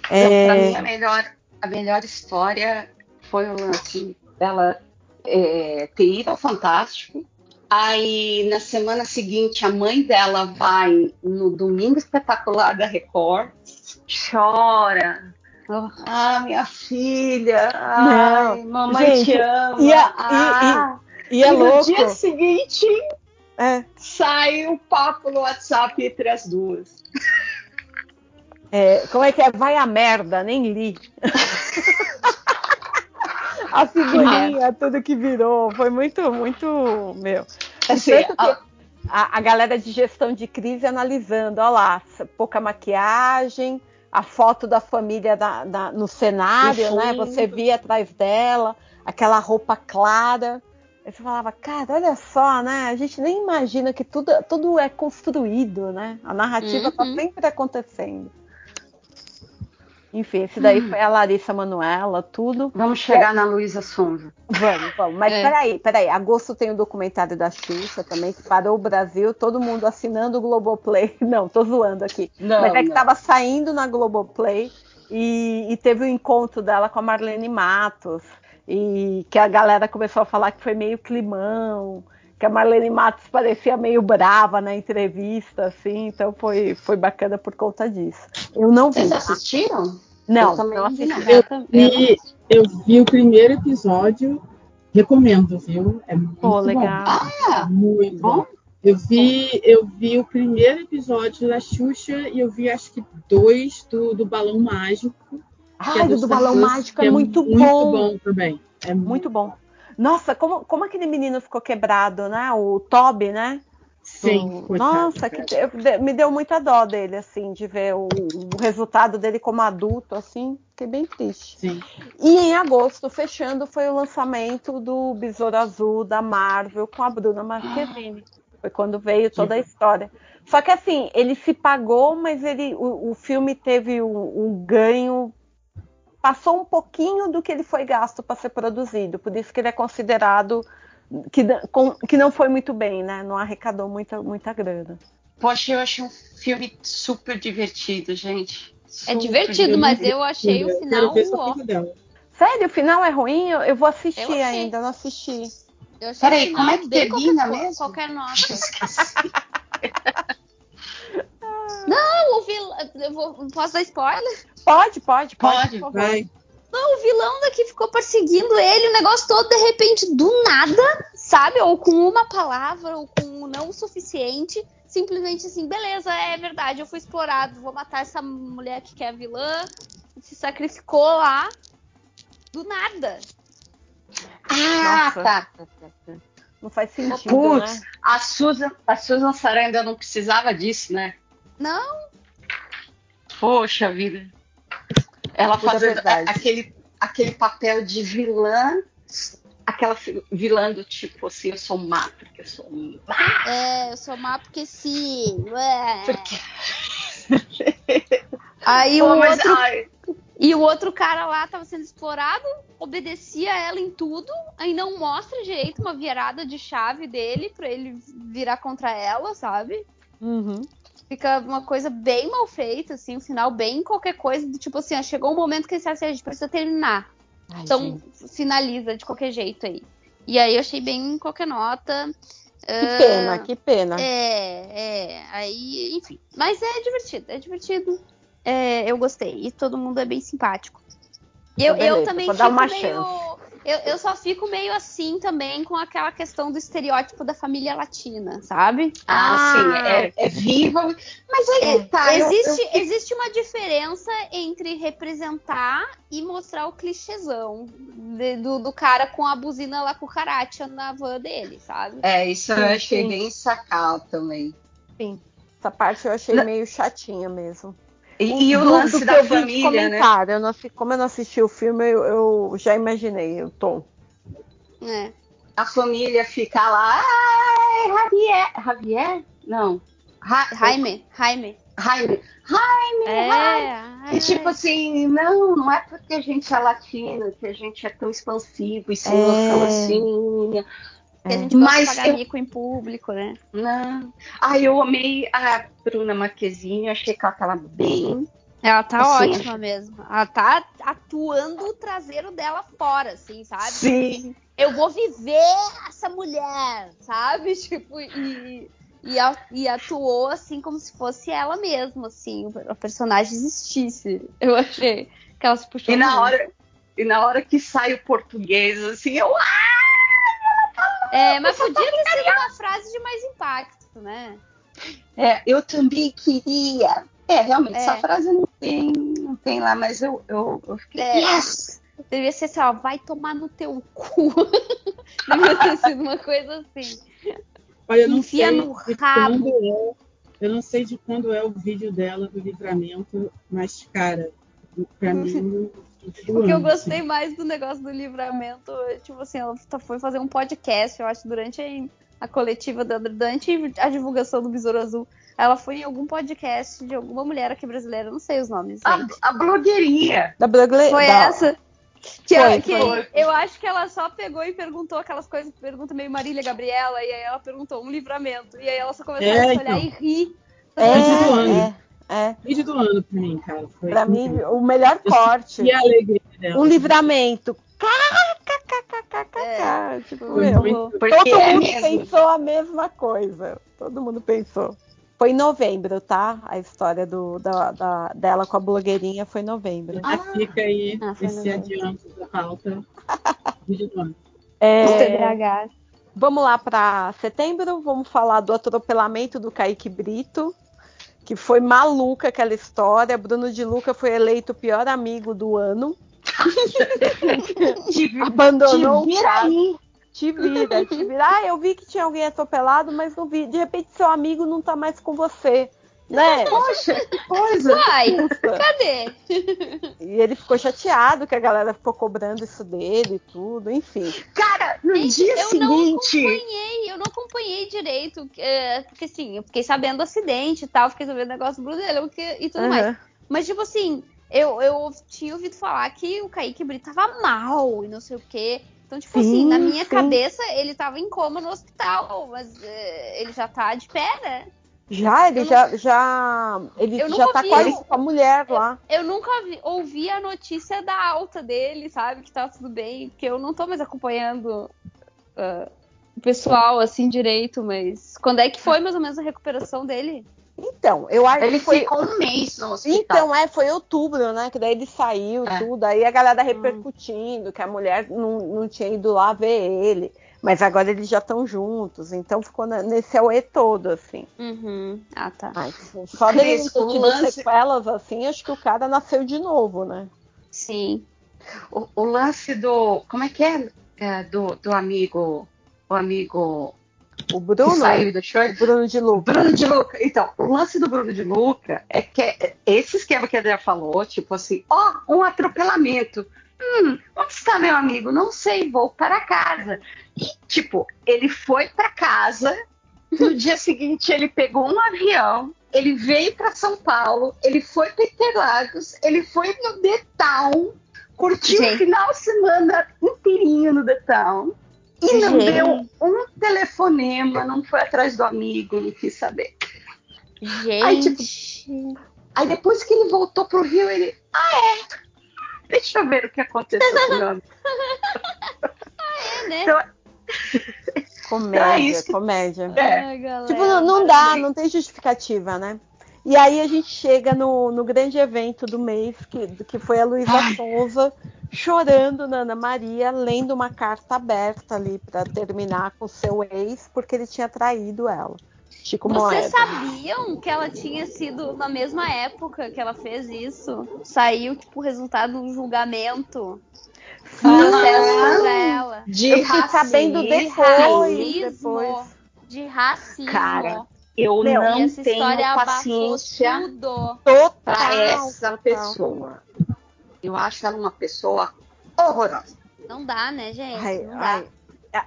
Então, É, mim, a melhor, a melhor história foi o lance dela é, ter ido ao Fantástico. Aí, na semana seguinte, a mãe dela vai no Domingo Espetacular da Record, chora. Ah, minha filha. Ai, mamãe gente, te ama. e a- e- ah. e é no louco. dia seguinte, É, sai um papo no WhatsApp entre as duas. é, como é que é? Vai a merda, nem li. a figurinha, tudo que virou. Foi muito, muito, meu. Assim, a- a, a galera de gestão de crise analisando, olha lá, pouca maquiagem, a foto da família da- da- no cenário, né? Você via atrás dela, aquela roupa clara. Aí você falava, cara, olha só, né? A gente nem imagina que tudo, tudo é construído, né? A narrativa tá Uhum. sempre acontecendo. Enfim, esse daí foi a Larissa Manuela, tudo. Vamos chegar na Luísa Sonza. Vamos, vamos. Mas É. peraí, peraí. Agosto tem o documentário da Xuxa também, que parou o Brasil, todo mundo assinando o Globoplay. Não, tô zoando aqui. Não, Mas é que não. tava saindo na Globoplay e, e teve o encontro dela com a Marlene Matos. E que a galera começou a falar que foi meio climão, que a Marlene Matos parecia meio brava na entrevista, assim, então foi, foi bacana por conta disso. Eu não vi. Vocês assistiram? Não, Eu não assisti. Eu, vi, eu vi o primeiro episódio, recomendo, viu? É muito Pô, bom. legal. Ah, Muito bom? bom. Eu vi, eu vi o primeiro episódio da Xuxa e eu vi acho que dois do, do Balão Mágico. Ai, é do, do Balão Santos, Mágico que é muito, muito bom. bom também. É Muito bom. Nossa, como, como aquele menino ficou quebrado, né? O Toby, né? Sim, Do- Nossa, que, eu- me deu muita dó dele, assim, de ver o, o resultado dele como adulto, assim. Fiquei bem triste. Sim. E em agosto, fechando, foi o lançamento do Besouro Azul da Marvel com a Bruna Marquezine. Foi quando veio toda a história. Só que assim, ele se pagou, mas ele, o, o filme teve um, um ganho. Passou um pouquinho do que ele foi gasto para ser produzido. Por isso que ele é considerado que, que não foi muito bem, né? Não arrecadou muita, muita grana. Poxa, eu achei um filme super divertido, gente. É Super divertido, mas eu achei o final dela. Sério, o final é ruim? Eu, eu vou assistir Eu achei. ainda, não assisti. Peraí, como é que termina qualquer, mesmo? qualquer nota. Não, o vilão. Eu vou, posso dar spoiler? Pode, pode, pode. Pode. Vai. Não, o vilão daqui ficou perseguindo ele, o negócio todo, de repente, do nada, sabe? Ou com uma palavra, ou com um não o suficiente. Simplesmente assim, beleza, é verdade, eu fui explorado, vou matar essa mulher que é a vilã. Se sacrificou lá. Do nada. Ah, Nossa. tá, tá, tá, tá. Não faz sentido, Putz, né? a Susan, a Susan Sarandon não precisava disso, né? Não, Poxa vida. Ela Puta fazendo verdade. aquele, aquele papel de vilã, aquela vilã do tipo assim, eu sou má, porque eu sou má. é, eu sou má porque sim. ué. Porque... Aí Pô, o mas, outro ai, E o outro cara lá tava sendo explorado, obedecia ela em tudo, aí não mostra direito uma virada de chave dele pra ele virar contra ela, sabe? Uhum. Fica uma coisa bem mal feita, assim, um final bem qualquer coisa, do tipo assim, ó, chegou um momento que assim, a gente precisa terminar. Ai, Então gente. finaliza de qualquer jeito aí. E aí eu achei bem qualquer nota. Que pena, que pena. É, é, aí, enfim. Mas é divertido, é divertido. É, eu gostei. E todo mundo é bem simpático. Eu, Então, eu beleza, também vou dar uma meio. Eu, eu só fico meio assim também com aquela questão do estereótipo da família latina, sabe? ah, sim, é, é viva, mas aí tá. eu- existe, eu- existe uma diferença entre representar e mostrar o clichêzão de- do, do cara com a buzina lá com o Karatia na van dele, sabe? É, isso eu Sim, achei sim. bem sacal também. Essa parte eu achei Não. meio chatinha mesmo. E, e o lance da família, né? eu não como eu não assisti o filme, eu, eu já imaginei o tom. É. A família fica lá, ai, Javier, Javier? Não. Ja, Jaime, Jaime. Jaime. Jaime, Jaime. É, E tipo assim, não, não é porque a gente é latino, que a gente é tão expansivo e sem É. assim. Que a gente gosta Mas de pagar eu- mico em público, né? Não. Ai, eu amei a Bruna Marquezine, eu achei que ela tava bem. Ela tá Assim, ótima mesmo. Ela tá atuando o traseiro dela fora, assim, sabe? Sim. Eu vou viver essa mulher, sabe? Tipo, e, e, atuou assim como se fosse ela mesma, assim, o, personagem existisse. Eu achei que ela se puxou. E na muito. hora, e na hora que sai o português, assim, eu. É, mas podia ter sido uma frase de mais impacto, né? É, eu também queria. É, realmente, É. essa frase não tem, não tem lá, mas eu, eu, eu fiquei. É. Yes! Devia ser assim, ó, vai tomar no teu cu. Devia ter sido uma coisa assim. Olha, eu não Enfia sei no de rabo. quando é. Eu não sei de quando é o vídeo dela do livramento, mas, cara, pra mim. O que eu gostei mais do negócio do livramento, é, tipo assim, ela tá- foi fazer um podcast, eu acho, durante a, coletiva, da, durante a divulgação do Besouro Azul. Ela foi em algum podcast de alguma mulher aqui brasileira, não sei os nomes. A, a blogueirinha. Da Blogle... Foi da- essa. Que, Foi, que foi. eu acho que ela só pegou e perguntou aquelas coisas, pergunta meio Marília Gabriela, e aí ela perguntou um livramento. E aí ela só começou É, a se então. olhar e rir. É, é, é. Vídeo do ano pra mim, cara. Foi Pra mim, o melhor corte. E a alegria dela. Um livramento. KKKKKK. É. É, tipo, meu, muito- Porque todo é mundo mesmo. pensou a mesma coisa. Todo mundo pensou. Foi em novembro, tá? A história do, da, da- dela com a blogueirinha foi em novembro. Já fica aí Ah, esse adianto da pauta. de nome. É, Os TDAH. Vamos lá para setembro, vamos falar do atropelamento do Kaique Brito, que foi maluca aquela história. Bruno de Luca foi eleito o pior amigo do ano. Te, Abandonou te vira aí. Te vira, te vira. Ah, eu vi que tinha alguém atropelado, mas não vi. De repente seu amigo não tá mais com você. Né? Poxa, que coisa. Uai, cadê? E ele ficou chateado que a galera ficou cobrando isso dele e tudo, enfim. Cara, no Gente, dia eu não seguinte. acompanhei, eu não acompanhei direito, é, porque assim, eu fiquei sabendo do acidente e tal, fiquei sabendo do negócio do Bruno e tudo mais. Aham. Mas, tipo assim, eu, eu tinha ouvido falar que o Kaique Brito tava mal e não sei o quê. Então, tipo assim, Sim, na minha sim. cabeça, ele tava em coma no hospital, mas é, ele já tá de pé, né? Já, ele Eu já, já, ele Eu já nunca tá vi, quase com a mulher lá. Eu nunca vi- ouvi a notícia da alta dele, sabe? Que tá tudo bem, porque eu não tô mais acompanhando ah, o pessoal assim direito, mas quando é que foi mais ou menos a recuperação dele? Então, eu acho Ele que foi. ficou um mês no hospital. Então, é, foi outubro, né? Que daí ele saiu, É. tudo. Aí a galera repercutindo que a mulher não, não tinha ido lá ver ele. Mas agora eles já estão juntos. Então ficou na- nesse auê todo, assim. Uhum. Ah, tá. Ai, só dele Cris, não ter o tido lance- sequelas, assim, acho que o cara nasceu de novo, né? Sim. O, o lance do. Como é que é? É, do, do amigo. O amigo. O Que Bruno, saiu deixou. o Bruno de Luca. Bruno de Luca. Então, o lance do Bruno de Luca é que é esse esquema que a André falou, tipo assim, ó, um atropelamento. Hum, onde está meu amigo? Não sei, vou para casa. E, tipo, ele foi para casa, no dia seguinte ele pegou um avião, ele veio para São Paulo, ele foi para Interlagos, ele foi no The Town, curtiu o final de semana inteirinho no The Town. E não Gente. deu um telefonema, não foi atrás do amigo, não quis saber. Gente. Aí, tipo, Aí depois que ele voltou pro Rio, ele. Ah, é? Deixa eu ver o que aconteceu com o meu amigo. é, né? Então, Comédia, É isso. comédia. É. Ai, galera, Tipo, não, não dá, não tem justificativa, né? E aí a gente chega no, no grande evento do mês, que, que foi a Luísa Ai. Sonza chorando na Ana Maria, lendo uma carta aberta ali para terminar com seu ex, porque ele tinha traído ela. Chico Vocês Moeda. sabiam que ela tinha sido na mesma época que ela fez isso? Saiu, tipo, o resultado de um julgamento. Processo contra ela. De Eu fiquei sabendo racismo. depois, racismo. depois. De racismo. Cara, Eu Meu, não e essa tenho paciência tudo. Total. para essa pessoa. Eu acho ela uma pessoa horrorosa. Não dá, né, gente? Ai, não dá.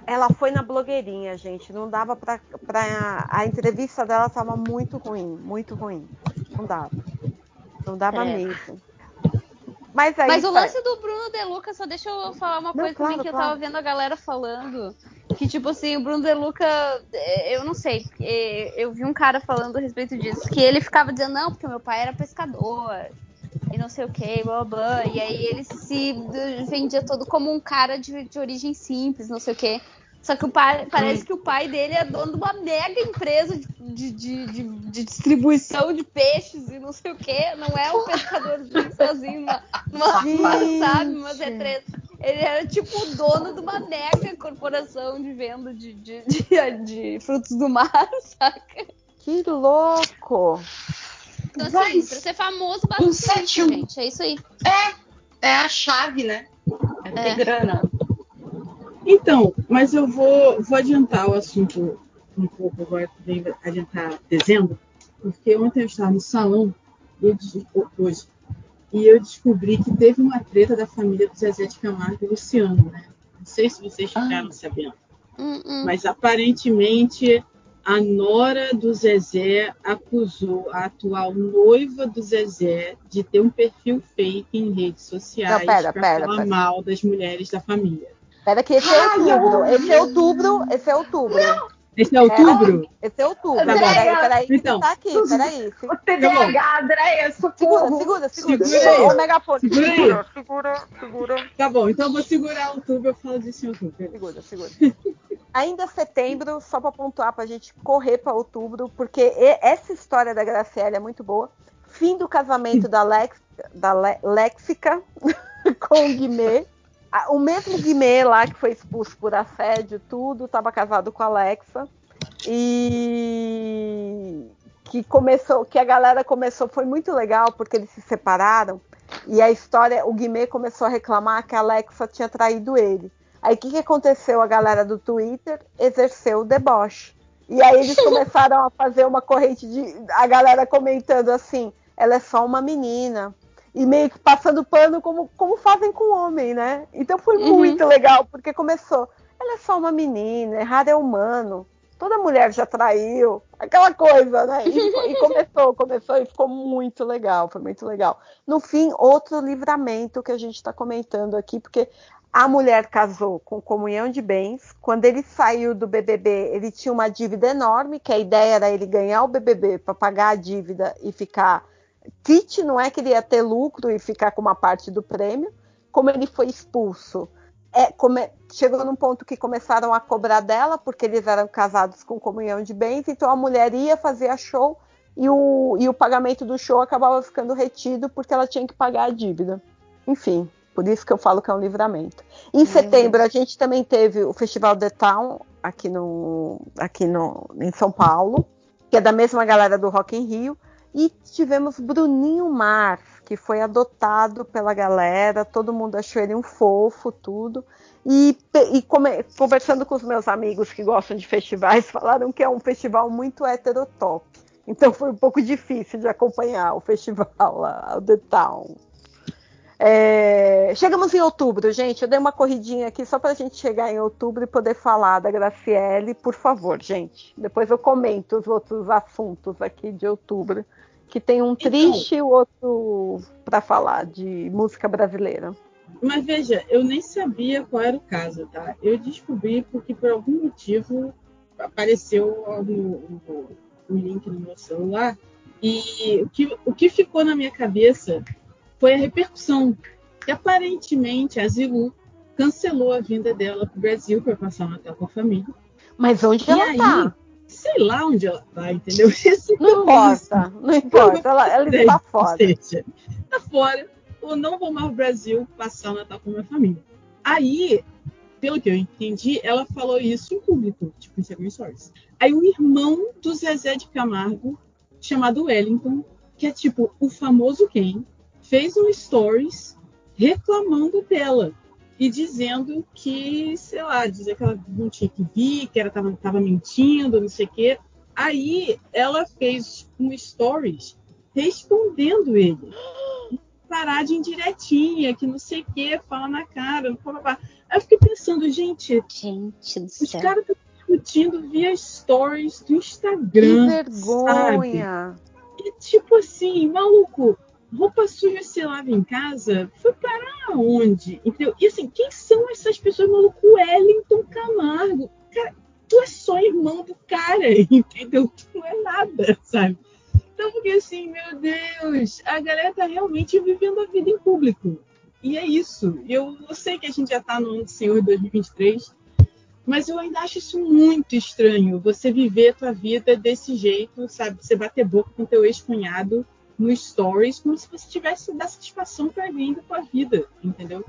Ela foi na blogueirinha, gente. Não dava pra. pra... A entrevista dela tava muito ruim, muito ruim. Não dava. Não dava É. mesmo. Mas aí. Mas o lance do Bruno De Luca, só deixa eu falar uma Não, coisa claro, também que eu claro. tava vendo a galera falando. Que, tipo assim, o Bruno De Luca, eh, eu não sei, eu vi um cara falando a respeito disso, que ele ficava dizendo, não, porque meu pai era pescador, e não sei o que, blá blá. E aí ele se vendia todo como um cara de, de origem simples, não sei o que. Só que o pai, parece que o pai dele é dono de uma mega empresa de, de, de, de- distribuição de peixes e não sei o que. Não é um pescadorzinho sozinho numa, numa sabe? Umas retretas. Ele era tipo o dono de uma mega corporação de venda de, de, de, de frutos do mar, saca? Que louco! Então, assim, pra ser famoso, basta Um isso, gente. É isso aí. É a chave, né? É ter É. grana. Então, mas eu vou, vou adiantar o assunto um pouco agora, também adiantar dezembro, porque ontem eu estava no salão, eu hoje, e eu descobri que teve uma treta da família do Zezé de Camargo e Luciano, né? Não sei se vocês ficaram sabendo. Hum, hum. Mas aparentemente a nora do Zezé acusou a atual noiva do Zezé de ter um perfil fake em redes sociais para falar pera. mal das mulheres da família. Pera que esse é outubro. Esse é outubro. Esse é outubro. Esse é outubro? Esse é outubro. Andréia, Peraí, peraí, então, tá aqui, peraí. O TDAH, Andréia, Segura, socorro. segura, segura. Segura. Ô, megafone. Segura aí. Segura, segura, segura. Tá bom, então eu vou segurar outubro, eu falo disso em outubro. Segura, segura. Ainda setembro, só para pontuar pra gente correr para outubro, porque essa história da Graciela é muito boa. Fim do casamento da, Lex, da Le- Lexica com o Guimê. O mesmo Guimê lá que foi expulso por assédio, tudo, estava casado com a Alexa. E que começou, que a galera começou, foi muito legal, porque eles se separaram. E a história, o Guimê começou a reclamar que a Alexa tinha traído ele. Aí o que, que aconteceu? A galera do Twitter exerceu o deboche. E aí eles começaram a fazer uma corrente de. A galera comentando assim: ela é só uma menina. E meio que passando pano como, como fazem com o homem, né? Então foi Uhum. muito legal, porque começou. Ela é só uma menina, errado é humano. Toda mulher já traiu, aquela coisa, né? E, e começou, começou e ficou muito legal, foi muito legal. No fim, outro livramento que a gente está comentando aqui, porque a mulher casou com comunhão de bens. Quando ele saiu do BBB, ele tinha uma dívida enorme, que a ideia era ele ganhar o BBB para pagar a dívida e ficar kit, não é que ele ia ter lucro e ficar com uma parte do prêmio. Como ele foi expulso, é, come- chegou num ponto que começaram a cobrar dela, porque eles eram casados com comunhão de bens, então a mulher ia fazer a show e o, e o pagamento do show acabava ficando retido porque ela tinha que pagar a dívida. Enfim, por isso que eu falo que é um livramento. Em setembro, a gente também teve o Festival The Town aqui, no, aqui no, em São Paulo, que é da mesma galera do Rock in Rio. E tivemos Bruninho Mars, que foi adotado pela galera, todo mundo achou ele um fofo, tudo. E, e come- conversando com os meus amigos que gostam de festivais, falaram que é um festival muito heterotop. Então foi um pouco difícil de acompanhar o festival lá, o The Town. É, chegamos em outubro, gente. Eu dei uma corridinha aqui só para a gente chegar em outubro e poder falar da Graciele, por favor, gente. Depois eu comento os outros assuntos aqui de outubro, que tem um triste e o outro para falar de música brasileira. Mas veja, eu nem sabia qual era o caso, tá? Eu descobri porque por algum motivo apareceu o link no meu celular e o que, o que ficou na minha cabeça foi a repercussão. Que aparentemente a Zilu cancelou a vinda dela para o Brasil para passar o Natal com a família. Mas onde E ela aí, tá? sei lá onde ela tá, entendeu? Esse Não importa, não importa. Ela, ela está fora. Seja, tá fora, ou não vou mais ao Brasil passar o Natal com a minha família. Aí, pelo que eu entendi, ela falou isso em público, tipo, em Instagram Stories. Aí o irmão do Zezé de Camargo, chamado Wellington, que é tipo o famoso quem, fez um Stories reclamando dela e dizendo que, sei lá, dizer que ela não tinha que vir, que ela tava, tava mentindo, não sei o quê. Aí ela fez um Stories respondendo ele. Parar de indiretinha, que não sei o que, fala na cara, blá, blá, blá. Aí eu fiquei pensando, gente, Gente do os caras estão discutindo via stories do Que Instagram. vergonha. E tipo assim, maluco, roupa suja se lava em casa, foi parar onde? Entendeu? E assim, quem são essas pessoas, maluco? Wellington Camargo. Cara, tu é só irmão do cara, entendeu? Tu não é nada, sabe? Então, porque assim, meu Deus, a galera tá realmente vivendo a vida em público. E é isso. Eu, eu sei que a gente já tá no ano do Senhor 2023, mas eu ainda acho isso muito estranho. Você viver a tua vida desse jeito, sabe? Você bater boca com teu ex-cunhado no stories, como se você tivesse dar satisfação alguém da tua vida, entendeu?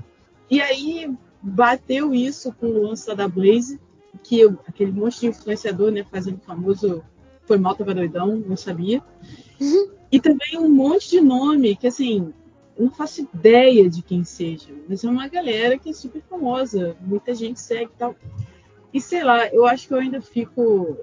E aí bateu isso com o lance da Blaze, que eu- aquele monte de influenciador, né, fazendo famoso foi mal, tava doidão, não sabia. E também um monte de nome que, assim, eu não faço ideia de quem seja, mas é uma galera que é super famosa, muita gente segue e tal. E sei lá, eu acho que eu ainda fico.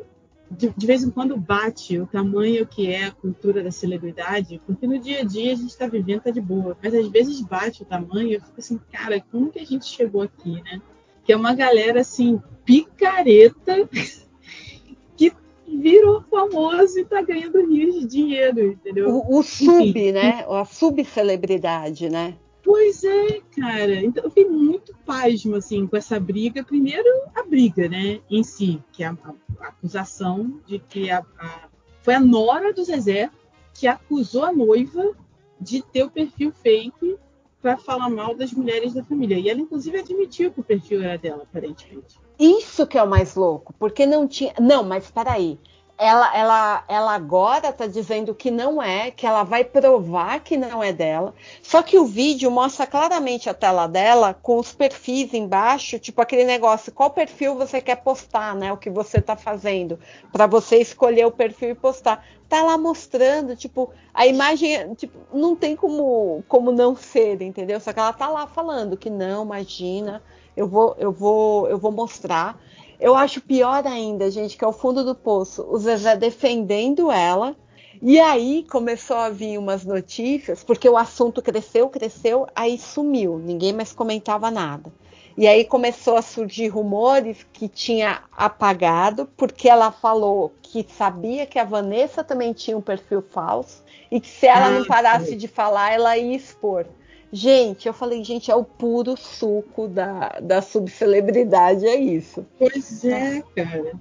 De, de vez em quando bate o tamanho que é a cultura da celebridade, porque no dia a dia a gente tá vivendo, tá de boa, mas às vezes bate o tamanho eu fico assim, cara, como que a gente chegou aqui, né? Que é uma galera assim, picareta, que virou famoso e tá ganhando rios de dinheiro, entendeu? O, o sub, né? A subcelebridade, né? Pois é, cara. Então eu fiquei muito pasmo, assim, com essa briga. Primeiro, a briga, né, em si, que é a, a acusação de que a, a, foi a nora do Zezé que acusou a noiva de ter o perfil fake para falar mal das mulheres da família. E ela, inclusive, admitiu que o perfil era dela, aparentemente. Isso que é o mais louco, porque não tinha. Não, mas peraí ela, ela, ela agora está dizendo que não é, que ela vai provar que não é dela. Só que o vídeo mostra claramente a tela dela com os perfis embaixo, tipo aquele negócio, qual perfil você quer postar, né? O que você está fazendo, para você escolher o perfil e postar. Tá lá mostrando, tipo, a imagem, tipo, não tem como, como não ser, entendeu? Só que ela tá lá falando que não, imagina, eu vou, eu vou, eu vou mostrar. Eu acho pior ainda, gente, que é o fundo do poço, o Zezé defendendo ela. E aí começou a vir umas notícias, porque o assunto cresceu, cresceu, aí sumiu, ninguém mais comentava nada. E aí começou a surgir rumores que tinha apagado, porque ela falou que sabia que a Vanessa também tinha um perfil falso e que se ela não parasse de falar, ela ia expor. Gente, eu falei, gente, é o puro suco da, da subcelebridade, é isso. Pois é, cara.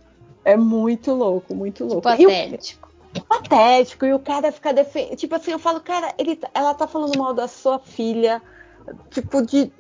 É muito louco, muito louco. Patético. O, patético. E o cara fica defendendo. Tipo assim, eu falo, cara, ele, ela tá falando mal da sua filha, tipo, de.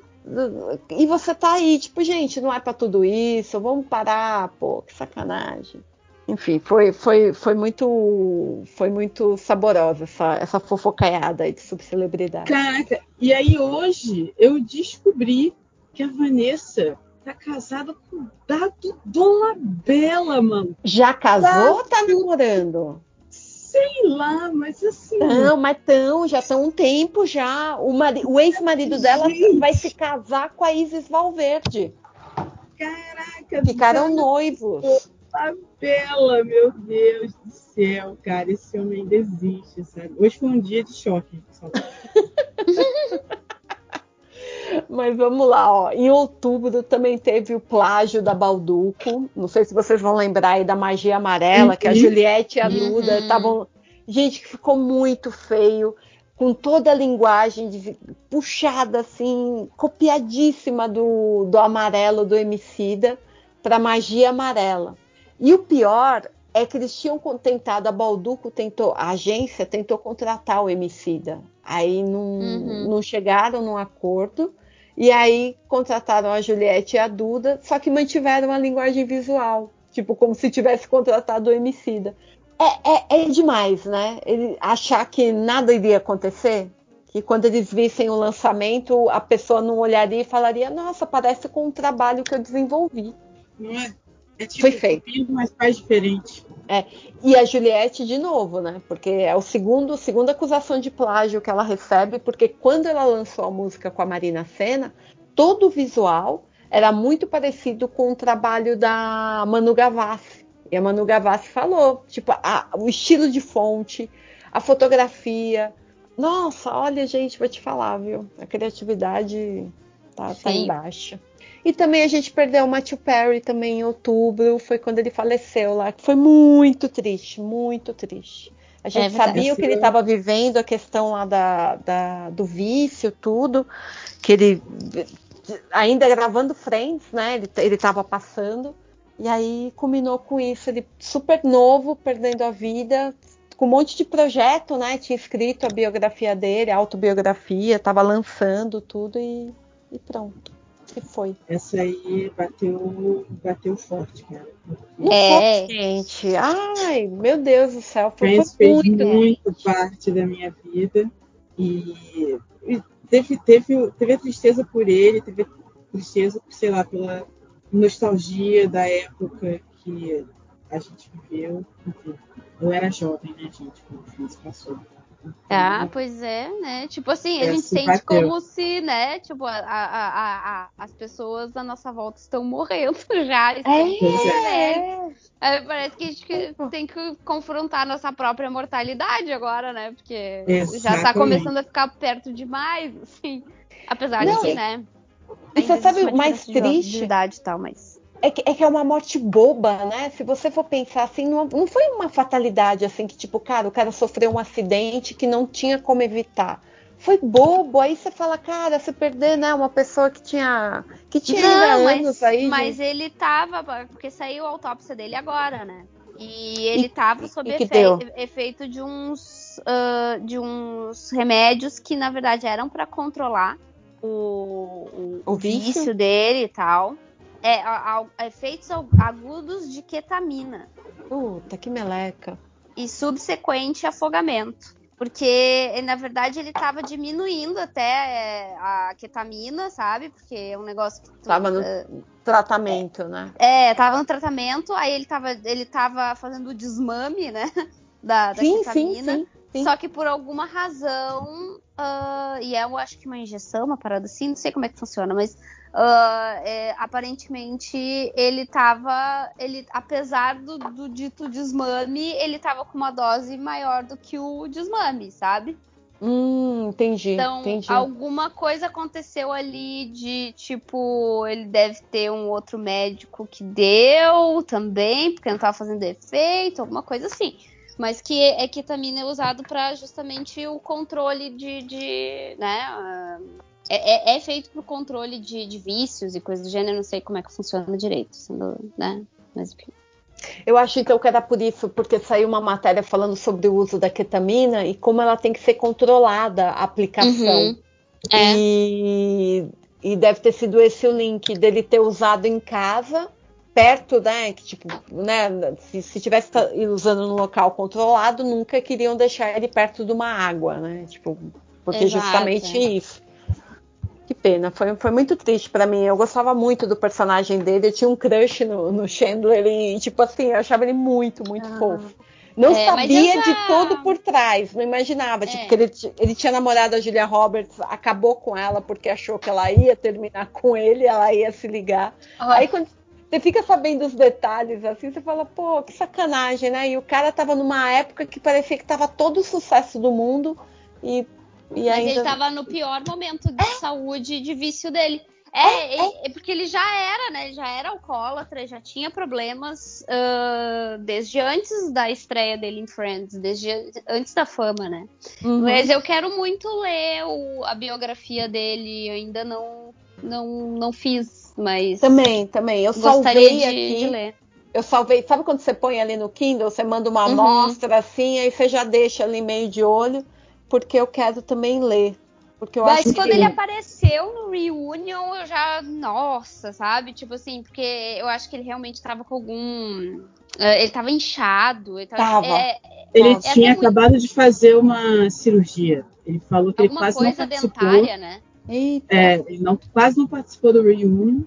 E você tá aí, tipo, gente, não é para tudo isso, vamos parar, pô, que sacanagem enfim, foi, foi, foi muito foi muito saborosa essa, essa fofocaiada aí de subcelebridade. Caraca, e aí hoje eu descobri que a Vanessa tá casada com o Dado Dolabella, mano. Já casou ou tá namorando? Sei lá, mas assim. Não, mas tão, já estão um tempo já. O, o ex-marido dela vai se casar com a Isis Valverde. Caraca, Ficaram noivos. Tabela, meu Deus do céu, cara, esse homem ainda existe, sabe? Hoje foi um dia de choque. Mas vamos lá, ó. Em outubro também teve o plágio da Balduco. Não sei se vocês vão lembrar aí da magia amarela, uhum. que a uhum. Juliette e a Duda estavam. Uhum. Gente, que ficou muito feio, com toda a linguagem de... puxada, assim, copiadíssima do, do amarelo do Emicida para magia amarela. E o pior é que eles tinham tentado, a Balduco tentou, a agência tentou contratar o Emicida. Aí não, uhum. não chegaram num acordo. E aí contrataram a Juliette e a Duda, só que mantiveram a linguagem visual. Tipo, como se tivesse contratado o Emicida. É, é, é demais, né? Ele achar que nada iria acontecer. Que quando eles vissem o lançamento, a pessoa não olharia e falaria: Nossa, parece com um trabalho que eu desenvolvi. Não é? É tipo, Foi feito. Mas faz diferente. É. E a Juliette de novo, né? Porque é o segundo, segunda acusação de plágio que ela recebe, porque quando ela lançou a música com a Marina Senna, todo o visual era muito parecido com o trabalho da Manu Gavassi. E a Manu Gavassi falou, tipo, a, o estilo de fonte, a fotografia. Nossa, olha, gente, vou te falar, viu? A criatividade tá, tá embaixo. E também a gente perdeu o Matthew Perry também em outubro, foi quando ele faleceu lá. Foi muito triste, muito triste. A gente é sabia o que ele estava vivendo, a questão lá da, da, do vício, tudo, que ele ainda gravando Friends, né? Ele estava passando. E aí culminou com isso, ele super novo, perdendo a vida, com um monte de projeto, né? Tinha escrito a biografia dele, a autobiografia, estava lançando tudo e, e pronto que foi? Essa aí bateu, bateu forte, cara. É, gente. Ai, meu Deus do céu. Foi, Friends foi muito, fez muito parte da minha vida. E, e, teve, teve, teve a tristeza por ele, teve tristeza, sei lá, pela nostalgia da época que a gente viveu. Enfim, eu era jovem, né, gente, quando isso passou. Ah, pois é, né? Tipo assim, a é, gente sente como se, né? Tipo, a, a, a, as pessoas à nossa volta estão morrendo já. É, é. é. Parece que a gente tem que confrontar a nossa própria mortalidade agora, né? Porque já tá começando a ficar perto demais, assim. Apesar de que, né? E você sabe o mais triste? De idade e tal, mas é que, é que, é uma morte boba, né? Se você for pensar assim, não, não, foi uma fatalidade assim que, tipo, cara, o cara sofreu um acidente que não tinha como evitar. foi bobo. Aí você fala, cara, você perder, né, uma pessoa que tinha que tinha Não, anos mas, aí. de- mas ele tava, porque saiu a autópsia dele agora, né? E ele E- tava sob efe- efeito de uns ah, de uns remédios que na verdade eram pra controlar o, o, O o vício? vício? dele e tal. É, a- a- efeitos agudos de ketamina Puta, que meleca. e subsequente afogamento. Porque, na verdade, ele tava diminuindo até é, a ketamina, sabe? Porque é um negócio que tu, Tava no eh, tratamento, né? é, tava no tratamento, aí ele tava, ele tava fazendo o desmame, né? Da, da Sim, sim, ketamina. sim. sim. Só que por alguma razão, ah, e é, eu acho que uma injeção, uma parada assim, não sei como é que funciona, mas ah, é, aparentemente ele tava, ele, apesar do, do dito desmame, ele tava com uma dose maior do que o desmame, sabe? Hum, entendi, Então, entendi. alguma coisa aconteceu ali de tipo, ele deve ter um outro médico que deu também, porque não tava fazendo efeito, alguma coisa assim. Mas que é ketamina é usado para justamente o controle de, de né? ah, É, é- é feito pro controle de, de vícios e coisas do gênero, não sei como é que funciona direito, sendo, né? Mas enfim. Eu acho então que era por isso, porque saiu uma matéria falando sobre o uso da ketamina e como ela tem que ser controlada a aplicação. Uhum. É. E, e deve ter sido esse o link dele ter usado em casa, perto, né? Que tipo, né? Se, se tivesse usando num local controlado, nunca queriam deixar ele perto de uma água, né? Tipo, porque Exato, justamente é. isso. Que pena, foi, foi muito triste pra mim. Eu gostava muito do personagem dele, eu tinha um crush no, no Chandler e, tipo assim, eu achava ele muito, muito Ah. fofo. Não É, sabia já- de tudo por trás, não imaginava. Tipo, É. que ele, ele tinha namorado a Julia Roberts, acabou com ela porque achou que ela ia terminar com ele, ela ia se ligar. Aí quando você fica sabendo os detalhes, assim, você fala, pô, que sacanagem, né? E o cara tava numa época que parecia que tava todo o sucesso do mundo e, e Mas ainda. ele tava no pior momento de saúde e de vício dele. É, é, é porque ele já era, né? Ele já era alcoólatra, já tinha problemas ah, desde antes da estreia dele em Friends, desde antes da fama, né? Uhum. Mas eu quero muito ler o- a biografia dele, eu ainda não, não, não fiz, mas Também, também. Eu gostaria salvei de, aqui. de ler. Eu salvei. Sabe quando você põe ali no Kindle, você manda uma Uhum. amostra assim, aí você já deixa ali meio de olho, porque eu quero também ler. Porque eu Mas acho quando que ele apareceu no Reunion, eu já. Nossa, sabe? Tipo assim, porque eu acho que ele realmente tava com algum. eh, Ele tava inchado. Ele tava. Tava. é, Ele É tinha até muito- acabado de fazer uma cirurgia. Ele falou que ele alguma quase não coisa participou. dentária, né? Eita. É, ele não, quase não participou do reunion,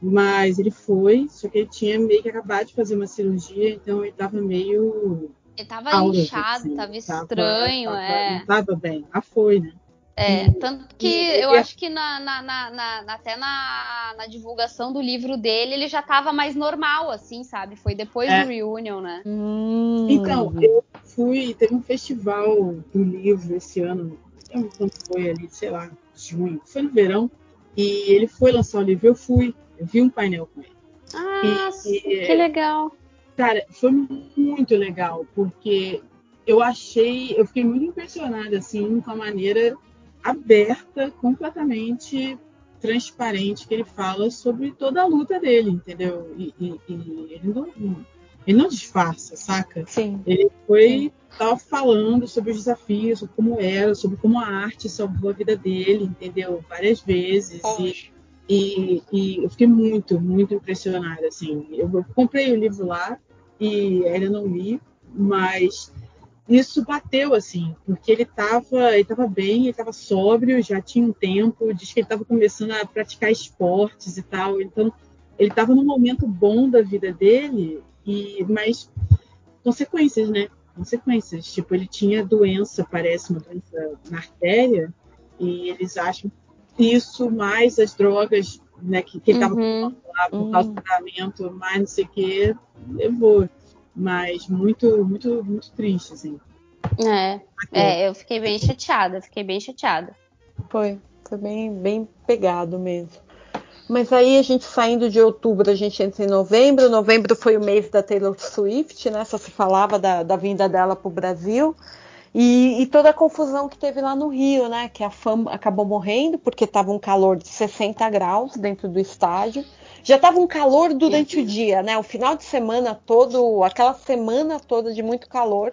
mas ele foi, só que ele tinha meio que acabado de fazer uma cirurgia, então ele tava meio Ele tava it, inchado, assim, tava estranho, tava- é. Não tava bem. Ah, foi, né? É, tanto que e- eu e- acho que na, na- na- até na, na divulgação do livro dele, ele já tava mais normal, assim, sabe? Foi depois É. do Reunion, né? Hum. Então, eu fui, teve um festival do livro esse ano, não lembro quando foi ali, sei lá, junho, foi no verão, e ele foi lançar o livro, eu fui, eu vi um painel com ele. Ah, E- que legal. Cara, foi muito legal, porque eu achei, eu fiquei muito impressionada, assim, com a maneira aberta, completamente transparente que ele fala sobre toda a luta dele, entendeu? E, e- e ele, não, ele não disfarça, saca? Sim. Ele foi tava falando sobre os desafios, sobre como era, sobre como a arte salvou a vida dele, entendeu? Várias vezes. E, e, e eu fiquei muito, muito impressionada, assim. Eu, eu comprei o livro lá e ainda não li, mas isso bateu, assim, porque ele estava ele tava bem, ele estava sóbrio, já tinha um tempo, diz que ele estava começando a praticar esportes e tal, então ele estava num momento bom da vida dele, e mas consequências, né? Consequências. Tipo, ele tinha doença, parece, uma doença na artéria, e eles acham isso mais as drogas né, que, que ele estava Uhum. lá por Hum. causa do tratamento, mais não sei o que, levou. Mas muito, muito, muito triste, assim. É, é, eu fiquei bem chateada, fiquei bem chateada. Foi, foi bem, bem pegado mesmo. Mas aí a gente saindo de outubro, a gente entra em novembro. Novembro foi o mês da Taylor Swift, né? Só se falava da, da vinda dela para o Brasil. E, e toda a confusão que teve lá no Rio, né? Que a fã acabou morrendo porque estava um calor de 60 graus dentro do estádio. Já estava um calor durante o dia, né? O final de semana todo, aquela semana toda de muito calor.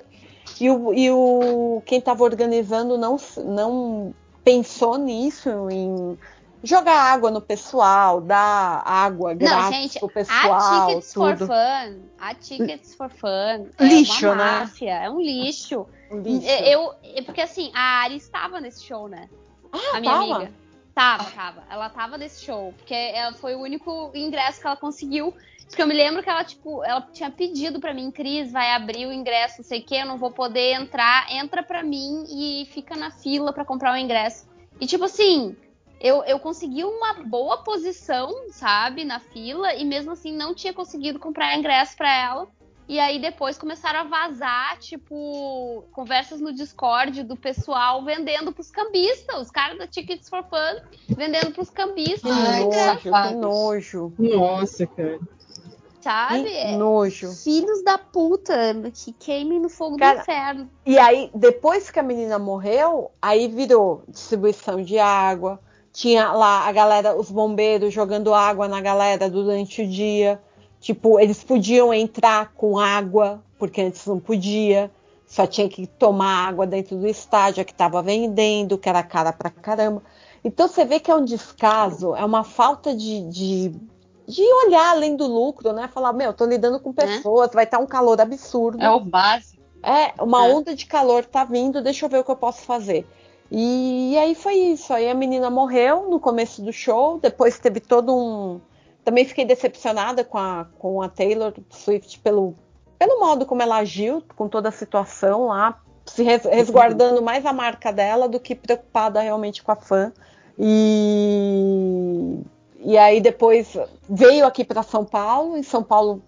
E o, e o quem estava organizando não, não pensou nisso, em jogar água no pessoal, dar água grátis Não, gente, pro pessoal, a Tickets tudo. for Fun, a Tickets for Fun Lixo, é uma né? máfia, é um lixo. Um lixo. Eu, eu- porque assim, a Ari estava nesse show, né? Ah, a minha tava? amiga. Tava, tava. Ela tava nesse show, porque ela foi o único ingresso que ela conseguiu. Porque eu me lembro que ela, tipo, ela tinha pedido pra mim, Cris, vai abrir o ingresso, não sei o quê, eu não vou poder entrar, entra pra mim e fica na fila pra comprar o ingresso. E tipo assim, eu, eu consegui uma boa posição, sabe, na fila, e mesmo assim não tinha conseguido comprar ingresso pra ela. E aí depois começaram a vazar, tipo, conversas no Discord do pessoal vendendo pros cambistas, os caras da Tickets for Fun vendendo pros cambistas, Ai, né, nojo, que nojo. Nossa, cara. sabe? Que nojo. Filhos da puta que queimem no fogo Cara, do inferno. E aí, depois que a menina morreu, aí virou distribuição de água. Tinha lá a galera, os bombeiros jogando água na galera durante o dia. Tipo, eles podiam entrar com água, porque antes não podia. Só tinha que tomar água dentro do estádio, que estava vendendo, que era cara pra caramba. Então você vê que é um descaso, é uma falta de, de, de olhar além do lucro, né? Falar, meu, tô lidando com pessoas, vai estar um calor absurdo. É o básico. É, uma É. onda de calor tá vindo, deixa eu ver o que eu posso fazer. E, aí foi isso. Aí a menina morreu no começo do show, depois teve todo um. Também fiquei decepcionada com a, com a Taylor Swift pelo, pelo modo como ela agiu, com toda a situação lá, se res- resguardando mais a marca dela do que preocupada realmente com a fã. E, e aí depois veio aqui para São Paulo, em São Paulo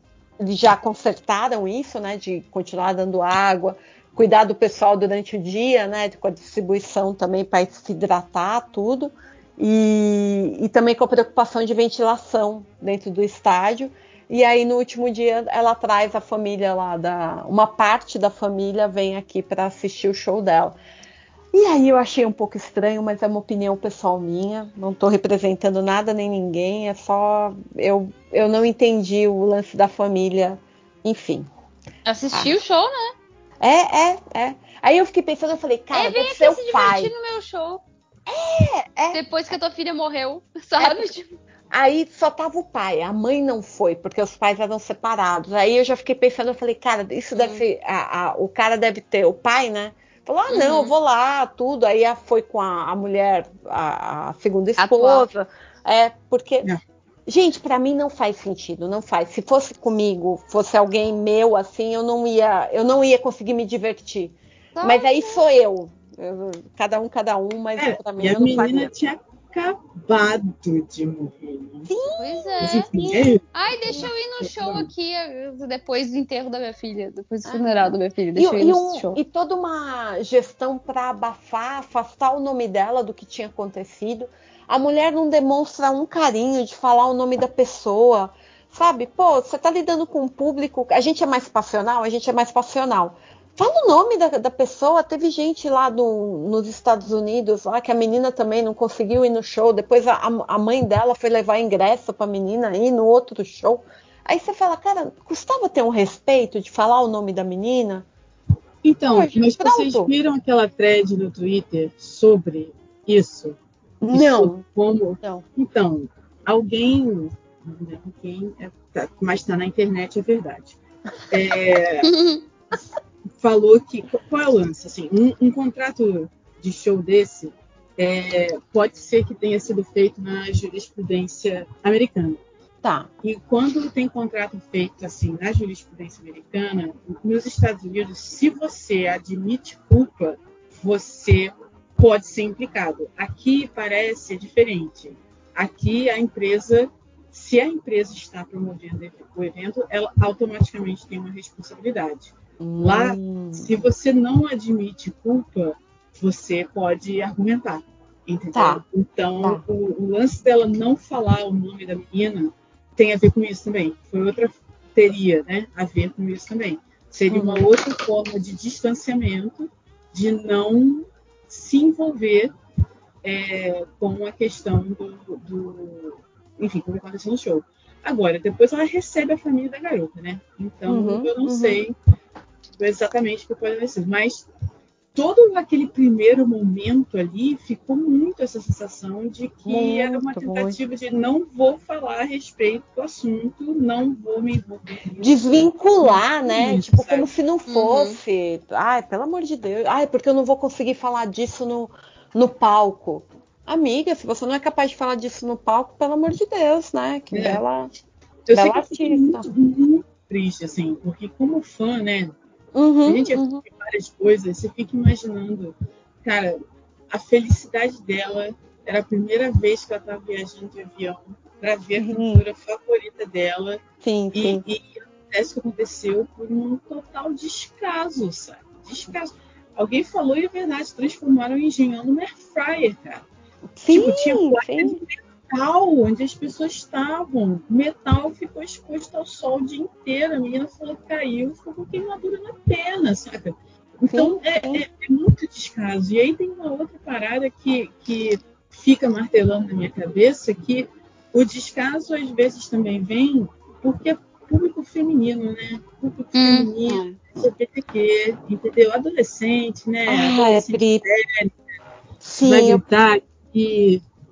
já consertaram isso, né, de continuar dando água, cuidar do pessoal durante o dia, né, com a distribuição também para se hidratar, tudo, e, e também com a preocupação de ventilação dentro do estádio. E aí no último dia ela traz a família lá da, uma parte da família vem aqui para assistir o show dela. E aí eu achei um pouco estranho, mas é uma opinião pessoal minha. Não estou representando nada nem ninguém. É só eu eu não entendi o lance da família. Enfim. Assistiu o show, né? É, é, é. Aí eu fiquei pensando, eu falei, cara, é, deve ser se o pai. divertir no meu show. É. Depois que a tua filha morreu, sabe? Tipo, Aí só tava o pai, a mãe não foi, porque os pais eram separados. Aí eu já fiquei pensando, eu falei, cara, isso deve ser. a- a- o cara deve ter, o pai, né? Falou, ah, não, Uhum. eu vou lá, tudo. Aí foi com a, a mulher, a, a segunda Atual. esposa. É, porque. É. Gente, pra mim não faz sentido, não faz. Se fosse comigo, fosse alguém meu assim, eu não ia, eu não ia conseguir me divertir. Mas aí sou eu. Eu- Cada um, cada um, mas É, pra mim e a menina faria. tinha acabado de morrer. né? Pois é. isso. Ai, deixa eu ir no show aqui depois do enterro da minha filha, depois do Ah. funeral da minha filha. E, Deixa eu ir e no um- show. e toda uma gestão para abafar, afastar o nome dela do que tinha acontecido. A mulher não demonstra um carinho de falar o nome da pessoa. Sabe? Pô, você tá lidando com um público. A gente é mais passional, a gente é mais passional. Fala o nome da, da pessoa. Teve gente lá do- nos Estados Unidos, lá que a menina também não conseguiu ir no show. Depois a, a mãe dela foi levar ingresso pra menina ir no outro show. Aí você fala, cara, custava ter um respeito de falar o nome da menina? Então, Poxa, mas vocês pronto. viram aquela thread no Twitter sobre isso? Não. sobre Como... Não. Então, alguém, não lembro quem, é, tá, mas está na internet, é verdade. É, falou que qual é o lance? Assim, um, um contrato de show desse é, pode ser que tenha sido feito na jurisprudência americana. Tá. E quando tem contrato feito assim na jurisprudência americana, nos Estados Unidos, se você admite culpa, você pode ser implicado. Aqui parece diferente. Aqui a empresa, se a empresa está promovendo o evento, ela automaticamente tem uma responsabilidade. Lá, Hum. Se você não admite culpa, você pode argumentar. Entendeu? Tá. Então, Tá. O, o lance dela não falar o nome da menina tem a ver com isso também. Foi outra teria, né? A ver com isso também. Seria uma Uhum. outra forma de distanciamento de não se envolver é, com a questão do, do, enfim, como aconteceu no show. Agora, depois ela recebe a família da garota, né? Então Uhum, eu não uhum. sei exatamente o que pode sido, mas todo aquele primeiro momento ali ficou muito essa sensação de que Muito, era uma tentativa de não vou falar a respeito do assunto, não vou me envolver. Desvincular, né? Isso, tipo, sabe? como se não fosse. Ai, pelo amor de Deus. Ai, porque eu não vou conseguir falar disso no, no palco. Amiga, se você não é capaz de falar disso no palco, pelo amor de Deus, né? Que É. bela. Eu Bela artista. muito, muito triste, assim, porque como fã, né, Uhum, a gente uhum. assiste várias coisas, você fica imaginando, cara, a felicidade dela era a primeira vez que ela estava viajando de avião para ver a Uhum. cantora favorita dela Sim, e, sim. e acontece o que aconteceu por um total descaso, sabe? Descaso. Alguém falou e é verdade, transformaram o engenhão numa air fryer, cara. Sim, tipo, tinha sim. Metal onde as pessoas estavam. O metal ficou exposto ao sol o dia inteiro. A menina falou que caiu, ficou com queimadura na perna, saca? Então Sim, é, sim. é- é muito descaso. E aí tem uma outra parada que, que fica martelando na minha cabeça, que o descaso às vezes também vem porque é público feminino, né? Público Hum. feminino, LGBTQ, entendeu? Adolescente, né? Ah, é, Adolescente Pri. vai Sim, eu- gritar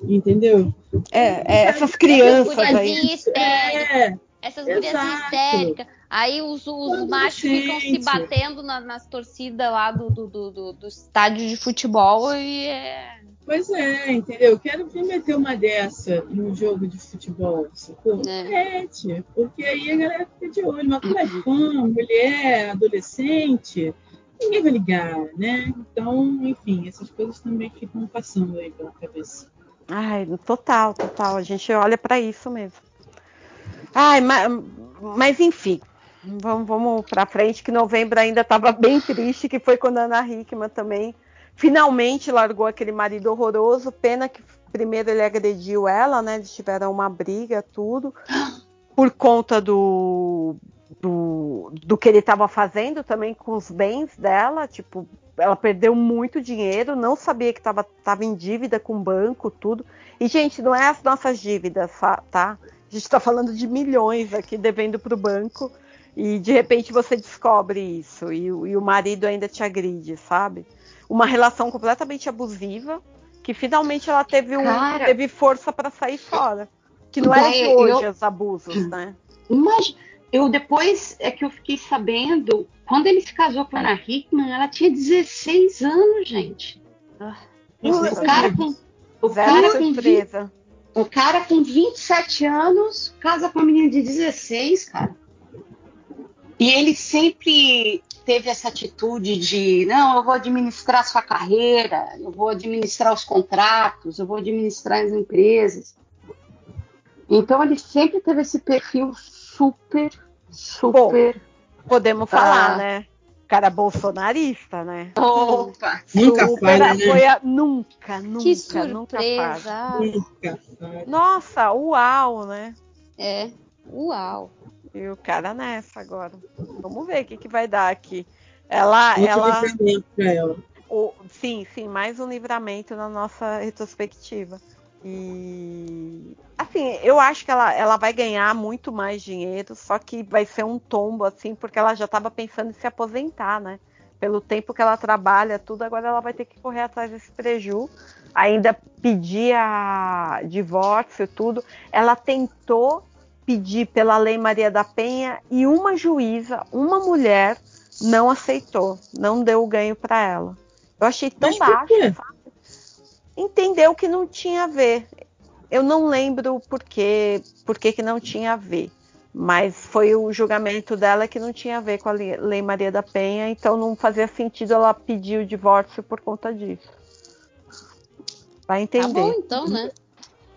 entendeu? é, é, essas crianças aí. É, Essas Exato. histéricas. Aí os, os machos ficam se gente. batendo na- nas torcidas lá do, do, do, do- do estádio de futebol e é. Pois é, entendeu? Quero vir meter uma dessa num jogo de futebol, sacou? É. Mete, porque aí a galera fica de olho. Mas como é fã, mulher, adolescente, ninguém vai ligar, né? Então, enfim, essas coisas também ficam passando aí pela cabeça. Ai, total, total. A gente olha pra isso mesmo. Ai, mas, mas enfim, vamos, vamos para frente, que novembro ainda estava bem triste, que foi quando a Ana Hickman também finalmente largou aquele marido horroroso. Pena que primeiro ele agrediu ela, né? Eles tiveram uma briga, tudo, por conta do, do, do que ele estava fazendo também com os bens dela, tipo, ela perdeu muito dinheiro, não sabia que estava tava em dívida com o banco, tudo. E, gente, não é as nossas dívidas, tá? A gente está falando de milhões aqui devendo para o banco e de repente você descobre isso e, o- e o marido ainda te agride, sabe? Uma relação completamente abusiva que finalmente ela teve, um, Cara. teve força para sair fora. Que não é de hoje eu- os abusos, né? Mas eu depois é que eu fiquei sabendo, quando ele se casou com a Ana Hickman, ela tinha 16 anos, gente. O cara com, o Zero cara com, vi- surpresa. o cara com 27 anos casa com uma menina de 16, cara. E ele sempre teve essa atitude de, não, eu vou administrar sua carreira, eu vou administrar os contratos, eu vou administrar as empresas. Então ele sempre teve esse perfil super, super. Podemos falar, Ah. né? Cara bolsonarista, né? Opa! Nunca Super falha, né? Nunca, nunca, Que nunca falha. surpresa! Nunca falha. Nossa, uau, né? É. Uau! E o cara nessa agora. Vamos ver o que, que vai dar aqui. Ela, Outro ela, livramento pra ela. o- sim, sim, mais um livramento na nossa retrospectiva. E assim, eu acho que ela, ela vai ganhar muito mais dinheiro, só que vai ser um tombo, assim, porque ela já estava pensando em se aposentar, né? Pelo tempo que ela trabalha, tudo, agora ela vai ter que correr atrás desse preju. Ainda pedir a divórcio, tudo. Ela tentou pedir pela Lei Maria da Penha e uma juíza, uma mulher, não aceitou, não deu o ganho para ela. Eu achei tão baixo, sabe? Entendeu que não tinha a ver. Eu não lembro por quê, por que que não tinha a ver. Mas foi o julgamento dela que não tinha a ver com a Lei Maria da Penha, então não fazia sentido ela pedir o divórcio por conta disso. Vai Tá entender. bom então, né?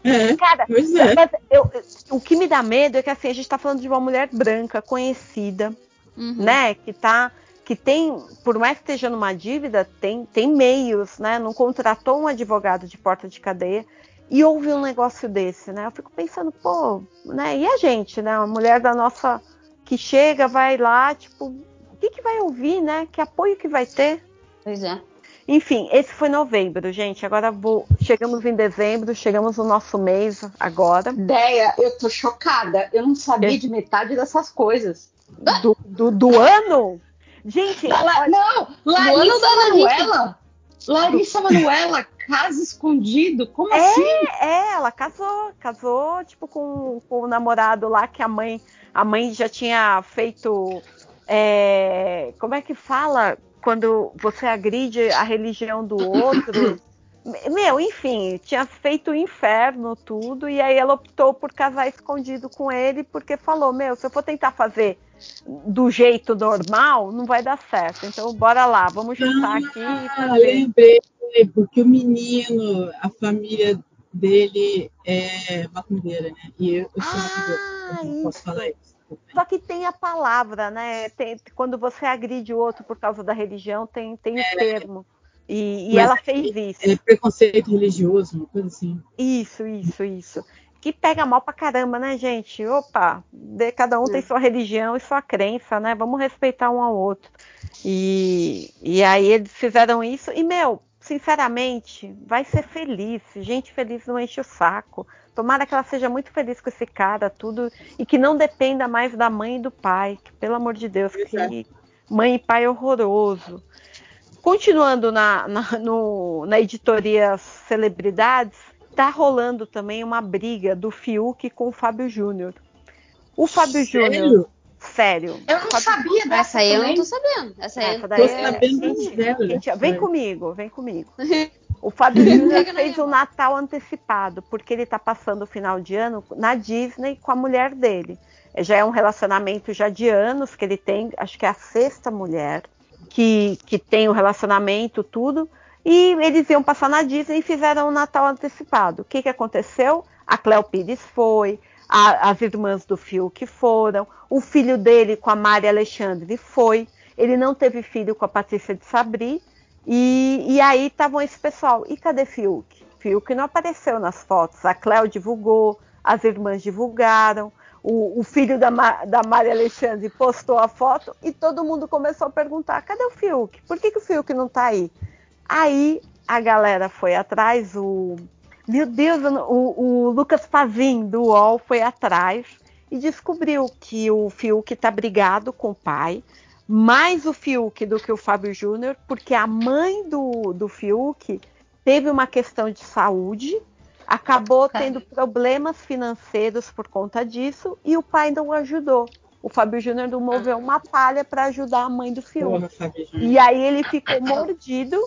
É, Cara, pois é. mas eu- o que me dá medo é que assim, a gente está falando de uma mulher branca, conhecida, Uhum. né? Que tá. Que tem, por mais que esteja numa dívida, tem, tem meios, né? Não contratou um advogado de porta de cadeia e houve um negócio desse, né? Eu fico pensando, pô, né? E a gente, né? Uma mulher da nossa que chega, vai lá, tipo, o que, que vai ouvir, né? Que apoio que vai ter? Pois é. Enfim, esse foi novembro, gente. Agora vou. Chegamos em dezembro, chegamos no nosso mês agora. Ideia, eu tô chocada. Eu não sabia É. de metade dessas coisas. Do, do, do ano? Gente, La- olha, não, Larissa. Manuela. Larissa Manuela, caso escondido. Como É. assim? é, ela casou, casou, tipo, com, com o namorado lá que a mãe, a mãe já tinha feito. é, como é que fala quando você agride a religião do outro? Meu, enfim, tinha feito o inferno tudo, e aí ela optou por casar escondido com ele, porque falou, meu, se eu for tentar fazer do jeito normal, não vai dar certo. Então, bora lá, vamos juntar aqui e Ah, lembrei, porque o menino, a família dele é macumbeira, né? E eu, eu sou macumbeira. Ah, eu não posso falar isso. Só que tem a palavra, né? Tem- quando você agride o outro por causa da religião, tem, tem o termo. E, e ela fez isso. É preconceito religioso, uma coisa assim. Isso, isso, isso. Que pega mal pra caramba, né, gente? Opa, de- cada um tem sua religião e sua crença, né? Vamos respeitar um ao outro. E, e aí eles fizeram isso. E, meu, sinceramente, vai ser feliz. Gente feliz não enche o saco. Tomara que ela seja muito feliz com esse cara, tudo. E que não dependa mais da mãe e do pai. Que, pelo amor de Deus, que mãe e pai horroroso. Continuando na, na, no- na editoria Celebridades, tá rolando também uma briga do Fiuk com o Fábio Júnior. O Fábio Júnior, Sério? Eu não Fábio- sabia dessa Essa aí eu não tô sabendo. Essa aí eu daí Tô é- sabendo gente, zero. gente, vem comigo, vem comigo. O Fábio Júnior fez minha um. Natal antecipado, porque ele tá passando o final de ano na Disney com a mulher dele. Já é um relacionamento já de anos que ele tem, acho que é a sexta mulher que, que tem o relacionamento, tudo. E eles iam passar na Disney e fizeram um Natal antecipado. O que, que aconteceu? A Cléo Pires foi, a- as irmãs do Fiuk foram, o filho dele com a Mari Alexandre foi. Ele não teve filho com a Patrícia de Sabri. E, e aí estavam esse pessoal. E cadê Fiuk? Fiuk não apareceu nas fotos. A Cléo divulgou, as irmãs divulgaram. O, o filho da, da Maria Alexandre postou a foto e todo mundo começou a perguntar: cadê o Fiuk? Por que, que o Fiuk não tá aí? Aí a galera foi atrás, o. Meu Deus, o, o Lucas Pazin do UOL foi atrás e descobriu que o Fiuk tá brigado com o pai, mais o Fiuk do que o Fábio Júnior, porque a mãe do, do Fiuk teve uma questão de saúde, acabou tendo problemas financeiros por conta disso e o pai não ajudou. O Fábio Júnior não moveu uma palha para ajudar a mãe do Júnior. E aí ele ficou mordido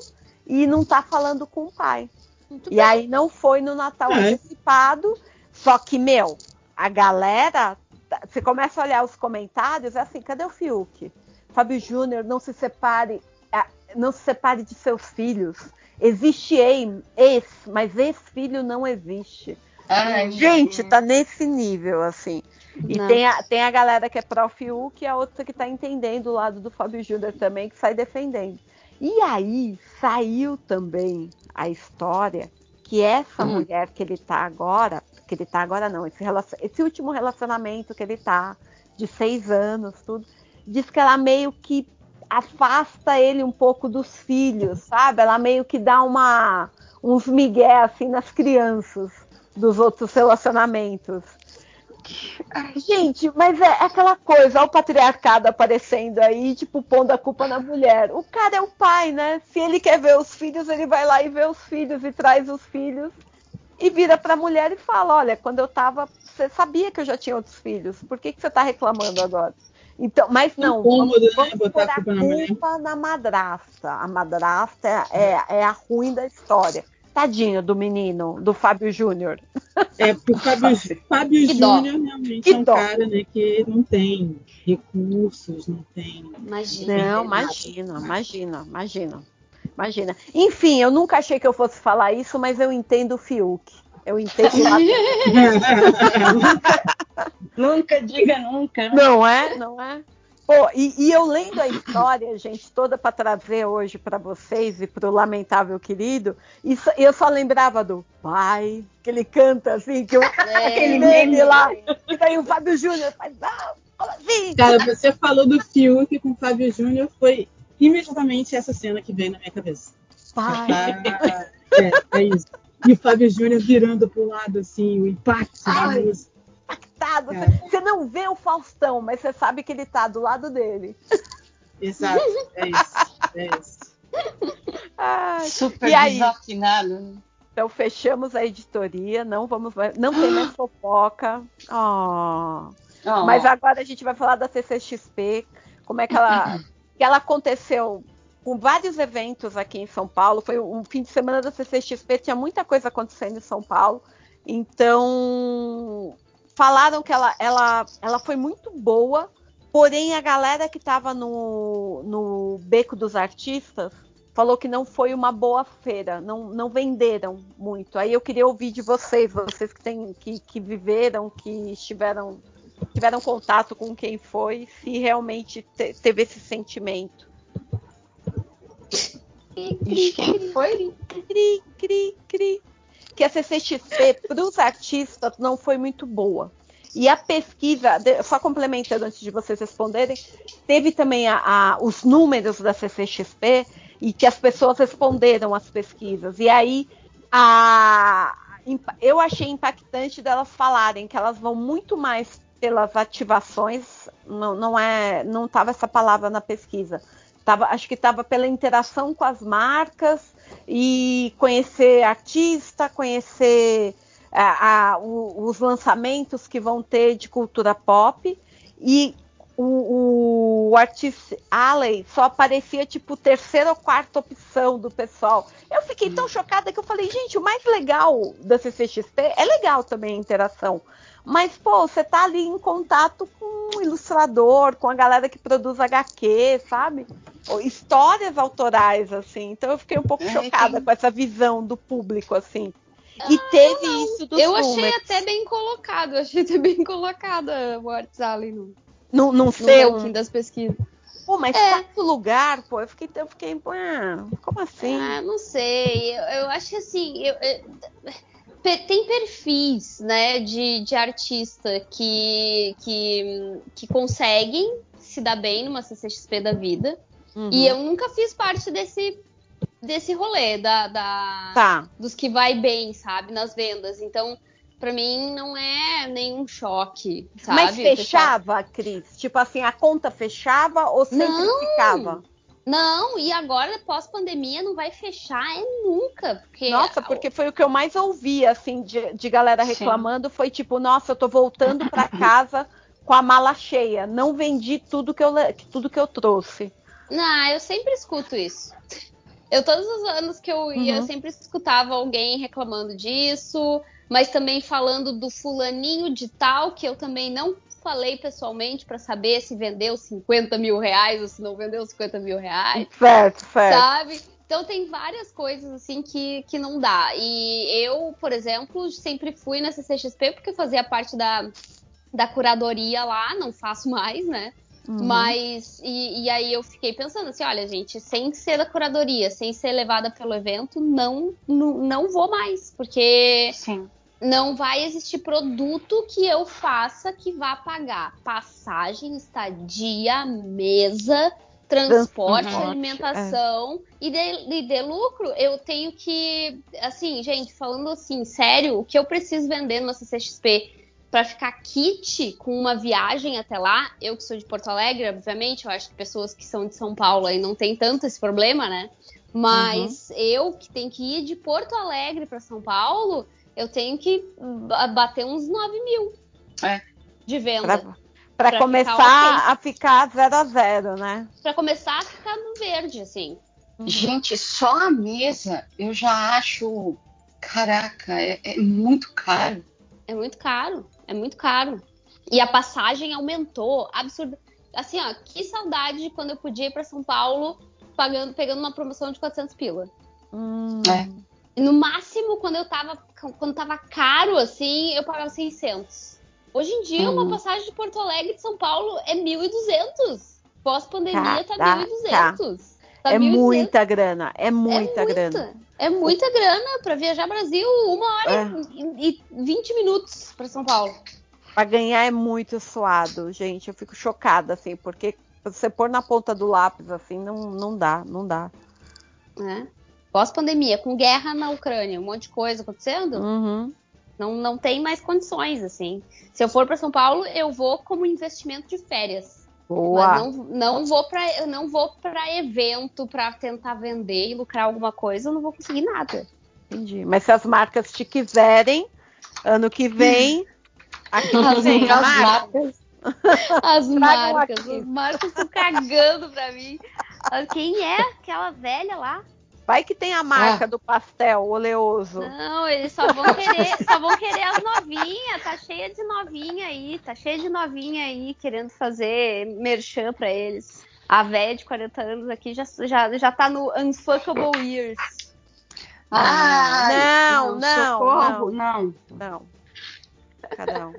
e não tá falando com o pai. Muito E aí não foi no Natal É. antecipado. Só que, meu, a galera. tá- Você começa a olhar os comentários, é assim, cadê o Fiuk? Fábio Júnior, não se separe, ah, não se separe de seus filhos. Existe ex, ex, mas ex-filho não existe. Ai, Gente, tá nesse nível, assim. E Não. tem a, tem a galera que é pró-Fiuk e a outra que tá entendendo o lado do Fábio Júnior também, que sai defendendo. E aí saiu também a história que essa Hum. mulher que ele tá agora, que ele tá agora não, esse, relacion- esse último relacionamento que ele tá, de seis anos, tudo, diz que ela meio que afasta ele um pouco dos filhos, sabe? Ela meio que dá uma uns migué assim nas crianças dos outros relacionamentos. Gente, mas é aquela coisa, olha o patriarcado aparecendo aí, tipo, pondo a culpa na mulher. O cara é o pai, né? Se ele quer ver os filhos, ele vai lá e vê os filhos e traz os filhos e vira pra mulher e fala: Olha, quando eu tava, você sabia que eu já tinha outros filhos, por que, que você tá reclamando agora? Então, mas não, Incômodo, vamos, né, vamos botar pôr a culpa na mulher. culpa na madrasta. A madrasta é, é, a ruim da história. Tadinho do menino, do Fábio Júnior. É, porque o Fábio, Fábio. Júnior realmente Que é um dó. cara né, que não tem recursos, não tem. Imagina. Não, imagina, imagina, imagina, imagina. Enfim, eu nunca achei que eu fosse falar isso, mas eu entendo o Fiuk. Eu entendo lado- Nunca diga nunca. né? Não é? Não é? Pô, e, e eu lendo a história, gente, toda para trazer hoje para vocês e para o lamentável querido, isso, eu só lembrava do pai, que ele canta assim, que o, aquele meme lá, e daí o Fábio Júnior faz, não, como assim? Cara, você falou do Fiuk com o Fábio Júnior, foi imediatamente essa cena que veio na minha cabeça. pai. Ah, é, é isso. E o Fábio Júnior virando pro lado, assim, o impacto da Ai. música. Impactado. Cara. Você não vê o Faustão, mas você sabe que ele tá do lado dele. Exato, é isso. É isso. Ai, Super E aí? desafinado. né? Então fechamos a editoria, não vamos mais, não tem mais fofoca. Oh. Ó, Mas agora a gente vai falar da CCXP, como é que ela, que ela aconteceu com vários eventos aqui em São Paulo. Foi um fim de semana da CCXP, tinha muita coisa acontecendo em São Paulo. Então falaram que ela, ela, ela foi muito boa, porém a galera que estava no, no Beco dos Artistas falou que não foi uma boa feira, não, não venderam muito. Aí eu queria ouvir de vocês, vocês que, têm, que, que viveram, que estiveram tiveram contato com quem foi, se realmente te- teve esse sentimento. Ixi, quem foi? Cri, cri, cri. Que a CCXP para os artistas não foi muito boa. E a pesquisa, só complementando antes de vocês responderem, teve também a- a- os números da CCXP e que as pessoas responderam às pesquisas. E aí a- eu achei impactante delas falarem que elas vão muito mais pelas ativações, não, não é, não estava essa palavra na pesquisa. Tava, acho que estava pela interação com as marcas e conhecer artista, conhecer a- a- o- os lançamentos que vão ter de cultura pop e o, o Artist Alley só aparecia tipo terceira ou quarta opção do pessoal. Eu fiquei tão chocada que eu falei, gente, o mais legal da CCXP é legal também a interação. Mas, pô, você tá ali em contato com o ilustrador, com a galera que produz HQ, sabe? Histórias autorais, assim. Então eu fiquei um pouco É, chocada tem- com essa visão do público, assim. E teve isso dos eu achei até bem colocado, eu achei até bem colocada o WhatsApp no, Não, não no ser ranking um... das pesquisas. Pô, mas É. quarto lugar, pô, eu fiquei, eu fiquei, ah, como assim? Ah, não sei. Eu, eu acho que assim, eu- eu- tem perfis, né, de, de artista que, que, que conseguem se dar bem numa CCXP da vida. Uhum. E eu nunca fiz parte desse, desse rolê da, da- Tá. dos que vai bem, sabe, nas vendas. Então, pra mim, não é nenhum choque, sabe? Mas fechava, Cris? Tipo assim, a conta fechava ou sempre Não. ficava? Não, e agora, pós-pandemia, não vai fechar é nunca. Porque Nossa, porque foi o que eu mais ouvi, assim, de, de galera Sim. reclamando, foi tipo, nossa, eu tô voltando pra casa com a mala cheia. Não vendi tudo que eu, le- tudo que eu trouxe. Não, eu sempre escuto isso. Eu, todos os anos que eu ia, Uhum. eu sempre escutava alguém reclamando disso, mas também falando do fulaninho de tal, que eu também não falei pessoalmente pra saber se vendeu 50 mil reais ou se não vendeu 50 mil reais, Certo, certo. sabe? Então tem várias coisas assim que, que não dá. E eu, por exemplo, sempre fui na CCXP porque fazia parte da, da curadoria lá, não faço mais, né? Uhum. Mas, e, e aí eu fiquei pensando assim, olha, gente, sem ser da curadoria, sem ser levada pelo evento, não, não, não vou mais, porque Sim. Não vai existir produto que eu faça que vá pagar passagem, estadia, mesa, transporte, Transporte, alimentação e de, e de lucro. Eu tenho que, assim, gente, falando assim, sério, o que eu preciso vender numa CCXP para ficar kit com uma viagem até lá, eu que sou de Porto Alegre, obviamente, eu acho que pessoas que são de São Paulo aí não tem tanto esse problema, né? Mas eu que tenho que ir de Porto Alegre para São Paulo, eu tenho que ba- bater uns 9 mil É. de venda. Pra, Pra começar ficar a ficar zero a zero, né? Pra começar a ficar no verde, assim. Gente, só a mesa eu já acho. Caraca, é, é muito caro. É muito caro. É muito caro. E a passagem aumentou absurdo. Assim, ó, que saudade de quando eu podia ir pra São Paulo pagando, pegando uma promoção de 400 pila. Hum. É. No máximo, quando eu tava, quando tava caro, assim, eu pagava 600. Hoje em dia, uma Hum. passagem de Porto Alegre de São Paulo é 1.200. Pós-pandemia tá Caraca. 1.200. Tá É 1.200. muita grana, é muita, é grana. muita, É muita grana pra viajar Brasil uma hora É. e, e 20 minutos pra São Paulo. Pra ganhar é muito suado, gente. Eu fico chocada, assim, porque você pôr na ponta do lápis, assim, não, não dá, não dá. Né? Pós-pandemia, com guerra na Ucrânia, um monte de coisa acontecendo, Uhum. não, não tem mais condições, assim. Se eu for para São Paulo, eu vou como investimento de férias. Boa. Mas não, não vou para eu não vou para evento para tentar vender e lucrar alguma coisa, eu não vou conseguir nada. Entendi. Mas se as marcas te quiserem, ano que vem, aqui As tem As marca. marcas. As marcas, as marcas estão cagando pra mim. Quem é aquela velha lá? Vai que tem a marca do pastel oleoso. Não, eles só vão querer, só vão querer as novinhas. Tá cheia de novinha aí, tá cheia de novinha aí querendo fazer merchan pra eles. A velha de 40 anos aqui já, já, já tá no Unfuckable Years. Ai, não, não, socorro, não. Não. Cada um.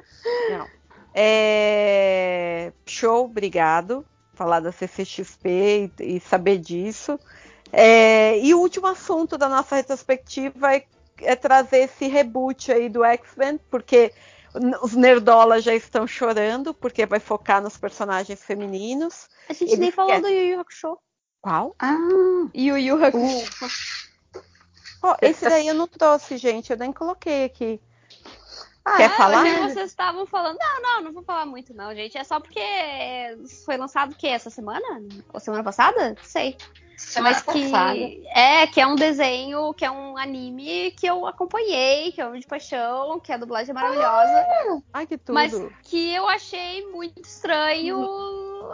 Não. É, Show, obrigado. Falar da CCXP e, e saber disso. É, E o último assunto da nossa retrospectiva é, é trazer esse reboot aí do X-Men, porque os nerdolas já estão chorando, porque vai focar nos personagens femininos. A gente Eles nem falou querem- do Yu Yu Hakusho. Qual? Ah, Yu Yu Hakusho. Oh, esse daí eu não trouxe, gente. Eu nem coloquei aqui. Ah, Quer é? falar? Vocês estavam falando. Não, não, não vou falar muito, não, gente. É só porque foi lançado o quê? Essa semana? Ou semana passada? Não sei. Semana Mas que passada. é, que é um desenho, que é um anime que eu acompanhei, que eu amo de paixão, que a dublagem é maravilhosa, Ai, que tudo. mas que eu achei muito estranho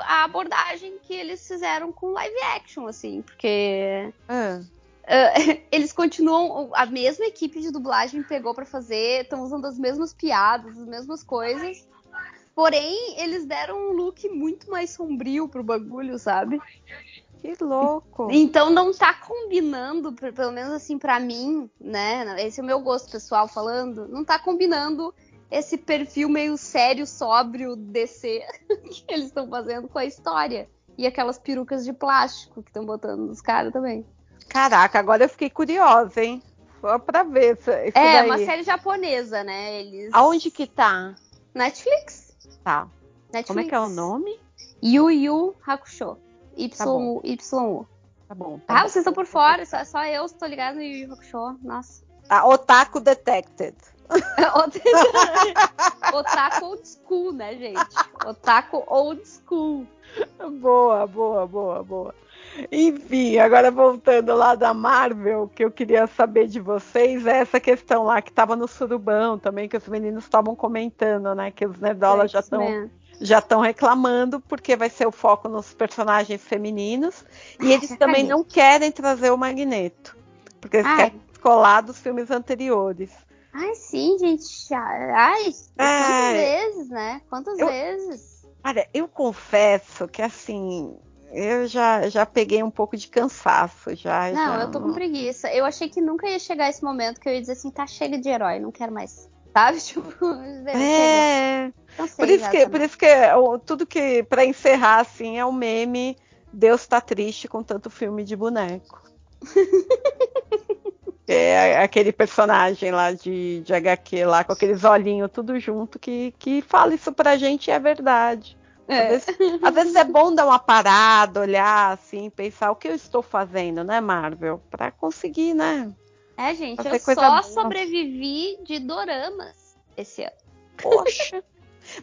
a abordagem que eles fizeram com live action, assim, porque Ah, Uh, eles continuam, a mesma equipe de dublagem pegou pra fazer, estão usando as mesmas piadas, as mesmas coisas. Porém, eles deram um look muito mais sombrio pro bagulho, sabe? que louco. Então não tá combinando, pe- pelo menos assim pra mim, né? Esse é o meu gosto pessoal falando, não tá combinando esse perfil meio sério, sóbrio, DC que eles estão fazendo com a história. E aquelas perucas de plástico que estão botando nos caras também. Caraca, agora eu fiquei curiosa, hein? Só pra ver isso, É, daí. uma série japonesa, né? Eles. Aonde que tá? Netflix. Tá. Netflix. Como é que é o nome? Yu Yu Hakusho. Y Tá bom. YU. Tá bom. tá Ah, bom. vocês estão por fora, só, só eu estou ligado no Yu Yu Hakusho. Nossa. Ah, Otaku Detected. Otaku old school, né, gente? Otaku old school. Boa, boa, boa, boa. Enfim, agora voltando lá da Marvel, o que eu queria saber de vocês é essa questão lá que tava no surubão também, que os meninos estavam comentando, né? Que os nerdolas já estão já estão reclamando porque vai ser o foco nos personagens femininos e eles Ai, também caguei. não querem trazer o Magneto porque eles Ai. querem descolar dos filmes anteriores. Ai, sim, gente. Ai, quantas É. vezes, né? Quantas Eu- vezes? Olha, eu confesso que assim eu já, já peguei um pouco de cansaço já. Não, já eu tô com preguiça. Eu achei que nunca ia chegar esse momento que eu ia dizer assim, tá chega de herói, não quero mais. Sabe? Tipo. É, Cansei por isso já que, também. por isso que tudo que para encerrar assim é o meme Deus tá triste com tanto filme de boneco. é aquele personagem lá de, de HQ lá com aqueles olhinhos tudo junto que, que fala isso pra gente e é verdade. Às, É. vezes, às vezes é bom dar uma parada, olhar assim, pensar o que eu estou fazendo, né, Marvel, Pra conseguir, né? É, gente, eu só boa. sobrevivi de doramas esse ano. Poxa.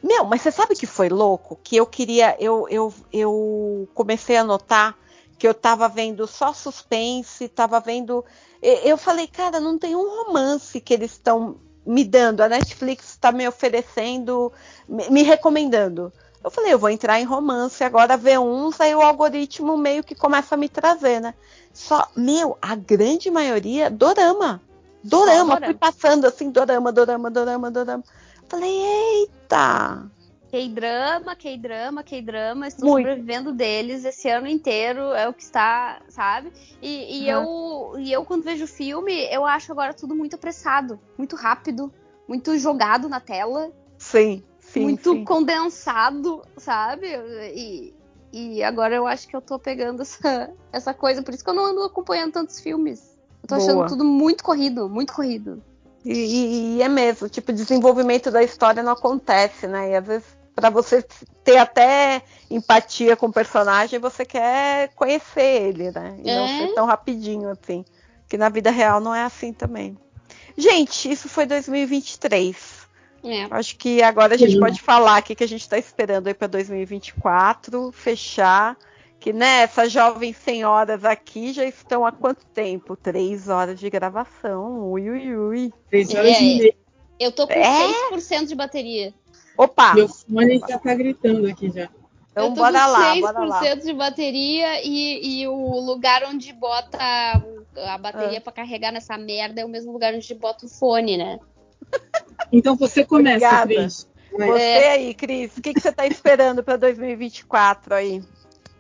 Meu, mas você sabe que foi louco? Que eu queria. Eu, eu, eu comecei a notar que eu tava vendo só suspense, tava vendo. Eu falei, cara, não tem um romance que eles estão me dando. A Netflix está me oferecendo, me recomendando. Eu falei, eu vou entrar em romance agora, ver uns, aí o algoritmo meio que começa a me trazer, né? Só, meu, a grande maioria, dorama. Dorama, dorama. fui passando assim, dorama, dorama, dorama, dorama. Falei, eita! K-drama, K-drama, K-drama, estou Muito. sobrevivendo deles esse ano inteiro, é o que está, sabe? E, e eu, e eu, quando vejo filme, eu acho agora tudo muito apressado, muito rápido, muito jogado na tela, Sim, sim. muito sim. condensado, sabe? E, e agora eu acho que eu tô pegando essa, essa coisa, por isso que eu não ando acompanhando tantos filmes. Eu tô achando Boa. tudo muito corrido, muito corrido. E, e- e é mesmo, tipo, desenvolvimento da história não acontece, né? E às vezes, pra você ter até empatia com o personagem, você quer conhecer ele, né? E não É. ser tão rapidinho assim. Que na vida real não é assim também. Gente, isso foi 2023. É. Acho que agora a gente Sim. pode falar o que, que a gente está esperando aí para 2024, fechar. Que né, essas jovens senhoras aqui já estão há quanto tempo? Três horas de gravação. Ui, ui, ui. Três horas É. e meia. Eu tô com É? 6% de bateria. Opa! Meu fone já tá gritando aqui já. Então eu tô bora com lá, 6% bora lá. de bateria e, e o lugar onde bota a Ah. bateria pra carregar nessa merda é o mesmo lugar onde bota o fone, né? Então você começa, Obrigada. Cris. Você É. aí, Cris, o que, que você está esperando para 2024 aí?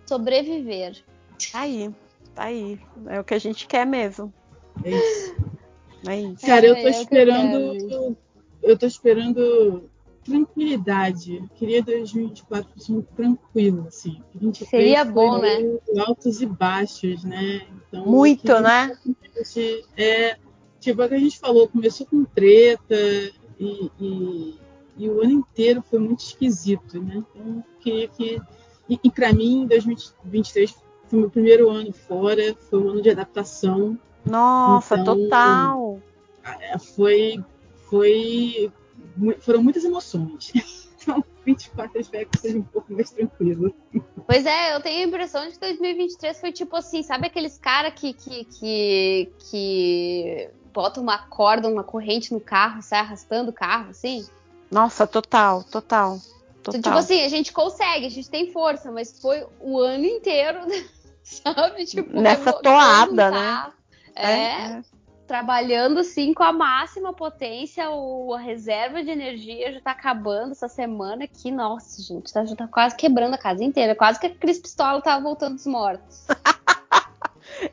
Sobreviver. Tá aí, tá aí. É o que a gente quer mesmo. É isso. É isso. Cara, eu É, tô é o que eu esperando. Eu tô esperando tranquilidade. Eu queria 2024 fosse muito tranquilo, assim. 23 Seria bom, né? Altos e baixos, né? Então, Muito, né? É, tipo, é o que a gente falou, começou com treta e, e, e o ano inteiro foi muito esquisito, né? Então, queria que. E, e para mim, 2023 foi meu primeiro ano fora, foi um ano de adaptação. Nossa, Então- total. É, Foi. foi foram muitas emoções. Então, 24 eu espero que seja um pouco mais tranquilo. Pois é, eu tenho a impressão de que 2023 foi tipo assim, sabe aqueles caras que, que, que, que botam uma corda, uma corrente no carro sai arrastando o carro, assim? Nossa, total, total. Então, Total. tipo assim, a gente consegue, a gente tem força, mas foi o ano inteiro, sabe? Tipo, Nessa toada, o né? carro. É, trabalhando assim com a máxima potência, o, a reserva de energia já tá acabando essa semana aqui. Nossa, gente, tá, já tá quase quebrando a casa inteira. Quase que a Cris Pistola tava voltando dos mortos.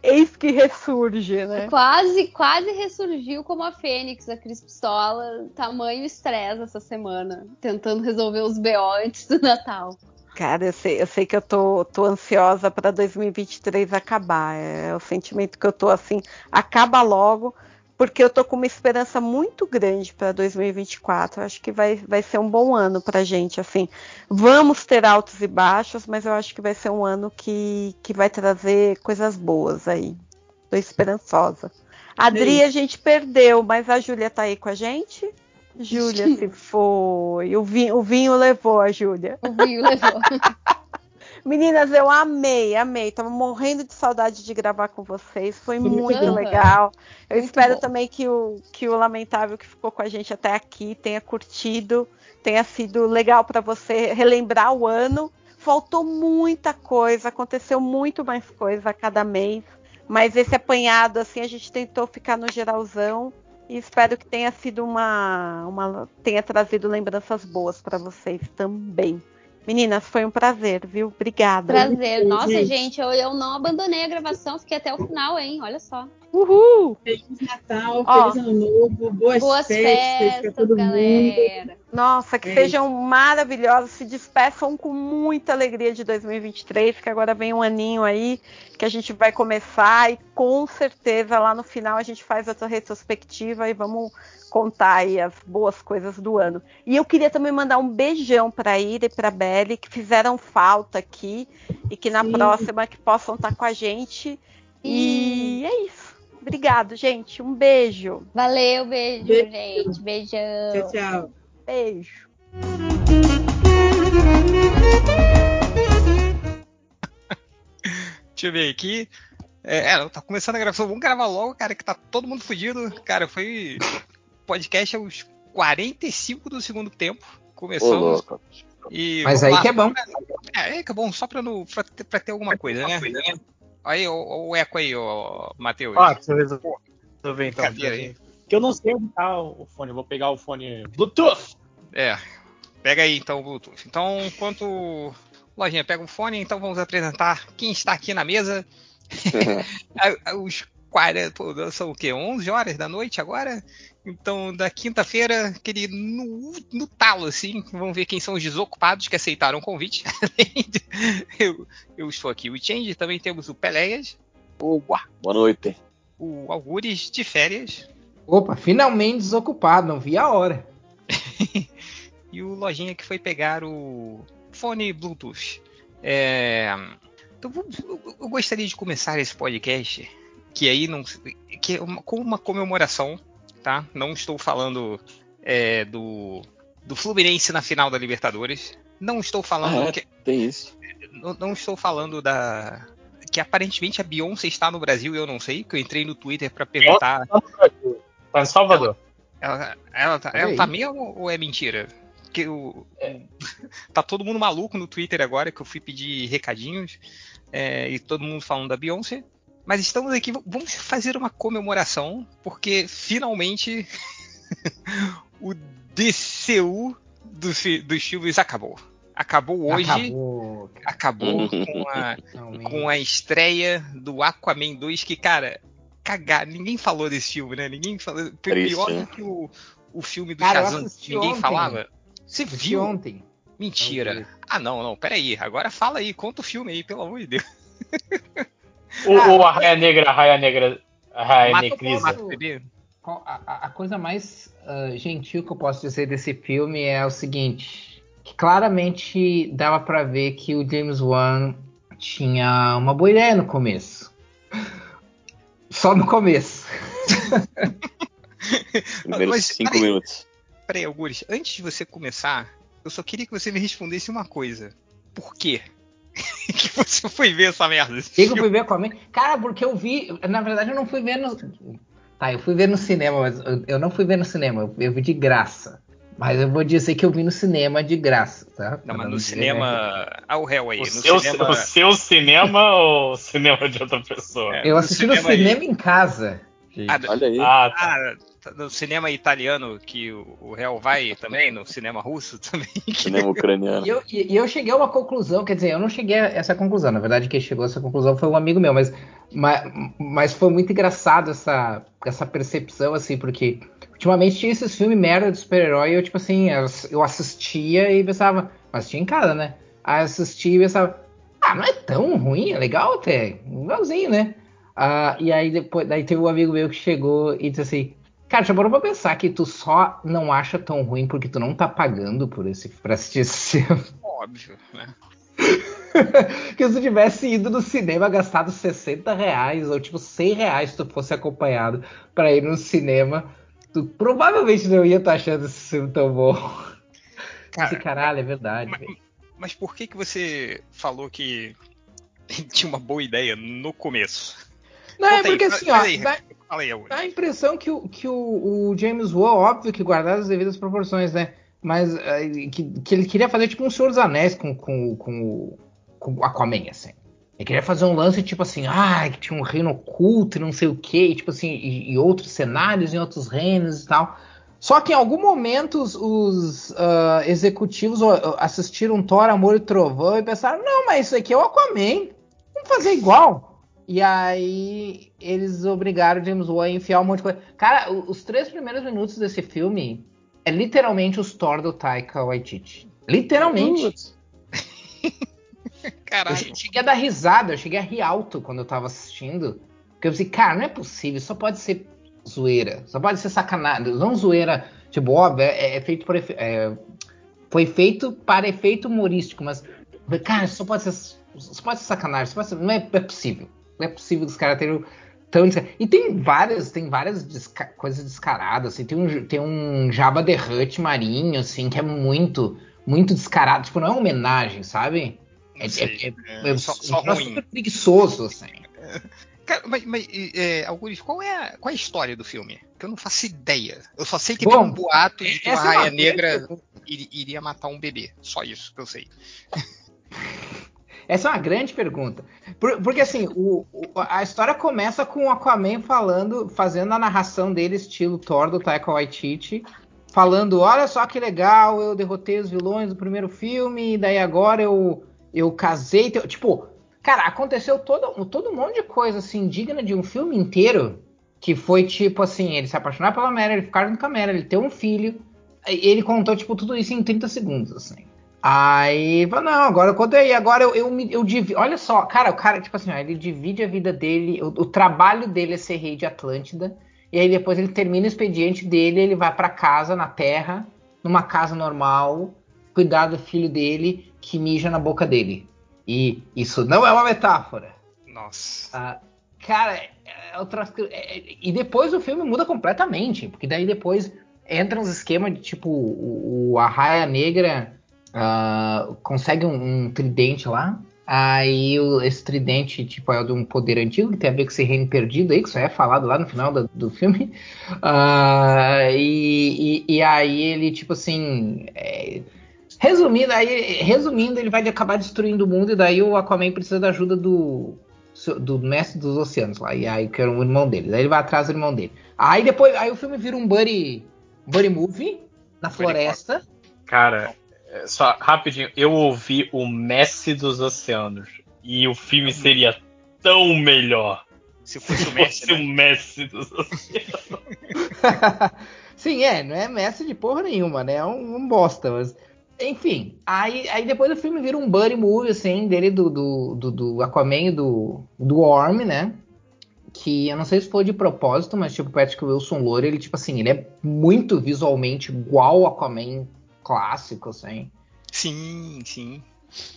Eis que ressurge, né? Quase, quase ressurgiu como a Fênix, a Cris Pistola. Tamanho estresse essa semana, tentando resolver os BO antes do Natal. Cara, eu sei, eu sei que eu tô, tô ansiosa para 2023 acabar. É o sentimento que eu tô assim, acaba logo, porque eu tô com uma esperança muito grande para 2024. Eu acho que vai, vai ser um bom ano pra gente, assim. Vamos ter altos e baixos, mas eu acho que vai ser um ano que, que vai trazer coisas boas aí. Tô esperançosa. A Adri a gente perdeu, mas a Júlia tá aí com a gente? Júlia se foi. O vinho, o vinho levou a Júlia. O vinho levou. Meninas, eu amei, amei. Tava morrendo de saudade de gravar com vocês. Foi Foi muito bom. legal. Eu Muito espero bom. também que o, que o Lamentável que ficou com a gente até aqui tenha curtido, tenha sido legal para você relembrar o ano. Faltou muita coisa, aconteceu muito mais coisa a cada mês. Mas esse apanhado, assim, a gente tentou ficar no geralzão. E espero que tenha sido uma, uma tenha trazido lembranças boas para vocês também. Meninas, foi um prazer, viu? Obrigada. Prazer. Nossa, gente. gente, eu, eu não abandonei a gravação, fiquei até o final, hein? Olha só. Uhul! Feliz Natal, Ó. feliz Ano Novo, boas, Boas festas, festas, pra todo mundo. galera. Nossa, que É sejam maravilhosos, se despeçam com muita alegria de 2023, que agora vem um aninho aí que a gente vai começar e com certeza lá no final a gente faz outra retrospectiva e vamos contar aí as boas coisas do ano. E eu queria também mandar um beijão para Ira e para Belle que fizeram falta aqui e que na Sim. próxima que possam estar com a gente. E é isso. Obrigado, gente. Um beijo. Valeu, beijo, Beijo. gente. Beijão. Tchau, tchau. Beijo. Deixa eu ver aqui. É, é, tá começando a gravação. Vamos gravar logo, cara, que tá todo mundo fudido. Cara, foi podcast aos 45 do segundo tempo. Ô, Começamos. louco. E Mas aí lá. que é bom. É, aí que é bom, só pra, no, pra, ter, pra ter alguma coisa, né? Aí, o, o eco aí, ô, Matheus. Ó, deixa eu resolver, resolver então. Aí. Que eu não sei onde tá o fone. Eu vou pegar o fone Bluetooth. É. Pega aí então o Bluetooth. Então, enquanto. Lojinha, pega o fone, então vamos apresentar quem está aqui na mesa. Os 40. pô, São o quê? 11 horas da noite agora? Então, da quinta-feira, aquele no, no talo, assim. Vamos ver quem são os desocupados que aceitaram o convite. Eu, eu estou aqui, o Change. Também temos o Peleias, Opa, boa noite. o Algures de férias. Opa, finalmente desocupado, não vi a hora. e o Lojinha que foi pegar o fone Bluetooth. É, então, eu gostaria de começar esse podcast que aí não. que é uma, com uma comemoração, tá? Não estou falando é, do, do Fluminense na final da Libertadores. Não estou falando. Ah, é, que, tem isso. não, não estou falando da. Que aparentemente a Beyoncé está no Brasil e eu não sei, que eu entrei no Twitter pra perguntar. Tá em Salvador. Ela, ela, tá, Olha ela tá mesmo ou é mentira? Que o, tá todo mundo maluco no Twitter agora que eu fui pedir recadinhos é, e todo mundo falando da Beyoncé. Mas estamos aqui, vamos fazer uma comemoração, porque finalmente o DCU do fi- dos filmes acabou. Acabou hoje, acabou, Acabou. com, a, com a estreia do Aquaman 2, que, cara, cagar, ninguém falou desse filme, né? Ninguém falou. Pior né? do que o, o filme do Cara, Shazam, ninguém ontem. falava. Você viu? ontem. Mentira. Ah, não, não, peraí. Agora fala aí, conta o filme aí, pelo amor de Deus. O, o Arraia Negra, Arraia Negra, o Negrisa. mata o bebê. Qual- A, a- a coisa mais ah, gentil que eu posso dizer desse filme é o seguinte: que claramente dava pra ver que o James Wan tinha uma boa ideia no começo. Só no começo. Primeiros Mas, cinco peraí. minutos. Peraí, Algures, antes de você começar, eu só queria que você me respondesse uma coisa. Por quê? que você foi ver essa merda? que que eu fui ver com a mãe? Cara, porque eu vi. Na verdade, eu não fui ver no. Tá, eu fui ver no cinema, mas eu, eu não fui ver no cinema, eu, eu vi de graça. Mas eu vou dizer que eu vi no cinema de graça, tá? Não, mas no cinema. Ah, o réu aí. O No seu, cinema. o seu cinema ou o cinema de outra pessoa? É. Eu no assisti no cinema aí. cinema em casa. Ah, Olha aí. Ah, tá. Ah, tá no cinema italiano que o, réu vai também, no cinema russo também. Cinema ucraniano. E eu, e- e eu cheguei a uma conclusão, quer dizer, eu não cheguei a essa conclusão. Na verdade, quem chegou a essa conclusão foi um amigo meu, mas, mas, mas foi muito engraçado essa, essa percepção, assim, porque ultimamente tinha esses filmes merda de super-herói e eu, tipo assim, eu, assistia e pensava, mas tinha em casa, né? Aí assistia e pensava, ah, não é tão ruim, é legal até, legalzinho, né? Ah, e aí depois, daí teve um amigo meu que chegou e disse assim, cara, já parou pra pensar que tu só não acha tão ruim porque tu não tá pagando por esse, pra assistir esse filme. Óbvio, né? que se tu tivesse ido no cinema gastado 60 reais ou tipo 100 reais se tu fosse acompanhado pra ir no cinema, tu provavelmente não ia estar achando esse filme tão bom. Cara, Esse caralho, é verdade. mas-. Mas por que que você falou que tinha uma boa ideia no começo? Não, é Conta aí, porque fala- assim, ó, aí, Fala aí, dá a impressão que, o, que o, o James Wan, óbvio que guardado as devidas proporções, né? Mas eh, que, que ele queria fazer tipo um Senhor dos Anéis com, com, com, o- com Aquaman, assim. Ele queria fazer um lance tipo assim, ah, que tinha um reino oculto e não sei o que, tipo assim, e, e outros cenários em outros reinos e tal. Só que em algum momento os, os, ah, executivos assistiram Thor, Amor e Trovão e pensaram, não, mas isso aqui é o Aquaman, vamos fazer igual. E aí eles obrigaram o James Wan a enfiar um monte de coisa. Cara, os três primeiros minutos desse filme é literalmente os Thor do Taika Waititi. Literalmente. Eu Caralho. che- cheguei a dar risada, eu cheguei a rir alto quando eu tava assistindo. Porque eu pensei, cara, não é possível, só pode ser zoeira, só pode ser sacanagem. Não zoeira, tipo, óbvio, é, é feito por efe- é, foi feito para efeito humorístico, mas, cara, só pode ser, só pode ser sacanagem, só pode ser- não é, é possível. Não é possível que os caras tenham tão desca- E tem várias, tem várias desca- coisas descaradas, assim, tem um, tem um Jabba the Hutt marinho, assim, que é muito, muito descarado, tipo, não é uma homenagem, sabe? Não É, sei, é- é, é só, só ruim. super preguiçoso, assim. Cara, mas, mas é, Augusto, qual é, a, qual é a história do filme? Que eu não faço ideia. Eu só sei que Bom, tem um boato de que uma é uma raia negra iria matar um bebê. Só isso que eu sei. Essa é uma grande pergunta. Por- porque assim, o- o- a história começa com o Aquaman falando, fazendo a narração dele, estilo Thor do Taika Waititi, falando, olha só que legal, eu derrotei os vilões do primeiro filme, e daí agora eu, eu casei. te- Tipo, cara, aconteceu todo, todo um monte de coisa assim, digna de um filme inteiro, que foi tipo assim, ele se apaixonar pela Mera, ele ficar com a ele ter um filho, ele contou, tipo, tudo isso em 30 segundos, assim. Aí, não, agora eu contei, agora eu, eu, eu divido. Olha só, cara, o cara, tipo assim, ó, ele divide a vida dele, o, o trabalho dele é ser rei de Atlântida, e aí depois ele termina o expediente dele, ele vai pra casa na Terra, numa casa normal, cuidar do filho dele que mija na boca dele. E isso não é uma metáfora. Nossa. Ah, cara, é é- é- e depois o filme muda completamente, porque daí depois entra uns esquemas de tipo o, o- a Raia Negra ah, consegue um, um tridente lá. Aí o- esse tridente, tipo, é de um poder antigo que tem a ver com esse reino perdido aí, que só é falado lá no final do, do filme. Ah, e, e- e aí ele, tipo assim. é, resumindo, aí, resumindo, ele vai acabar destruindo o mundo, e daí o Aquaman precisa da ajuda do, do mestre dos oceanos lá, e aí que era o irmão dele. Daí ele vai atrás do irmão dele. Aí depois, aí o filme vira um buddy, buddy movie na floresta. Cara, só rapidinho, eu ouvi o Messi dos Oceanos e o filme seria tão melhor Se fosse se o Messi, fosse né? o Messi dos Oceanos. Sim, é, não é mestre de porra nenhuma, né? É um, um bosta, mas. Enfim, aí, aí depois o filme vira um buddy movie, assim, dele do, do, do, do Aquaman e do, do Orm, né? Que eu não sei se foi de propósito, mas tipo, o Patrick Wilson Louro, ele, tipo assim, ele é muito visualmente igual ao Aquaman clássico, assim. Sim, sim.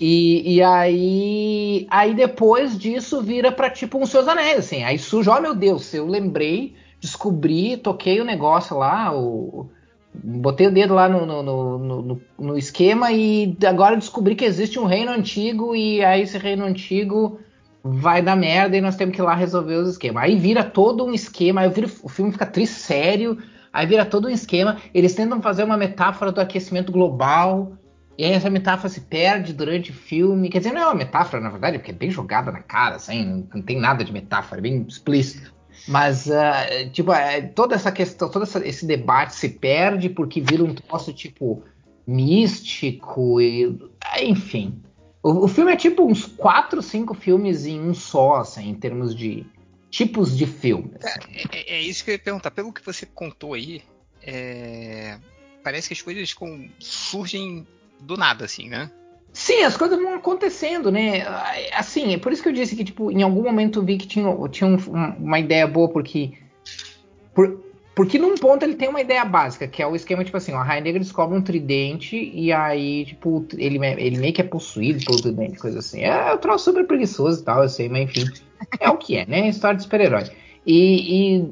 E, e aí, aí depois disso vira pra tipo um Seus Anéis, assim. Aí surge, oh meu Deus, eu lembrei, descobri, toquei o negócio lá, o, botei o dedo lá no, no, no, no- no esquema e agora descobri que existe um reino antigo e aí esse reino antigo vai dar merda e nós temos que ir lá resolver os esquemas. Aí vira todo um esquema, aí o filme fica triste sério, aí vira todo um esquema. Eles tentam fazer uma metáfora do aquecimento global. E aí essa metáfora se perde durante o filme. Quer dizer, não é uma metáfora, na verdade, porque é bem jogada na cara, assim, não, tem nada de metáfora, é bem explícito. Mas, ah, tipo, é, toda essa questão, todo essa- esse debate se perde porque vira um troço, tipo, místico e... Enfim. O, o filme é tipo uns quatro, cinco filmes em um só, assim, em termos de tipos de filmes. É, é- é isso que eu ia perguntar. Pelo que você contou aí, é, parece que as coisas com- surgem do nada, assim, né? Sim, as coisas vão acontecendo, né? Assim, é por isso que eu disse que, tipo, em algum momento eu vi que tinha, tinha um- um- uma ideia boa, porque. Por, porque num ponto ele tem uma ideia básica, que é o esquema, tipo assim, ó, a Raia Negra descobre um tridente e aí, tipo, ele, ele meio que é possuído pelo tridente, coisa assim. É um troço super preguiçoso e tal, eu sei, mas enfim. É o que é, né? História de super-herói. E,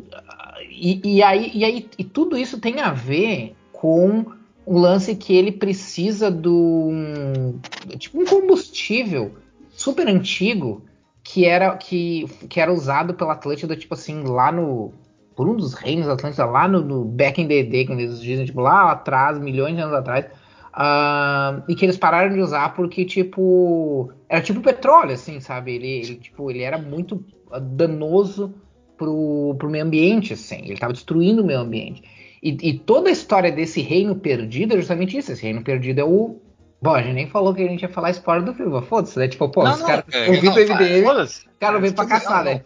e, e, aí, e aí e tudo isso tem a ver com o lance que ele precisa do um, tipo um combustível super antigo que era que, que era usado pela Atlântida tipo assim lá no por um dos reinos da Atlântida lá no, no back in the day quando eles dizem tipo lá atrás milhões de anos atrás ah, e que eles pararam de usar porque tipo era tipo petróleo assim sabe ele, ele tipo ele era muito ah, danoso pro, pro meio ambiente assim ele estava destruindo o meio ambiente e, e toda a história desse reino perdido é justamente isso. Esse reino perdido é o. Bom, a gente nem falou que a gente ia falar spoiler do filme. Foda-se, né? Tipo, pô, Não, os caras é, ouvindo o MDM, Foda-se. os caras vêm pra caçar, né?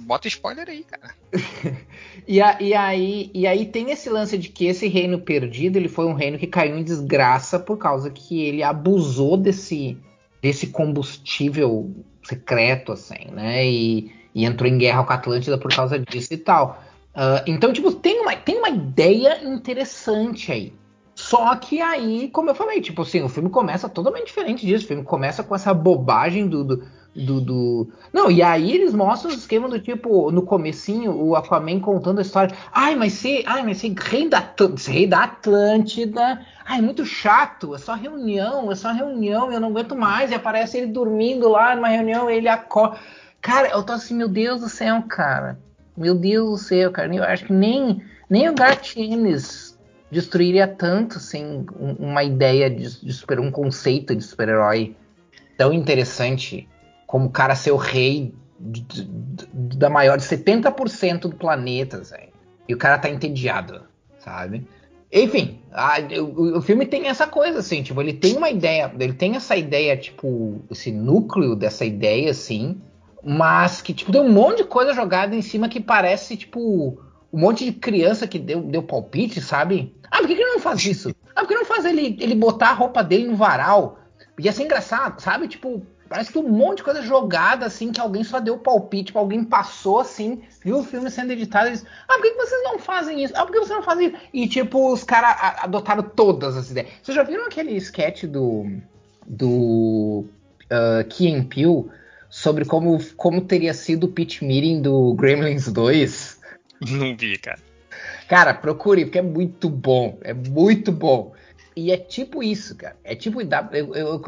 Bota spoiler aí, cara. E, a- e aí, e aí tem esse lance de que esse reino perdido ele foi um reino que caiu em desgraça por causa que ele abusou desse, desse combustível secreto, assim, né? E, e entrou em guerra com a Atlântida por causa disso e tal. Ah, então, tipo, tem uma, tem uma ideia interessante aí. Só que aí, como eu falei, tipo assim, o filme começa totalmente diferente disso. O filme começa com essa bobagem do. do, do, do- Não, e aí eles mostram o esquema do tipo, no comecinho, o Aquaman contando a história. Ai, mas ser, ai, mas ser rei da, ser rei da Atlântida. Ai, muito chato. É só reunião, é só reunião, eu não aguento mais. E aparece ele dormindo lá numa reunião, ele acorda. Cara, eu tô assim, meu Deus do céu, cara. Meu Deus do céu, cara. Eu acho que nem, nem o Garth Ennis destruiria tanto sem um- uma ideia de, de super, um conceito de super-herói tão interessante como o cara ser o rei da maior de 70% do planeta, assim. E o cara tá entediado, sabe? Enfim, a- o, o filme tem essa coisa, assim, tipo, ele tem uma ideia, ele tem essa ideia, tipo, esse núcleo dessa ideia, assim, mas que, tipo, tem um monte de coisa jogada em cima que parece, tipo, um monte de criança que deu, deu palpite, sabe? Ah, por que, que ele não faz isso? Ah, por que não faz ele, ele botar a roupa dele no varal? Ia ser engraçado, sabe? Tipo, parece que um monte de coisa jogada, assim, que alguém só deu palpite, tipo, alguém passou, assim, viu o filme sendo editado e disse, ah, por que, que vocês não fazem isso? Ah, por que vocês não fazem isso? E, tipo, os caras adotaram todas as ideias. Vocês já viram aquele sketch do, do uh, Key Peele, sobre como, como teria sido o pitch meeting do Gremlins 2? Não vi, cara. Cara, procure, porque é muito bom. É muito bom. E é tipo isso, cara. É tipo. eu, eu,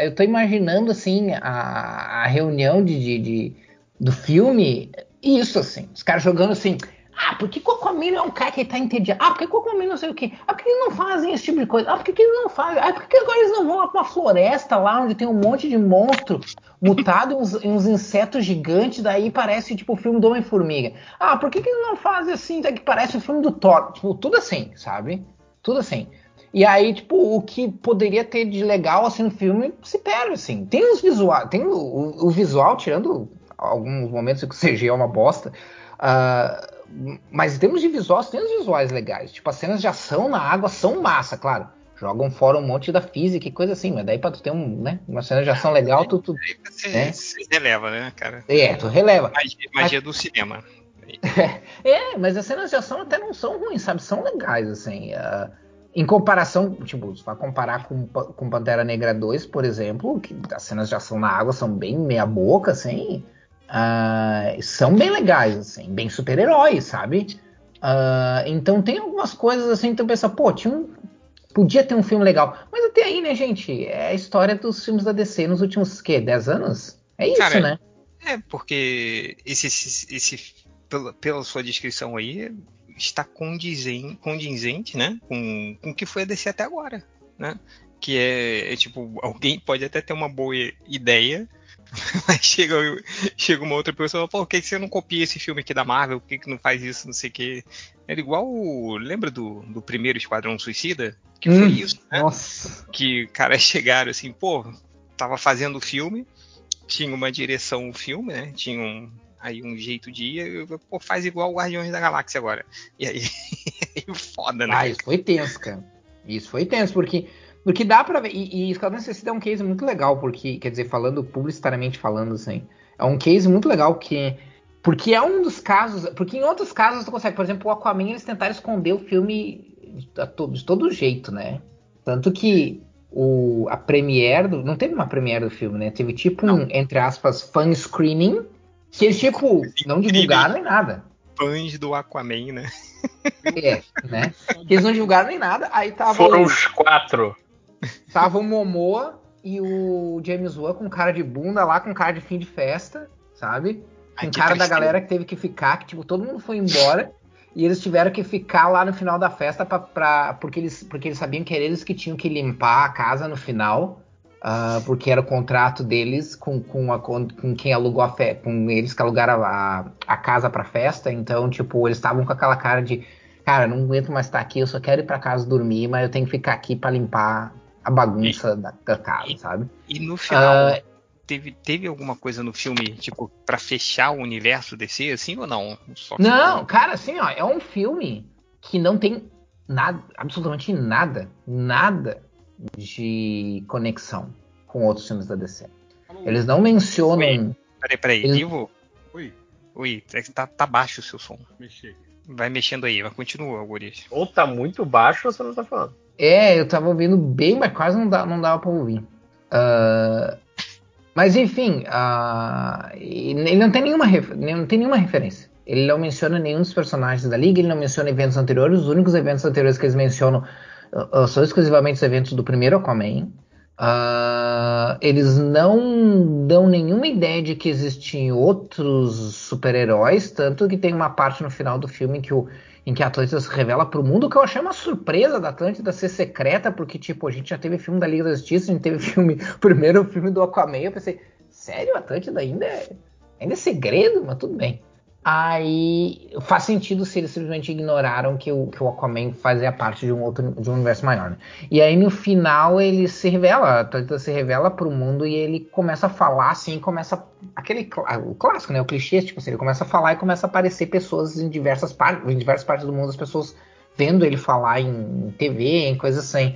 eu tô imaginando, assim, a, a reunião de, de- de- do filme. Isso, assim. Os caras jogando assim. Ah, por que Cocomino é um cara que tá entediado? Ah, por que Cocomino não sei o quê? Ah, por que eles não fazem esse tipo de coisa? Ah, por que, que eles não fazem? Ah, por que agora eles não vão lá pra uma floresta lá onde tem um monte de monstro mutado e uns, insetos gigantes, daí parece tipo o filme do Homem-Formiga. Ah, por que, que eles não fazem assim, daí que parece o filme do Thor? Tipo, tudo assim, sabe? Tudo assim. E aí, tipo, o que poderia ter de legal assim no filme se perde, assim. Tem os visuais, tem o, o- visual, tirando alguns momentos que o CG é uma bosta. ah, mas em termos de visuais, tem os visuais legais. Tipo, as cenas de ação na água são massa, claro. Jogam fora um monte da física e coisa assim, mas daí pra tu ter um, né, uma cena de ação legal, tu, tu você, É. você releva, né, cara? é, tu releva. Magia, magia do cinema. É, mas as cenas de ação até não são ruins, sabe? São legais, assim. ah, em comparação, tipo, se vai comparar com, com Pantera Negra 2, por exemplo, que as cenas de ação na água são bem meia boca, assim. ah, são bem legais, assim, bem super-heróis, sabe? Ah, então tem algumas coisas assim tu pensa, pô, tinha um, podia ter um filme legal. Mas até aí, né, gente? É a história dos filmes da DC nos últimos, quê, 10 anos? É isso, Cara, né? É, porque esse, esse, esse- pela, pela sua descrição aí, está condizente, condizente né, com, com o que foi a DC até agora, né? Que é, é, tipo, alguém pode até ter uma boa ideia, mas chega, chega uma outra pessoa e fala, pô, por que você não copia esse filme aqui da Marvel? Por que, que não faz isso, não sei o quê? Era igual, lembra do, do primeiro Esquadrão Suicida? Que foi Hum, isso, né? Nossa. que caras chegaram assim, pô, tava fazendo o filme, tinha uma direção o filme, né? Tinha um, aí um jeito de ir, eu, pô, faz igual o Guardiões da Galáxia agora. E aí, foda, né? Ah, isso foi tenso, cara. Isso foi tenso, porque, porque dá pra ver. E, e Esquadrão Suicida é um case muito legal, porque, quer dizer, falando publicitariamente falando, assim, é um case muito legal que. Porque é um dos casos. Porque em outros casos tu consegue, por exemplo, o Aquaman eles tentaram esconder o filme de, a to- de todo jeito, né? Tanto que o, a premiere do. Não teve uma premiere do filme, né? Teve tipo um, entre aspas, fan screening. Que eles, tipo, não divulgaram nem nada. Fãs do Aquaman, né? É, né? Que eles não divulgaram nem nada. Aí tava. Foram o- os quatro. Tava o Momoa e o James Wan com cara de bunda lá, com cara de fim de festa, sabe? Com Ai, cara da galera que teve que ficar, que tipo, todo mundo foi embora. E eles tiveram que ficar lá no final da festa pra, pra- porque, eles, porque eles sabiam que era eles que tinham que limpar a casa no final. Ah, porque era o contrato deles com, com, a, com, quem alugou a festa, com eles que alugaram a, a casa pra festa. Então, tipo, eles estavam com aquela cara de cara, não aguento mais estar aqui, eu só quero ir pra casa dormir, mas eu tenho que ficar aqui pra limpar a bagunça da, da casa, sabe? E no final, Ah, teve, teve alguma coisa no filme, tipo, pra fechar o universo DC, assim, ou não? Só Não, ficou- cara, assim, ó, é um filme que não tem nada, absolutamente nada, nada de conexão com outros filmes da DC. Eles não mencionam. Peraí, peraí, Eles- Ivo? Oi, Oi, é que tá, tá baixo o seu som. mexi. Vai mexendo aí, mas continua, Gurias. Ou tá muito baixo ou você não tá falando. É, eu tava ouvindo bem, mas quase não, dá, não dava pra ouvir. Ah, mas enfim, ah, ele não tem, nenhuma não tem nenhuma referência. Ele não menciona nenhum dos personagens da Liga, ele não menciona eventos anteriores. Os únicos eventos anteriores que eles mencionam ah, são exclusivamente os eventos do primeiro Aquaman. Ah, eles não dão nenhuma ideia de que existem outros super-heróis, tanto que tem uma parte no final do filme que o, em que a Atlântida se revela pro mundo, que eu achei uma surpresa da Atlântida ser secreta, porque, tipo, a gente já teve filme da Liga da Justiça, a gente teve filme, o primeiro filme do Aquaman, eu pensei, sério, a Atlântida ainda é, ainda é segredo? Mas tudo bem. Aí faz sentido se eles simplesmente ignoraram que o, que o Aquaman fazia parte de um outro de um universo maior. Né? E aí no final ele se revela, a Atlântida se revela pro mundo e ele começa a falar assim, começa aquele clá- o clássico, né, o clichê, tipo assim, ele começa a falar e começa a aparecer pessoas em diversas partes, em diversas partes do mundo, as pessoas vendo ele falar em TV, em coisas assim.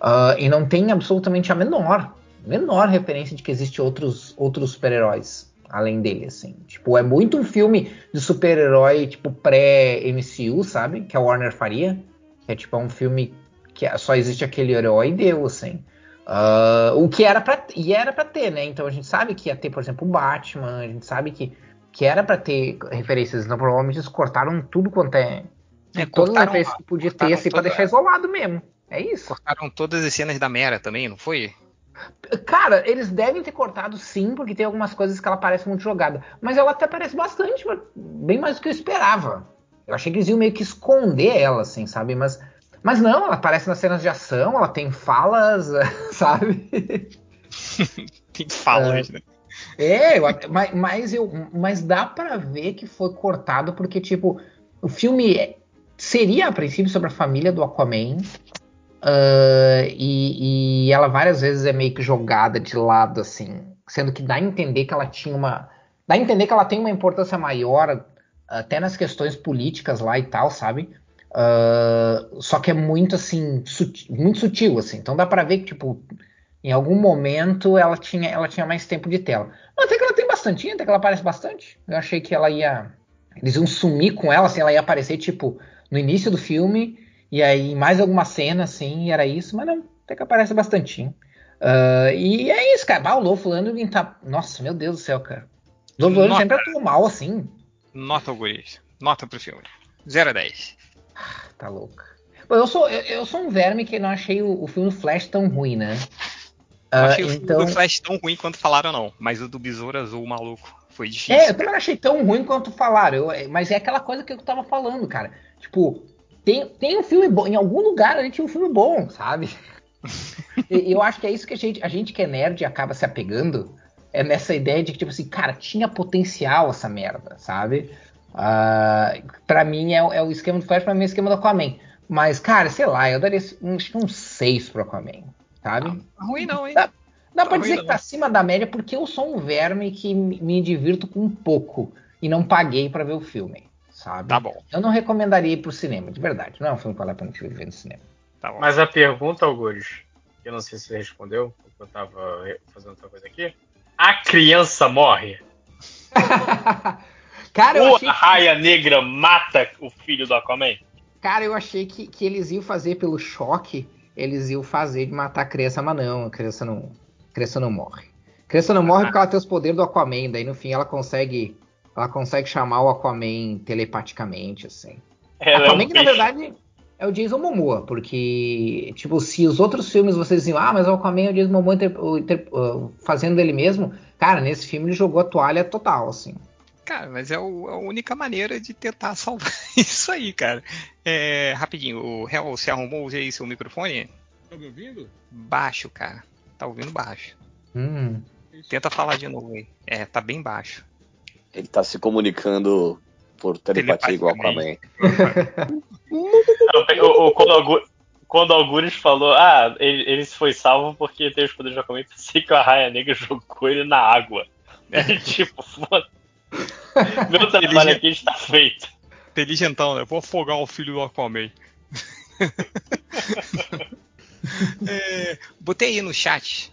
Ah, e não tem absolutamente a menor, menor referência de que existe outros outros super-heróis além dele, assim. Tipo, é muito um filme de super-herói, tipo, pré-MCU, sabe? Que a Warner faria. Que é tipo é um filme que só existe aquele herói e deu, assim. Ah, o que era pra. E era pra ter, né? Então a gente sabe que ia ter, por exemplo, o Batman, a gente sabe que, que era pra ter referências. Então provavelmente eles cortaram tudo quanto é. É, todas as referências que podia ter, assim, pra deixar isolado mesmo. É isso. Cortaram todas as cenas da Mera também, não foi? Cara, eles devem ter cortado sim, porque tem algumas coisas que ela parece muito jogada. Mas ela até parece bastante, bem mais do que eu esperava. Eu achei que eles iam meio que esconder ela, assim, sabe? Mas, mas não, ela aparece nas cenas de ação, ela tem falas, sabe? Tem falas, né? É, eu até- mas, mas, eu, mas dá pra ver que foi cortado, porque, tipo, o filme é- seria, a princípio, sobre a família do Aquaman. Ah, e, e ela várias vezes é meio que jogada de lado, assim. Sendo que dá a entender que ela tinha uma. Dá a entender que ela tem uma importância maior, até nas questões políticas lá e tal, sabe? Ah, só que é muito assim, muito sutil, assim. Então dá pra ver que, tipo, em algum momento ela tinha, ela tinha mais tempo de tela. Mas até que ela tem bastante, até que ela aparece bastante. Eu achei que ela ia. Eles iam sumir com ela, assim, ela ia aparecer, tipo, no início do filme, e aí mais alguma cena, assim, e era isso, mas não, até que aparece bastante. e é isso, cara. O Low Landing tá. Nossa, meu Deus do céu, cara. O Low Nota. sempre atuou mal, assim. Nota, Guris. Nota pro filme. 0 a 10. Tá louca. Bom, eu sou, eu, eu sou um verme que não achei o, o filme do Flash tão ruim, né? Não Ah, achei o filme então... do Flash tão ruim quanto falaram, não. Mas o do Besouro Azul, maluco, foi difícil. É, eu também não achei tão ruim quanto falaram. eu- mas é aquela coisa que eu tava falando, cara. Tipo, tem, tem um filme bom. Em algum lugar a gente tinha um filme bom, sabe? e eu acho que é isso que a gente, a gente que é nerd acaba se apegando. É nessa ideia de que, tipo assim, cara, tinha potencial essa merda, sabe? Ah, pra mim é, o- é o esquema do Flash, pra mim é o esquema do Aquaman. Mas, cara, sei lá, eu daria um, um 6 pro Aquaman, sabe? Ruim não, hein? Dá, dá Tá pra dizer não. que tá acima da média porque eu sou um verme que me me divirto com pouco e não paguei pra ver o filme, sabe? Tá bom, Eu não recomendaria ir pro cinema, de verdade. Não é um filme que vale a pena ver no cinema. tá bom. Mas a pergunta, Algures, que eu não sei se você respondeu, porque eu tava fazendo outra coisa aqui. A criança morre? cara, eu Ou achei, a raia negra mata o filho do Aquaman? cara, eu achei que, que eles iam fazer pelo choque, eles iam fazer de matar a criança, mas não, a criança não, a criança não morre. A criança não morre porque ela tem os poderes do Aquaman, daí no fim ela consegue, ela consegue chamar o Aquaman telepaticamente, assim. Ela é um Aquaman, que na verdade é o Jason Momoa, porque, tipo, se os outros filmes vocês diziam, ah, mas o Aquaman é o Jason Momoa inter- inter- uh, fazendo ele mesmo, cara, nesse filme ele jogou a toalha total, assim. Cara, mas é, o- é a única maneira de tentar salvar isso aí, cara. É, rapidinho, o Hell, você arrumou aí seu microfone? Tá me ouvindo? Baixo, cara. Tá ouvindo baixo. Hum. Tenta falar de novo aí. É, tá bem baixo. Ele tá se comunicando por telepatia igual com a mãe. O- o- quando, Algu- quando Algures falou, ah, ele, ele foi salvo porque teve os poderes do Aquaman, pensei que a raia negra jogou ele na água. É tipo, foda. Meu trabalho aqui está feito. Inteligentão, né? Vou afogar o filho do Aquaman. É, botei aí no chat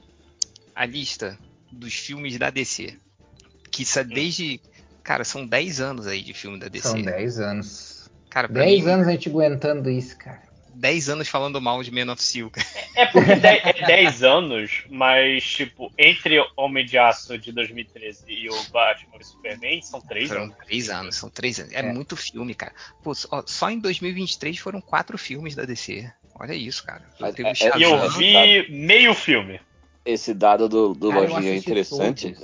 a lista dos filmes da DC. Que isso é desde. Cara, são 10 anos aí de filme da DC. São 10 anos. Cara, pra 10 mim, anos a gente aguentando isso, cara. 10 anos falando mal de Man of Steel. cara. É porque de- é 10 anos, mas, tipo, entre Homem de Aço de 2013 e o Batman e Superman, são 3 Foram anos. 3 anos, são 3 anos. É, É. muito filme, cara. Pô, só, só em 2023 foram 4 filmes da DC. Olha isso, cara. Teve é- o é- E eu vi meio filme. Esse dado do, do Cara, eu Lojinha é interessante.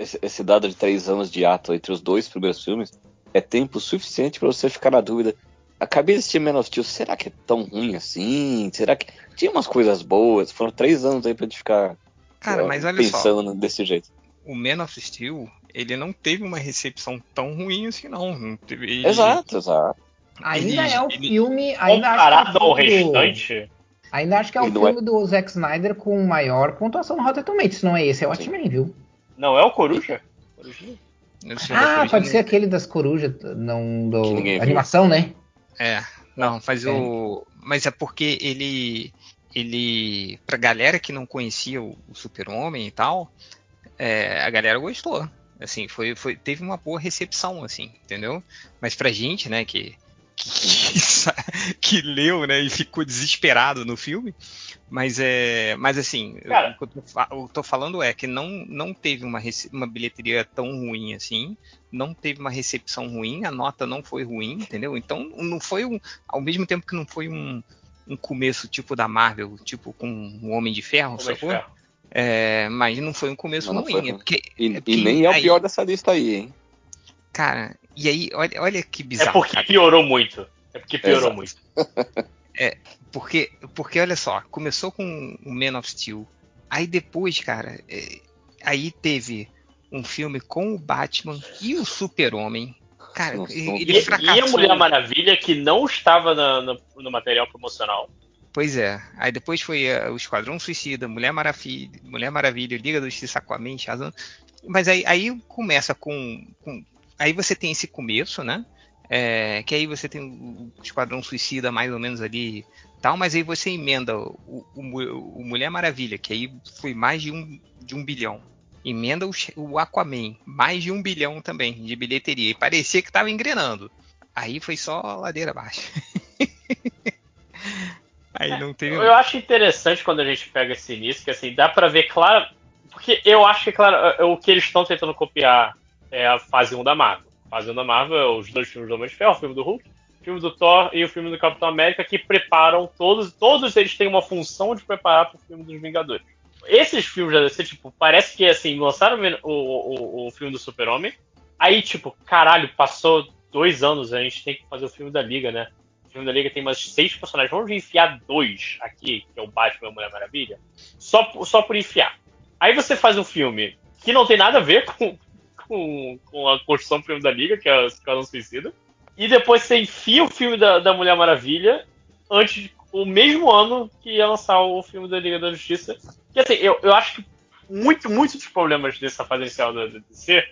Esse, esse dado de três anos de ato entre os dois primeiros filmes é tempo suficiente pra você ficar na dúvida. Acabei de assistir Man of Steel, será que é tão ruim assim? Será que. Tinha umas coisas boas, foram três anos aí pra gente ficar Cara, mas olha só. pensando desse jeito. o Man of Steel, ele não teve uma recepção tão ruim assim, não. Não teve- Exato, exato. Ainda Ele- é o ele- filme. Ainda Comparado acho ao que é o filme do- restante, Ainda acho que é o filme do Zack Snyder com maior pontuação no Rotten Tomatoes. Se não é esse, é o. Watchmen, viu? Não é o Coruja? Corujinha? Ah, pode ser aquele das corujas, não do ninguém viu. animação, né? É, não, mas É. o. Mas é porque ele. Ele. Pra galera que não conhecia o, o Super-Homem e tal, é, a galera gostou. Assim, foi, foi, teve uma boa recepção, assim, entendeu? Mas pra gente, né, que. que, que leu, né, e ficou desesperado no filme. Mas é, mas assim, Cara. o que eu tô, fa- eu tô falando é que não, não teve uma, uma bilheteria tão ruim assim, não teve uma recepção ruim, a nota não foi ruim, entendeu? Então não foi um, ao mesmo tempo que não foi um, um começo tipo da Marvel, tipo com o Homem de Ferro, Homem de sacou? Ferro. É, mas não foi um começo Não, não foi ruim, é ruim. porque, E, é e porque nem é o aí- pior dessa lista aí, hein? Cara, e aí, olha, olha que É bizarro. porque cara. piorou muito. É porque piorou Exato. muito. Porque, porque olha só, começou com o Man of Steel. Aí depois, cara, é, aí teve um filme com o Batman e o Super-Homem. Cara, Nossa, ele E, e fracassou. a Mulher Maravilha, que não estava na- no, no material promocional. Pois é. Aí depois foi eh, o Esquadrão Suicida, Mulher Maravilha, Mulher Maravilha, Liga da Justiça Aquaman, Shazam. Mas aí, aí começa com, com- Aí você tem esse começo, né? É, que aí você tem o Esquadrão Suicida mais ou menos ali tal, mas aí você emenda o, o o Mulher Maravilha, que aí foi mais de um, de um bilhão. Emenda o, o Aquaman, mais de um bilhão também de bilheteria. E parecia que tava engrenando. Aí foi só ladeira abaixo. aí não teve. Eu acho interessante quando a gente pega esse início, que assim, dá pra ver claro. Porque eu acho que, claro, o que eles estão tentando copiar é a fase 1 da Marvel. A fase 1 da Marvel os dois filmes do Homem de Ferro, o filme do Hulk, o filme do Thor e o filme do Capitão América, que preparam todos. Todos eles têm uma função de preparar pro filme dos Vingadores. Esses filmes da DC, tipo, parece que assim, lançaram o, o, o filme do Super-Homem. Aí, tipo, caralho, passou dois anos, a gente tem que fazer o filme da Liga, né? O filme da Liga tem mais seis personagens. Vamos enfiar dois aqui, que é o Batman e a Mulher Maravilha, só, só por enfiar. Aí você faz um filme que não tem nada a ver com, com, com a construção do filme da Liga, que é Esquadrão Suicida. E depois você enfia o filme da, da Mulher Maravilha antes de- o mesmo ano que ia lançar o filme da Liga da Justiça. Que assim, eu, eu acho que muito, muitos dos problemas dessa fase inicial da DC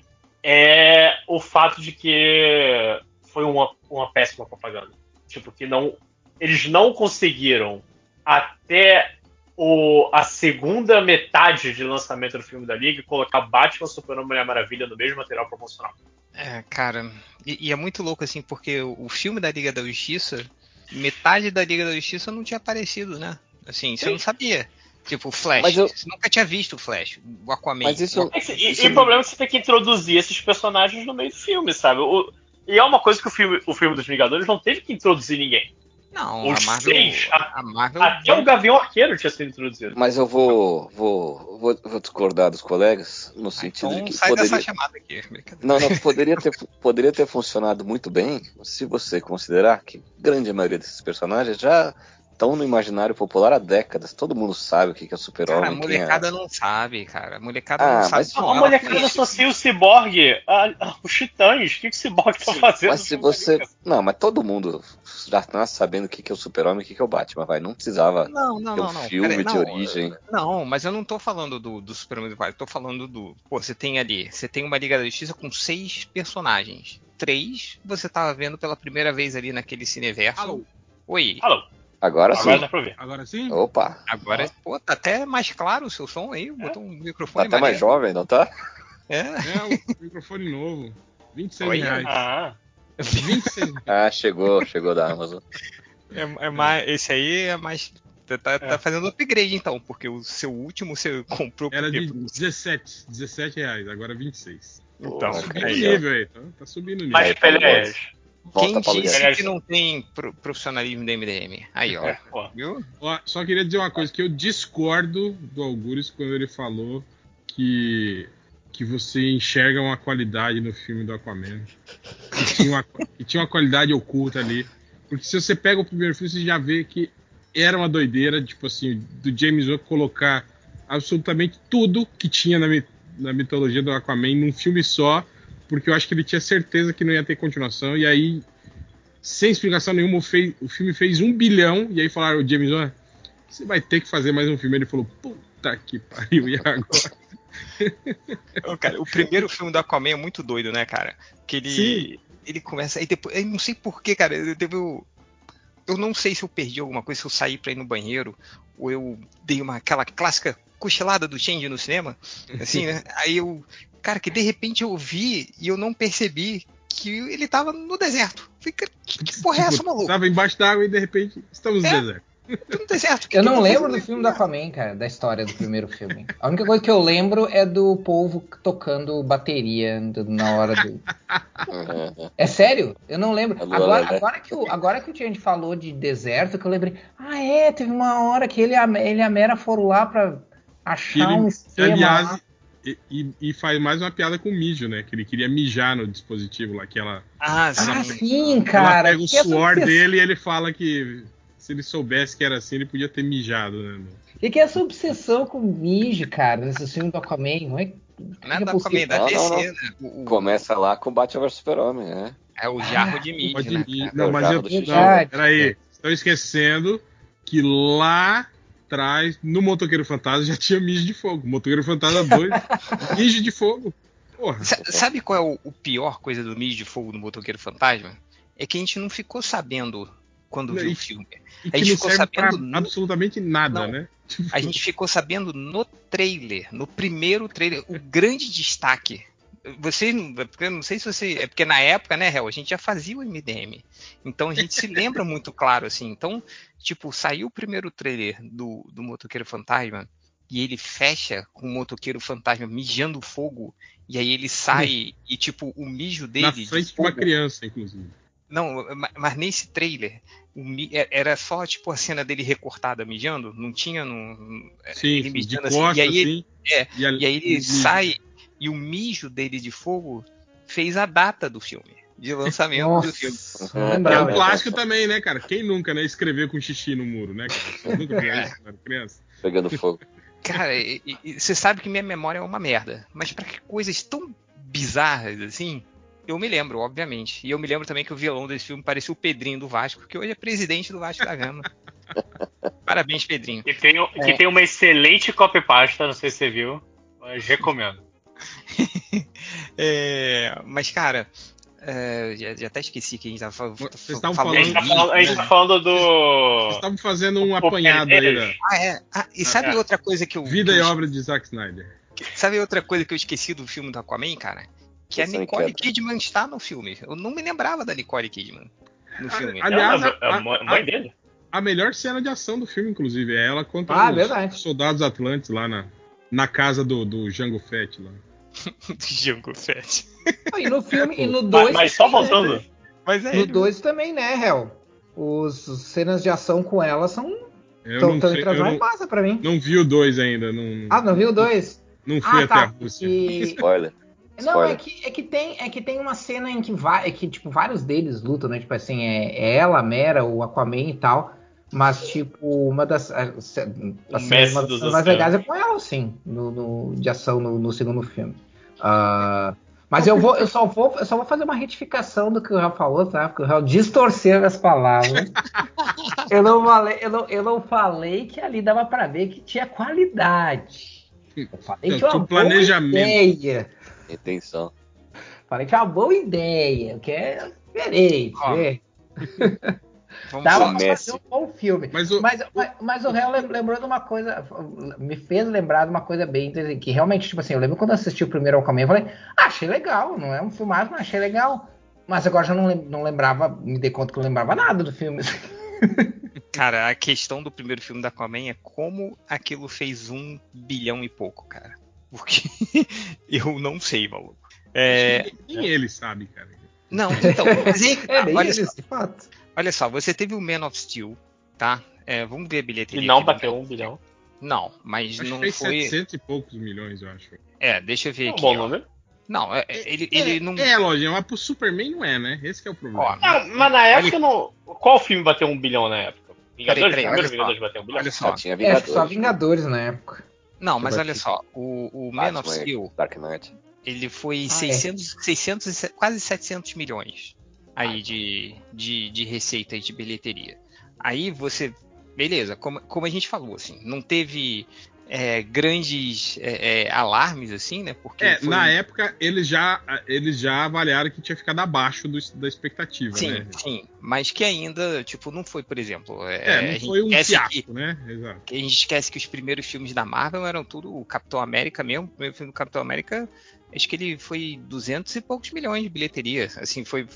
é o fato de que foi uma, uma péssima propaganda. Tipo, que não. Eles não conseguiram até o, a segunda metade de lançamento do filme da Liga colocar Batman, Superman e Mulher Maravilha no mesmo material promocional. É, cara, e, e é muito louco assim, porque o, o filme da Liga da Justiça, metade da Liga da Justiça não tinha aparecido, né? Assim, você Sim. não sabia. Tipo, o Flash, Mas eu- você nunca tinha visto o Flash, o Aquaman. Mas isso, E, e- isso e o problema é que você tem que introduzir esses personagens no meio do filme, sabe? O- e é uma coisa que o filme, o filme dos Vingadores não teve que introduzir ninguém. Não, Os a Marvel. seis, a Marvel Até o Gavião Arqueiro tinha sido introduzido. Mas eu vou, vou, vou, vou discordar dos colegas no Ah, sentido então de que sai poderia, dessa chamada aqui. brincadeira. não, não poderia ter, poderia ter funcionado muito bem se você considerar que grande maioria desses personagens já estão no imaginário popular há décadas. Todo mundo sabe o que que é Cara, a super-homem. quem é- molecada não sabe, cara. A molecada Ah, não sabe. mas- Não, Não, a molecada conhece- associa o Cyborg a, a- os Titãs. O que, que o Cyborg tá fazendo? Mas se você. Não, mas todo mundo já nasce sabendo o que que é o super-homem e o que que é o Batman, vai. Não precisava Não, não, ter um não, não. filme de não, origem. Não, mas eu não tô falando do, do Superman do Batman, tô falando do. Pô, você tem ali. Você tem uma Liga da Justiça com seis personagens. Três você tava vendo pela primeira vez ali naquele cineverso. Alô, Oi. Alô, Agora agora sim. dá pra ver. agora sim? Opa, Agora, pô, tá até mais claro o seu som aí. Botou um tá microfone até mais jovem, não tá? É. É, o microfone novo. 26 Olha. reais. Ah, 26 Ah, chegou, chegou da Amazon. É, é mais, esse aí é mais. Tá, tá- É. tá fazendo upgrade então, porque o seu último você comprou Era de 17, 17 reais, agora 26. Então, Pô, Subindo o aí, nível aí, tá, tá subindo o nível. mas Pelé. Quem Volta disse que não tem pro- profissionalismo da MDM? Aí, ó. É, pô. Viu? Ó, só queria dizer uma coisa, que eu discordo do Algures quando ele falou que, que você enxerga uma qualidade no filme do Aquaman. Que tinha, uma, que tinha uma qualidade oculta ali. Porque se você pega o primeiro filme, você já vê que era uma doideira, tipo assim, do James Wan colocar absolutamente tudo que tinha na, na mitologia do Aquaman num filme só, porque eu acho que ele tinha certeza que não ia ter continuação, e aí sem explicação nenhuma, o, fei- o filme fez um bilhão, e aí falaram, o James Wan, você vai ter que fazer mais um filme. Ele falou, puta que pariu, e agora? Ô, cara, o primeiro filme do Aquaman é muito doido, né, cara? Que ele. Sim. Ele começa. Aí depois. Eu não sei porquê, cara. Eu, eu, eu não sei se eu perdi alguma coisa, se eu saí pra ir no banheiro, ou eu dei uma aquela clássica cochilada do Change no cinema. Assim, né? Aí eu. Cara, que de repente eu vi e eu não percebi que ele tava no deserto. Fica, que, que porra é essa, maluco? Tava embaixo d'água e de repente estamos no É. deserto. Tá certo. Eu não lembro do filme do Aquaman, cara, da história do primeiro filme. A única coisa que eu lembro é do povo tocando bateria na hora do. É sério? Eu não lembro. Agora, agora, que, o, agora que o gente falou de deserto, que eu lembrei. Ah, é, teve uma hora que ele e a, ele e a Mera foram lá pra achar um Ele, esquema. aliás, lá. E, e- e faz mais uma piada com o mijo, né? Que ele queria mijar no dispositivo lá, que ela, Ah, Ah, sim. ela cara. pega o essa suor dele e ele fala que se ele soubesse que era assim, ele podia ter mijado, né? E que é essa obsessão com mijo, cara, nesse filme do Aquaman, não é? Não é que da possível? Aquaman, da DC, né? O, o- Começa lá com Batman vs Super-Homem, né? é o jarro de mídia, Pode né? cara? Não, mas É o eu. Não, peraí. Estão esquecendo que lá atrás, no Motoqueiro Fantasma, já tinha mijo de fogo. Motoqueiro Fantasma 2, mijo de fogo. Porra. Sa- Sabe qual é o, o pior coisa do mídia de fogo do Motoqueiro Fantasma? É que a gente não ficou sabendo quando Não, viu e- o filme. A gente não ficou sabendo no- absolutamente nada, Não. né? A gente ficou sabendo no trailer, no primeiro trailer, o grande destaque. Você, não sei se você. É porque na época, né, Hel, a gente já fazia o MDM. Então a gente se lembra muito claro, assim. Então, tipo, saiu o primeiro trailer do, do Motoqueiro Fantasma e ele fecha com o Motoqueiro Fantasma mijando fogo. E aí ele sai e, tipo, o mijo dele. Na de frente de uma fogo- criança, inclusive. não, ma- mas nesse trailer, é- era só tipo a cena dele recortada mijando, não tinha no, Sim, ele de mijando assim, costas, e aí ele- assim. é, e, a- e aí ele mijo. sai e o mijo dele de fogo fez a data do filme, de lançamento do Nossa, filme. não É lembrava. um clássico também, né, cara? Quem nunca, né? Escrever com xixi no muro, né, cara? Você nunca viu isso quando era criança? Pegando fogo. Cara, você sabe que minha memória é uma merda, mas pra que coisas tão bizarras assim, eu me lembro, obviamente. E eu me lembro também que o vilão desse filme parecia o Pedrinho do Vasco, que hoje é presidente do Vasco da Gama. Parabéns, Pedrinho. Que tem, que tem uma excelente copypasta, não sei se você viu, mas recomendo. É, mas, cara, é, já, já até esqueci que a gente tava fa- Vocês estavam A tá Falando falando, a gente tá falando do. Vocês estavam fazendo um apanhado aí da Ah, é. Ah, e sabe É. outra coisa que eu. vida que e eu- obra de Zack Snyder. Sabe outra coisa que eu esqueci do filme do Aquaman, cara? Que a Essa Nicole. Kidman está no filme. Eu não me lembrava da Nicole Kidman no filme. Aliás, a- a, mãe- a- mãe dele. A melhor cena de ação do filme, inclusive, é ela contra Ah, os verdade. soldados atlantes lá na, na casa do, do Jango Fett lá. Django Fett. E no filme, e no Mas, 2. mas só voltando. Mas é No ele. 2 também, né, Hel? Os as cenas de ação com ela são Eu tão, não, tão sei, eu transformando não, massa pra mim. não vi o 2 ainda. Não, Ah, não viu o 2? não fui Ah, até tá. a Rússia. E- Spoiler. Não, Spoiler. é que, é, que tem, é que tem uma cena em que, vai, é que tipo, vários deles lutam, né? Tipo assim, é, é ela, a Mera, o Aquaman e tal. Mas, tipo, uma das. A, a, a cena- mestre uma das mais legais é com ela, sim, no, no- de ação no, no segundo filme. Ah, mas eu vou, eu só vou, eu só vou fazer uma retificação do que o Real falou, tá? Porque o Real distorceu as palavras. eu, não falei, eu, não, eu não falei que ali dava pra ver que tinha qualidade. Eu falei que tinha tinha uma um planejamento. boa ideia. Intenção. Falei que é uma boa ideia, que é diferente. Ó, né? Vamos Dava pra fazer um bom filme. Mas o- Mas, mas, mas o Real lem- lembrou de uma coisa, me fez lembrar de uma coisa bem interessante, que realmente, tipo assim, eu lembro quando eu assisti o primeiro Aquaman, eu falei, ah, achei legal, não é um filmagem, mas achei legal. Mas agora já não, não lembrava, me dei conta que eu não lembrava nada do filme. Cara, a questão do primeiro filme da Aquaman é como aquilo fez um bilhão e pouco, cara. Porque eu não sei, maluco. É, Nem ele sabe, cara. não, então, mas É bem olha, isso, só, de fato. Olha só, você teve o Man of Steel, tá? É, vamos ver a bilheteria. E não bateu um bilhão. Não, mas Acho que não fez foi. 700 e poucos milhões, eu acho. É, deixa eu ver É um aqui. bom ó. número. Não, é- é- ele, ele não. É, lojinha, mas pro Superman não é, né? Esse que é o problema. Ó, Não, mas na época não. Qual filme bateu um bilhão na época? Vingadores? peraí, só. Vingadores bateu um bilhão? Olha Só só. tinha É, acho que só Vingadores. Vingadores na época. Não, mas olha só, o, o Man of Steel, Dark Knight. ele foi Ah, é. 600, 600, e se- quase 700 milhões aí de, de, de receita e de bilheteria. Aí você, beleza, como, como a gente falou, assim, não teve é, grandes é, é, alarmes, assim, né? Porque É, foi- na época eles já, eles já avaliaram que tinha ficado abaixo do- da expectativa, Sim, né? sim, mas que ainda, tipo, não foi, por exemplo. É, É, não foi um fiasco, que- né? Exato. que a gente esquece que os primeiros filmes da Marvel eram tudo o Capitão América mesmo. O primeiro filme do Capitão América, acho que ele foi 200 e poucos milhões de bilheteria. Assim, foi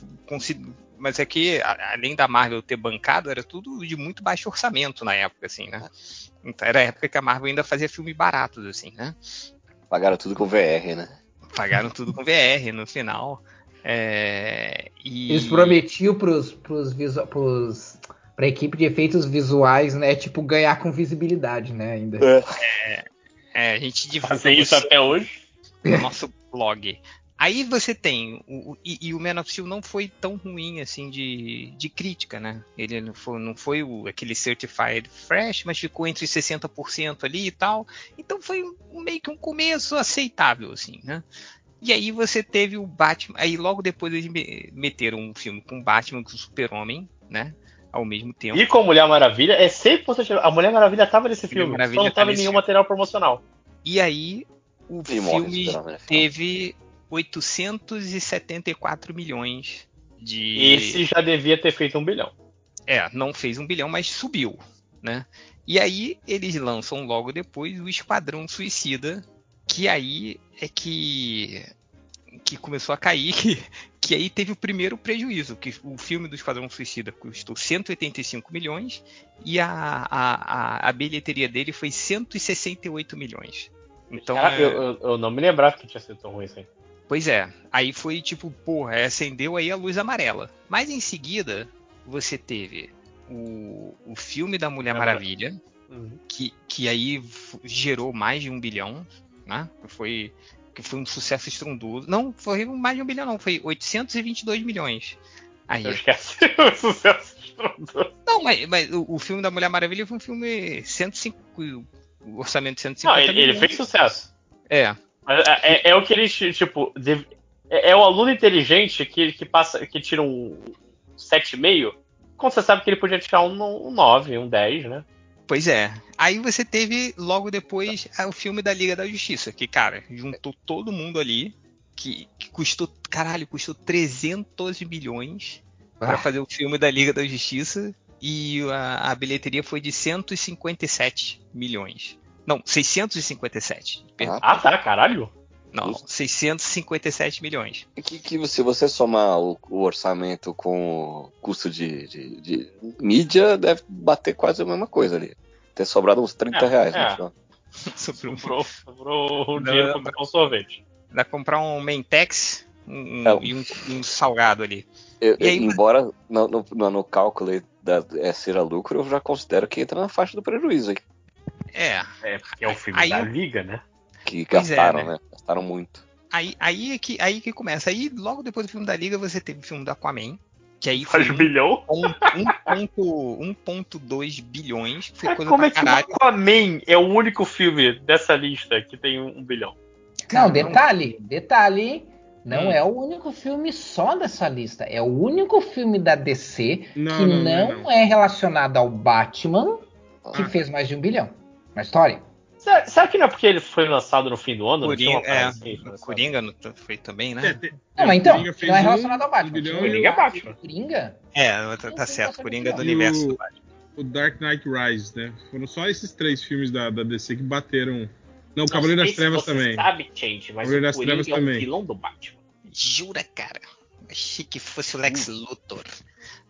mas é que, além da Marvel ter bancado, era tudo de muito baixo orçamento na época, assim, né? Então, era a época que a Marvel ainda fazia filme baratos, assim, né? Pagaram tudo com VR, né? Pagaram tudo com VR no final. É, e... Eles prometiam pros, pros, visu- pros, pra equipe de efeitos visuais, né? Tipo, ganhar com visibilidade, né? Ainda. É, a gente divulga Fazer isso até hoje. no nosso blog. Aí você tem, o, e, e o Man of Steel não foi tão ruim assim de, de crítica, né? Ele não foi, não foi o, aquele certified fresh, mas ficou entre 60% ali e tal. Então foi um- meio que um começo aceitável, assim, né? E aí você teve o Batman, aí logo depois eles me- meteram um filme com Batman com o Super-Homem, né? Ao mesmo tempo. E com a Mulher Maravilha, é 100% A Mulher Maravilha tava nesse Mulher filme, Maravilha só não tá tava em nesse nenhum filme. material promocional. E aí o E filme teve 874 milhões de. Esse já devia ter feito um bilhão. É, não fez um bilhão, mas subiu, né? E aí eles lançam logo depois o Esquadrão Suicida, que aí é que que começou a cair, que, que aí teve o primeiro prejuízo, que o filme do Esquadrão Suicida custou 185 milhões e a, a, a, a bilheteria dele foi 168 milhões. Então, Cara, é- eu, eu- não me lembrava que tinha sido tão ruim assim. Pois é, aí foi tipo, porra, acendeu aí a luz amarela. Mas em seguida, você teve o, o filme da Mulher Maravilha, Uhum. que, que aí gerou mais de um bilhão, né? Foi, que foi um sucesso estrondoso. Não, foi mais de um bilhão, não, foi 822 milhões. Aí, Eu esqueci o sucesso estrondoso. não, mas, mas o, o filme da Mulher Maravilha foi um filme 105, o orçamento de 150 Não, ele, ele milhões. fez sucesso. É, É, é- é o que eles, tipo, deve- é, é o aluno inteligente que, que passa, que tira um 7,5, quando você sabe que ele podia tirar um, um 9, um 10, né? Pois é. Aí você teve logo depois o filme da Liga da Justiça, que, cara, juntou todo mundo ali, que, que custou, caralho, custou 300 milhões pra Ah. fazer o filme da Liga da Justiça e a, a bilheteria foi de 157 milhões. Não, 657. perdão. Ah, tá, caralho. Não, 657 milhões. Que, que se você somar o, o orçamento com o custo de, de- de mídia, deve bater quase a mesma coisa ali. Ter sobrado uns 30 É, reais é. no final. Sobrou um- Sobrou, sobrou o dinheiro pra comprar um sorvete. Dá pra comprar um Mentex um- É. e um, um salgado ali. Eu- E aí, embora no, no, no- cálculo da, é, seja lucro, eu já considero que entra na faixa do prejuízo aí. É, É, porque é o filme Aí da Liga, né? Que é, gastaram, né? né? Gastaram muito. Aí, aí, é que, aí que começa. Aí, logo depois do filme da Liga, você teve o filme do Aquaman, que aí foi Faz um bilhão. um- ponto- 1.2 bilhões, que foi coisa como é que o caralho. Aquaman é o único filme dessa lista que tem um, um bilhão? Não, detalhe, detalhe. Não Hum. é o único filme só dessa lista. É o único filme da DC Não, que não, não, não, não. é relacionado ao Batman, que Ah. fez mais de um bilhão na história. Será, será que não é porque ele foi lançado no fim do ano? Coringa, uma é, assim? Coringa foi também, É, né? tem- Não, é, mas então, não é relacionado ao Batman. um bilhão, Coringa é Batman. Coringa. É, tá, tá certo. Coringa é do universo o- do Batman. o Dark Knight Rises, né? Foram só esses três filmes da, da DC que bateram. Não, o Não Cavaleiro das se Trevas você também. sabe, gente, mas Cavaleiro o das Trevas é também. vilão do Batman. Jura, cara? Achei que fosse o Lex Luthor.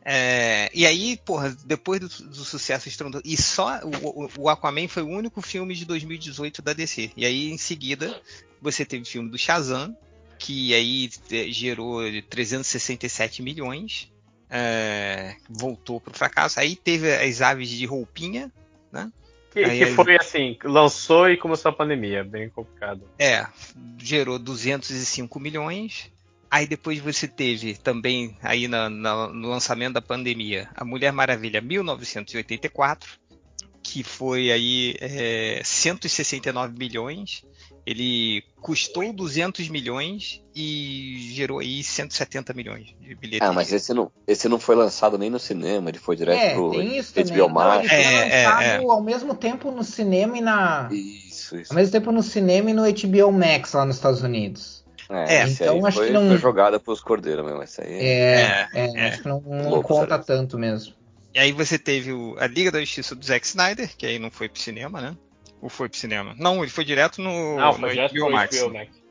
É, e aí, porra, depois do, do sucesso estrondoso. E só o, o- o Aquaman foi o único filme de 2018 da DC. E aí, em seguida, você teve o filme do Shazam, que aí eh, gerou 367 milhões. é, voltou pro fracasso. Aí teve as aves de roupinha, Que, que aí- foi assim, lançou e começou a pandemia, bem complicado. É, gerou 205 milhões. Aí depois você teve também, aí na- na- no lançamento da pandemia, a Mulher Maravilha 1984, que foi aí é, 169 milhões. Ele custou 200 milhões e gerou aí 170 milhões de bilheteria. Ah, mas esse não, esse não foi lançado nem no cinema, ele foi direto É, pro tem isso HBO também. Max. ele foi É, é, lançado ao mesmo tempo no cinema e na... Isso, isso. Ao mesmo tempo no cinema e no HBO Max lá nos Estados Unidos. É, É, então acho foi, que não- foi jogada pros cordeiros mesmo. Esse aí É, é, é. acho que não, não conta tanto mesmo. E aí você teve o- a Liga da Justiça do Zack Snyder, que aí não foi pro cinema, né? Ou foi pro cinema? Não, ele foi direto no, Não, no foi direto HBO Max. HBO Max.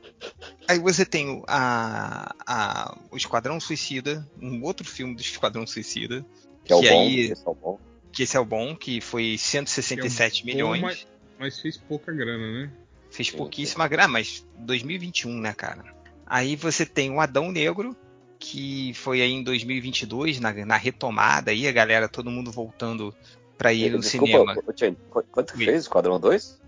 Aí você tem o- a, a- o Esquadrão Suicida, um outro filme do Esquadrão Suicida, Que é o Que bom. aí- esse é o bom. que esse é o bom, que foi 167 Que é um milhões. bom, mas- Mas fez pouca grana, né? Fez pouquíssima grana, mas 2021, né, cara? Aí você tem o Adão Negro, que foi aí em 2022, na, na retomada aí, a galera, todo mundo voltando pra ir no Desculpa, cinema. Tchê, quanto fez o Esquadrão 2?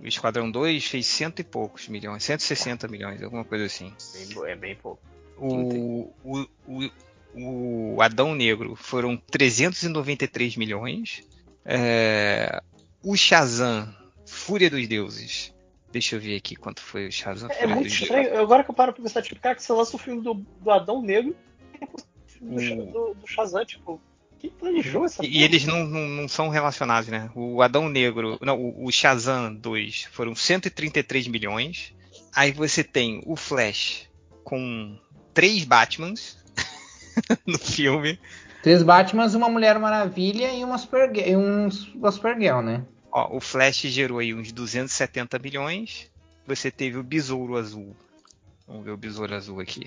O Esquadrão 2 fez cento e poucos milhões, 160 milhões, alguma coisa assim. Bem é bem pouco. O, o, o, o Adão Negro foram 393 milhões. É, o Shazam, Fúria dos Deuses. Deixa eu ver aqui quanto foi o Shazam. É muito estranho. Agora que eu paro pra pensar, tipo, cara, que você lança o filme do, do Adão Negro e do, Hum. do, do Shazam, tipo, quem planejou essa E, e eles não, não, não são relacionados, né? O Adão Negro, não, o, o Shazam 2 foram 133 milhões. Aí você tem o Flash com três Batmans no filme. Três Batmans, uma Mulher Maravilha e uma Supergirl, e um, uma Supergirl, né? Ó, o Flash gerou aí uns 270 milhões. Você teve o Besouro Azul. Vamos ver o Besouro Azul aqui.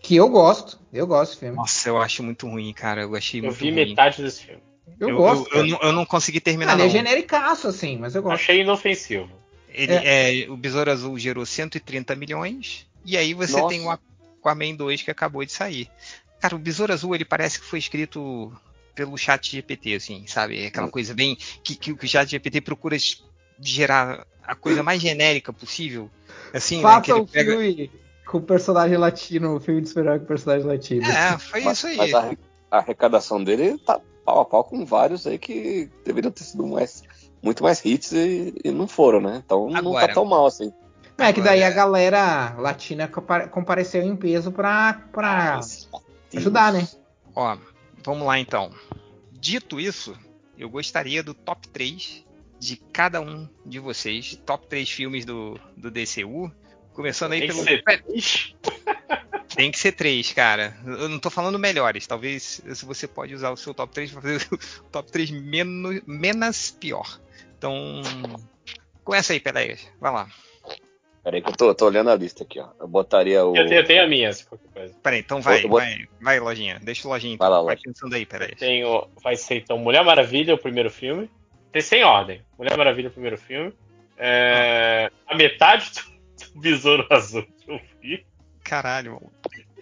Que eu gosto. Eu gosto desse filme. Nossa, eu acho muito ruim, cara. Eu achei Eu muito vi ruim. metade desse filme. Eu, Eu, gosto. eu, eu não, eu não consegui terminar, Ah, ele é genericaço, assim, mas eu gosto. Achei inofensivo. Ele, é, o Besouro Azul gerou 130 milhões. E aí você Nossa. tem o Aquaman 2 que acabou de sair. Cara, o Besouro Azul, ele parece que foi escrito pelo chat GPT, assim, sabe? Aquela coisa bem... Que, que o chat GPT procura gerar a coisa mais genérica possível. Assim, né? Que Faça ele um pega... filme com personagem latino, um filme de super com personagem latino. É, foi isso aí. Mas a, a arrecadação dele tá pau a pau com vários aí que deveriam ter sido mais, muito mais hits e, e não foram, né? Então não Agora. tá tão mal assim. É que daí a galera latina compa- compareceu em peso pra, pra ajudar, né? Ó, vamos lá então. Dito isso, eu gostaria do top 3 de cada um de vocês. Top 3 filmes do, do DCU. Começando aí Tem que pelo. ser três. Tem que ser três, cara. Eu não tô falando melhores. Talvez se você pode usar o seu top 3 para fazer o top 3 menos, menos pior. Então. Começa aí, Peleias. Vai lá. Peraí que eu tô, tô olhando a lista aqui, ó. Eu botaria o. Eu tenho, eu tenho a minha, se qualquer coisa. Peraí, então vai, vou- vai, vai, lojinha. Deixa o lojinha. Vai lá, vai Lojinha. pensando aí, Peleias. Tenho, vai ser então Mulher Maravilha, o primeiro filme. Tem sem ordem. Mulher Maravilha, o primeiro filme. É, a metade do, do Besouro Azul que eu vi. Caralho, mano.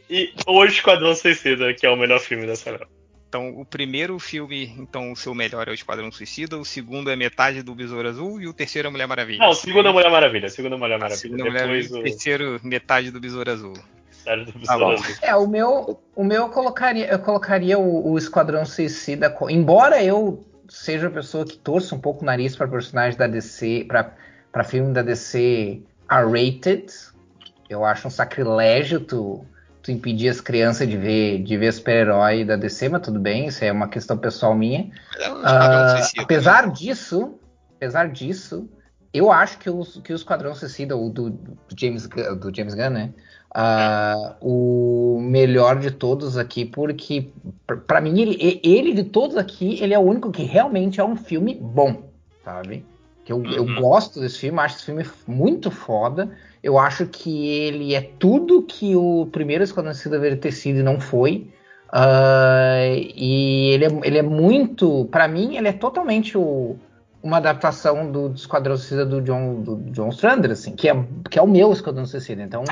E O Esquadrão Suicida, que é o melhor filme dessa leva. Então, o primeiro filme, então, o seu melhor é o Esquadrão Suicida, o segundo é metade do Besouro Azul e o terceiro é Mulher Maravilha. Não, o segundo é Mulher Maravilha. Segundo é Mulher A Maravilha. segunda Mulher Depois Maravilha, o o terceiro, metade do Besouro Azul. Tá. É, o meu, o meu eu colocaria, eu colocaria o, o Esquadrão Suicida. Embora eu seja a pessoa que torça um pouco o nariz para personagens da DC, para filme da DC R-rated, eu acho um sacrilégio tu, tu impedir as crianças de ver, de ver super-herói da DC, mas tudo bem, isso é uma questão pessoal minha. Suicida, apesar disso, apesar disso, eu acho que o, que o Esquadrão Suicida, o do, do James, Gunn- do James Gunn, né? ah, o melhor de todos aqui, porque pra mim ele, ele de todos aqui, ele é o único que realmente é um filme bom, sabe? Que eu, eu Uhum. gosto desse filme, acho esse filme muito foda. Eu acho que ele é tudo que o primeiro Esquadrão Suicida deveria ter sido e não foi. Ah, e ele é, ele é muito. Pra mim, ele é totalmente o- uma adaptação do, do Esquadrão Suicida do John, do John Strander, assim, que é, que é o meu Esquadrão Suicida. Então,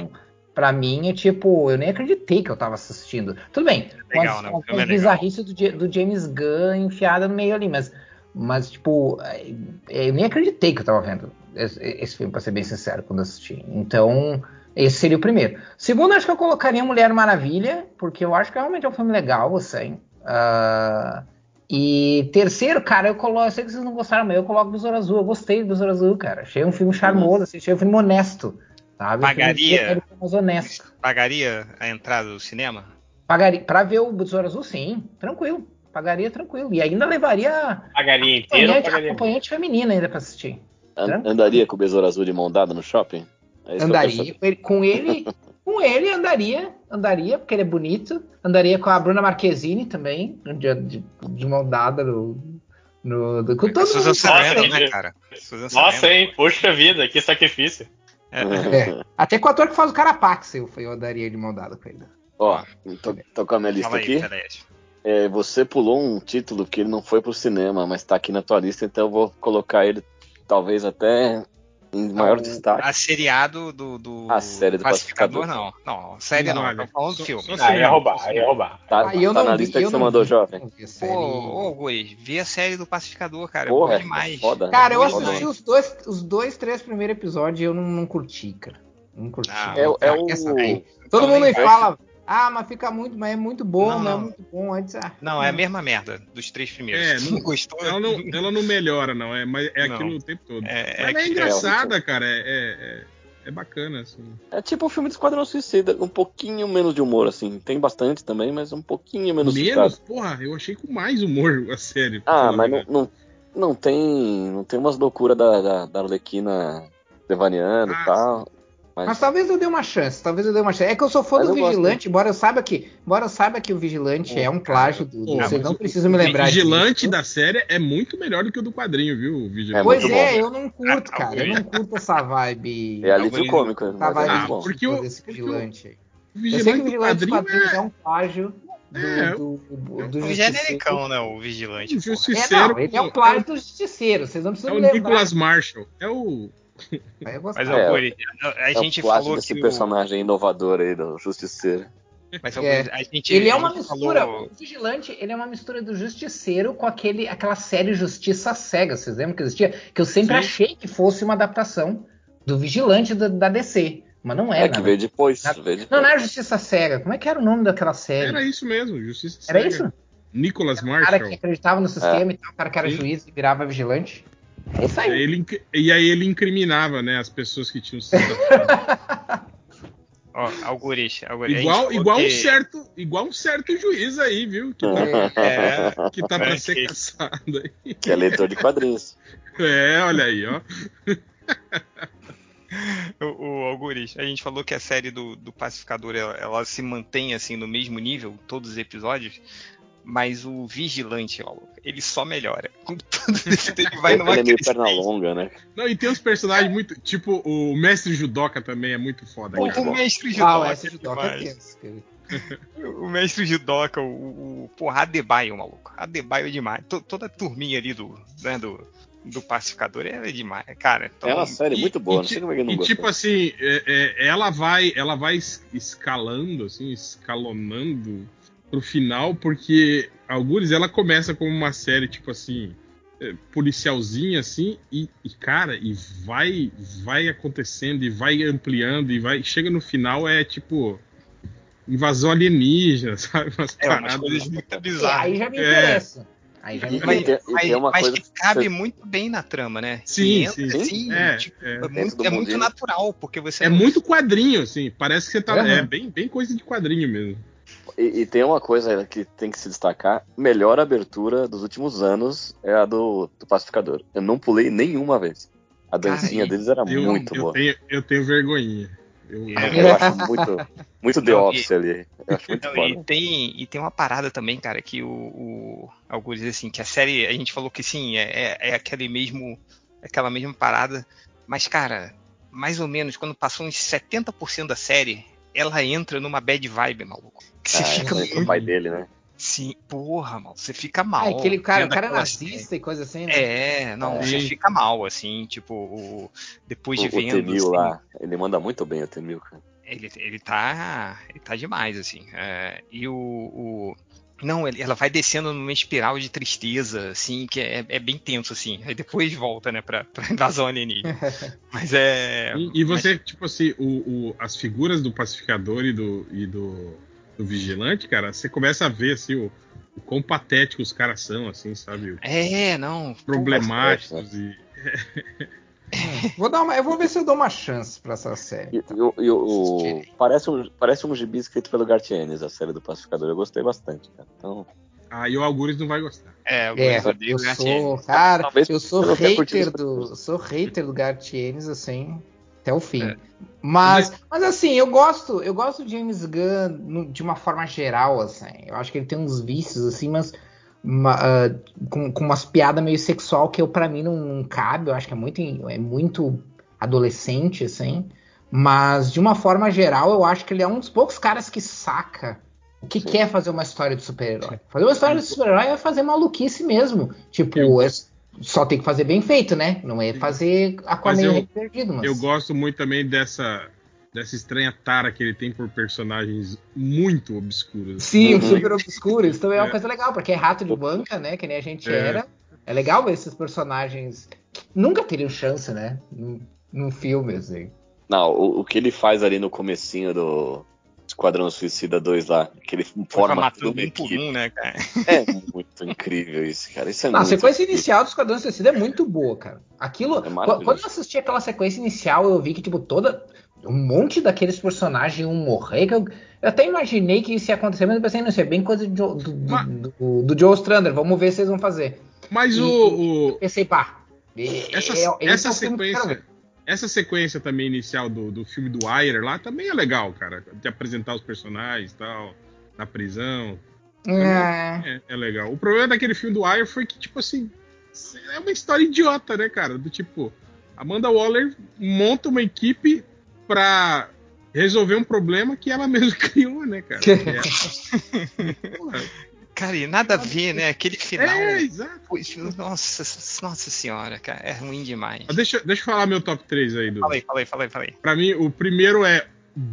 pra mim, é tipo, eu nem acreditei que eu tava assistindo. Tudo bem, com Legal, né? Com filme é as legal. bizarrices do, do James Gunn enfiada no meio ali, mas, mas tipo, é, eu nem acreditei que eu tava vendo esse, filme, pra ser bem sincero, quando assisti. Então, esse seria o primeiro. Segundo, acho que eu colocaria Mulher Maravilha, porque eu acho que realmente é um filme legal, assim. Ah, e terceiro, cara, eu coloco. Eu sei que vocês não gostaram, mas eu coloco Besouro Azul. Eu gostei do Besouro Azul, cara. Achei um filme charmoso, assim, achei um filme honesto. Sabe? Filme Pagaria? honesto. Pagaria a entrada do cinema? Pagaria, pra ver o Besouro Azul, sim, tranquilo. Pagaria tranquilo. E ainda levaria A galinha inteira ou acompanhante, pagaria? acompanhante feminina ainda pra assistir. An- Tranquilo. andaria com o Besouro Azul de mão dada no shopping? É isso que eu quero Andaria com ele, com ele, com ele andaria, andaria, porque ele é bonito. Andaria com a Bruna Marquezine também, de, de, de mão dada no. no do, com todo Susan mundo. Sarandon, Nossa, né, cara? Susan Nossa, Sarandon. hein? Poxa vida, que sacrifício. É. Até com o ator que faz o Carapax eu, eu daria de mão dada com ele. Ó, tô, tô com a minha lista Fala aí, aqui. Telésio. É, você pulou um título que ele não foi pro cinema, mas tá aqui na tua lista, então eu vou colocar ele talvez até em maior O- destaque. A seriado do, do A série do Pacificador, Pacificador. não. Não, série não. Olha, Tô falando do filme. Ah, ia roubar, ia roubar. Tá, Ah, eu tá não na vi, lista que eu você não mandou, vi, jovem. não vi série. ô, Guri, vê a série do Pacificador, cara. Porra, é é bom demais. foda. Cara, eu Foda. assisti os dois, os dois, três primeiros episódios e eu não, não curti, cara. Não curti. Ah, É, o- é o. quer saber? Então Todo mundo me fala, ah, mas fica muito, mas é muito bom, Não, mas é não. muito bom. Diz, ah, Não, é a mesma merda dos três primeiros. É, não- gostou? Ela não, ela não melhora, não. É, mas é Não. aquilo o tempo todo. É, Ela é, que- engraçada, cara. É, é, é, é bacana, assim. É tipo o filme do Esquadrão Suicida, um pouquinho menos de humor, assim. Tem bastante também, mas um pouquinho menos. Menos, porra, eu achei com mais humor a série. Ah, mas não, não, não tem. Não tem umas loucuras da, da, da Arlequina devaneando Ah, e tal. Mas, Mas talvez eu dê uma chance, talvez eu dê uma chance. É que eu sou fã Mas do Vigilante, embora eu saiba que, embora eu saiba que o Vigilante Pô, é um plágio do. do- vocês mas não o- precisam me o lembrar Vigilante disso. da série é muito melhor do que o do quadrinho, viu? O Vigilante. É Pois é, bom. eu não curto, Ah, cara. Eu não curto essa vibe. é alívio cômico, Essa é vibe Ah, bom. porque o- desse porque o- Vigilante. aí. O Eu sei que Vigilante o do Vigilante dos quadrinho quadrinhos é, é um plágio do, É, do, do, do Um Justiceiro. genericão, né? O Vigilante. o porra. É, Justiceiro. não, ele é um plágio do Justiceiro. Vocês não É precisam o me lembrar. Nicholas Marshall. É o. Aí eu Mas. É, Guri, a, a É o gente falou desse que o, personagem inovador aí do Justiceiro. mas, É. Gente, Ele é a uma gente mistura. falou- O Vigilante, ele é uma mistura do Justiceiro com aquele, aquela série Justiça Cega. Vocês lembram que existia? Que eu sempre Sim. achei que fosse uma adaptação do Vigilante da, da DC. Mas não é, É, que nada. veio depois. Veio depois. Não, não era Justiça Cega. Como é que era o nome daquela série? Era isso mesmo, Justiça Era Cega. isso? Nicholas O cara que Marshall. acreditava no sistema e tal, o cara que era Sim. juiz e virava vigilante. É isso E aí. aí ele, e aí ele incriminava, né, as pessoas que tinham sido Ó, igual, igual um certo, igual um certo juiz aí, viu? Que tá, É, que tá pra É, ser que- caçado aí. Que é leitor de quadrinhos. É, olha aí, ó. o, o Algures, a gente falou que a série do, do Pacificador ela, ela se mantém assim no mesmo nível, todos os episódios, mas o Vigilante, ó, ele só melhora. Com tudo isso, ele vai numa Ele é meio perna longa, né? Não, e tem uns personagens muito. Tipo, o Mestre Judoka também é muito foda, Pô, o mestre Ah, Judoka, esse é judoca é tenso. O mestre Judoka, o, o, o porra, Adebayo, maluco. Adebayo é demais. To- toda a turminha ali do, né, do, do Pacificador é demais, cara. Então, É uma série E- muito boa, e não sei como é que não E gostou. tipo assim, é- é, ela vai, ela vai es- escalando, assim, escalonando pro final, porque Algures ela começa como uma série, tipo assim, é, policialzinha, assim, e, e, cara, e vai, vai acontecendo, e vai ampliando, e vai. Chega no final, é tipo. Invasão alienígena, sabe? Umas é paradas. coisas muito É, bizarras. aí já me É. interessa. Aí já me Mas, interessa. tem- mas- tem uma mas coisa que cabe que- muito bem na trama, né? Sim, entra, sim. assim, É, tipo, é. é, muito, é muito natural, porque você É não- muito quadrinho, assim. Parece que você tá. Aham. É bem, bem coisa de quadrinho mesmo. E, e tem uma coisa que tem que se destacar: melhor abertura dos últimos anos é a do, do Pacificador. Eu não pulei nenhuma vez. A dancinha e- deles era Eu, muito eu boa. tenho, eu tenho vergonhinha. Eu, É. Eu acho muito, muito The Não, Office ali. Eu acho muito Não, e, tem, e tem uma parada também, cara, que o, o Algures, assim, que a série, a gente falou que sim, é, é, é aquele mesmo, aquela mesma parada, mas, cara, mais ou menos, quando passou uns 70% da série, ela entra numa bad vibe, maluco. Que você Ah, fica foi o pai dele, né? Sim, porra, mal, você fica mal. Ah, aquele cara, o cara é nazista e coisa assim, né? É, não, É. você fica mal, assim, tipo, o, depois O, de o vendo. Temil assim, lá, ele manda muito bem o Temil, cara. ele, ele tá. Ele tá demais, assim. É, e o. o- não, ela vai descendo numa espiral de tristeza, assim, que é, é bem tenso, assim. Aí depois volta, né, pra, pra invasão alienígena. Mas é. E, e você, tipo assim, o, o- as figuras do pacificador e do, e do, do vigilante, cara, você começa a ver assim, o, o quão patéticos os caras são, assim, sabe? É, não. Problemáticos e. Vou dar uma, eu vou ver se eu dou uma chance pra essa série. E, e o- e o- o- parece, um, parece um gibi escrito pelo Gartienes, a série do Pacificador. Eu gostei bastante, cara. Então, Aí o Algures não vai gostar. É, É, eu eu sou, cara, Talvez eu sou eu hater do, sou hater do Gartienes assim até o fim. É. Mas, mas assim, eu gosto, eu gosto de James Gunn no- de uma forma geral, assim. Eu acho que ele tem uns vícios assim, mas uma, ah, com, com umas piadas meio sexual que eu para mim não, não cabe. Eu acho que é muito, é muito adolescente, assim. Mas, de uma forma geral, eu acho que ele é um dos poucos caras que saca o que quer fazer uma história de super-herói. Fazer uma história de super-herói é fazer maluquice mesmo. Tipo, é- só tem que fazer bem feito, né? Não é fazer Mas Aquaman eu- Rei perdido, mas... Eu gosto muito também dessa, dessa estranha tara que ele tem por personagens muito obscuros. Sim, Uhum. super obscuro. Isso também é uma É. coisa legal, porque é rato de banca, né? Que nem a gente É. era. É legal ver esses personagens que nunca teriam chance, né? Num, num filme, assim. Não, o, o que ele faz ali no comecinho do Esquadrão Suicida 2 lá, que ele Forma a um por um, né, cara? É muito incrível isso, cara. Isso é Não, a sequência inicial do Esquadrão Suicida é muito boa, cara. Aquilo. É maravilhoso. quando eu assisti aquela sequência inicial, eu vi que, tipo, toda. Um monte daqueles personagens iam morrer. Que eu, eu até imaginei que isso ia acontecer, mas eu pensei, não, isso é bem coisa do, Joe- do, Mas- do- do Joe Strander. Vamos ver se eles vão fazer. Mas E- o, o- Pensei, pá. essa, é- essa é quero sequência. Essa sequência também inicial do, do filme do Wire lá também é legal, cara. De apresentar os personagens e tal, na prisão. É. É, é legal. O problema daquele filme do Wire foi que, tipo assim, é uma história idiota, né, cara? Do tipo, Amanda Waller monta uma equipe pra resolver um problema que ela mesma criou, né, cara? Que é- Cara, e nada a ver, né? Aquele final. é, exato. Nossa, nossa senhora, cara. É ruim demais. Mas Deixa, deixa eu falar meu top 3 aí, do. Fala aí, fala aí. Pra mim, o primeiro é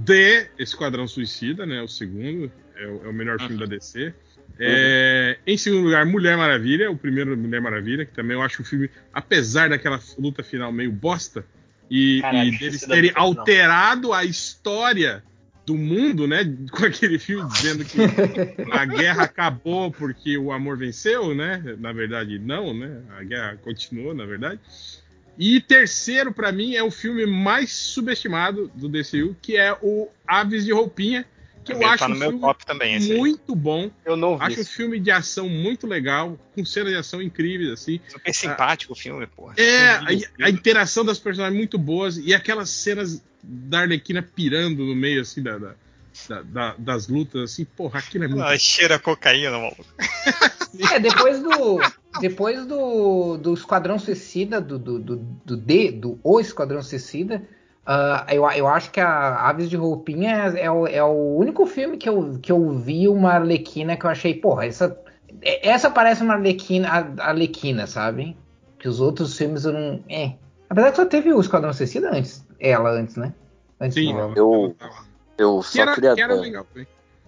The Esquadrão Suicida, né? O segundo. É o, é o melhor filme da DC. É, Em segundo lugar, Mulher Maravilha, o primeiro Mulher Maravilha, que também eu acho um filme, apesar daquela luta final meio bosta, e, Caraca, e deles terem final. alterado a história do mundo, né? Com aquele filme dizendo que a guerra acabou porque o amor venceu, né? Na verdade, não, né? A guerra continuou, na verdade. E terceiro, pra mim, é o filme mais subestimado do DCU, que é o Aves de Roupinha, que eu Também acho tá no um meu filme top também, esse aí. muito bom. Eu não vi. Acho um filme de ação muito legal, com cenas de ação incríveis, assim. Super simpático o filme, pô. É, a, a interação das personagens muito boas e aquelas cenas da Arlequina pirando no meio, assim, da, da- da- da- das lutas, assim, porra, aquilo é muito. Ela cheira cocaína, maluco. É, depois do. Depois do, do Esquadrão Suicida, do, do, do, do D, do O Esquadrão Suicida, ah, eu, eu acho que a Aves de Roupinha é, é o, é o único filme que eu, que eu vi uma Arlequina que eu achei, porra, essa, é- essa parece uma Arlequina, a- Arlequina, sabe? Que os outros filmes eu não. É. Apesar que só teve o Esquadrão Suicida antes. Ela antes, né? Antes Sim, do- Eu- Eu só era, queria, que era legal.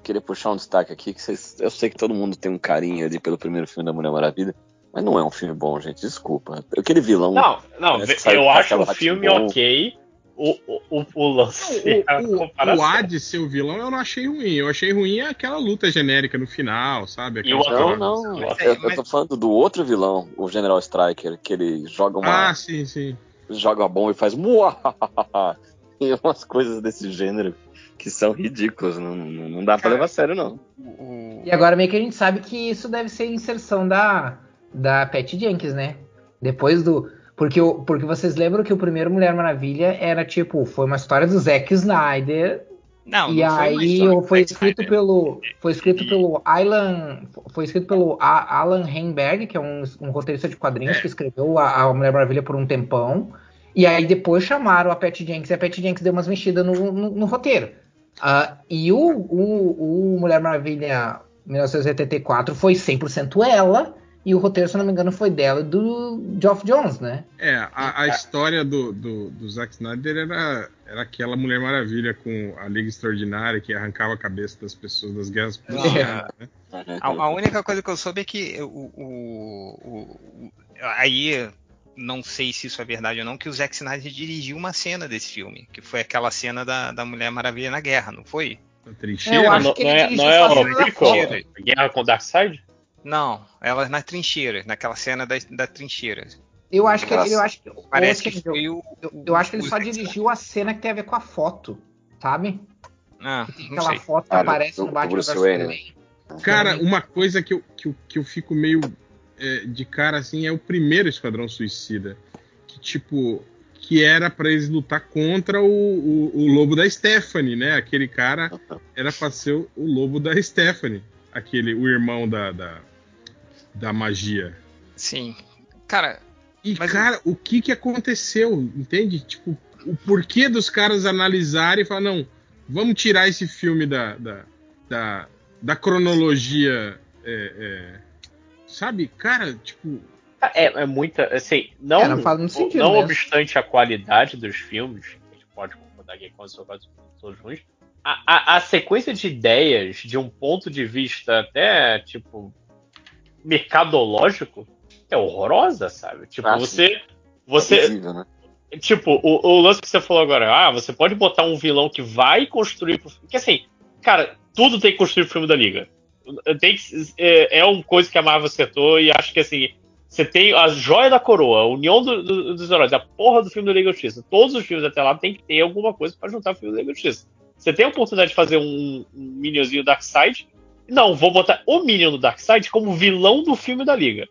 queria puxar um destaque aqui, que vocês, eu sei que todo mundo tem um carinho ali pelo primeiro filme da Mulher Maravilha, mas não é um filme bom, gente, desculpa. Aquele vilão... Não, não, eu acho o filme Ratimon. ok. O, o, o, o lance é a O, o, o Hades ser o vilão eu não achei ruim. Eu achei ruim aquela luta genérica no final, sabe? O Aquelas Não, não, Mas- eu, eu tô falando do outro vilão, o General Striker, que ele joga uma, Ah, sim, sim. joga uma bomba e faz e umas coisas desse gênero que são ridículas, não, não não dá pra Cara, levar a sério não. E agora meio que a gente sabe que isso deve ser inserção da, da Patty Jenkins, né? Depois do. Porque, porque vocês lembram que o primeiro Mulher Maravilha era tipo, foi uma história do Zack Snyder. Não, e não foi aí foi Zack escrito Snyder. pelo. Foi escrito E- pelo Alan. Foi escrito pelo A- Alan Heinberg, que é um, um roteirista de quadrinhos É. que escreveu a, a Mulher Maravilha por um tempão. E aí depois chamaram a Patty Jenkins e a Patty Jenkins deu umas mexidas no, no, no roteiro. Ah, e o, o, o Mulher Maravilha 1984 foi 100% ela, e o roteiro, se eu não me engano, foi dela e do Geoff Jones, né? É, a, a história do, do, do Zack Snyder era, era aquela Mulher Maravilha com a Liga Extraordinária que arrancava a cabeça das pessoas das guerras prussianas, né? A, a única coisa que eu soube é que o, o- o- o- aí não sei se isso é verdade ou não, que o Zack Snyder dirigiu uma cena desse filme, que foi aquela cena da, da Mulher Maravilha na guerra, não foi? Trincheira. acho não, que não é, não é a. Guerra com Darkseid? Não, ela nas trincheiras, naquela cena da, da trincheira. Eu acho que Nossa. eu acho que Parece que seja, foi o. eu, eu acho que ele só dirigiu a cena que tem a ver com a foto, sabe? Ah, Que tem não aquela sei. foto que Ah, aparece do- no Batman vs Superman. Cara, uma coisa que eu, que eu, que eu fico meio é, de cara assim é o primeiro Esquadrão Suicida. Que, tipo, que era pra eles lutar contra o, o, o lobo da Stephanie, né? Aquele cara era pra ser o, o lobo da Stephanie. Aquele, o irmão da, da, da magia. Sim. Cara, E, Mas- cara, o que que aconteceu? Entende? Tipo, o porquê dos caras analisarem e falar, não, vamos tirar esse filme da, da, da, da cronologia. é, é, sabe, cara, tipo. É, é muita. Assim, não, É, sentido não mesmo. obstante a qualidade dos filmes, a gente pode concordar que quando são quase todos ruins, a, a, a sequência de ideias, de um ponto de vista até, tipo, mercadológico, é horrorosa, sabe? Tipo, Ah, sim. você. Você, É visível, né? Tipo, o, o lance que você falou agora, ah, você pode botar um vilão que vai construir. Porque assim, cara, tudo tem que construir pro filme da Liga. Tem que- é, é uma coisa que a Marvel acertou e acho que assim, você tem a joia da coroa, a união do- do- dos heróis, a porra do filme da Liga Justiça. Todos os filmes até lá tem que ter alguma coisa pra juntar o filme da Liga Justiça. Você tem a oportunidade de fazer um, um Minionzinho Darkseid. Não, vou botar o Minion do Darkseid como vilão do filme da Liga.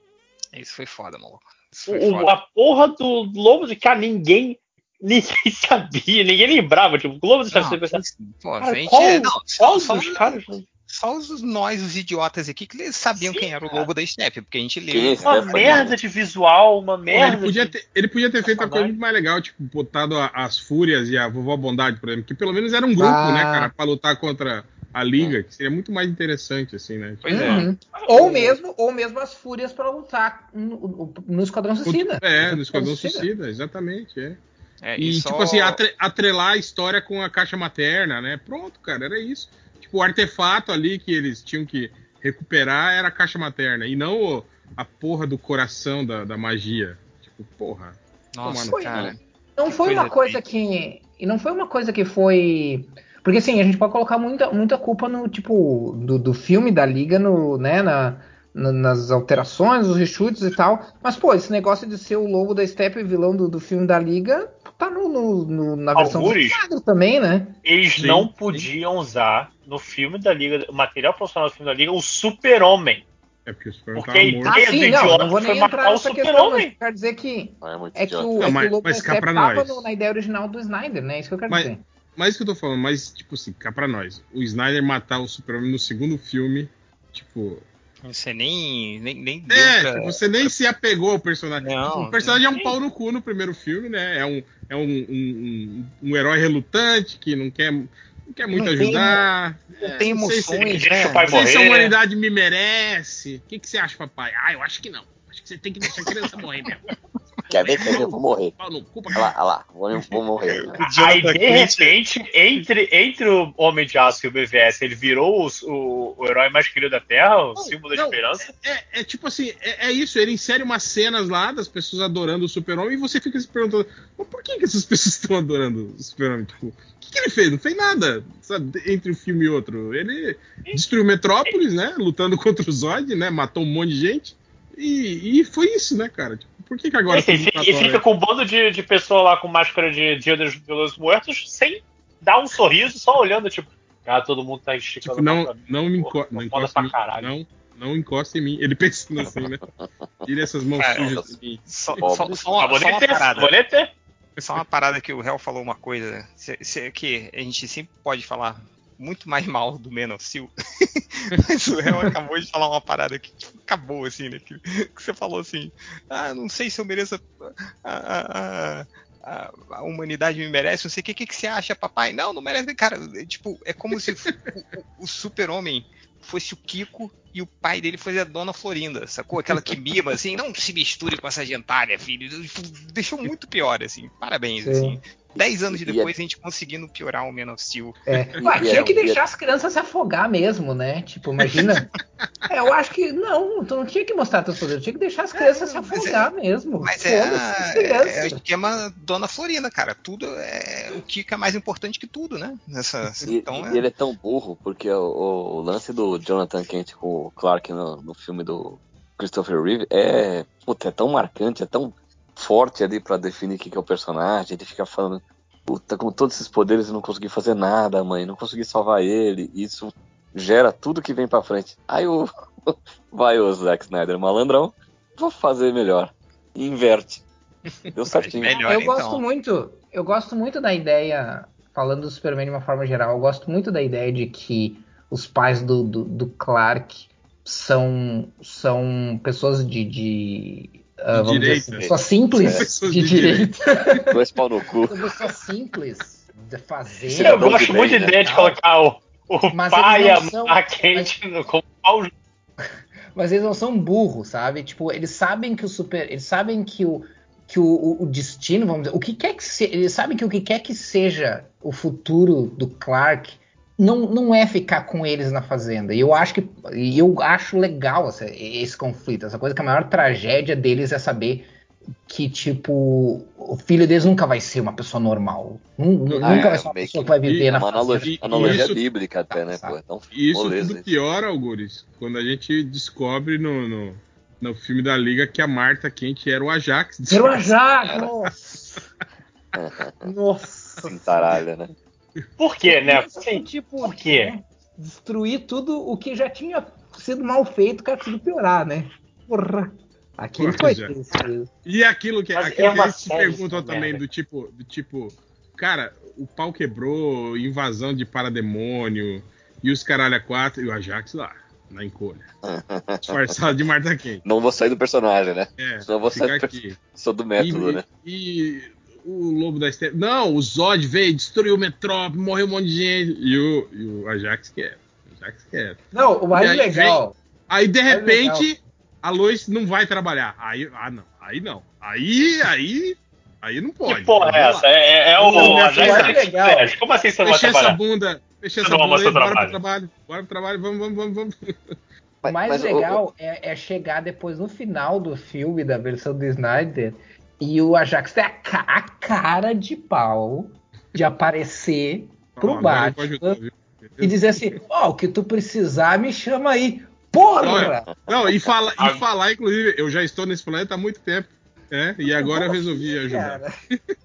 Isso foi foda, maluco. Isso foi O, foda. a porra do Lobo de Cara, ninguém. Ninguém sabia, ninguém lembrava. Tipo, o Globo de pensava, Pô, cara, gente, qual, é, não, qual só, só, caras? só os nós, os idiotas aqui, que sabiam Sim, quem era o cara. lobo da Steppe, porque a gente leu. É né? Uma Stephanie, merda né? de visual, uma merda. ele, podia ter, ele podia ter feito uma coisa muito mais legal, tipo, botado a- as Fúrias e a Vovó Bondade, por exemplo, que pelo menos era um grupo, Ah. né, cara, pra lutar contra a Liga, que seria muito mais interessante, assim, né? Pois é. Uhum. Ou mesmo, ou mesmo as fúrias pra lutar no, no Esquadrão Suicida. É, no Esquadrão Suicida, exatamente, é. É, E, e só- tipo assim, atre- atrelar a história com a caixa materna, né? Pronto, cara, era isso. Tipo, o artefato ali que eles tinham que recuperar era a caixa materna, e não a porra do coração da, da magia. Tipo, porra. Nossa, cara. Não Que foi uma coisa coisa que. E não foi uma coisa que foi. Porque assim, a gente pode colocar muita, muita culpa no tipo do, do filme da Liga no, né, na, na- nas alterações, os reshoots e tal. Mas, pô, esse negócio de ser o lobo da Steppe vilão do, do filme da Liga tá no, no- no- na versão do Algures. Snyder também, né? Eles Sim, não sim. podiam usar no filme da Liga, o material profissional do filme da Liga, o Super-Homem. É porque o Superman Porque aí- morto. Ah, sim, não, não vou foi nem entrar nessa questão, mas quero dizer que é é que o, é que mas- o lobo mas pra tava no- na ideia original do Snyder, né? Isso que eu quero Mas- dizer. Mas isso que eu tô falando, mas, tipo assim, cá pra nós. O Snyder matar o Superman no segundo filme, tipo. Você nem, nem, nem deu É, pra- tipo, você nem se apegou ao personagem. Não, o personagem é um pau no cu no primeiro filme, né? É um, é um, um, um- um herói relutante que não quer, não quer muito Não tem- ajudar. não É, tem sei se- emoções, né? o pai Não sei se a humanidade me merece. O que, que você acha, papai? Ah, eu acho que não. Acho que você tem que deixar a criança morrer mesmo. Quer ver, quer ver, eu vou morrer. Olha lá, olha lá, vou, vou morrer. Aí, de repente, entre, entre o Homem de Aço e o BVS, ele virou o, o, o herói mais querido da Terra, o símbolo da não, esperança. É, é tipo assim, é, é isso, ele insere umas cenas lá das pessoas adorando o super-homem e você fica se perguntando, mas por que, que essas pessoas estão adorando o super-homem? Tipo, o que, que ele fez? Não fez nada, sabe, entre um filme e outro. Ele destruiu Metrópolis, né, lutando contra o Zod, né, matou um monte de gente e, e foi isso, né, cara? Tipo, por que que agora... Esse, e todo fica, e fica com um bando de, de pessoa lá com máscara de Dia dos, dos Muertos, sem dar um sorriso, só olhando, tipo, cara, todo mundo tá esticando Tipo, não, não me encosta, não encosta pra em mim, caralho. não, não encosta em mim. Ele pensando assim, né? Tira essas mãos Cara, sujas. Só, Óbvio. só, só uma, só uma parada. sabonete. Só uma parada que o Hell falou uma coisa se- se- que a gente sempre pode falar muito mais mal do Man of Steel. Mas o Hell acabou de falar uma parada que tipo, acabou, assim, né? Que, que você falou assim, ah, não sei se eu mereço. A, a- a- a- humanidade me merece, não sei o que, que, que você acha, papai? Não, não merece. Cara, é, tipo, é como se o- o super-homem fosse o Kiko e o pai dele fosse a Dona Florinda, sacou? Aquela que mima, assim, não se misture com essa gentalha, filho. Deixou muito pior, assim. Parabéns, Sim. assim. Dez anos E- depois a gente conseguindo piorar o Man of Steel. É. Ué, tinha é- que é- deixar as crianças se afogar mesmo, né? Tipo, imagina. É, eu acho que não, tu não tinha que mostrar teus poderes, tinha que deixar as crianças se mas afogar mesmo. Mas é, a- é, é o esquema Dona Florinda, cara. Tudo é. O Kiko é mais importante que tudo, né? Nessa, E, então e é. ele é tão burro, porque o, o lance do Jonathan Kent com o Clark no, no filme do Christopher Reeve é, puta, é tão marcante, é tão forte ali pra definir o que, que é o personagem. Ele fica falando, puta, com todos esses poderes eu não consegui fazer nada, mãe, não consegui salvar ele. Isso gera tudo que vem pra frente. Aí o vai o Zack Snyder malandrão, vou fazer melhor. E inverte. Deu certinho. Melhor, eu então. gosto muito, eu gosto muito da ideia, falando do Superman de uma forma geral, eu gosto muito da ideia de que os pais do, do, do Clark são, são pessoas de, de ah, vamos dizer direita. assim, pessoa simples pessoas de, de direita. Dois pau no cu. São pessoas simples de fazer. Sim, Eu gosto de muito da ideia de colocar o, o Mas pai e a são- mãe quente no como pau Mas eles não são burros, sabe? Tipo, eles sabem que o super. Eles sabem que o. Que o, o- o destino, vamos dizer, o que quer que seja. Eles sabem que o que quer que seja o futuro do Clark não, não é ficar com eles na fazenda. E eu acho que. E eu acho legal essa- esse conflito. Essa coisa que a maior tragédia deles é saber que, tipo, o filho deles nunca vai ser uma pessoa normal. Ah, nunca é, vai ser uma meio pessoa que- que vai viver e na Uma fazenda. analogia, analogia isso- bíblica até, né? Pô, então, E isso moleza tudo piora, Algures, quando a gente descobre no, no, no filme da Liga que a Marta Quente era o Ajax. Era o Ajax, nossa! Nossa! Cintaralha, né? Por quê, né? Assim, tipo, por quê? Destruir tudo o que já tinha sido mal feito, quer tudo piorar, né? Porra! Aquilo foi é. E aquilo que, Mas aquilo é que eles se perguntam também, merda. do tipo, do tipo, cara, o pau quebrou, invasão de parademônio, e os caralho a quatro, e o Ajax lá, na encolha. Disfarçado de Marta Quente. Não vou sair do personagem, né? É, Senão você fica aqui. Sou do método, e, né? e o Lobo da Steppe. Não, o Zod veio, destruiu o Metrópole, morreu um monte de gente. E o, e o Ajax quer. O Ajax quer. Não, o mais aí legal. Aí, de É repente, a Lois não vai trabalhar. Aí, ah, não. Aí não. Aí, aí. Aí não pode. Que porra é essa? É, é Não, o minha Ajax legal. Express. Como assim você não vai Deixa essa bunda. Deixa essa bunda aí, bora pro trabalho. Bora pro trabalho, vamos, vamos, vamos, vamos. O mais Mas, legal é, é chegar depois no final do filme, da versão do Snyder, e o Ajax ter a, ca- a cara de pau de aparecer pro ele Batman viu? e dizer assim: Ó, o que tu precisar, me chama aí. Porra! Olha, Não, e, fala, e falar, inclusive, eu já estou nesse planeta há muito tempo. É, e agora eu resolvi ajudar. Cara,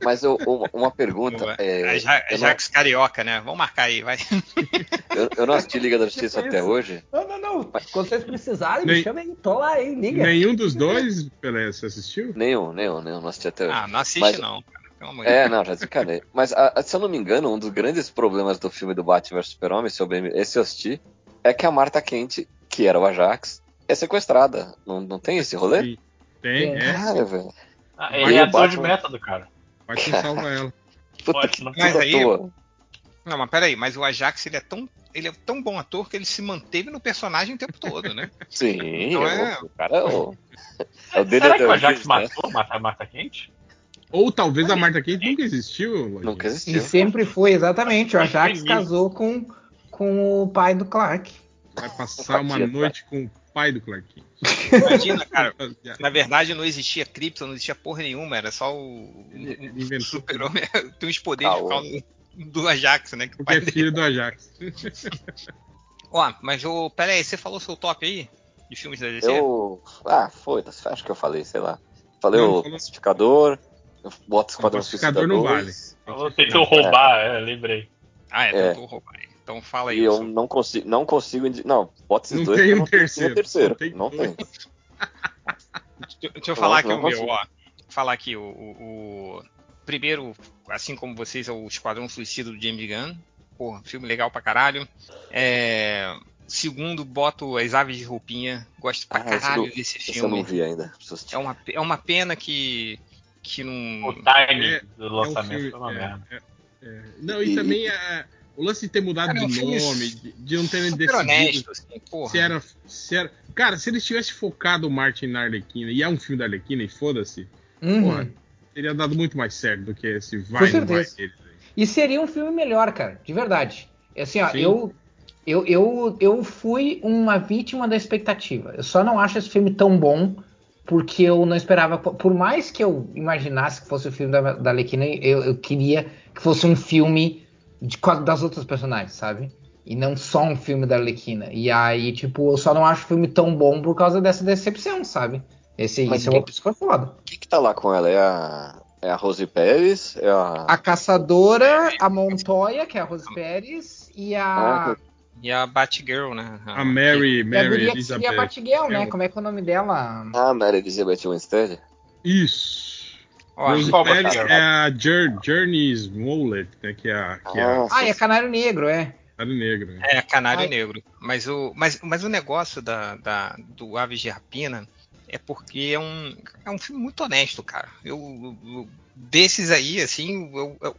Mas eu- uma, pergunta. É, não, Ajax Carioca, né? Vamos marcar aí, vai. eu, eu não assisti Liga da Justiça até hoje. Não, não, não. Quando vocês precisarem, me Nem- chama aí. Tô lá, hein? Liga. Nenhum dos dois, Pelé, você assistiu? Nenhum, nenhum, nenhum, não assisti até hoje. Ah, não assiste Mas- não, cara. É, não, já desencanei. Mas, a- a- se eu não me engano, um dos grandes problemas do filme do Batman vs Super-Homem, se eu bem, esse eu assisti, é que a Marta Quente, que era o Ajax, é sequestrada. Não, não tem esse rolê? Sim. Tem, Tem. é. Cara, velho. Ah, ele é ator de método, cara. Vai te salva ela. Puta Pode, que não. Mas aí- toa. Não, mas peraí, mas o Ajax ele é tão. Ele é tão bom ator que ele se manteve no personagem o tempo todo, né? Sim, Não é é? o cara é o. É o Será que o Ajax né? matou Mata, Mata Quente? Ou talvez a Marta Quente nunca existiu. Nunca E existiu. sempre foi, exatamente. O Ajax casou com, com o pai do Clark. Vai passar uma noite com o pai do Clark Kent. Imagina, cara. Na verdade, não existia Krypton, não existia porra nenhuma, era só o. Ele- ele inventou. o Super-Homem tem uns poderes causa do Ajax, né? Que o Porque pai é dele- filho do Ajax. Ó, mas o. Pera aí, você falou seu top aí? De filmes da DC? Eu. Ah, foi, acho que eu falei, sei lá. Falei Não, o falou- classificador, eu boto o Esquadrão O classificador não Suicida vale. 2, Eu tentou roubar, é, lembrei. Ah, é, É. tentou roubar. Então fala aí. E eu não consigo, não consigo. Não, bota esses Não dois. tem um não tem terceiro, terceiro. só tem Não tem. Deixa, eu falar aqui não o meu, consigo. ó. Falar aqui o, o- o- Primeiro, assim como vocês, é o Esquadrão Suicida do James Gunn. Pô, filme legal pra caralho. É, Segundo, boto As Aves de Roupinha. Gosto pra Ah, esse caralho não- desse Esse eu não filme. vi ainda. É uma, é uma pena que. Que não. O timing É- do É um lançamento filme- é, merda. é, é. Não, e também é, o lance de ter mudado Cara, é de nome, de, de não terem decidido honesto, assim, porra. se era, se era. Cara, se eles tivessem focado o Martin na Arlequina, e é um filme da Arlequina, e foda-se, Uhum. porra, teria dado muito mais certo do que esse vai Com não vai. E seria um filme melhor, cara, de verdade. Assim, ó, Sim. eu, eu, eu, eu fui uma vítima da expectativa. Eu só não acho esse filme tão bom porque eu não esperava. Por mais que eu imaginasse que fosse o filme da, da Arlequina, eu, eu queria que fosse um filme de, das outras personagens, sabe? E não só um filme da Arlequina. E aí, tipo, eu só não acho o filme tão bom por causa dessa decepção, sabe? Esse, Mas esse é quem- uma coisa que foi foda. O que, que tá lá com ela? É a. É a Rose Pérez? É a. A Caçadora, a Montoya, que é a Rose Pérez, e a. Ah, E a Batgirl, né? A Mary, E a Mary guria que seria a Elizabeth. Batgirl, né? É. Como é que é o nome dela? Ah, Mary Elizabeth Winstead? Isso. Rose Pérez é a Jour- Journey Smollett, né, que é a, que é Ah, é Canário Negro, é. Cara Negro. né? É, Canário Ai. Negro. Mas o, mas, mas o negócio da, da- do Aves de Rapina é porque é um, é um filme muito honesto, cara. Eu, eu- desses aí, assim, eu- eu-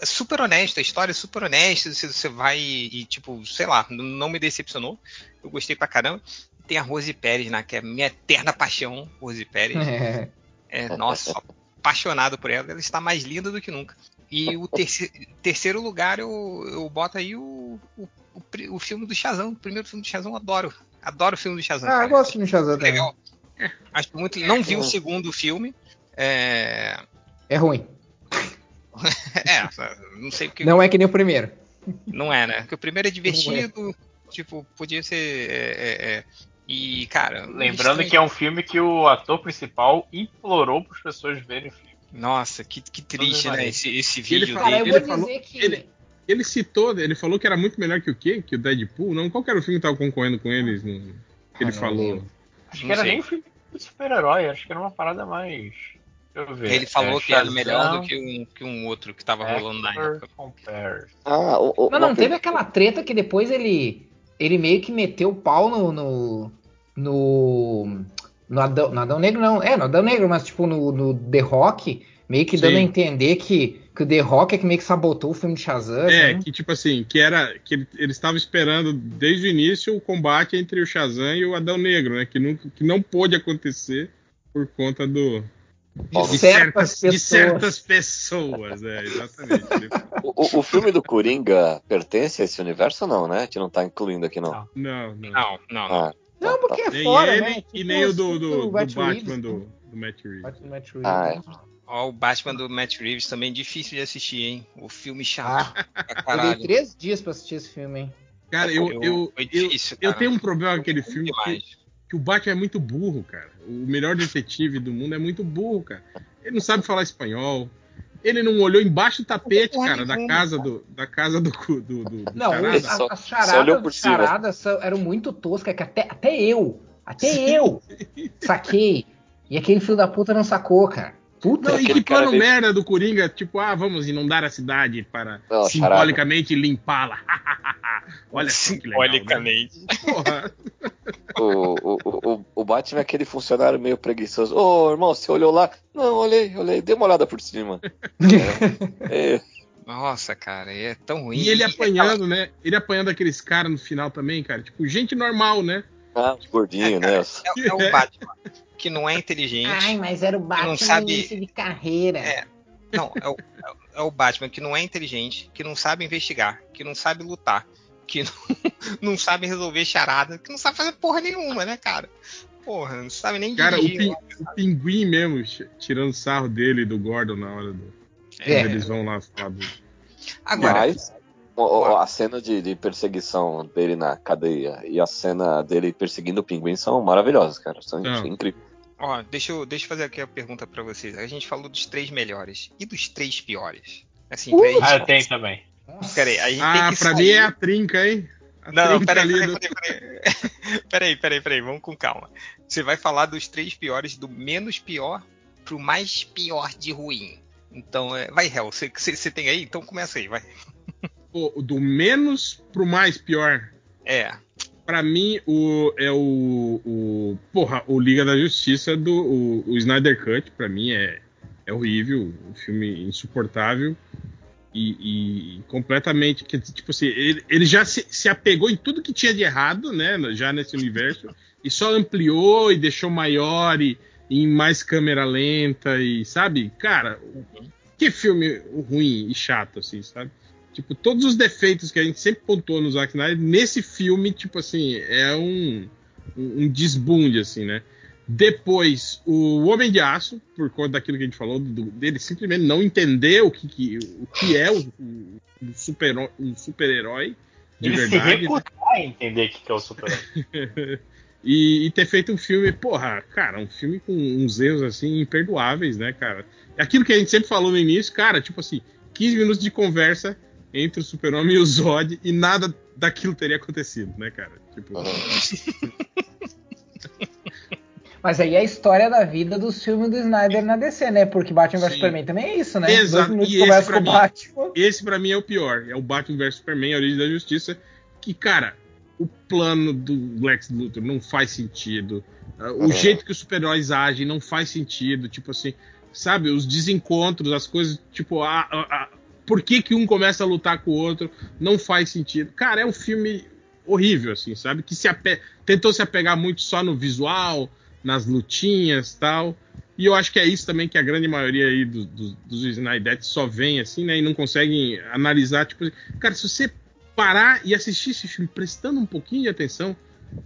é super honesto, a história é super honesta. Você, você vai e, tipo, sei lá, não me decepcionou. Eu gostei pra caramba. Tem a Rose Pérez, né? Que é minha eterna paixão, Rose Pérez. É. É, nossa, apaixonado por ela. Ela está mais linda do que nunca. E o terceiro, terceiro lugar eu, eu boto aí o, o, o o filme do Shazam. O primeiro filme do Shazam eu adoro. Adoro o filme do Shazam. Ah, cara. eu gosto do Shazam Muito também. legal. Acho muito. Não vi o segundo filme. É, É ruim. é, não sei porque. Não é que nem o primeiro. Não é, né? Porque o primeiro é divertido. Tipo, podia ser. é, é, é. E, cara. Lembrando que é um filme que o ator principal implorou para as pessoas verem o filme. Nossa, que, que triste, né? Esse, esse Ele vídeo fala- dele. ele falou- ele- Ele citou, ele falou que era muito melhor que o quê? Que o Deadpool? Não, qual que era o filme que tava concorrendo com eles? no- que ele Ah, não falou. lembro. Acho Não que era sei. nem um filme de super-herói, acho que era uma parada mais. Deixa eu ver. Ele falou É, que era melhor do que um, que um outro que tava rolando na época. Compares. Ah, o, o, Não, não, teve aquela treta que depois ele. Ele meio que meteu o pau no. No. No, no Adão, no Adão Negro, não. É, no Adão Negro, mas tipo no, no The Rock, meio que dando Sim. a entender que, que o The Rock é que meio que sabotou o filme de Shazam. É, né? que tipo assim, que era. Que ele- eles estavam esperando desde o início o combate entre o Shazam e o Adão Negro, né? Que, nunca, que não pôde acontecer por conta do. De De certas certas, de pessoas. certas pessoas, é, exatamente. O, o- filme do Coringa pertence a esse universo ou não, né? A gente não tá incluindo aqui, não. Não, não. Não, não. Ah, Não, tá, porque tá. é Nem fora, ele né? e Tipo nem o do, do, do Batman Reeves, do, né? do Matt Reeves. Batman Matt Reeves. Ah, é. Ó, o Batman do Matt Reeves também difícil de assistir, hein? O filme Ah, chato pra eu dei três dias pra assistir esse filme, hein? Cara, eu, eu, eu, difícil, eu cara. tenho um problema com aquele filme que, que o Batman é muito burro, cara. O melhor detetive do mundo é muito burro, cara. Ele não sabe falar espanhol. Ele não olhou embaixo do tapete, cara, da casa do, da casa do, do, do, do Não, charada. as, Só- as só charadas, olhou por cima. charadas são- eram muito toscas, que até, até eu, até eu saquei. E aquele filho da puta não sacou, cara. Puta Não, e que plano merda do Coringa, tipo, ah, vamos inundar a cidade para Não, simbolicamente limpá-la. Olha só que legal. Né? Simbolicamente. Porra. O, o, o, o Batman é aquele funcionário meio preguiçoso. Ô, irmão, você olhou lá? Não, olhei, olhei. Dei uma olhada por cima. É, é, Nossa, cara, é tão ruim. E ele apanhando, né? Ele apanhando aqueles caras no final também, cara. Tipo, gente normal, né? ah, de gordinho, né? É, é o Batman, que não é inteligente. Ai, mas era o Batman sabe- no início de carreira. É. Não, é o, é o Batman que não é inteligente, que não sabe investigar, que não sabe lutar, que não, não sabe resolver charada, que não sabe fazer porra nenhuma, né, cara? Porra, não sabe nem Cara, o, dirigir. pin- o pinguim mesmo, tirando sarro dele e do Gordon na hora do. É. Quando eles vão lá falar do. Agora, Mas o- o- a cena de, de perseguição dele na cadeia e a cena dele perseguindo o pinguim são maravilhosas, cara. São Não. incríveis. ó, deixa eu, deixa eu fazer aqui a pergunta pra vocês. A gente falou dos três melhores e dos três piores. Assim, gente, Ah, eu tenho também. Peraí, a gente Ah, tem que pra sair- mim é a trinca, hein? A Não, não, peraí, peraí, peraí, peraí. Peraí, peraí, peraí, vamos com calma. Você vai falar dos três piores, do menos pior pro mais pior de ruim. Então, é, vai, Hel, você tem aí? Então começa aí, vai. Pô, do menos pro mais pior. É, Pra mim, o, é o, o. Porra, o Liga da Justiça do. O, o Snyder Cut, pra mim, é, é horrível. Um filme insuportável. E, e completamente. que, Tipo assim, ele, ele já se, se apegou em tudo que tinha de errado, né? Já nesse universo. E só ampliou e deixou maior e, em mais câmera lenta. E, sabe? Cara, que filme ruim e chato, assim, sabe? Tipo, todos os defeitos que a gente sempre pontuou no Zack Snyder, nesse filme, tipo assim, é um, um, um desbunde, assim, né? Depois, o Homem de Aço, por conta daquilo que a gente falou, do- dele simplesmente não entender o que, que- o que é o, o- um super- super-herói de Ele se verdade. recusar a entender o que que é o super e, e ter feito um filme, porra, cara, um filme com uns erros assim imperdoáveis, né, cara? Aquilo que a gente sempre falou no início, cara, tipo assim, 15 minutos de conversa entre o Super-Homem e o Zod e nada daquilo teria acontecido, né, cara? Tipo, Mas aí é a história da vida dos filmes do Snyder na DC, né? Porque Batman vs. Superman também é isso, né? Exato. Dois E esse pra mim- Batman. esse pra mim é o pior, é o Batman vs Superman, a origem da justiça, que, cara, o plano do Lex Luthor não faz sentido. Uh, o Uhum. jeito que os super-heróis agem não faz sentido. Tipo assim, sabe? Os desencontros, as coisas, tipo, a, a- a- por que, que um começa a lutar com o outro não faz sentido. Cara, é um filme horrível, assim, sabe? Que se ape- tentou se apegar muito só no visual, nas lutinhas tal. E eu acho que é isso também que a grande maioria aí do- do- dos Snyder só vem assim, né? E não conseguem analisar, tipo, cara, se você parar e assistir esse filme prestando um pouquinho de atenção,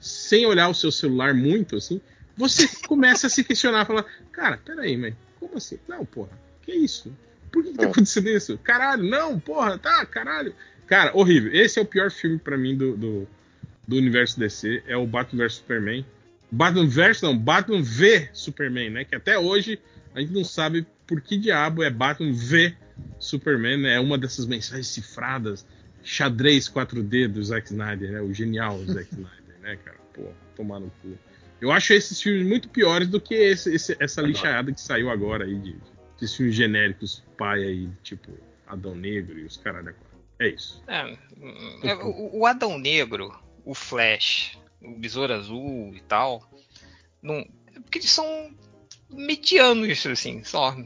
sem olhar o seu celular muito, assim, você começa a se questionar, falar, cara, peraí, mas como assim? Não, porra, que isso? Por que, que tá É. acontecendo isso? Caralho, não, porra, tá, caralho. Cara, horrível. Esse é o pior filme pra mim do, do, do universo DC, é o Batman vs Superman. Batman vs não, Batman V Superman, né? Que até hoje a gente não sabe por que diabo é Batman V Superman, né? É uma dessas mensagens cifradas, xadrez 4D do Zack Snyder, né? O genial Zack Snyder, né, cara? Pô, tomar no cu. Eu acho esses filmes muito piores do que esse- esse- essa lixaiada que saiu agora aí de, de filmes genéricos pai aí, tipo Adão Negro e os caralho quatro. É isso. É, é, o, o Adão Negro, o Flash, o Besouro Azul e tal, não, é porque eles são medianos, assim, só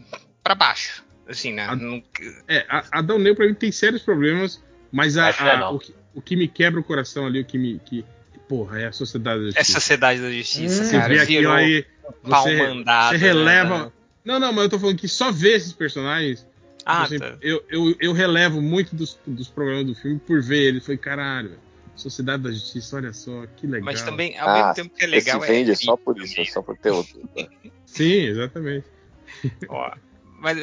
pra baixo. Assim, né? A- Não- É, a, Adão Negro pra mim tem sérios problemas, mas a- é a- não. o, que, o que me quebra o coração ali, o que me. Que, porra, é a sociedade da é justiça. Sociedade da Justiça, Você cara. vê aquilo aí. Você, mandado, você né, releva. né? Não, não, mas eu tô falando que só ver esses personagens. Ah, assim, tá. eu, eu, eu relevo muito dos, dos problemas do filme por ver ele. Foi caralho, Sociedade da Justiça, olha só, que legal. Mas também, ao Ah, mesmo tempo que é legal, Esse vende é só por isso, só por ter outro. Sim, exatamente. Ó, mas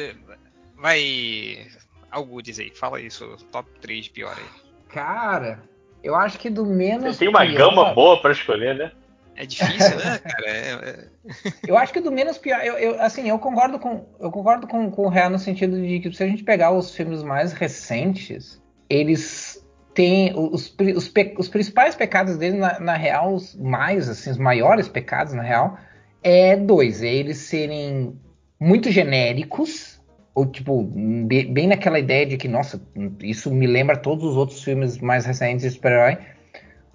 vai. Algures aí, fala seu top 3 pior aí. Cara, eu acho que do menos. Tem uma pior- gama boa pra escolher, né? É difícil, né, cara? É, é- Eu acho que do menos pior, eu, eu- assim, eu concordo com eu concordo com, com o Real no sentido de que se a gente pegar os filmes mais recentes, eles têm os, os, os principais pecados deles na, na real, os mais assim, os maiores pecados na real, é dois, é eles serem muito genéricos ou tipo be- bem naquela ideia de que nossa, isso me lembra todos os outros filmes mais recentes de super-herói.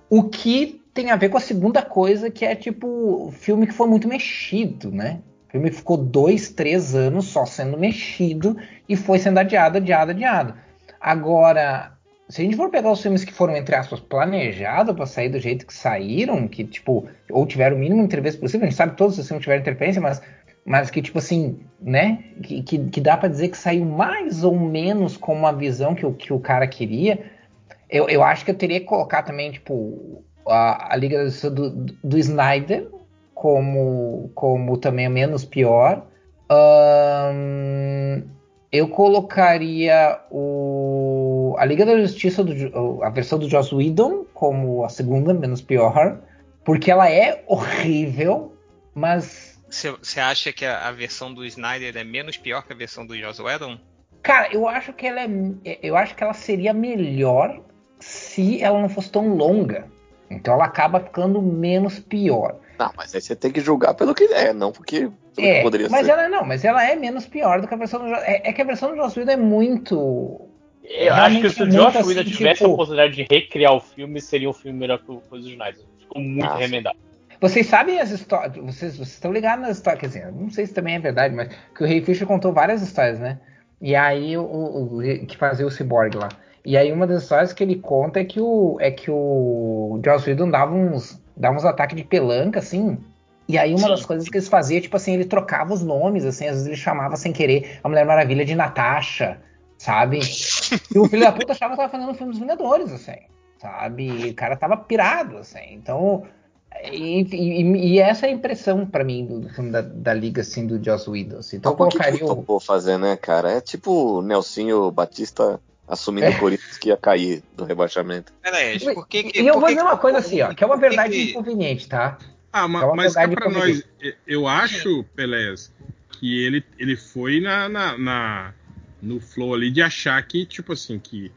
O que tem a ver com a segunda coisa, que é tipo filme que foi muito mexido, né? filme que ficou dois, três anos só sendo mexido e foi sendo adiado, adiado, adiado. Agora, se a gente for pegar os filmes que foram, entre aspas, planejados para sair do jeito que saíram, que, tipo, ou tiveram o mínimo interferência possível, a gente sabe todos os filmes tiveram interferência, mas, mas que, tipo assim, né, que, que, que dá para dizer que saiu mais ou menos com uma visão que, que o cara queria, eu, eu acho que eu teria que colocar também, tipo, a, a Liga Justiça do, do Snyder como, como também a menos pior. Ahn, eu colocaria o, a Liga da Justiça, do, a versão do Joss Whedon, como a segunda menos pior, porque ela é horrível, mas Você você acha que a, a versão do Snyder é menos pior que a versão do Joss Whedon? Cara, eu acho que ela é. Eu acho que ela seria melhor se ela não fosse tão longa. Então ela acaba ficando menos pior. Não, mas aí você tem que julgar pelo que é, não porque É, que poderia mas ser. ela não, mas ela é menos pior do que a versão do Jo- é, é que a versão do Joss Whedon é muito. Eu acho que se o Josh assim, Whedon tivesse tipo- a oportunidade de recriar o filme, seria um filme melhor que o que o Snyder. Ficou muito Ah, sim. remendado. Vocês sabem as histórias. Vocês, vocês estão ligados nas histórias. Quer dizer, não sei se também é verdade, mas que o Ray Fisher contou várias histórias, né? E aí o, o- o- que fazia o Cyborg lá. E aí uma das histórias que ele conta é que o é que o Joss Whedon dava uns dava uns ataques de pelanca assim. E aí uma Sim. das coisas que eles faziam, tipo assim, ele trocava os nomes assim, às vezes ele chamava sem querer a Mulher Maravilha de Natasha, sabe? E o filho da puta achava que tava fazendo um filme dos Vingadores, assim, sabe? E o cara tava pirado, assim. Então, e, e- e essa é a impressão pra mim do, filme da, da Liga, assim, do Joss Whedon. assim. Então Mas por que, que colocaria o... fazer, né, cara? É tipo o Nelsinho Batista assumindo o Corinthians que ia cair do rebaixamento. Peraí, por que que- E eu por vou dizer uma coisa assim, ó, que é uma verdade que- inconveniente, tá? Ah, ma- É mas cá verdade pra nós, eu acho, Pelés, que ele, ele foi na, na, na- no flow ali de achar que, tipo assim, que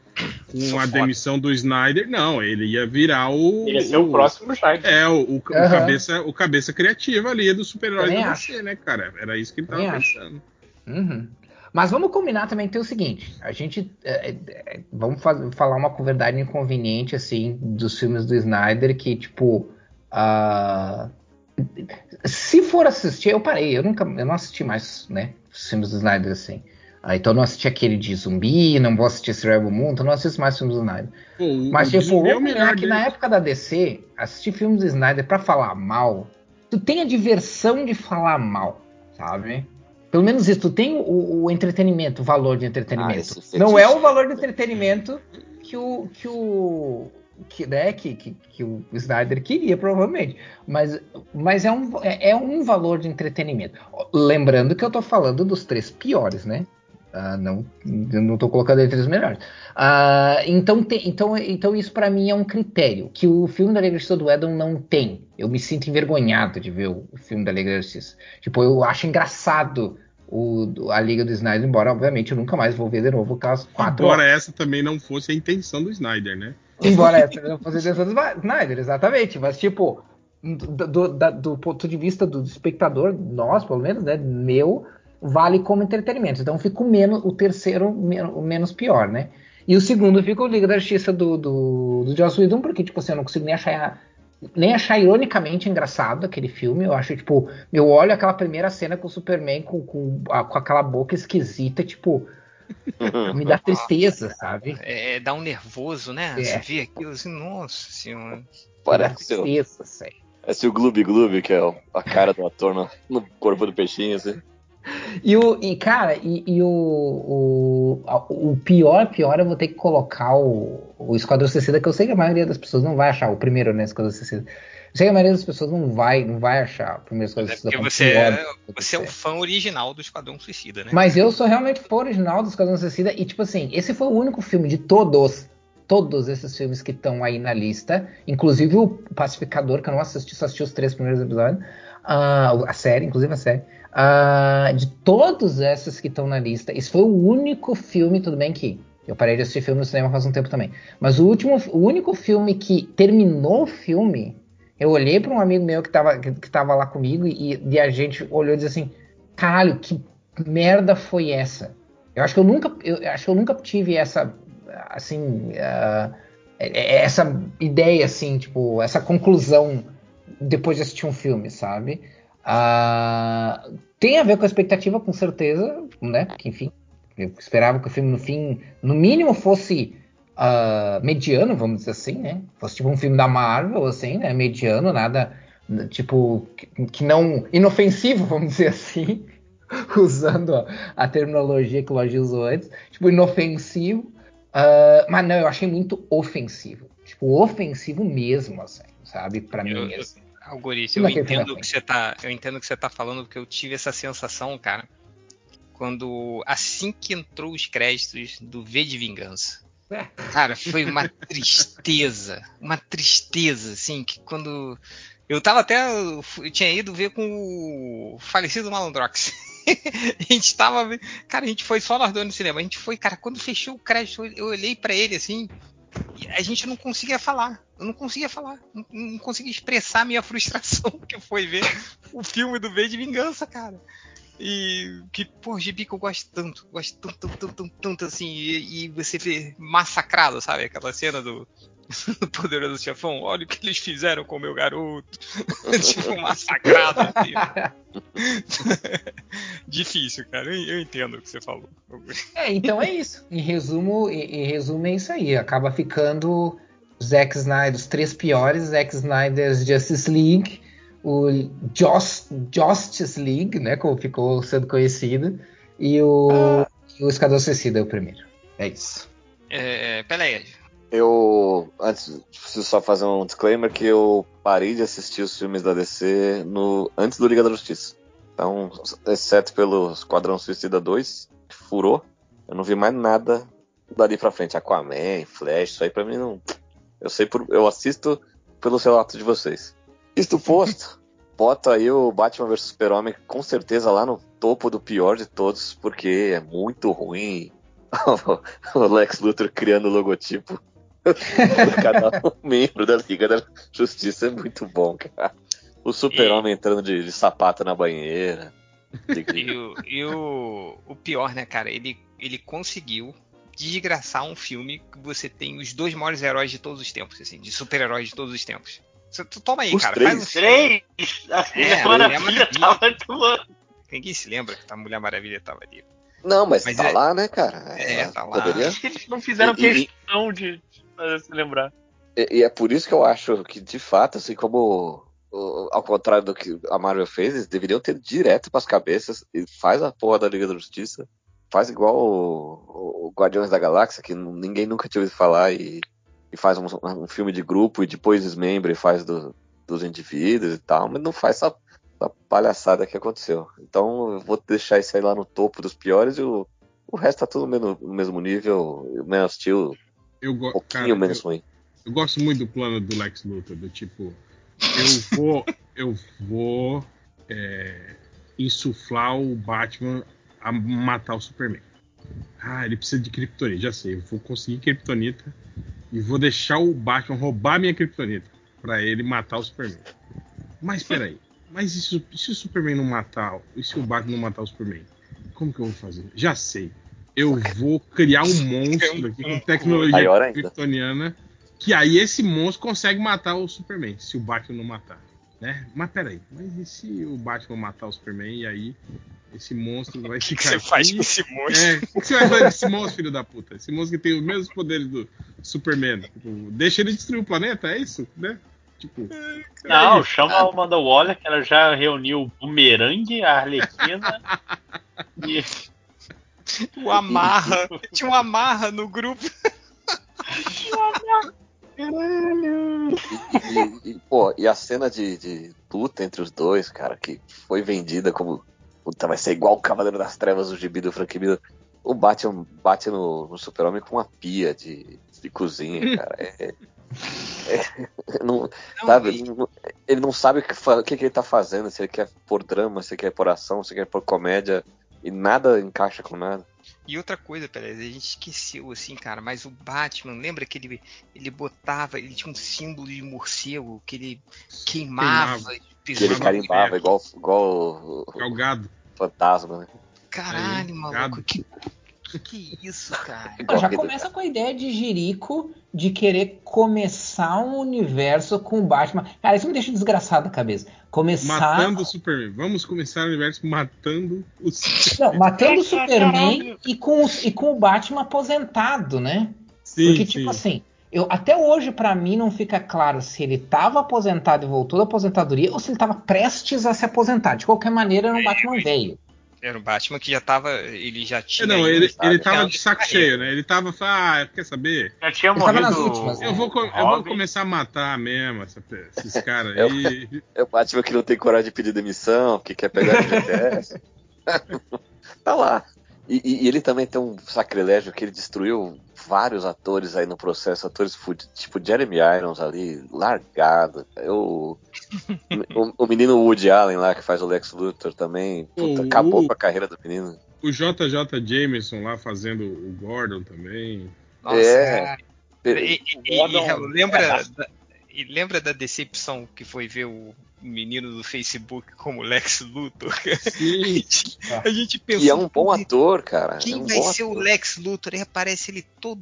com Sou a foda. demissão do Snyder, não, ele ia virar o. Ele ia ser o próximo Snyder. É, o, o, o Aham. cabeça, o cabeça criativa ali do super-herói acho. DC, né, cara? Era isso que ele Também tava acho. pensando. Uhum. Mas vamos combinar também que tem o seguinte: a gente. é, é, é, vamos falar uma verdade inconveniente, assim, dos filmes do Snyder, que, tipo. ah, se for assistir, eu parei, eu nunca. Eu não assisti mais, né? Os filmes do Snyder, assim. Ah, então eu não assisti aquele de zumbi, não vou assistir esse Rebel Moon, então eu não assisto mais filmes do Snyder. O, Mas, tipo, melhor combinar que na época da DC, assistir filmes do Snyder pra falar mal, tu tem a diversão de falar mal, sabe? Pelo menos isso, tu tem o, o entretenimento, o valor de Ah, entretenimento. fetiche. Não é o valor de entretenimento que o. Que o que, né, que, que, que o Snyder queria, provavelmente. Mas, mas é, um, é, é um valor de entretenimento. Lembrando que eu tô falando dos três piores, né? Ah, não, não tô colocando entre os melhores. Ah, então, tem- então, então isso pra mim é um critério que o filme da Liga Justiça do Edom não tem. Eu me sinto envergonhado de ver o, o filme da Liga da Justiça. Tipo, eu acho engraçado o, a Liga do Snyder, embora obviamente eu nunca mais vou ver de novo aquelas quatro Embora horas. essa também não fosse a intenção do Snyder, né? Embora essa não fosse a intenção do Snyder, exatamente. Mas, tipo, do, do- do ponto de vista do espectador, nós, pelo menos, né? Meu, vale como entretenimento. Então fica o, menos, o terceiro men- o menos pior, né? E o segundo fica o Liga da Justiça do, do, do Joss Whedon, porque, tipo assim, eu não consigo nem achar. Nem achar ironicamente engraçado aquele filme. Eu acho, tipo, eu olho aquela primeira cena com o Superman com, com, a- com aquela boca esquisita, tipo, me dá tristeza, sabe? É, dá um nervoso, né? É. Você vê aquilo assim, nossa senhora. Parece, o- tristeza, sério. parece o Gloob Gloob, que é a cara do ator no, no corpo do peixinho, assim. E, o, e cara, e, e o, o, o pior, pior, eu vou ter que colocar o, o Esquadrão Suicida, que eu sei que a maioria das pessoas não vai achar o primeiro, né, Esquadrão Suicida. Eu sei que a maioria das pessoas não vai, não vai achar o primeiro Esquadrão É Suicida porque como você é, você é é. fã original do Esquadrão Suicida, né? Mas eu sou realmente fã original do Esquadrão Suicida, e tipo assim, esse foi o único filme de todos, todos esses filmes que estão aí na lista, inclusive o Pacificador, que eu não assisti, só assisti os três primeiros episódios, ah, a série, inclusive a série. Ah, de todos esses que estão na lista, esse foi o único filme, tudo bem que eu parei de assistir filme no cinema faz um tempo também, mas o, último, o único filme que terminou o filme, eu olhei para um amigo meu que tava, que, que tava lá comigo e, e a gente olhou e disse assim, caralho, que merda foi essa? Eu acho que eu nunca, eu acho que eu nunca tive essa, assim, é- essa ideia, assim, tipo, essa conclusão depois de assistir um filme, sabe? Ah, tem a ver com a expectativa, com certeza, né? Porque, enfim, eu esperava que o filme, no fim, no mínimo, fosse ah, mediano, vamos dizer assim, né? Fosse tipo um filme da Marvel, assim, né? Mediano, nada, tipo, que, que não. inofensivo, vamos dizer assim, usando a, a terminologia que o Lojinha usou antes, tipo, inofensivo. Ah, mas não, eu achei muito ofensivo. Tipo, ofensivo mesmo, assim, sabe? Pra Eu- mim, assim. Algoritmo, eu entendo que você tá, eu entendo que você tá falando porque eu tive essa sensação, cara, quando assim que entrou os créditos do V de Vingança. É. Cara, foi uma tristeza, uma tristeza, assim, que quando eu tava até, eu tinha ido ver com o falecido Malandrox. a gente tava, cara, a gente foi só nós dois no cinema. A gente foi, cara, quando fechou o crédito, eu olhei pra ele assim, a gente não conseguia falar. Eu não conseguia falar. Não, não conseguia expressar a minha frustração que foi ver o filme do V de Vingança, cara. E que, pô, gibi que eu gosto tanto, gosto tanto, tanto, tanto, tanto, tanto, assim, e, e você vê massacrado, sabe? Aquela cena do, do Poderoso Chefão, olha o que eles fizeram com o meu garoto. tipo, massacrado, assim. Difícil, cara. Eu, eu entendo o que você falou. É, então é isso. Em resumo, em, em resumo é isso aí. Acaba ficando Zack Snyder, os três piores, Zack Snyder's Justice League, o Joss, Justice League, né, como ficou sendo conhecido, e o, e o Esquadrão Suicida é o primeiro. É isso. É, Pelé, Eu, antes, preciso só fazer um disclaimer que eu parei de assistir os filmes da DC no, antes do Liga da Justiça. Então, exceto pelo Esquadrão Suicida 2, que furou, eu não vi mais nada dali pra frente. Aquaman, Flash, isso aí pra mim não. Eu sei por. Eu assisto pelos relatos de vocês. Isto posto, bota aí o Batman vs Super-Homem com certeza lá no topo do pior de todos, porque é muito ruim. o Lex Luthor criando o logotipo cada um membro da Liga da Justiça é muito bom, cara. O Super-Homem entrando de, de sapato na banheira. E, o, e o, o pior, né, cara? Ele, ele conseguiu desgraçar um filme que você tem os dois maiores heróis de todos os tempos, assim, de super-heróis de todos os tempos. Você, tu toma aí, Os cara. três. Faz um Três! A É, Mulher Mulher Maravilha Maravilha. tava atuando. Ninguém se lembra que a Mulher Maravilha tava ali. Não, mas, Mas tá é- lá, né, cara? É, tá lá. Poderia. Acho que eles não fizeram E- e- questão de fazer se lembrar. E, e é por isso que eu acho que, de fato, assim como ao contrário do que a Marvel fez, eles deveriam ter direto pras cabeças e faz a porra da Liga da Justiça. Faz igual o, o Guardiões da Galáxia, que ninguém nunca tinha ouvido falar, e, e faz um, um filme de grupo e depois desmembra e faz do- dos indivíduos e tal, mas não faz essa, essa palhaçada que aconteceu. Então eu vou deixar isso aí lá no topo dos piores e o, o resto tá tudo no mesmo, no mesmo nível, o Man of Steel Eu, um go- pouquinho cara, menos eu, ruim. eu gosto muito do plano do Lex Luthor, do tipo, eu vou, eu vou é, insuflar o Batman a matar o Superman. Ah, ele precisa de Kryptonita, já sei, eu vou conseguir Kryptonita e vou deixar o Batman roubar minha Kryptonita pra ele matar o Superman. Mas peraí, mas e se, se o Superman não matar, e se o Batman não matar o Superman? Como que eu vou fazer? Já sei. Eu vou criar um monstro aqui com tecnologia kryptoniana que aí esse monstro consegue matar o Superman, se o Batman não matar. Né? Mas peraí, mas e se o Batman matar o Superman e aí esse monstro vai O que, que ficar você faz aqui? com esse monstro? É, o que você vai fazer com esse monstro, filho da puta? Esse monstro que tem os mesmos poderes do Superman. Tipo, deixa ele destruir o planeta, é isso? Né? Tipo, Não, aí, chama a Amanda Waller, que ela já reuniu o Bumerangue, a Arlequina e O Amarra. Tinha um Amarra no grupo. E, e, pô, e a cena de, de luta entre os dois, cara, que foi vendida como. Puta, vai ser igual o Cavaleiro das Trevas do gibi do Frank Miller. O Batman bate no, no Super-Homem com uma pia de, de cozinha, cara. É, é- não, Não, sabe, e- ele não- ele não sabe o que, o que, ele tá fazendo, se ele quer pôr drama, se ele quer pôr ação, se ele quer pôr comédia, e nada encaixa com nada. E outra coisa, peraí, a gente esqueceu, assim, cara, mas o Batman, lembra que ele, ele botava, ele tinha um símbolo de morcego que ele queimava, Queimava. Que ele carimbava igual, igual o, o Galgado. fantasma, né? Caralho, Aí, maluco, gado. que, que isso, cara? Já começa com a ideia de Jerico de querer começar um universo com o Batman. Cara, isso me deixa desgraçado a cabeça. Começar. Matando o Superman. Vamos começar o universo matando o Superman. Não, matando o Superman e com, os- e com o Batman aposentado, né? Sim, Porque, sim. tipo assim, eu, até hoje, pra mim, não fica claro se ele tava aposentado e voltou da aposentadoria ou se ele tava prestes a se aposentar. De qualquer maneira, era um Batman velho. Era o Batman que já tava, ele já É, tinha... não, ele, sabe, ele tava de saco cheio, né? Ele tava, ah, quer saber? já tinha Ele tava morrido. nas últimas, né? Eu vou, co- eu vou começar a matar mesmo essa- esses caras Eu- aí. É o Batman que não tem coragem de pedir demissão, que quer pegar o GTS. tá lá. E, e- e ele também tem um sacrilégio que ele destruiu vários atores aí no processo, atores tipo Jeremy Irons ali, largado. Eu, o, o menino Woody Allen lá, que faz o Lex Luthor também, puta, O- acabou com a carreira do menino. O JJ Jameson lá fazendo o Gordon também. Nossa, É. E, e- e- e lembra, da, e lembra da decepção que foi ver o menino do Facebook como Lex Luthor? Sim. A gente pensou. E é um bom ator, cara. Quem é um vai bom ser o ator. Lex Luthor? Aí aparece ele todo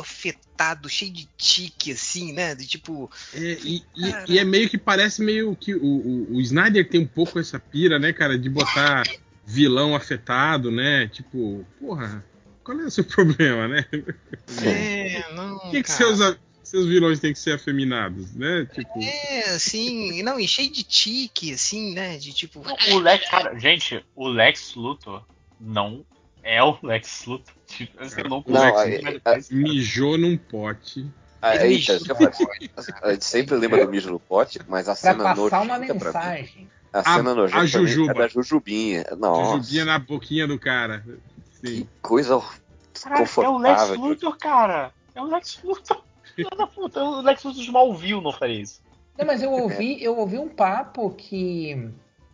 afetado, cheio de tique, assim, né? De tipo. É, e, e- e é meio que parece meio que o, o, o Snyder tem um pouco essa pira, né, cara, de botar vilão afetado, né? Tipo, porra, qual é o seu problema, né? É, não. Por que, que cara. seus, a- seus vilões têm que ser afeminados, né? Tipo, É, assim, não, e cheio de tique, assim, né? De tipo. O Lex, cara, gente, o Lex Luthor não é o Lex Luthor. Tipo, assim, não Não, consigo é- imaginar isso, cara. mijou num pote. Ah, mijou eu falei. A gente sempre lembra do mijo no pote, mas a Pra cena passar uma pra mensagem. A A- cena a nojenta pra mim Jujuba. é da Jujubinha. Nossa, Jujubinha na boquinha do cara. Sim. que coisa Caralho, é o Lex confortável. Luthor, cara. É o Lex Luthor. Filho da puta, o Lex Luthor de Smallville não faria isso. Não, mas eu ouvi, eu ouvi um papo que.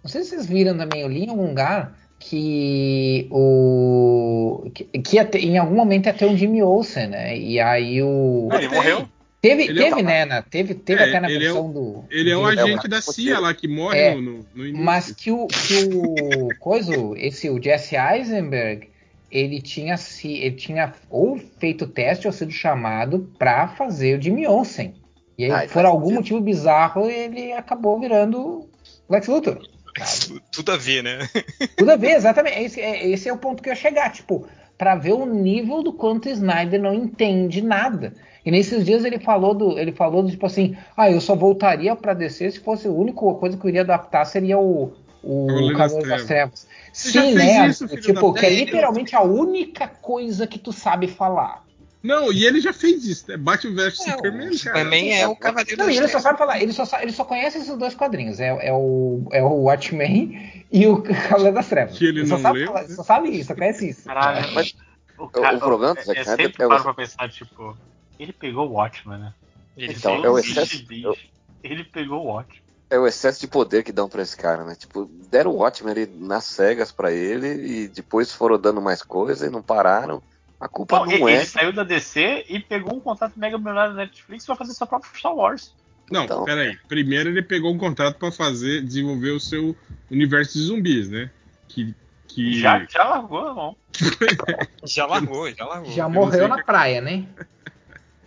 Não sei se vocês viram também, eu li em algum lugar que o. que, que ter- em algum momento ia ter um Jimmy Olsen, né? E aí o. Não, ele morreu. Teve, Ele é teve o- né, na- teve, teve É, até na é versão do. Ele é o do- agente da CIA lá que morre É, no, no, no início. Mas que o, que o coisa, esse o Jesse Eisenberg, ele tinha se ele tinha ou feito teste ou sido chamado pra fazer o Jimmy Olsen. E aí, Ah, por algum sentido. motivo bizarro, ele acabou virando Lex Luthor. sabe? Tudo a ver, né? Tudo a ver, exatamente. Esse é, esse é o ponto que eu ia chegar, tipo, pra ver o nível do quanto o Snyder não entende nada. E nesses dias ele falou do, ele falou do tipo assim, ah, eu só voltaria pra DC se fosse a única coisa que eu iria adaptar seria o o Cavaleiro das Cavaleiro das Trevas. Sim, fez né? isso, filho tipo, que é literalmente a única coisa que tu sabe falar. Não, e ele já fez isso, né? Batman vs Superman. Superman é o Cavaleiro Não, das e ele só sabe falar, ele só, ele só conhece esses dois quadrinhos, é, é o é o Watchmen e o Cavaleiro das Trevas. Que ele só não sabe leu, falar- né? só sabe isso, só conhece isso. Caralho, Mas o, o problema é, é Snyder sempre é paro pra pensar, tipo, ele pegou o Watchman, né? Ele Então, é o excesso- existe desde- Ele pegou o Watchman. É o excesso de poder que dão pra esse cara, né? Tipo, deram o Watchmen ali nas cegas pra ele e depois foram dando mais coisa e não pararam. A culpa Não, não ele, é. ele saiu da DC e pegou um contrato mega milionário da Netflix pra fazer seu próprio Star Wars. Não, Então. peraí. Primeiro ele pegou um contrato pra fazer, desenvolver o seu universo de zumbis, né? Que. que... Já, já largou a mão. Já largou, já largou. Já não morreu na que- praia, né?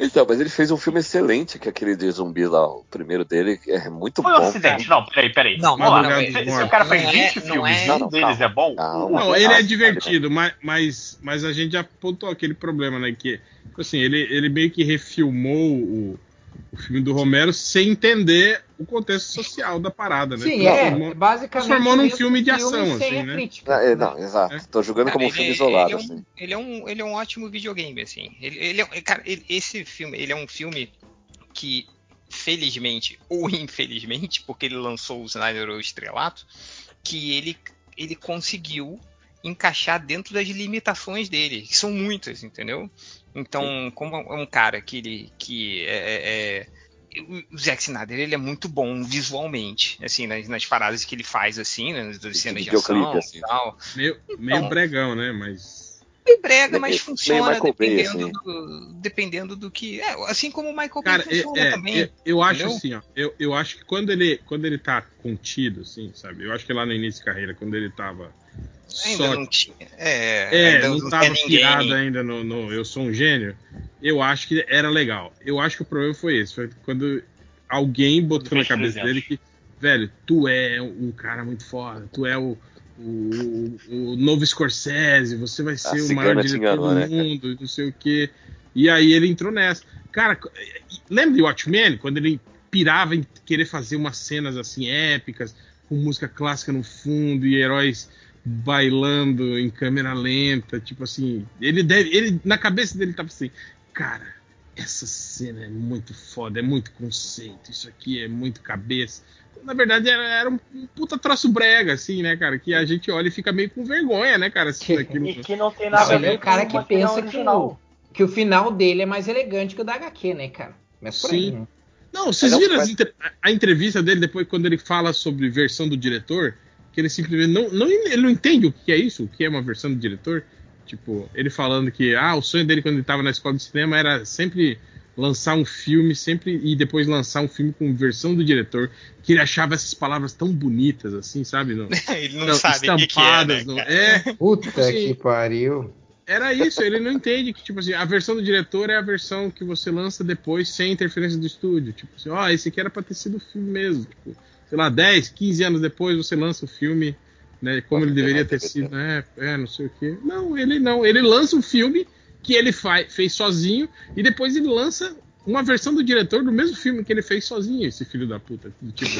Então, mas ele fez um filme excelente, que é aquele de zumbi lá, o primeiro dele, que é muito Foi um bom. acidente. Não, peraí, peraí. Não, Vamos lá. Madrugada Se, se o cara Não é- 20 não filmes é- um Não, deles calma. é bom, Calma. o- Não, ele é divertido, mas, mas, mas a gente já apontou aquele problema, né? Que, tipo assim, ele, ele meio que refilmou o, o filme do Romero sem entender o contexto social da parada, né? Sim, Transformou- é. Basicamente. transformou num filme de ação, sem assim, a né? crítica, é, né? não, exato. É. Tô jogando como um filme isolado, ele é assim. um, ele, é um, ele é um ótimo videogame, assim. Ele, ele é, cara, ele- esse filme, ele é um filme que, felizmente ou infelizmente, porque ele lançou o Snyder o Estrelato, que ele, ele conseguiu encaixar dentro das limitações dele, que são muitas, entendeu? Então, como é um cara que ele que é, é- é- o Zack Snyder ele é muito bom visualmente, assim, nas, nas paradas que ele faz, assim, né, das cenas de ação assim. e tal. Meio, meio Então. bregão, né? Mas. É brega, mas Meio funciona Michael Bay, dependendo, assim. do, dependendo do que. É, assim como o Michael Cara, Bay é- funciona é, também. é, eu acho entendeu? assim, ó. Eu, eu acho que quando ele, quando ele tá contido, assim, sabe? Eu acho que lá no início de carreira, quando ele tava ainda só não tinha. É, É, ainda não tava tinha ninguém. pirado ainda no, no Eu Sou um Gênio. Eu acho que era legal. Eu acho que o problema foi esse. Foi quando alguém botou na cabeça 300. dele que, velho, tu é um cara muito foda. Tu é o, o, o novo Scorsese. Você vai ser o maior diretor enganou, do né, cara? mundo. Não sei o quê. E aí ele entrou nessa. Cara, lembra de Watchmen? Quando ele pirava em querer fazer umas cenas assim épicas, com música clássica no fundo e heróis bailando em câmera lenta, tipo assim, ele deve, ele na cabeça dele tava assim, cara, essa cena é muito foda, é muito conceito, isso aqui é muito cabeça. Na verdade era, era um, um puta troço brega, assim, né, cara, que a gente olha e fica meio com vergonha, né, cara, assistindo aquilo. E que não tem nada a é ver o cara que pensa que o, que o final dele é mais elegante que o da HQ, né, cara? Mas por aí, Sim. né? Não, vocês é viram a entrevista dele depois quando ele fala sobre versão do diretor, que ele simplesmente não, não ele não entende o que é isso, o que é uma versão do diretor. Tipo, ele falando que ah, o sonho dele quando ele estava na escola de cinema era sempre lançar um filme, sempre e depois lançar um filme com versão do diretor, que ele achava essas palavras tão bonitas assim, sabe? Não, Ele não não, sabe o que, que é, né, estampadas, não- cara? é, Puta Assim, que pariu. era isso, ele não entende que, tipo assim, a versão do diretor é a versão que você lança depois sem interferência do estúdio. Tipo assim, ó, esse aqui era pra ter sido o filme mesmo. Tipo, sei lá, 10, 15 anos depois você lança o filme, né, como ele deveria ter sido, né, é, não sei o quê. Não, ele não, ele lança um filme que ele fa- fez sozinho e depois ele lança uma versão do diretor do mesmo filme que ele fez sozinho, esse filho da puta. Tipo,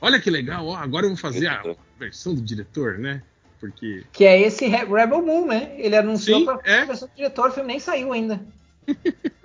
olha que legal, ó, agora eu vou fazer a versão do diretor, né? Porque Que é esse Re- Rebel Moon, né? Ele anunciou Sim, pra é. versão do diretor, o filme nem saiu ainda.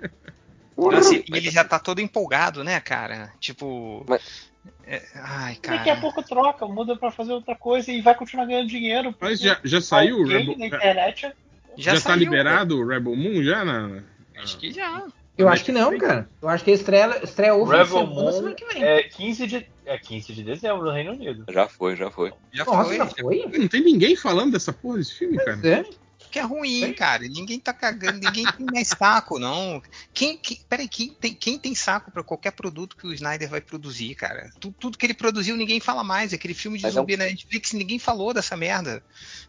Nossa, e ele já tá todo empolgado, né, cara? Tipo. Mas- é, ai, Daqui a cara. pouco troca, muda pra fazer outra coisa e vai continuar ganhando dinheiro. Mas já, já saiu o Rebel, na já, já tá saiu, liberado o Rebel Moon já na, Acho que já. Eu acho que não, cara. Eu acho que estreia, estreia o Rebel Moon semana que vem. é 15 de é 15 de dezembro no Reino Unido. Já foi, já foi. Já Nossa, foi. já foi? Não tem ninguém falando dessa porra desse filme, cara. É. porque é ruim, cara. Ninguém tá cagando, ninguém tem mais saco, não. Quem, quem, peraí, quem tem, quem tem saco pra qualquer produto que o Snyder vai produzir, cara? Tudo, tudo que ele produziu, ninguém fala mais. Aquele filme de Mas é um- zumbi na Netflix, ninguém falou dessa merda.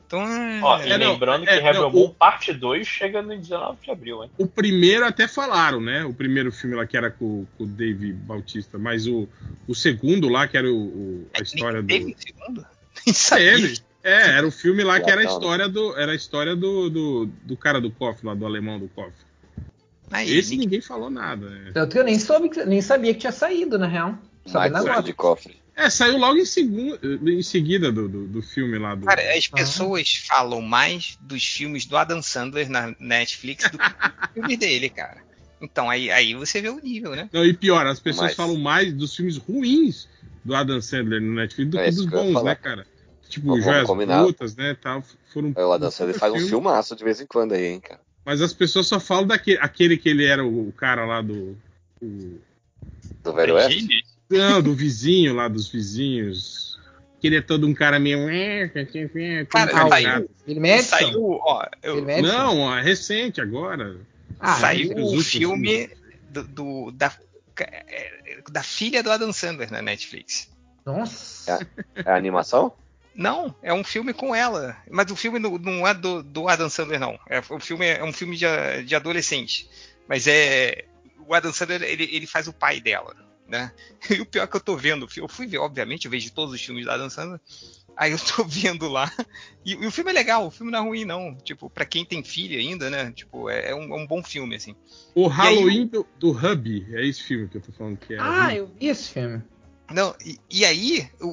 Então, é- Ó, e É, não, lembrando é, que Rebel não, Moon o- parte 2 chega no 19 de abril, hein? O primeiro até falaram, né? O primeiro filme lá que era com, com o Dave Bautista, mas o, o segundo lá, que era o, o- a história do. Teve um segundo? Nem sabia. Teve. É, era o filme lá que era a né? história do. Era a história do, do, do cara do cofre lá, do alemão do cofre. Aí, Esse ninguém falou nada. né? Tanto que eu nem, soube, que- nem sabia que tinha saído, na real. Michael agora. de cofre. É, saiu logo em, em seguida do, do, do filme lá do. Cara, as pessoas falam mais dos filmes do Adam Sandler na Netflix do que dos filmes dele, cara. Então, aí, aí você vê o nível, né? Não, e pior, as pessoas Mas- falam mais dos filmes ruins do Adam Sandler no Netflix do É que dos bons, né, cara? Tipo, Vamos Joias. Brutas, né, tal, foram... O Adam Sandler faz um filme, filmaço de vez em quando aí, hein, cara. Mas as pessoas só falam daquele aquele que ele era o, o cara lá do... o- Do Velho Oeste. Regine? não, do vizinho lá, dos vizinhos. Que ele é todo um cara meio... Cara, Cara, saiu- Ele? Saiu, ó, eu- Ele Madison? Não, é recente agora. Ah, saiu o filme do, do- da, é, da filha do Adam Sandler na Netflix. Nossa. É a animação? Não, é um filme com ela. Mas o filme não, não é do, do Adam Sandler, não. É, o filme é um filme de, de adolescente. Mas é. O Adam Sandler, ele, ele faz o pai dela, né? E o pior que eu tô vendo, eu fui ver, obviamente, eu vejo todos os filmes da Adam Sandler. Aí eu tô vendo lá. E, e o filme é legal, o filme não é ruim, não. Tipo, pra quem tem filho ainda, né? Tipo, é, é um, é um bom filme, assim. O aí Halloween do, do Hub, é esse filme que eu tô falando que é. Ah, eu vi esse filme. Não, e, e aí, o,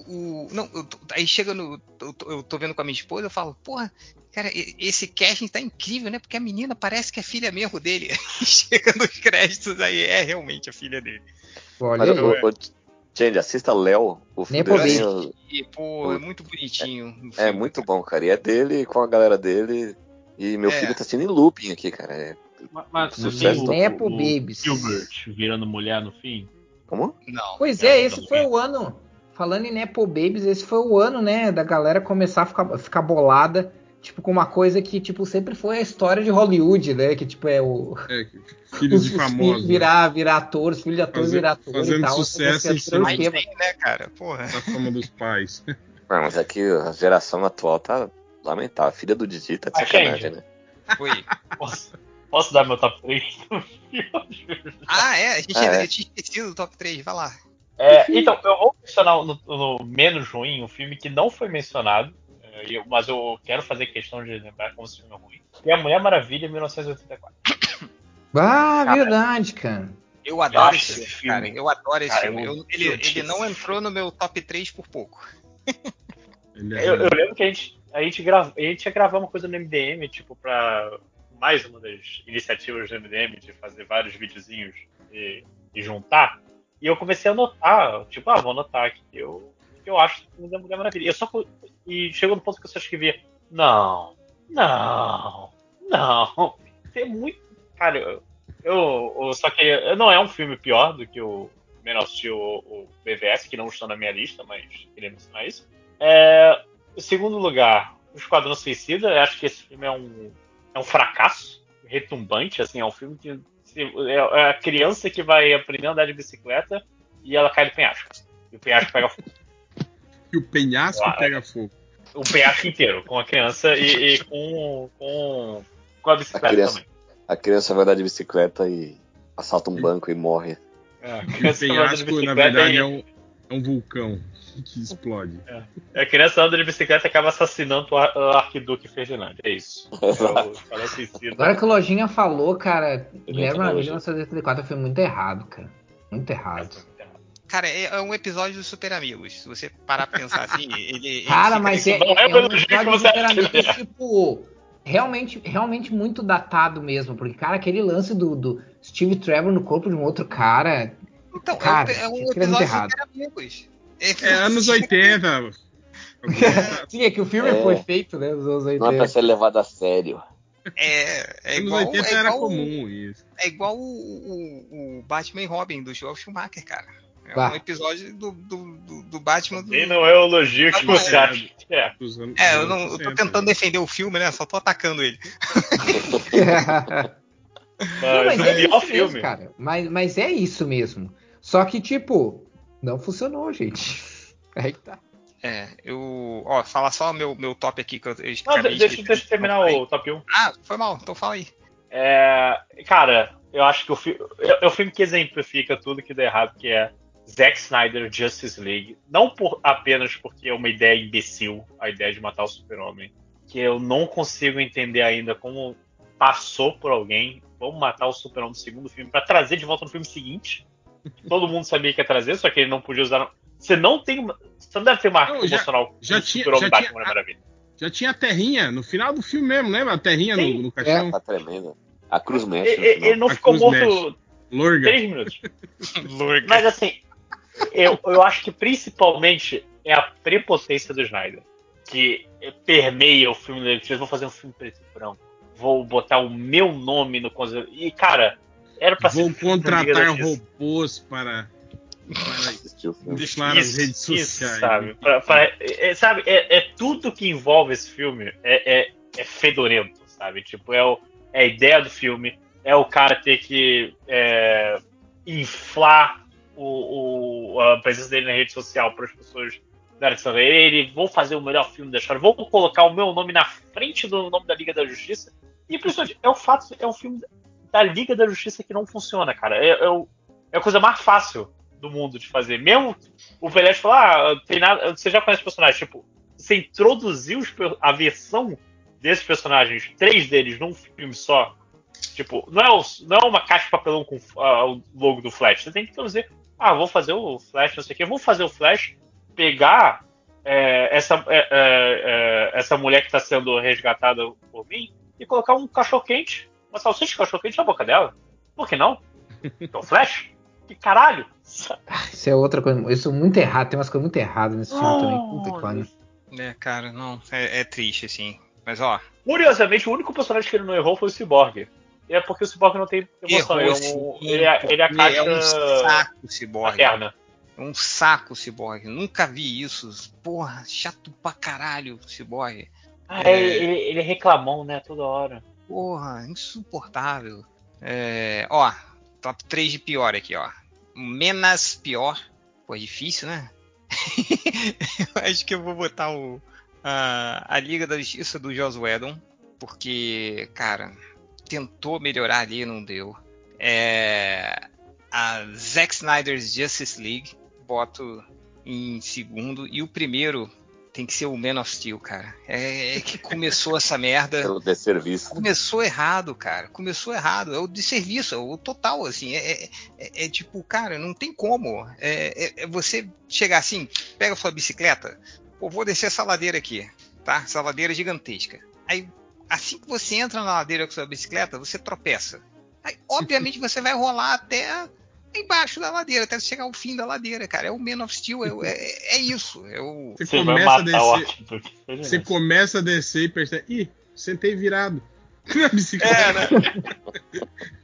o- não, eu tô- aí chega no. Eu tô, eu tô vendo com a minha esposa, eu falo, porra, cara, esse casting tá incrível, né? Porque a menina parece que é filha mesmo dele. E chega nos créditos, aí é realmente a filha dele. Olha Mas, o, o, gente, assista Léo, o Nem por fudezinho. E, pô, é muito bonitinho. É filme. muito bom, cara. E é dele com a galera dele. E meu É. filho tá assistindo em looping aqui, cara. É- Mas, mas você Sucesso tem o, o. Gilbert virando mulher no fim? Como? Não. Pois é, esse foi o ano. Falando em Nepo Babies, esse foi o ano, né, da galera começar a ficar, ficar bolada, tipo, com uma coisa que, tipo, sempre foi a história de Hollywood, né? Que, tipo, é o. É, filhos os de os famosos. filhos né? virar, virar atores, filho de atores Fazer- virar atores e fazendo tal. sucesso em cima é Mas tem, né, cara? Porra. Da fama dos pais. Ah, mas aqui a geração atual tá lamentável. A filha do Didi tá de sacanagem, né? Foi. Posso, posso dar meu top 3? Ah, é, a gente Ah, ainda é. eu tinha esquecido do top 3, vai lá. É, então, eu vou mencionar no, no menos ruim um filme que não foi mencionado, é, eu- mas eu quero fazer questão de lembrar como esse filme é ruim. Que é A Mulher Maravilha, 1984. Ah, Cara. verdade, cara. Eu adoro esse filme, cara. filme- Eu adoro esse Cara, filme. eu- Eu- ele, eu- ele não entrou no meu top 3 por pouco. É- Eu, eu lembro que a gente, a, gente grava, a gente ia gravar uma coisa no MDM, tipo, pra mais uma das iniciativas do MDM de fazer vários videozinhos e, e juntar. E eu comecei a anotar, tipo, ah, vou anotar aqui. Eu, eu acho que o da Mulher Maravilha. Eu só, e chegou no ponto que eu só escrevia, não, não, não. Tem muito. Cara, eu, eu, eu só queria. Não é um filme pior do que o Man of Steel ou o BVS, que não estão na minha lista, mas queria mencionar isso. É, segundo lugar, o Esquadrão Suicida. Eu acho que esse filme é um, é um fracasso retumbante. Assim, é um filme que se- é é a criança que vai aprender a andar de bicicleta e ela cai do penhasco. E o penhasco pega fogo. E o penhasco Ah, pega fogo. O penhasco inteiro, com a criança e, e com, com, com a bicicleta A criança. também. A criança vai andar de bicicleta e assalta um banco e morre. É, a o penhasco, na bicicleta verdade, e- é um, é um vulcão que explode. A criança anda de bicicleta e acaba assassinando o, ar- o arquiduque Ferdinand. É isso. É o. Agora que o Lojinha falou, cara, Maravilha lojinha. 1984 foi muito errado, cara. Muito errado. Cara, é, é um episódio dos Super Amigos. Se você parar pra pensar assim, ele. ele Cara, mas é, não é é, o um episódio você super amigos, é. tipo, realmente, realmente muito datado mesmo. Porque, cara, aquele lance do, do Steve Trevor no corpo de um outro cara. Então, Cara, é um, é um é episódio errado. Amigos. É anos 80. Sim, é que o filme É. foi feito, né? Nos anos Não é pra 80. ser levado a sério. É, é anos igual, 80 é era igual, comum isso. é igual o, o- o Batman e Robin do Joel Schumacher, cara. É Bah. um episódio do, do, do, do Batman do. Nem não é o elogio que você é. acha é. Anos- É, eu, não, eu tô 60, tentando defender o filme, né? Só tô atacando ele. Não, Mas, mas o é pior isso filme. mesmo, cara. Mas, mas é isso mesmo. Só que, tipo, não funcionou, gente. Aí que tá. É, eu. Ó, fala só meu, meu top aqui que eu, eu Não, de deixa, deixa eu terminar o top 1. Ah, foi mal, então fala aí. É, cara, eu acho que o filme é, o filme que exemplifica tudo que deu errado, que é Zack Snyder Justice League. Não por, apenas porque é uma ideia imbecil, a ideia de matar o super-homem, que eu não consigo entender ainda como passou por alguém, vamos matar o super-homem no segundo filme, pra trazer de volta no filme seguinte. Todo mundo sabia que ia trazer, só que ele não podia usar. Você não tem. Você não deve ter uma Não, arco já- emocional já tinha- já Batman tinha- Mulher Maravilha. Já tinha a terrinha no final do filme mesmo, lembra? A terrinha Sim. no, no caixão. Tá tremendo. A Cruz mexe. Ele, ele- não A ficou morto Lorga. três minutos. Lorga. Mas assim, eu, eu acho que principalmente é a prepotência do Snyder. Que permeia o filme dele. Eles vão fazer um filme preto e branco. Vou botar o meu nome no. E, cara, era pra ser. Vou contratar robôs para, para Assistiu o filme. inflar as Isso, redes isso, sociais. sabe? Pra- pra- é, é, sabe, é, é tudo que envolve esse filme é, é, é fedorento, sabe? Tipo, é, o- é a ideia do filme, é o cara ter que é, inflar o, o- a presença dele na rede social para as pessoas darem atenção a ele. Vou fazer o melhor filme da história, vou colocar o meu nome na frente do nome da Liga da Justiça. E principalmente, é o fato, é um filme da Liga da Justiça que não funciona, cara. É, é, o- é a coisa mais fácil do mundo de fazer. Mesmo o Pelé falar, ah, tem nada, você já conhece personagens, tipo, você per- a versão desses personagens, três deles num filme só, tipo, não é, o- não é uma caixa de papelão com ah, o logo do Flash. Você tem que introduzir, ah, vou fazer o Flash, não sei o que, vou fazer o Flash, pegar é, essa, é, é, é, essa mulher que está sendo resgatada por mim e colocar um cachorro quente, uma salsicha de cachorro quente na boca dela. Por que não? É o Flash? Que caralho! Isso é outra coisa. Isso é muito errado. Tem umas coisas muito erradas nesse filme também. Puta que pariu. É, cara, não, é, é triste, assim. Mas ó, Curiosamente, o único personagem que ele não errou foi o Cyborg. E é porque o Cyborg não tem emoção. Ele é, errou um, sim, ele é, ele é é um saco o materna. É um saco o ciborgue. Nunca vi isso. Porra, chato pra caralho o ciborgue. Ah, é, ele, ele é reclamão, né? Toda hora. Porra, insuportável. É, ó, top 3 de pior aqui, ó. Menos pior. Pô, é difícil, né? eu acho que eu vou botar o, a, a Liga da Justiça do Joss Whedon. Porque, cara, tentou melhorar ali e não deu. É, a Zack Snyder's Justice League, boto em segundo. E o primeiro tem que ser o Man of Steel, cara. É, é que começou essa merda. Pelo desserviço. Começou errado, cara. Começou errado. É o de serviço, é o total, assim. É, é- é- é tipo, cara, não tem como. É, é- é você chegar assim, pega a sua bicicleta, pô, vou descer essa ladeira aqui, tá? Essa ladeira gigantesca. Aí, assim que você entra na ladeira com a sua bicicleta, você tropeça. Aí, obviamente, você vai rolar até embaixo da ladeira, até chegar ao fim da ladeira, cara. É o Man of Steel, é, é- é isso. É o, Você, Você começa a descer. Você começa a descer e percebe. Ih, sentei virado. Na bicicleta. É, né?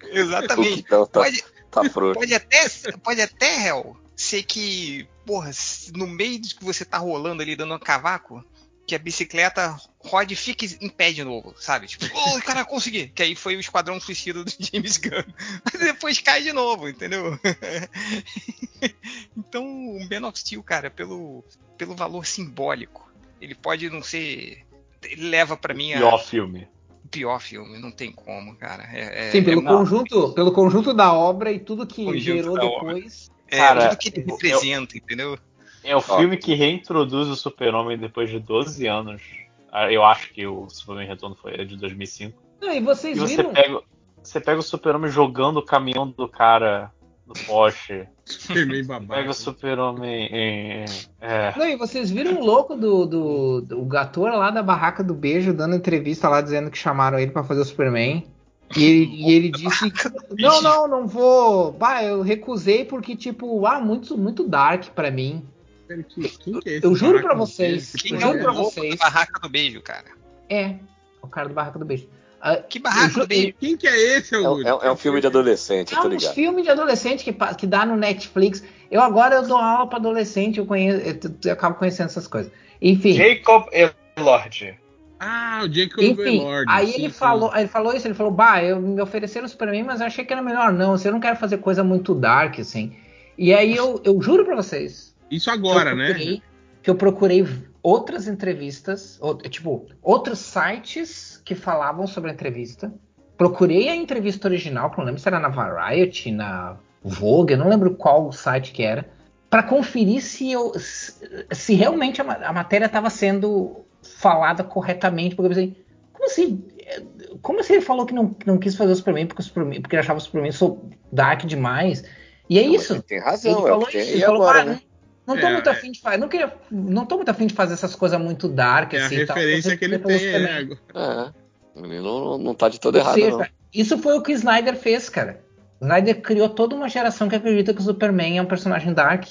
Exatamente. Então tá, Pode, tá pode até, pode até, Hel, ser que, porra, no meio de que você tá rolando ali dando um cavaco, que a bicicleta rode e fique em pé de novo, sabe? Tipo, oh, cara, consegui. Que aí foi o Esquadrão Suicida do James Gunn. Mas depois cai de novo, entendeu? então, o Man of Steel, cara, pelo, pelo valor simbólico, ele pode não ser. Ele leva pra mim a, Pior filme. o pior filme, não tem como, cara. É, é- Sim, pelo é, conjunto, pelo conjunto da obra e tudo que Conjunto gerou da obra. depois. é Cara, tudo que ele eu- representa, entendeu? É o filme que reintroduz o Super-Homem depois de 12 anos. Ah, Eu acho que o Superman Retorno foi de 2005. Não, e vocês E você viram? pega, você pega o Super-Homem jogando o caminhão do cara no poste. Superman babaca. Pega o Super-Homem em. É. Não, e vocês viram o louco do, do, do ator lá da barraca do beijo dando entrevista lá dizendo que chamaram ele pra fazer o Superman. E ele, e ele disse que, não, não, não vou. Bah, eu recusei porque tipo, ah, muito muito dark pra mim. Pera, que- quem que é esse Eu juro pra vocês? Quem é juro pra vocês. barraca do beijo, cara? É. O cara do Barraco do Beijo. Ah, Que barraco eu ju- dele. Quem que é esse, É, um- Augusto? é- é um filme de adolescente, É tô ligado. filmes de adolescente que, que dá no Netflix. Eu agora eu dou aula pra adolescente, eu conheço, eu, eu acabo conhecendo essas coisas. Enfim, Jacob Elord. Ah, o Jacob enfim. Elord. aí sim, ele sim. falou, ele falou isso, ele falou, bah, eu me ofereceram isso pra mim, mas eu achei que era melhor não. Assim, eu não quero fazer coisa muito dark assim. E aí eu, eu juro pra vocês, Isso agora, que eu né? procurei- Que eu procurei outras entrevistas, ou- tipo, outros sites que falavam sobre a entrevista. Procurei a entrevista original, que eu não lembro se era na Variety, na Vogue, eu não lembro qual site que era, para conferir se, eu, se, se realmente a, a matéria estava sendo falada corretamente. Porque eu pensei, como assim? Como assim ele falou que não, que não quis fazer o Superman porque, o Superman porque ele achava o Superman so dark demais? E é Não, isso. ele Tem razão, Ele é o falou isso, ele falou, agora, "Ah, né? Não tô É, muito é. afim de fazer. Não, queria, não tô muito afim de fazer essas coisas muito dark, É a assim. tal, referência fazer que ele tem. é. É. Ele não, não tá de todo Ou errado, seja, não. Isso foi o que o Snyder fez, cara. O Snyder criou toda uma geração que acredita que o Superman é um personagem dark.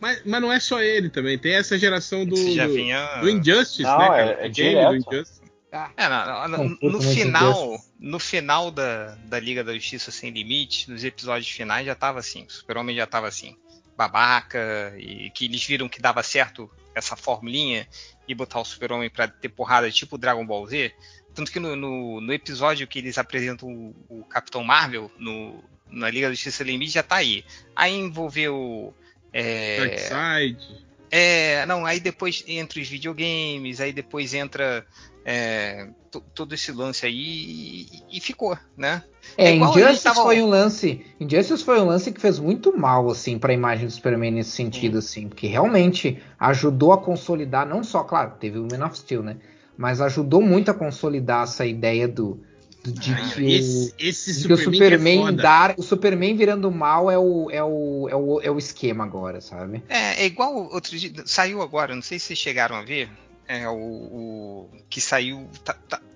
Mas, mas não é só ele também. Tem essa geração do, vinha. do Injustice, Não, né, é- cara? é O game do. Injustice. É, na- na- Não, no, no final, no final da, da Liga da Justiça Sem Limite, nos episódios finais já tava assim, o Super-Homem já tava assim, babaca, e que eles viram que dava certo essa formulinha e botar o Super-Homem pra ter porrada tipo Dragon Ball Z. Tanto que no, no, no episódio que eles apresentam o, o Capitão Marvel no, na Liga da Justiça Limite já tá aí. Aí envolveu. É, Darkseid. é, não, aí depois entra os videogames, aí depois entra é, to- todo esse lance aí e, e ficou, né? É, É Injustice tavam- foi um lance. Injustice foi um lance que fez muito mal, assim, pra imagem do Superman nesse sentido, assim, porque realmente ajudou a consolidar, não só, claro, teve o Man of Steel, né? Mas ajudou muito a consolidar essa ideia do. do- de Ah, que o- esse, esse de que o Superman, que é Superman foda. dar, o Superman virando mal é o, é o, é o, é o esquema agora, sabe? É, é igual outro dia, saiu agora, não sei se vocês chegaram a ver, é o, o- que saiu,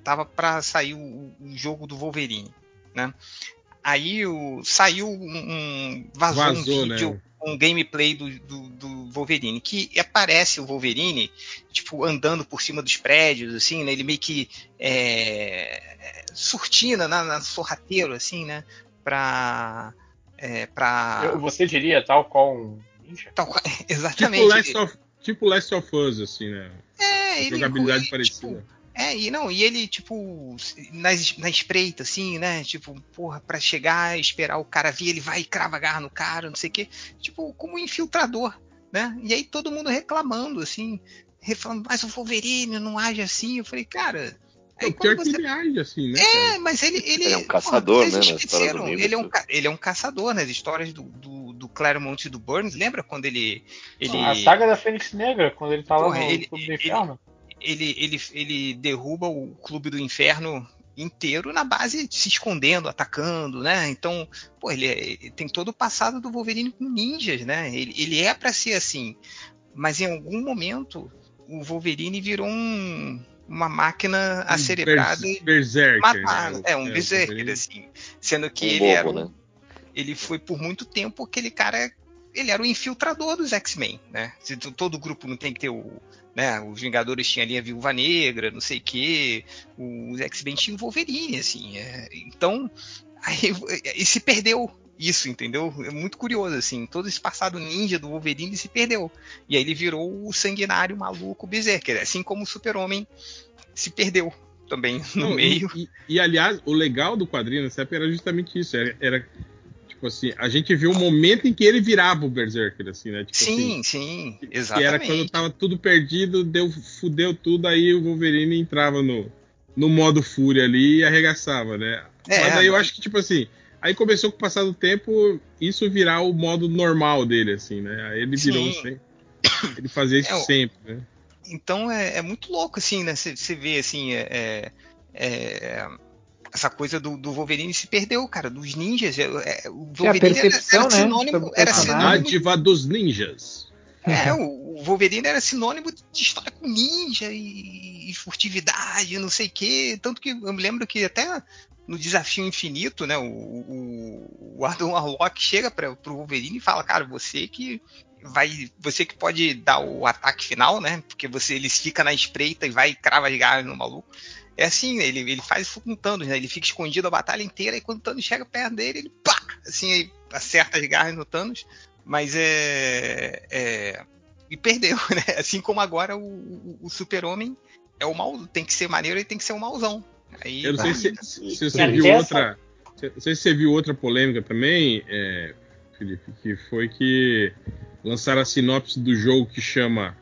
tava pra sair o, o jogo do Wolverine, né? Aí o, saiu um, um- vazou, Vazou, um né? vídeo, um gameplay do, do, do Wolverine, que aparece o Wolverine, tipo, andando por cima dos prédios, assim, né? Ele meio que é, surtina na, na sorrateiro, assim, né? Pra, é, pra Eu- Você diria tal qual um ninja? tal qual- Tipo exatamente. Last, of, tipo Last of Us, assim, né? É, ele, Jogabilidade ele, parecida. tipo, é, e não, e ele, tipo, na, es- na espreita, assim, né? Tipo, porra, pra chegar, esperar o cara vir, ele vai e crava a garra no cara, não sei o quê. Tipo, como um infiltrador, né? E aí todo mundo reclamando, assim, reclamando, mas o Wolverine não age assim. Eu falei, cara. É Aí o pior quando que você ele age, assim, né? é, mas ele, ele, Ele é um caçador, né, esqueceram, ele é, um, ele é um caçador nas histórias do, do, do Claremont e do Burns. Lembra quando ele. ele A saga da Fênix Negra, quando ele tá lá Porra, no ele- Inferno. ele, ele, ele derruba o clube do inferno inteiro na base se escondendo, atacando, né? Então, pô, ele, é- ele tem todo o passado do Wolverine com ninjas, né? Ele, ele é pra ser assim, mas em algum momento o Wolverine virou um- uma máquina acerebrada Bers- e Berserker. matar, né? é um o berserker assim, sendo que Um ele bobo, era um, né? ele foi por muito tempo aquele cara, ele era o infiltrador dos X-Men, né? Todo grupo não tem que ter o, né? Os Vingadores tinham ali a Viúva Negra, não sei o quê, os X-Men tinham o Wolverine, assim. é, então, aí, e se perdeu isso, entendeu? É muito curioso, assim. Todo esse passado ninja do Wolverine se perdeu. E aí ele virou o sanguinário maluco Berserker, assim como o Super-Homem se perdeu também no Não, meio. E, e, aliás, o legal do quadrinho nessa época era justamente isso. Era, era, tipo assim, a gente viu o momento em que ele virava o Berserker, assim, né? Tipo assim, Sim, sim, que exatamente. era quando tava tudo perdido, deu, fudeu tudo, aí o Wolverine entrava no, no modo fúria ali e arregaçava, né? É, Mas aí eu acho que, tipo assim, aí começou com o passar do tempo isso virar o modo normal dele, assim, né? Aí ele virou Sim. sempre. Ele fazia isso É, sempre, né? Então é, é muito louco, assim, né? Você vê, assim, é, é, essa coisa do, do Wolverine se perdeu, cara, dos ninjas. É, é, o Wolverine percepção, era, né, sinônimo, o era sinônimo Dádiva dos ninjas. É, o o Wolverine era sinônimo de história com ninja e, e furtividade, não sei o quê. Tanto que eu me lembro que até no Desafio Infinito, né, o, o, o Adam Warlock chega para pro Wolverine e fala, cara, você que vai, você que pode dar o ataque final, né, porque você ele fica na espreita e vai e crava as garras no maluco. É assim, ele, ele faz isso com o Thanos, né? Ele fica escondido a batalha inteira e quando o Thanos chega perto dele, ele pá! Assim, acerta as garras no Thanos. Mas é. é e perdeu, né? Assim como agora o, o, o Super-Homem é o mal, tem que ser maneiro e tem que ser o mauzão. Aí, Eu não sei se, se- se você É, viu outra. Não sei se você viu outra polêmica também, é, Felipe, que foi que lançaram a sinopse do jogo que chama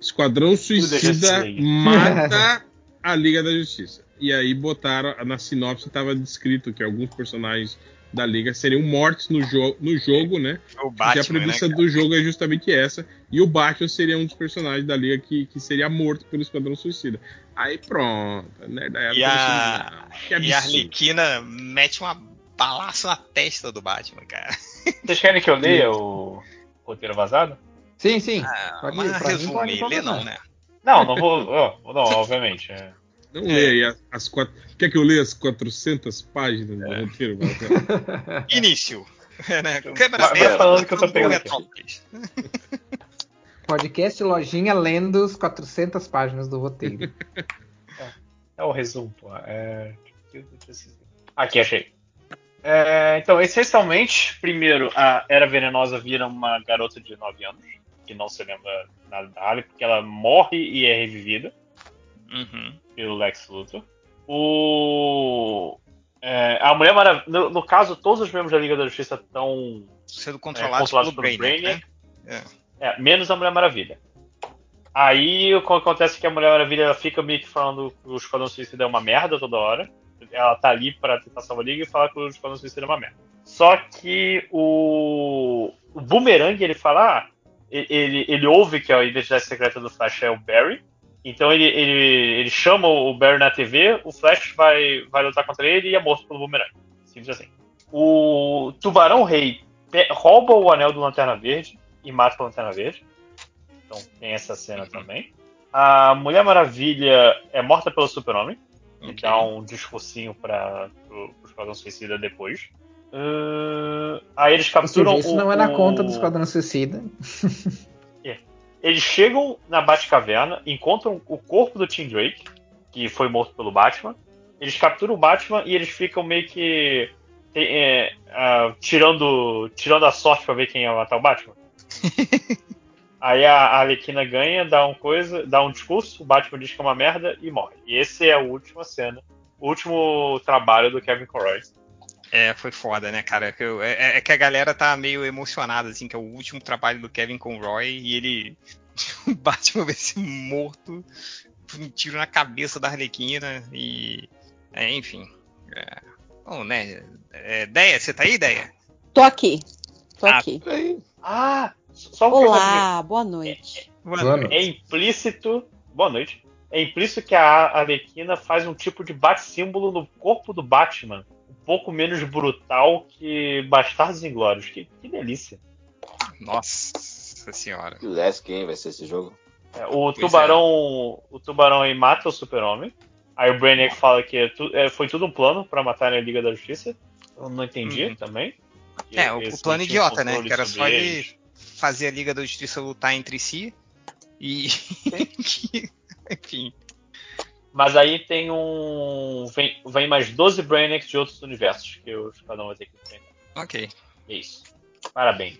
Esquadrão Suicida Justice League. mata a Liga da Justiça. E aí botaram, na sinopse estava descrito que alguns personagens da Liga seriam mortos no, jo no jogo, né? o que Batman, a premissa né, do jogo é justamente essa. E o Batman seria um dos personagens da liga que, que seria morto pelo Esquadrão Suicida. Aí pronto, né? Daí E ela a, falou assim, "Não, que e a absurdo." Arlequina mete uma balaço na testa do Batman, cara. Vocês querem que eu leia o roteiro vazado? Sim, sim. Ah, mas lê mandar. não, né? Não, não vou. ó, não, obviamente. é. Não leia as, quatro. Quer que eu leia as 400 páginas do roteiro? Início. É, né? Câmera vai falando que eu tô pegando aqui. Podcast Lojinha lendo os 400 páginas do roteiro. É o resumo, pô. É... Aqui, achei. É, então, essencialmente, primeiro, a Era Venenosa vira uma garota de 9 anos, que não se lembra nada da Harley, porque ela morre e é revivida Uhum. pelo Lex Luthor. O... é, a Mulher Maravilha... No, no caso, todos os membros da Liga da Justiça estão Sendo é, controlados controlados pelo pelo Brainiac, né? É, menos a Mulher Maravilha. Aí o que acontece é que a Mulher Maravilha ela fica meio que falando que o Esquadrão Suicida é uma merda toda hora. Ela tá ali pra tentar salvar a Liga e falar que o Esquadrão Suicida é uma merda. Só que o, o Boomerang, ele fala, ah, ele, ele ouve que a identidade secreta do Flash é o Barry. Então ele, ele, ele chama o Barry na TV, o Flash vai, vai lutar contra ele e é morto pelo Boomerang. Simples assim. O Tubarão Rei rouba o anel do Lanterna Verde e mata o Lanterna Verde. Então tem essa cena também. A Mulher Maravilha é morta pelo Super-Homem. E Ok. dá um discursinho para o Esquadrão Suicida depois. Aí eles capturam isso o- não é na o- conta do Esquadrão Suicida. Eles chegam na Batcaverna, encontram o corpo do Tim Drake, que foi morto pelo Batman. Eles capturam o Batman e eles ficam meio que é, ah, tirando, tirando a sorte pra ver quem ia matar o Batman. Aí a a Arlequina ganha, dá um coisa, dá um discurso, o Batman diz que é uma merda e morre. E esse é a última cena, o último trabalho do Kevin Conroy. É, foi foda, né, cara? Eu- É, é que a galera tá meio emocionada, assim, que é o último trabalho do Kevin Conroy e ele. O Batman vai ser morto por um tiro na cabeça da Arlequina e. é, enfim. É, bom, né? É, Deia, você tá aí, Deia? Tô aqui. Tô Ah, aqui. Ah, só coisa Olá, boa noite. Boa noite. É implícito. Boa noite. É implícito que a Arlequina faz um tipo de bate-símbolo no corpo do Batman. Um pouco menos brutal que Bastardos Inglórios. Que, que delícia. Nossa senhora. Que last game vai ser esse jogo? É, o Pois tubarão. O tubarão aí mata o super-homem. Aí o Brainiac fala que é tu- é, foi tudo um plano pra matar a Liga da Justiça. Eu não entendi Uhum. também. É, o, o plano idiota, né? Que era só ele fazer a Liga da Justiça lutar entre si e. enfim. Mas aí tem um. Vem, vem mais 12 Brainiacs de outros universos que o Esquadrão vai ter que enfrentar. Ok. É isso. Parabéns.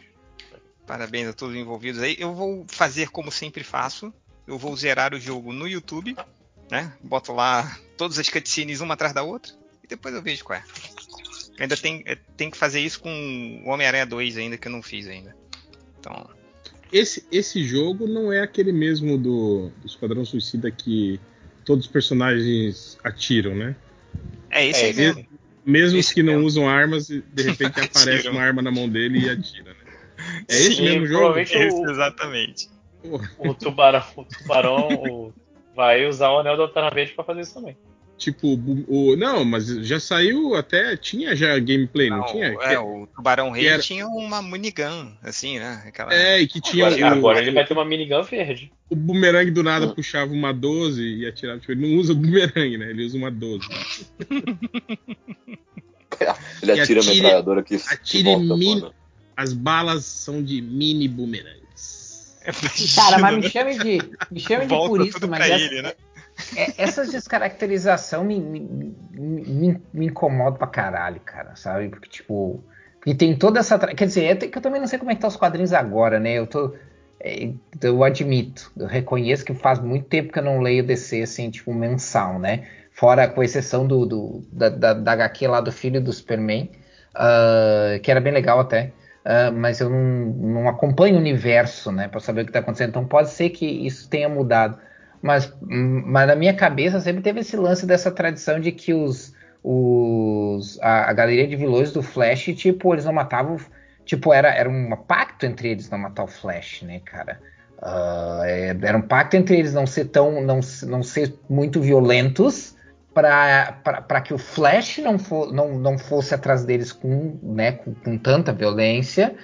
Parabéns a todos os envolvidos aí. Eu vou fazer como sempre faço. Eu vou zerar o jogo no YouTube, né? Boto lá todas as cutscenes uma atrás da outra e depois eu vejo qual é. Ainda tem, é, tem que fazer isso com o Homem-Aranha 2 ainda que eu não fiz ainda. Então, Esse, esse jogo não é aquele mesmo do, do Esquadrão Suicida que todos os personagens atiram, né? é esse É, aí esse mesmo. Mesmo Esse os que não mesmo. usam armas, de repente aparece uma arma na mão dele e atira, né? É esse Sim, mesmo jogo? Esse, o- exatamente. O tubarão, o tubarão o- vai usar o anel da Lanterna Verde pra fazer isso também. Tipo, o, não, mas já saiu até, tinha já gameplay, não, Não, tinha? é, o Tubarão Rei que era- tinha uma minigun, assim, né? Aquela... É, e que tinha Agora, o, agora ele vai ter uma minigun verde. o bumerangue do nada puxava uma 12 e atirava. Tipo, ele não usa bumerangue, né? Ele usa uma 12. Ele E atira a metralhadora que que atire volta, mini- mano. As balas são de mini bumerangues. Cara, mas me chame de, me chame de purista, mas pra essa, ele, né? É- essas descaracterização me, me, me, me incomoda pra caralho, cara, sabe? Porque, tipo. E tem toda essa. Quer dizer, é eu também não sei como é que tá os quadrinhos agora, né? Eu tô. é, Eu admito, eu reconheço que faz muito tempo que eu não leio DC, assim, tipo, mensal, né? Fora, com exceção do, do- da, da, da HQ lá do filho do Superman, ah, que era bem legal até. ah, mas eu não, não acompanho o universo, né, para saber o que está acontecendo. Então pode ser que isso tenha mudado. Mas, mas na minha cabeça sempre teve esse lance dessa tradição de que os, os a, a galeria de vilões do Flash, tipo, eles não matavam. Tipo, era, era um pacto entre eles não matar o Flash, né, cara? É, era um pacto entre eles não ser tão. não, não ser muito violentos para que o Flash não, for, não, não fosse atrás deles com, né, com, com tanta violência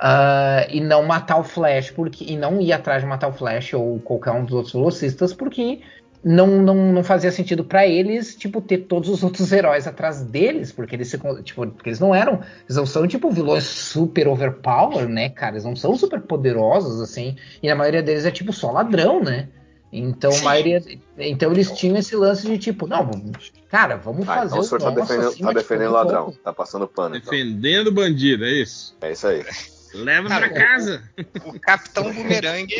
ah, e não matar o Flash porque e não ir atrás de matar o Flash ou qualquer um dos outros velocistas porque não, não, não fazia sentido para eles tipo ter todos os outros heróis atrás deles porque eles se tipo porque eles não eram eles não são tipo vilões super overpower né cara eles não são super poderosos assim e na maioria deles é tipo só ladrão né então, a Sim. maioria, então eles tinham esse lance de tipo, não, vamos- cara, vamos Ah, fazer então o senhor tá defendendo, tá defendendo ladrão, pouco. tá passando pano. Então. Defendendo bandido, é isso. É isso aí. Leva Cara, pra casa. O Capitão Bumerangue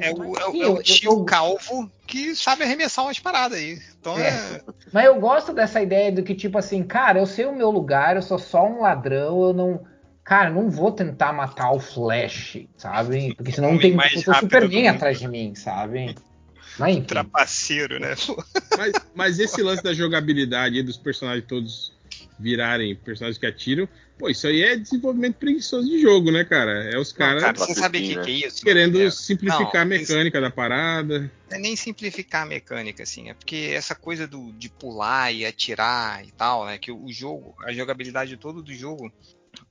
é o, é o- sim, é o eu- tio eu- calvo que sabe arremessar umas paradas aí. Então É. é. Mas eu gosto dessa ideia do que, tipo assim, cara, eu sei o meu lugar, eu sou só um ladrão, eu não. Cara, eu não vou tentar matar o Flash, sabe? Porque senão não tem mais o rápido Superman do mundo. atrás de mim, sabe? Mas enfim. Trapaceiro, né? Mas, mas esse lance da jogabilidade aí, dos personagens todos virarem personagens que atiram, pô, isso aí é desenvolvimento preguiçoso de jogo, né, cara? É os caras cara, você sabe o que, né? que é isso? querendo É, simplificar a não, isso- mecânica da parada. É nem simplificar a mecânica, assim, é porque essa coisa do, de pular e atirar e tal, né? Que o, jogo, a jogabilidade toda do jogo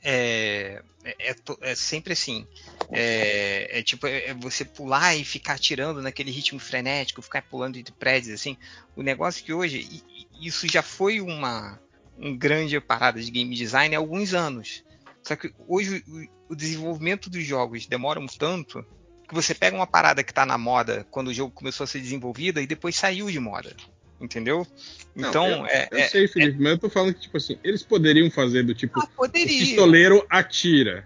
é, é, é é sempre assim. É, é tipo, é, você pular e ficar atirando naquele ritmo frenético, ficar pulando entre prédios, assim. O negócio que hoje, isso já foi uma um grande parada de game design há alguns anos. Só que hoje o, o desenvolvimento dos jogos demora um tanto que você pega uma parada que tá na moda quando o jogo começou a ser desenvolvida e depois saiu de moda. Entendeu? Não, Então, eu, é, eu é- sei, Felipe, mas eu tô falando que, tipo assim, eles poderiam fazer do tipo, Ah, o poderia. pistoleiro atira.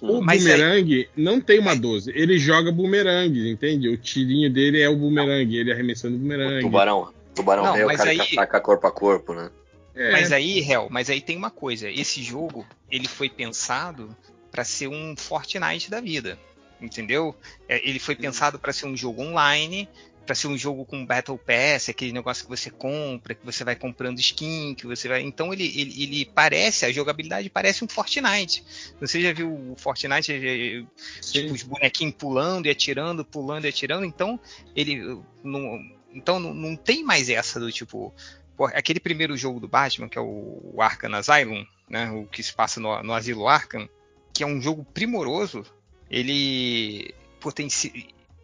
O Mas aí- bumerangue não tem uma 12, ele joga bumerangue, entende? O tirinho dele é o bumerangue, ele arremessando o O bumerangue. tubarão. Tubarão Não, é o cara aí- que ataca corpo a corpo, né? É, Mas aí, Hel, mas aí tem uma coisa. Esse jogo, ele foi pensado para ser um Fortnite da vida. Entendeu? É, Ele foi pensado para ser um jogo online, para ser um jogo com Battle Pass, aquele negócio que você compra, que você vai comprando skin, que você vai. Então ele, ele, ele parece, a jogabilidade parece um Fortnite. Você já viu o Fortnite, tipo, os bonequinhos pulando e atirando, pulando e atirando, então ele não, então não, não tem mais essa do tipo, aquele primeiro jogo do Batman, que é o, Arkham Asylum, né, o que se passa no, no Asilo Arkham, que é um jogo primoroso, ele pô, tem,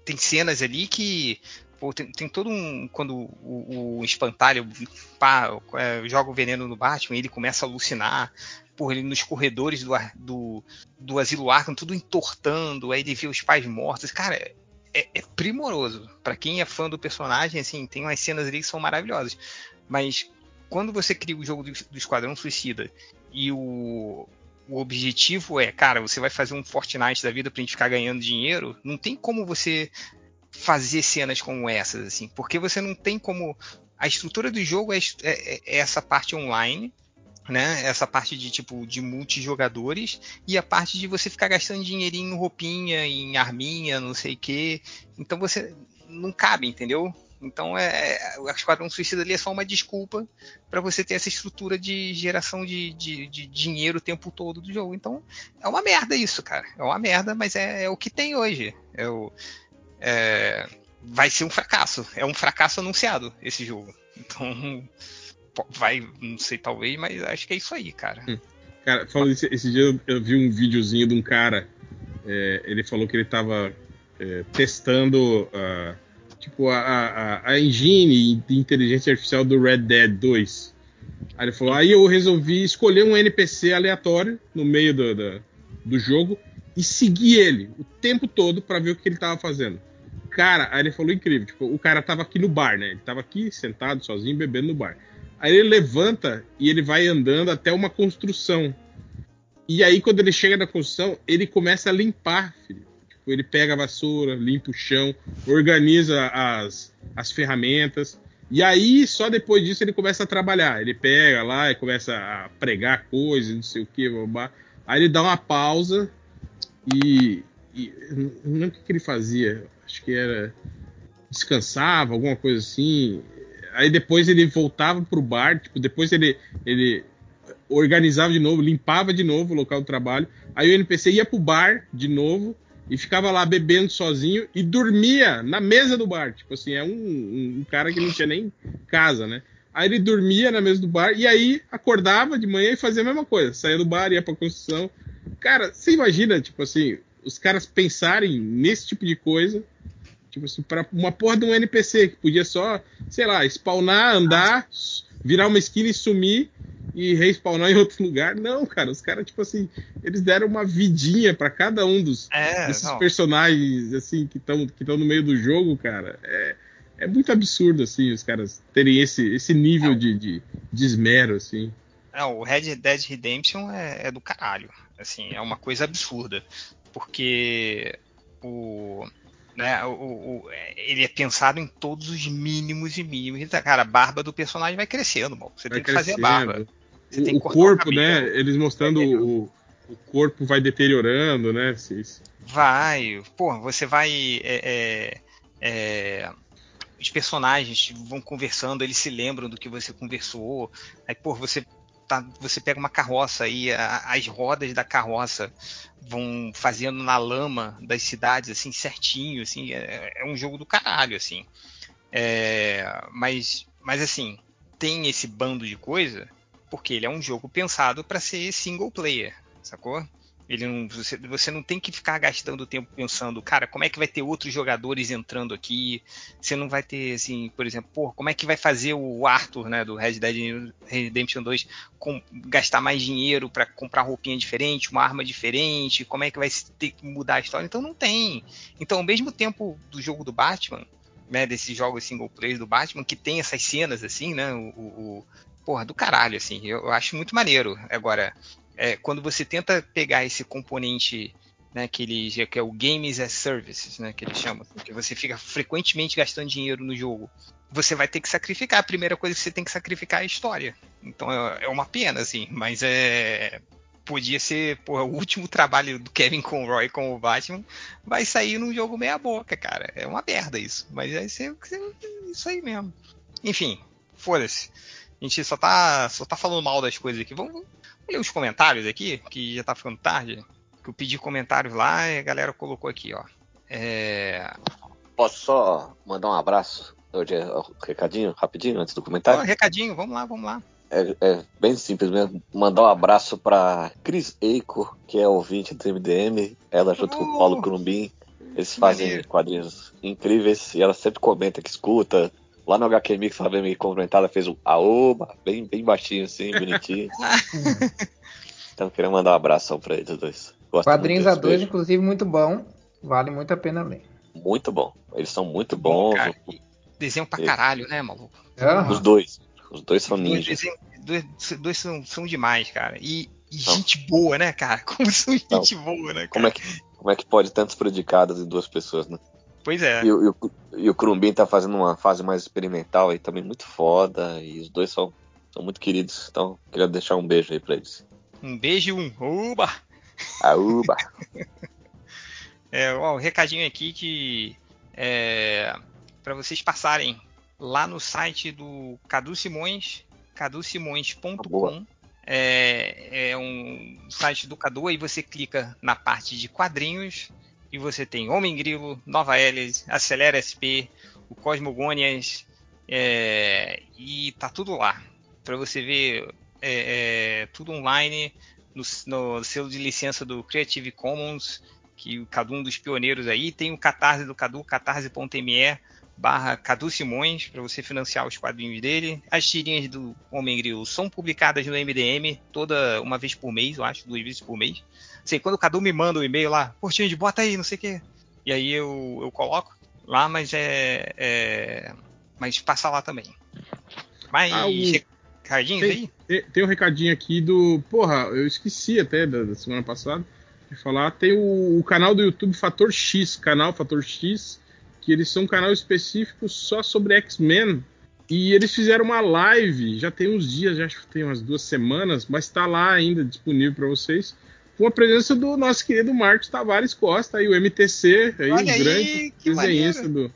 tem cenas ali que pô, tem, tem todo um quando o, o espantalho pá, é, joga o veneno no Batman, ele começa a alucinar, por ele nos corredores do, do, do Asilo Arkham, tudo entortando, aí ele vê os pais mortos, cara, é, é primoroso. Pra quem é fã do personagem, assim, tem umas cenas ali que são maravilhosas. Mas quando você cria o jogo do, do Esquadrão Suicida e o, o objetivo é, cara, você vai fazer um Fortnite da vida pra gente ficar ganhando dinheiro, não tem como você fazer cenas como essas, assim, porque você não tem como. A estrutura do jogo é, é- é essa parte online, né? Essa parte de tipo de multijogadores e a parte de você ficar gastando dinheirinho em roupinha, em arminha, não sei o quê. Então você não cabe, entendeu? Então é, o Esquadrão Suicida ali é só uma desculpa para você ter essa estrutura de geração de, de, de dinheiro o tempo todo do jogo. Então é uma merda isso, cara. É uma merda, mas é, é o que tem hoje. É o, é, vai ser um fracasso. É um fracasso anunciado esse jogo. Então vai, não sei talvez, mas acho que é isso aí, cara. Cara, falando isso, esse dia eu, vi um videozinho de um cara. é, ele falou que ele tava é, testando a, tipo, a, a, a engine de inteligência artificial do Red Dead 2. Aí ele falou, aí eu resolvi escolher um NPC aleatório no meio do, do, do jogo e seguir ele o tempo todo para ver o que ele tava fazendo. cara, aí ele falou incrível, tipo, o cara tava aqui no bar, né? Ele tava aqui sentado sozinho bebendo no bar. Aí ele levanta e ele vai andando até uma construção. E aí quando ele chega na construção, ele começa a limpar, filho. Ele pega a vassoura, limpa o chão, organiza as, as ferramentas. E aí, só depois disso, ele começa a trabalhar. Ele pega lá e começa a pregar coisas, não sei o que, babá. Aí ele dá uma pausa e. e não lembro o que ele fazia. Acho que era. Descansava, alguma coisa assim. Aí depois ele voltava pro bar, tipo, depois ele, ele organizava de novo, limpava de novo o local do trabalho. Aí o NPC ia pro bar de novo e ficava lá bebendo sozinho e dormia na mesa do bar. Tipo assim, é um, um, um cara que não tinha nem casa, né? Aí ele dormia na mesa do bar e aí acordava de manhã e fazia a mesma coisa. Saía do bar, ia pra construção. Cara, você imagina, tipo assim, os caras pensarem nesse tipo de coisa. Tipo assim, pra uma porra de um NPC que podia só, sei lá, spawnar, andar, virar uma esquina e sumir e respawnar em outro lugar. Não, cara, os caras, tipo assim, eles deram uma vidinha para cada um dos É, desses não. personagens, assim, que estão que tão no meio do jogo, cara. É, é muito absurdo, assim, os caras terem esse, esse nível de, de, de esmero, assim. Não, o Red Dead Redemption é, é do caralho. Assim, é uma coisa absurda. Porque o. Né, o, o- ele é pensado em todos os mínimos e mínimos. Cara, a barba do personagem vai crescendo, mano. Você Vai tem que fazer a crescendo. barba. O, o cortar o corpo, né? Eles mostrando o, o corpo vai deteriorando, né? se- se- Vai, pô, você vai. é, é, é, os personagens vão conversando, eles se lembram do que você conversou. Aí, pô, você, tá, você pega uma carroça e a- as rodas da carroça vão fazendo na lama das cidades, assim, certinho, assim. É, é um jogo do caralho, assim. É, mas, mas, assim, tem esse bando de coisa porque ele é um jogo pensado para ser single player, sacou? Ele não, você, você não tem que ficar gastando tempo pensando, cara, como é que vai ter outros jogadores entrando aqui? Você não vai ter, assim, por exemplo, pô, como é que vai fazer o Arthur, né, do Red Dead Redemption 2, com- gastar mais dinheiro para comprar roupinha diferente, uma arma diferente? Como é que vai ter que mudar a história? Então não tem. Então, ao mesmo tempo do jogo do Batman, né, desses jogos single player do Batman, que tem essas cenas, assim, né, o- o- porra, do caralho, assim, eu, eu acho muito maneiro. Agora, é, quando você tenta pegar esse componente né, que, ele, que é o Games as Services, né, que eles chamam, assim, que você fica frequentemente gastando dinheiro no jogo, você vai ter que sacrificar. A primeira coisa que você tem que sacrificar é a história. Então é, é uma pena, assim, mas é. Podia ser, porra, o último trabalho do Kevin Conroy com o Batman vai sair num jogo meia boca, cara. É uma merda isso. Mas ser isso aí mesmo. Enfim, foda-se. A gente só tá, só tá falando mal das coisas aqui. Vamos, vamos ler os comentários aqui, que já tá ficando tarde. Que eu pedi comentários lá e a galera colocou aqui, ó. É... Posso só mandar um abraço? Hoje recadinho, rapidinho, antes do comentário? recadinho, vamos lá, vamos lá. É, é bem simples mesmo. Mandar um abraço pra Cris Eiko, que é ouvinte do MDM. Ela junto com o Paulo Crumbin. Eles fazem Maneiro. quadrinhos incríveis e ela sempre comenta que escuta. Lá no HQ Mix, ela veio me comentar, ela fez um aoba, bem, bem baixinho assim, bonitinho. então queria mandar um abração pra eles dois. Gosto Quadrinhos a dois, beijo. inclusive, muito bom. Vale muito a pena ler. Muito bom. Eles são muito bons. cara. Desenho pra caralho, né, maluco? Aham. Os dois. Os dois são Dois, ninjas. desenho- dois, dois são, são demais, cara. E, e Não. gente boa, né, cara? Como são Não. gente boa, né, cara? Como é, que, como é que pode tantos predicados em duas pessoas, né? Pois é. E, o- e e o Crumbin tá fazendo uma fase mais experimental aí também muito foda. E os dois são, são muito queridos. Então, queria deixar um beijo aí pra eles. Um beijo e um uba! Aúba! É, ó, um recadinho aqui que é para vocês passarem lá no site do Cadu Simões, cadusimões.com. É, é um site do Cadu, aí você clica na parte de quadrinhos e você tem Homem Grilo, Nova Hélice, Acelera SP, o Cosmogônias é, e tá tudo lá. Para você ver é, é, tudo online no, no selo de licença do Creative Commons, que o Cadu é um dos pioneiros aí. Tem o Catarse do Cadu, catarse.me barra Cadu Simões, para você financiar os quadrinhos dele. As tirinhas do Homem Grilo são publicadas no MDM toda uma vez por mês, eu acho, duas vezes por mês. Sei, quando o Cadu me manda o um e-mail lá, pô, Tindy, bota aí, não sei o quê. E aí eu, eu coloco lá, mas é, é- mas passa lá também. Mais Ah, o- recadinhos Tem, aí? tem, tem um recadinho aqui do. Porra, eu esqueci até da, da semana passada de falar. Tem o, o canal do YouTube Fator X, canal Fator X, que eles são um canal específico só sobre X-Men. E eles fizeram uma live, já tem uns dias, já acho que tem umas duas semanas, mas tá lá ainda disponível para vocês. Com a presença do nosso querido Marcos Tavares Costa, aí, o MTC, aí, Olha o aí, grande que desenhista do,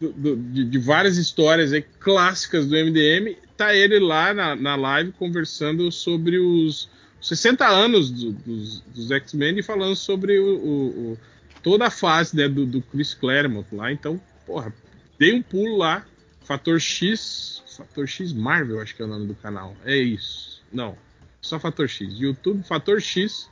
do- do- de, de várias histórias aí, clássicas do MDM. Tá ele lá na, na live conversando sobre os 60 anos do- dos, dos X-Men e falando sobre o, o- o- toda a fase né, do, do Chris Claremont lá. Então, porra, dei um pulo lá. Fator X. Fator X Marvel, acho que é o nome do canal. É isso. Não. Só Fator X. YouTube Fator X.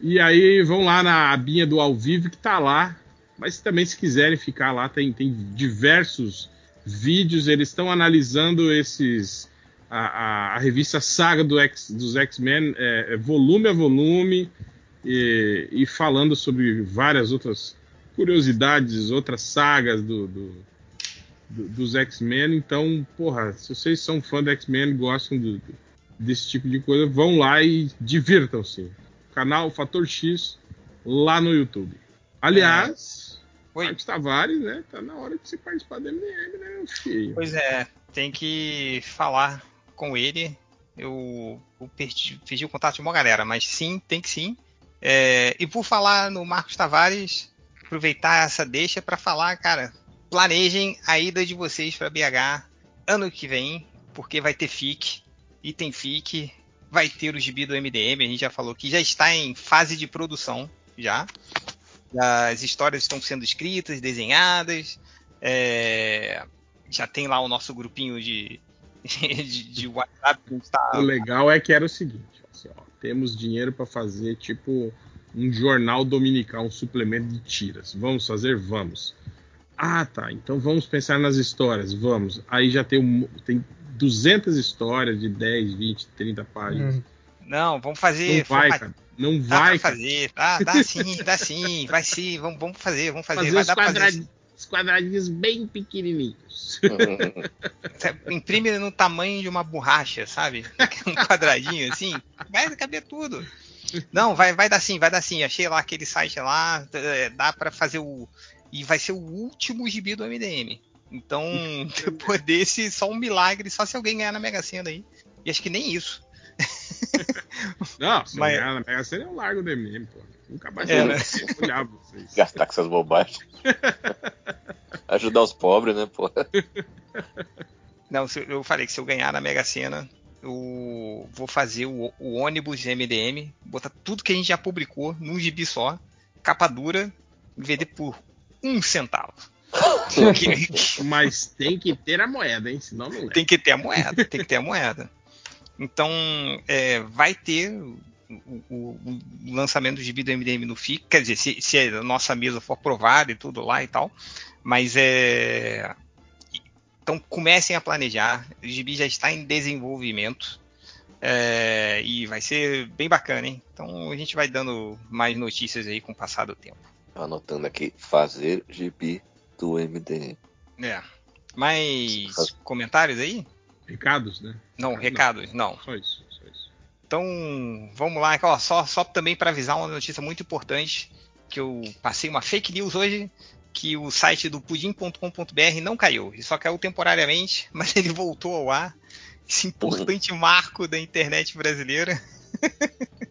E aí vão lá na abinha do ao vivo que tá lá. Mas também, se quiserem ficar lá, tem, tem diversos vídeos. Eles estão analisando esses. A, a- a revista Saga do X, dos X-Men, é, é volume a volume, e, e falando sobre várias outras curiosidades, outras sagas do, do- do- dos X-Men. Então, porra, se vocês são fã do X-Men, gostam desse tipo de coisa, vão lá e divirtam-se. Canal Fator X lá no YouTube. Aliás, Oi. Marcos Tavares, né? Tá na hora de você participar do MDM, né, meu filho? Pois é, tem que falar com ele. Eu, eu perdi, perdi o contato de uma galera, mas sim, tem que sim. É, e por falar no Marcos Tavares, aproveitar essa deixa para falar, cara, planejem a ida de vocês para BH ano que vem, porque vai ter FIC, e tem FIC, vai ter o gibi do MDM, a gente já falou que já está em fase de produção, já. As histórias estão sendo escritas, desenhadas, é, já tem lá o nosso grupinho de, de, de WhatsApp tá O legal é que era o seguinte: assim, ó, temos dinheiro para fazer tipo um jornal dominical, um suplemento de tiras. Vamos fazer? Vamos. Ah, tá. Então vamos pensar nas histórias. Vamos. Aí já tem, um, tem 200 histórias de 10, 20, 30 páginas. Hum. Não, vamos fazer. Não vai, cara. Não Dá vai, cara. fazer, dá, dá sim, dá sim, vai sim, vamos, vamos fazer, vamos fazer, Fazer vai dar pra fazer. os quadradinhos bem pequenininhos. Imprime no tamanho de uma borracha, sabe? Um quadradinho assim, vai caber tudo. Não, vai, vai dar sim, vai dar sim. Achei lá aquele site lá, é, dá pra fazer o. E vai ser o último gibi do MDM. Então, depois desse, só um milagre, só se alguém ganhar na Mega Sena aí. E acho que nem isso. Não, se Mas- eu ganhar na Mega Sena eu largo do MM, pô. Nunca mais É, vou né? olhar vocês. Gastar com essas bobagens. Ajudar os pobres, né, pô? Não, eu falei que se eu ganhar na Mega Sena, eu vou fazer o, o ônibus de MDM, botar tudo que a gente já publicou num gibi só, capa dura, e vender por um centavo. Mas tem que ter a moeda, hein? Senão não é. tem que ter a moeda, tem que ter a moeda. Então, é, vai ter o, o- o lançamento do gibi do MDM no FIC, quer dizer, se, se a nossa mesa for aprovada e tudo lá e tal, mas é. Então comecem a planejar, o gibi já está em desenvolvimento é, e vai ser bem bacana, hein? Então a gente vai dando mais notícias aí com o passar do tempo. Anotando aqui, fazer gibi do MDM. É. Mais comentários aí? Recados, né? Não, recados, não. Só isso, só isso. Então, vamos lá. Ó, só, só também para avisar uma notícia muito importante, que eu passei uma fake news hoje, que o site do pudim.com.br não caiu. Ele só caiu temporariamente, mas ele voltou ao ar. Esse importante marco da internet brasileira.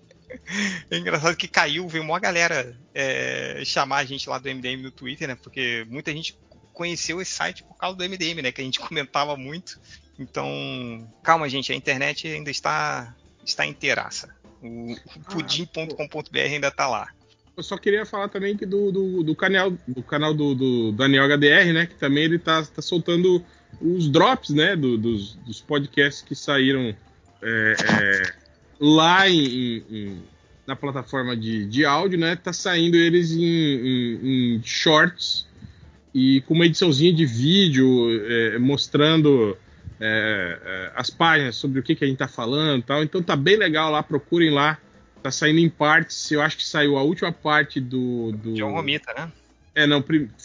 É engraçado que caiu, veio uma galera é, chamar a gente lá do MDM no Twitter, né? Porque muita gente conheceu esse site por causa do MDM, né? Que a gente comentava muito. Então, calma, gente, a internet ainda está, está inteiraça. O, o pudim.com.br ainda está lá. Eu só queria falar também que do, do, do canal, do canal do, do Daniel HDR, né? Que também ele tá, tá soltando os drops, né? do- dos, dos podcasts que saíram é, é, lá em, em- na plataforma de, de áudio, né? Tá saindo eles em, em- em shorts e com uma ediçãozinha de vídeo é, mostrando é, é, as páginas sobre o que, que a gente tá falando tal. Então tá bem legal lá, procurem lá. Tá saindo em partes. Eu acho que saiu a última parte do. do... John Romita, né? É, não,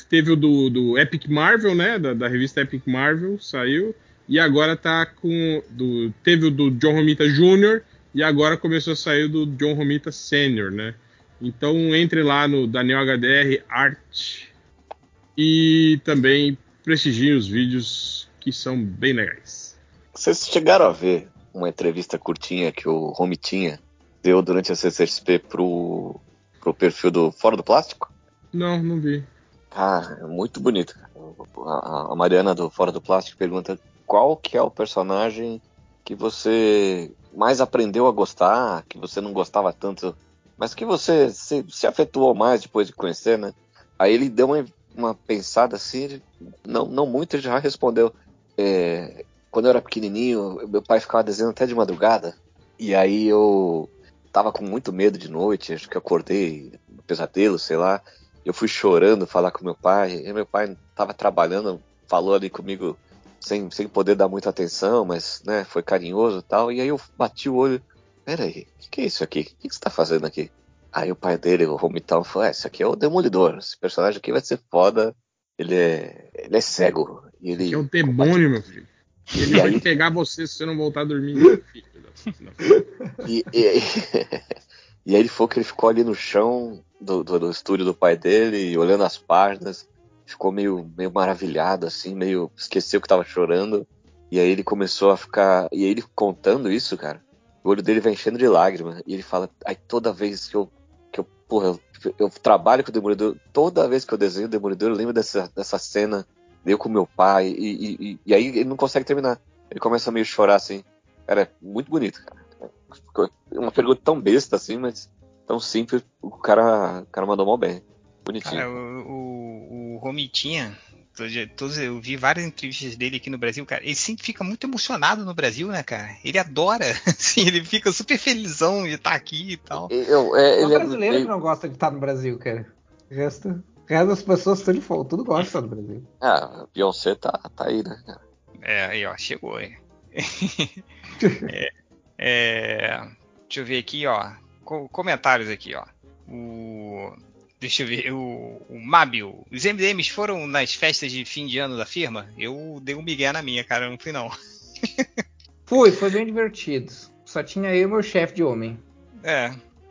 teve o do, do Epic Marvel, né? Da, da revista Epic Marvel, saiu. E agora tá com. Do, teve o do John Romita Jr. e agora começou a sair do John Romita Sr., né? Então entre lá no Daniel HDR Art e também prestigiem os vídeos que são bem legais. Vocês chegaram a ver uma entrevista curtinha que o Romitinha deu durante a CCXP pro, pro perfil do Fora do Plástico? Não, não vi. Cara, é muito bonito. A, a Mariana do Fora do Plástico pergunta qual que é o personagem que você mais aprendeu a gostar, que você não gostava tanto, mas que você se, se afetuou mais depois de conhecer, né? Aí ele deu uma, uma pensada assim, não, não muito, ele já respondeu. É, quando eu era pequenininho, meu pai ficava desenhando até de madrugada, e aí eu tava com muito medo de noite, acho que eu acordei no pesadelo, sei lá. Eu fui chorando falar com meu pai, e meu pai tava trabalhando, falou ali comigo sem, sem poder dar muita atenção, mas né, foi carinhoso e tal. E aí eu bati o olho, peraí, o que, que é isso aqui? O que, que você tá fazendo aqui? Aí o pai dele, o Romitão, falou, é, esse aqui é o Demolidor, esse personagem aqui vai ser foda, ele é, ele é cego. E ele Que é o demônio, meu filho. E ele E vai aí? pegar você se você não voltar a dormir. meu filho E, e, e aí ele falou que ele ficou ali no chão do, do, do estúdio do pai dele, olhando as páginas, ficou meio, meio maravilhado, assim, meio esqueceu que tava chorando. E aí ele começou a ficar. E aí ele contando isso, cara, o olho dele vai enchendo de lágrimas. E ele fala, aí toda vez que eu. Que eu porra, eu, eu trabalho com o Demolidor, toda vez que eu desenho o Demolidor, eu lembro dessa, dessa cena, eu com meu pai, e, e, e- aí ele não consegue terminar. Ele começa a meio chorar assim. Cara, é muito bonito, cara. É uma pergunta tão besta assim, mas tão simples, o cara, o cara mandou mal bem. Bonitinho. Cara, o, o, todo- todos, eu vi várias entrevistas dele aqui no Brasil, cara. Ele sempre fica muito emocionado no Brasil, né, cara? Ele adora, assim, ele fica super felizão de estar aqui e tal. Eu, é, ele é brasileiro que não gosta de estar no Brasil, cara. O resto, o resto das pessoas tudo, tudo gosta de estar no Brasil. Ah, Beyoncé tá, tá aí, né, cara? É, aí, ó, chegou aí. é, é, deixa eu ver aqui, ó. Co- comentários aqui, ó. O, deixa eu ver, o, o Mábio. Os MDMs foram nas festas de fim de ano da firma? Eu dei um migué na minha, cara, não fui não. Fui, foi bem divertido. Só tinha eu e meu chefe de homem. É.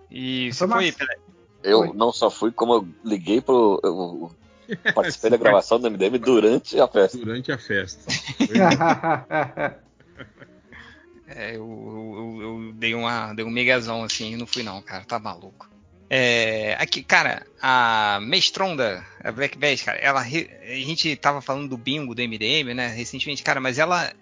E você Foi foi, massa. Pelé? Eu Oi. não só fui, como eu liguei pro. Eu, eu participei da gravação do MDM durante a festa. Durante a festa. É, eu, eu, eu- dei, uma, dei um migazão assim e não fui não, cara, tá maluco. É, aqui, cara, a Mestronda, a Black Bass, cara, ela, a gente tava falando do bingo do MDM, né, recentemente, cara, mas ela,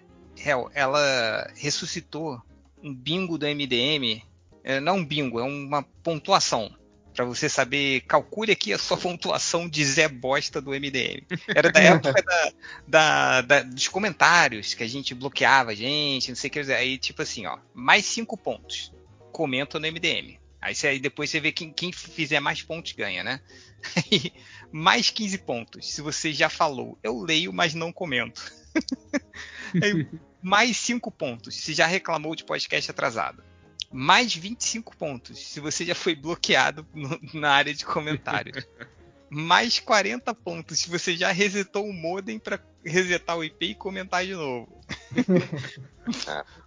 ela ressuscitou um bingo do MDM, é, não um bingo, é uma pontuação. Pra você saber, calcule aqui a sua pontuação de Zé Bosta do MDM. Era da época da, da- da- dos comentários que a gente bloqueava gente, não sei o que. Aí, tipo assim, ó, mais cinco pontos. Comenta no MDM. Aí, você- aí depois você vê quem, quem fizer mais pontos ganha, né? Aí, mais 15 pontos. Se você já falou, eu leio, mas não comento. Aí, mais 5 pontos. Se já reclamou de podcast atrasado. Mais 25 pontos. Se você já foi bloqueado no- na área de comentários mais 40 pontos se você já resetou o modem para resetar o IP e comentar de novo.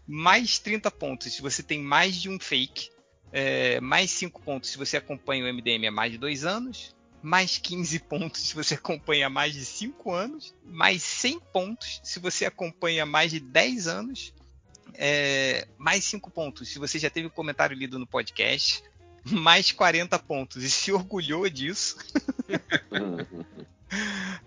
mais 30 pontos se você tem mais de um fake. É, mais 5 pontos se você acompanha o MDM há mais de 2 anos. Mais 15 pontos se você acompanha há mais de 5 anos. Mais 100 pontos se você acompanha há mais de 10 anos. É, mais 5 pontos se você já teve um comentário lido no podcast. Mais 40 pontos e se orgulhou disso.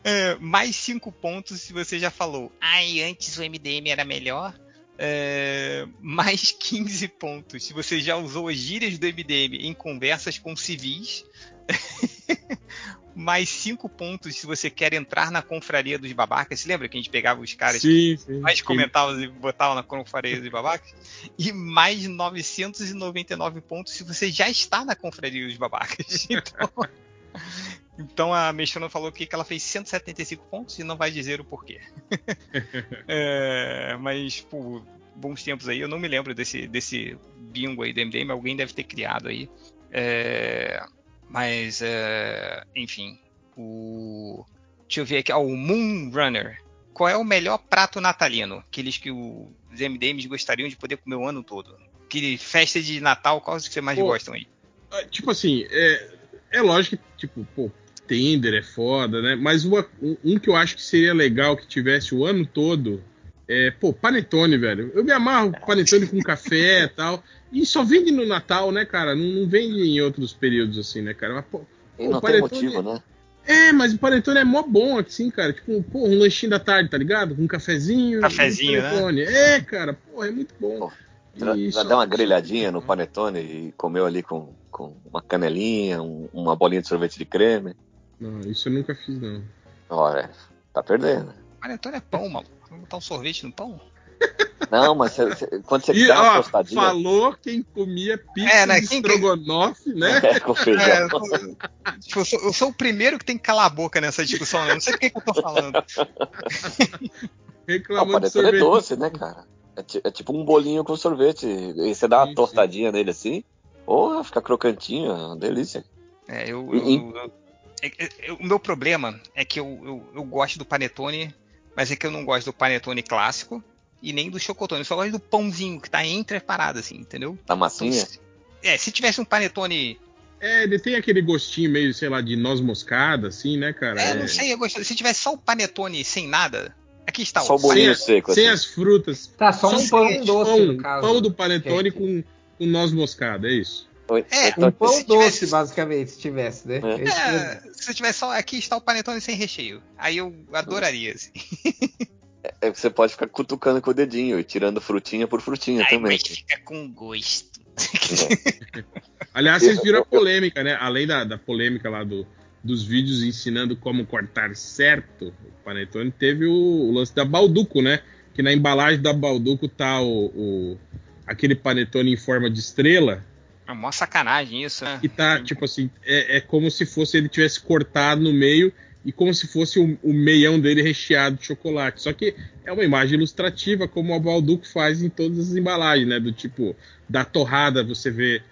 É, mais 5 pontos se você já falou. Ai, antes o MDM era melhor. É, mais 15 pontos se você já usou as gírias do MDM em conversas com civis. mais 5 pontos se você quer entrar na confraria dos babacas. Se lembra que a gente pegava os caras Sim, sim. mais sim. comentavam e botavam na confraria dos babacas. E mais 999 pontos se você já está na confraria dos babacas. Então, então a Mexona falou aqui que ela fez 175 pontos e não vai dizer o porquê. É, mas, pô, bons tempos aí. Eu não me lembro desse, desse bingo aí do MDM, alguém deve ter criado aí. É, mas, é, enfim, O. Deixa eu ver aqui, ó, o Moon Runner. Qual é o melhor prato natalino? Aqueles que os MDMs gostariam de poder comer o ano todo. Que festa de Natal, qual que vocês mais Pô. gostam aí? Ah, Tipo assim, é, é lógico que, tipo, pô, Tender é foda, né? Mas uma- um, um que eu acho que seria legal que tivesse o ano todo é, pô, panetone, velho. Eu me amarro com panetone com café e tal. E só vende no Natal, né, cara? Não, não vende em outros períodos assim, né, cara? Mas, pô, pô, não tem motivo, né? É, mas o panetone é mó bom, assim, cara. Tipo, pô, um lanchinho da tarde, tá ligado? Com um cafezinho. Cafezinho, um né? panetone. É, cara, pô, é muito bom. Já só- deu uma grelhadinha no panetone e comeu ali com, com uma canelinha, um- uma bolinha de sorvete de creme. Não, isso eu nunca fiz, não. Olha, tá perdendo. Panetone é pão, maluco. Vamos botar um sorvete no pão? Não, mas cê- cê- quando você dá uma tostadinha falou quem comia pizza É, né? de estrogonofe, né? é, com feijão. É, eu, sou- tipo, eu sou, eu sou o primeiro que tem que calar a boca nessa discussão, né? Não sei por que que eu tô falando. Não, o Reclamando de panetone é sorvete. doce, né, cara? É, é tipo um bolinho com sorvete. E você dá Sim, uma sim. tostadinha nele assim, porra, fica crocantinho, é uma delícia. É, eu, E- eu- eu- é- é- é- o meu problema é que eu, eu, eu gosto do panetone, mas é que eu não gosto do panetone clássico e nem do chocotone. Eu só gosto do pãozinho que tá entre as paradas, assim, entendeu? Então, massinha. se- é, se tivesse um panetone. É, ele tem aquele gostinho meio, sei lá, de noz moscada, assim, né, cara? É, É, não sei, eu gosto. Se tivesse só o panetone sem nada. Aqui está Só o Sem, bolinho a- seco, sem assim. as frutas. Tá, só um Só pão sem- doce, pão, no caso. pão do panetone com, com noz moscada, é isso. É, Um pão Se doce, tivesse- basicamente, se tivesse, né? É. É, se tivesse só aqui está o panetone sem recheio. Aí eu adoraria, assim. é que você pode ficar cutucando com o dedinho e tirando frutinha por frutinha Aí, também. mas fica com gosto. Aliás, vocês viram a polêmica, né? Além da, da polêmica lá do, dos vídeos ensinando como cortar certo, o Panetone teve o, o lance da Balduco, né? Que na embalagem da Balduco tá o, o- aquele Panetone em forma de estrela. É uma sacanagem isso, né? E tá, tipo assim, é, é como se fosse ele tivesse cortado no meio e como se fosse o, o meião dele recheado de chocolate. Só que é uma imagem ilustrativa, como a Balduco faz em todas as embalagens, né? Do tipo, da torrada, você vê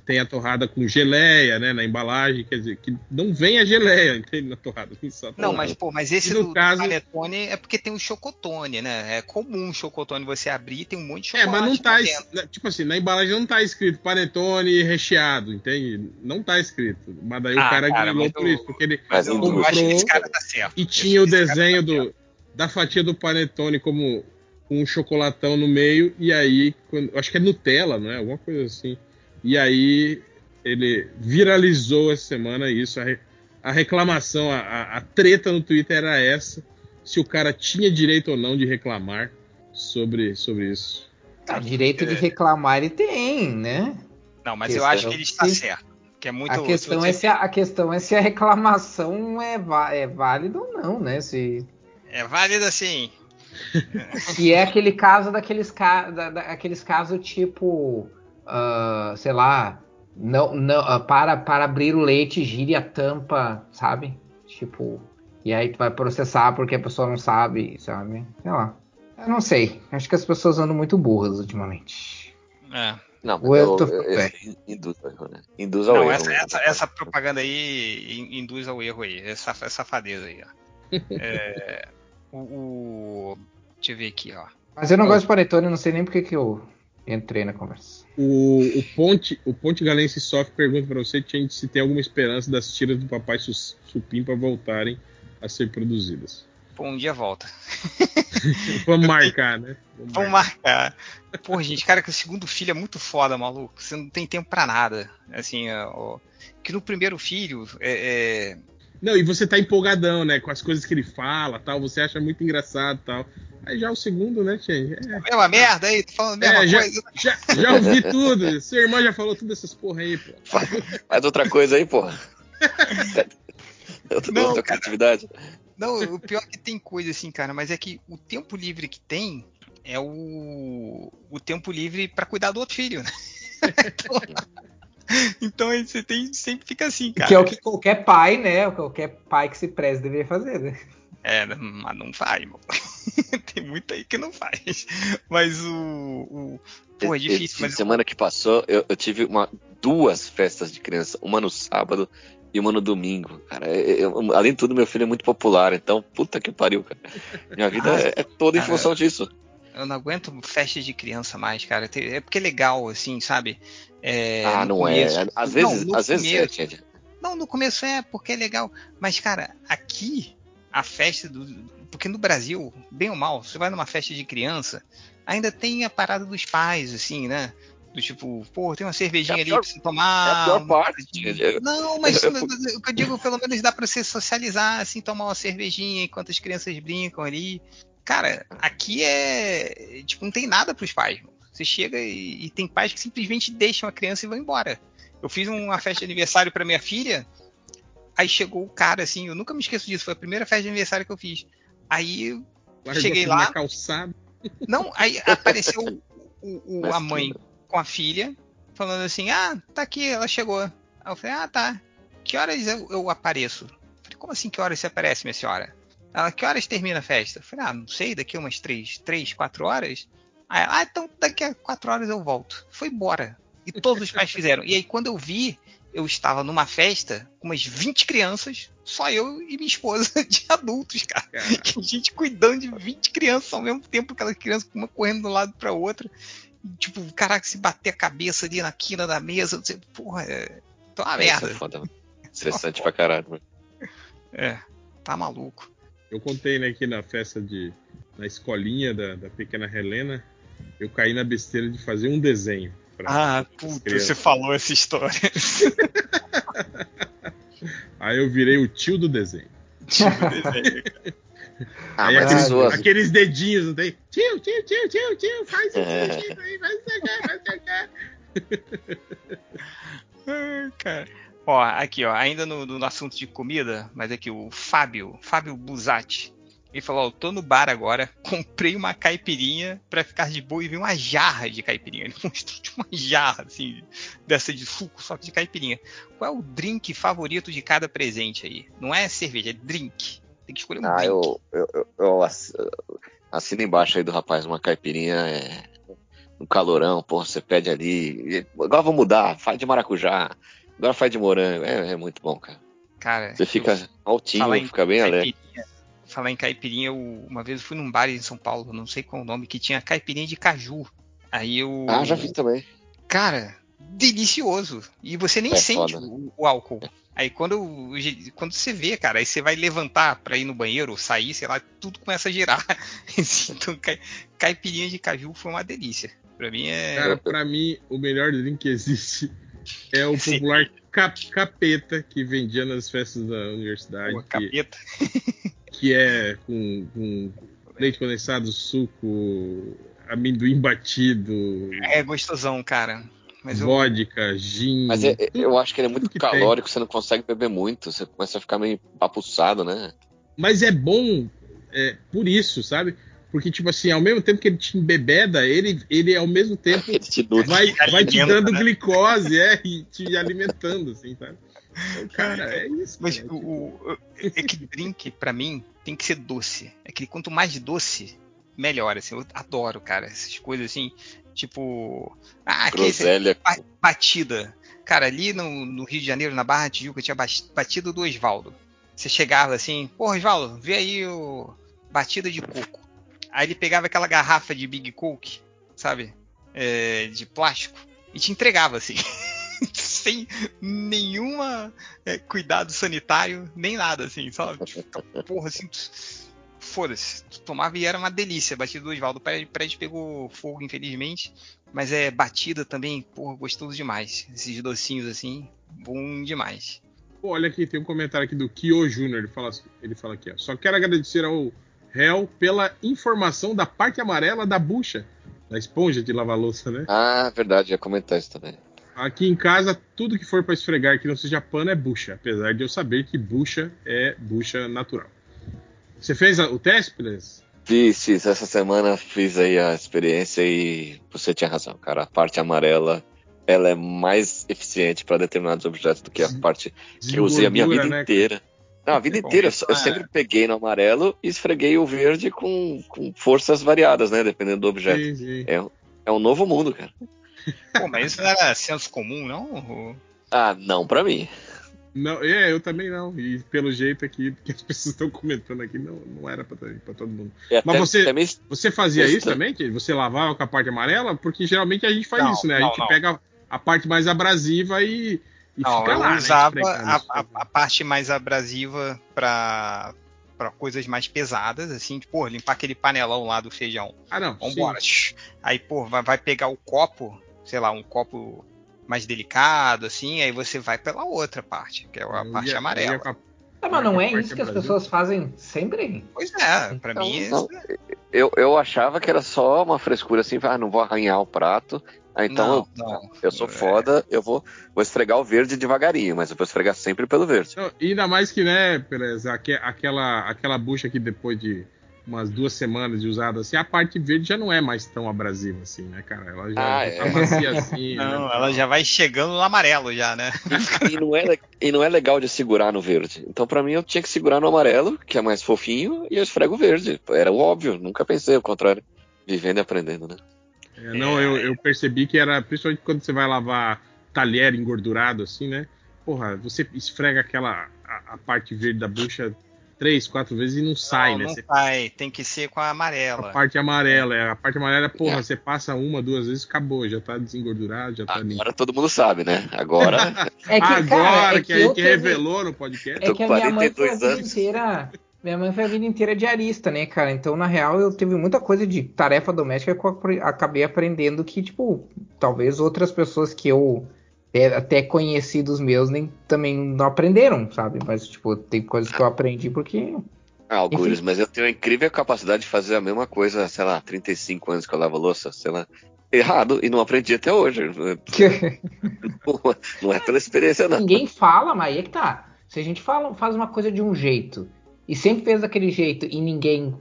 tem a torrada com geleia, né? Na embalagem, quer dizer, que não vem a geleia, entende? Na torrada. vem só a Não, torrada. mas, pô, mas esse E no do, caso- panetone é porque tem o chocotone, né? É comum o chocotone você abrir e tem um monte de É, chocolate. mas não tá, es- né, tipo assim, na embalagem não tá escrito panetone recheado, entende? Não tá escrito. Mas daí Ah, o cara, cara, ganhou por isso, porque ele Mas Eu, em eu comprou acho que esse cara tá certo. e tinha o cara desenho tá do, da fatia do panetone como com um chocolatão no meio, e aí, quando- acho que é Nutella, não é? Alguma coisa assim. E aí ele viralizou essa semana isso, a, re- a reclamação, a, a- a treta no Twitter era essa, se o cara tinha direito ou não de reclamar sobre, sobre isso. Ah, direito de reclamar ele tem, né? Não, mas eu acho que ele está Sim. certo. Que é muito. a, questão se é se a, a questão é se a reclamação é, é válida ou não, né? Se, É válido assim. se é aquele caso daqueles, ca, da, da- aqueles casos tipo, ah, sei lá, não, não, ah, para, para abrir o leite, gire a tampa, sabe? Tipo, e aí tu vai processar porque a pessoa não sabe, sabe? Sei lá. Eu não sei. Acho que as pessoas andam muito burras ultimamente. É. Não, Ou eu eu, tô- eu- eu- é. induz ao erro, né? Induz ao Não, erro. essa, né? essa, essa propaganda aí in- induz ao erro aí. Essa, essa safadeza aí, ó. É, o, o- Deixa eu ver aqui, ó. Mas eu não gosto de panetone, não sei nem porque que eu entrei na conversa. O, o Ponte, o Ponte Galense Soft pergunta pra você Tchê, se tem alguma esperança das tiras do Papai Sus- Supimpa voltarem a ser produzidas. Pô, um dia volta. Vamos marcar, né? Vamos Vamos marcar. Pô, gente, cara, que o segundo filho é muito foda, maluco. Você não tem tempo pra nada. Assim, ó, que no primeiro filho é, é- Não, e você tá empolgadão, né? Com as coisas que ele fala tal, você acha muito engraçado tal. Aí já o segundo, né, Tchê? É, mesma merda aí, tô falando a mesma É, já, coisa. já, já ouvi tudo. Sua irmã já falou todas essas porra aí, pô. Faz outra coisa aí, porra. outra, Não, outra cara. criatividade. Não, o pior é que tem coisa assim, cara, mas é que o tempo livre que tem é o, o tempo livre pra cuidar do outro filho, né? então, então aí você tem, sempre fica assim, cara. Que é o que qualquer pai, né? Qualquer pai que se preze deveria fazer, né? É, mas não faz, mano. tem muito aí que não faz. Mas o. o pô, é difícil, Esse mas. semana que passou, eu, eu tive uma duas festas de criança, uma no sábado e uma no domingo. Cara, eu- eu- além de tudo, meu filho é muito popular, então, puta que pariu, cara. Minha vida é, é toda em Cara, função disso. Eu não aguento festa de criança mais, cara. É porque é legal, assim, sabe? É, ah, não começo- é. Às Não, vezes, às vezes é, começo- Tia. Não, no começo é porque é legal. Mas, cara, aqui, a festa do. Porque no Brasil, bem ou mal, você vai numa festa de criança, ainda tem a parada dos pais, assim, né? Do tipo, pô, tem uma cervejinha É a ali pior- pra você tomar. é a pior parte. Não, mas o que eu digo, pelo menos dá pra você socializar, assim, tomar uma cervejinha enquanto as crianças brincam ali. Cara, aqui é. Tipo, não tem nada pros pais. Você chega e, e tem pais que simplesmente deixam a criança e vão embora. Eu fiz uma festa de aniversário pra minha filha. Aí chegou o cara, assim, eu nunca me esqueço disso. Foi a primeira festa de aniversário que eu fiz. Aí Largou cheguei aquilo lá. na calçada. Não, aí apareceu o- o- a mãe com a filha, falando assim: Ah, tá aqui, ela chegou. Aí eu falei: Ah, tá. Que horas eu, eu apareço? Eu falei: Como assim que horas você aparece, minha senhora? Ela: Que horas termina a festa? Eu falei: Ah, não sei, daqui umas três, três, quatro horas. Aí ela: Ah, então daqui a quatro horas eu volto. Foi embora. E todos os pais fizeram. E aí quando eu vi, eu estava numa festa com umas 20 crianças, só eu e minha esposa de adultos, cara. Que gente cuidando de 20 crianças ao mesmo tempo, aquelas crianças uma correndo de um lado pra outra. E, Tipo, caraca, se bater a cabeça ali na quina da mesa, você, porra, é. Tá uma Isso é merda. foda, mano. Estressante pra caralho, mano. É, tá maluco. Eu contei né, que na festa de. na escolinha da, da pequena Helena, eu caí na besteira de fazer um desenho. pra- Ah, puta, crianças. você falou essa história. Aí eu virei o tio do desenho. Tipo, desenho. Ah, Aí mas aqueles, suas. aqueles dedinhos, não tem? Tio, tio, tio, tio, tio, faz isso, É. faz isso aí, faz isso aqui, faz isso aqui. Ai, cara. Ó, aqui, ó, ainda no, no assunto de comida, mas aqui o Fábio, Fábio Buzatti. Ele falou, ó, tô no bar agora, comprei uma caipirinha pra ficar de boa e vi uma jarra de caipirinha. Ele mostrou tipo uma jarra, assim, dessa de suco, só que de caipirinha. Qual é o drink favorito de cada presente aí? Não é cerveja, é drink. Tem que escolher um Ah, drink. eu, eu, eu, eu ass- assino embaixo aí do rapaz, uma caipirinha é um calorão, porra, você pede ali. Agora vou mudar, faz de maracujá, agora faz de morango. É, é muito bom, cara. Cara, Você fica altinho, em fica bem alegre. falar em caipirinha, eu, uma vez eu fui num bar em São Paulo, não sei qual o nome, que tinha caipirinha de caju. Aí eu. Ah, já vi também. Cara, delicioso. E você nem É sente foda. o, o álcool. Aí quando, quando você vê, cara, aí você vai levantar pra ir no banheiro, sair, sei lá, tudo começa a girar. então, cai- caipirinha de caju foi uma delícia. Pra mim é. Cara, pra mim, o melhor drink que existe é o popular cap- capeta que vendia nas festas da universidade. Pô, que, capeta. que é com, com leite condensado, suco, amendoim batido, É gostosão, cara. Mas eu, vodka, gin. Mas é- é- tudo- eu acho que ele é muito que tem. calórico, você não consegue beber muito, você começa a ficar meio papuçado, né? Mas é bom é, por isso, sabe? Porque, tipo assim, ao mesmo tempo que ele te embebeda, ele, ele ao mesmo tempo Ele te vai, vai te dando né? glicose, é, e te alimentando, assim, sabe? Então, Cara, é isso. Mas cara. o, o- é que drink, pra mim, tem que ser doce. É que quanto mais doce, melhor. Assim, eu adoro, cara, essas coisas assim, tipo. Ah, que Groselha. ba- batida. Cara, ali no, no Rio de Janeiro, na Barra da Tijuca, tinha batida do Osvaldo. Você chegava assim, pô, Osvaldo, vê aí o batida de coco. Aí ele pegava aquela garrafa de Big Coke, sabe? É, de plástico, e te entregava assim. Sem nenhuma é, cuidado sanitário, nem nada, assim, sabe? Tipo, porra, assim, foda-se. Tomava e era uma delícia. Batida do Osvaldo. O prédio, pegou fogo, infelizmente. Mas é batida também, porra, gostoso demais. Esses docinhos assim, bom demais. Olha aqui, tem um comentário aqui do Kyo Júnior. Ele fala, ele fala aqui, ó. Só quero agradecer ao réu pela informação da parte amarela da bucha, da esponja de lavar louça, né? Ah, verdade, ia comentar isso também. Aqui em casa, tudo que for pra esfregar que não seja pano é bucha, apesar de eu saber que bucha é bucha natural. Você fez o teste, Pires? Fiz, fiz. Essa semana fiz aí a experiência e você tinha razão, cara. A parte amarela, ela é mais eficiente para determinados objetos do que a parte que eu usei a minha vida né, inteira. Não, a vida Bom, inteira. Eu é- sempre peguei no amarelo e esfreguei o verde com, com forças variadas, né? Dependendo do objeto. Sim, sim. É, é um novo mundo, cara. Pô, mas isso não era senso comum, não? Ah, não pra mim. Não, é, eu também não. E pelo jeito aqui que as pessoas estão comentando aqui, não, não era pra, pra todo mundo. E Mas você, mesmo- você fazia Isso também? Que você lavava com a parte amarela? Porque geralmente a gente faz Não, isso, né? A não, gente não. pega a parte mais abrasiva e, e Não, fica eu lá, né, usava esfregando, a, a- a parte mais abrasiva pra, pra coisas mais pesadas, assim, tipo, pô, limpar aquele panelão lá do feijão. Ah, não. Vambora. sim. Aí, pô, vai, vai pegar o copo, sei lá, um copo mais delicado, assim, aí você vai pela outra parte, que é a Eu parte ia- eu amarela. ia a- Ah, mas não é Parte isso que as pessoas fazem sempre? Pois é, pra Então, mim. não. Eu, eu achava que era só uma frescura assim, ah, não vou arranhar o prato. Ah, então Não, eu, não. eu sou É. foda, eu vou, vou esfregar o verde devagarinho, mas eu vou esfregar sempre pelo verde. Não, e ainda mais que, né, Perez, aque- aquela, aquela bucha que depois de umas duas semanas de usada assim, a parte verde já não é mais tão abrasiva assim, né, cara? Ela já, Ah, já é. tá maciazinha. Não, né? ela já vai chegando no amarelo já, né? E não, é, e não é legal de segurar no verde. Então, pra mim, eu tinha que segurar no amarelo, que é mais fofinho, e eu esfrego o verde. Era o óbvio, nunca pensei o contrário. Vivendo e aprendendo, né? É, não, eu, eu percebi que era, principalmente quando você vai lavar talher engordurado assim, né? Porra, você esfrega aquela a, a parte verde da bucha três, quatro vezes e não sai, não, né? não Você- sai, tem que ser com a a amarela. parte amarela, é, a parte amarela, porra, É. você passa uma, duas vezes, acabou, já tá desengordurado, já tá limpo. Agora todo mundo sabe, né? Agora, É que, Agora cara, é que, a também- revelou no podcast. É que a minha mãe foi a 42 vida anos. inteira. Minha mãe foi a vida inteira diarista, né, cara? Então, na real, eu tive muita coisa de tarefa doméstica que eu acabei aprendendo que, tipo, talvez outras pessoas que eu é, até conhecidos meus nem também não aprenderam, sabe? Mas, tipo, tem coisas que eu aprendi porque. ah, Algures, mas eu tenho a incrível capacidade de fazer a mesma coisa, sei lá, 35 anos que eu lavo louça, sei lá. Errado, e não aprendi até hoje. Não é pela experiência, não. Ninguém fala, mas aí é que tá. Se a gente fala, faz uma coisa de um jeito e sempre fez daquele jeito e ninguém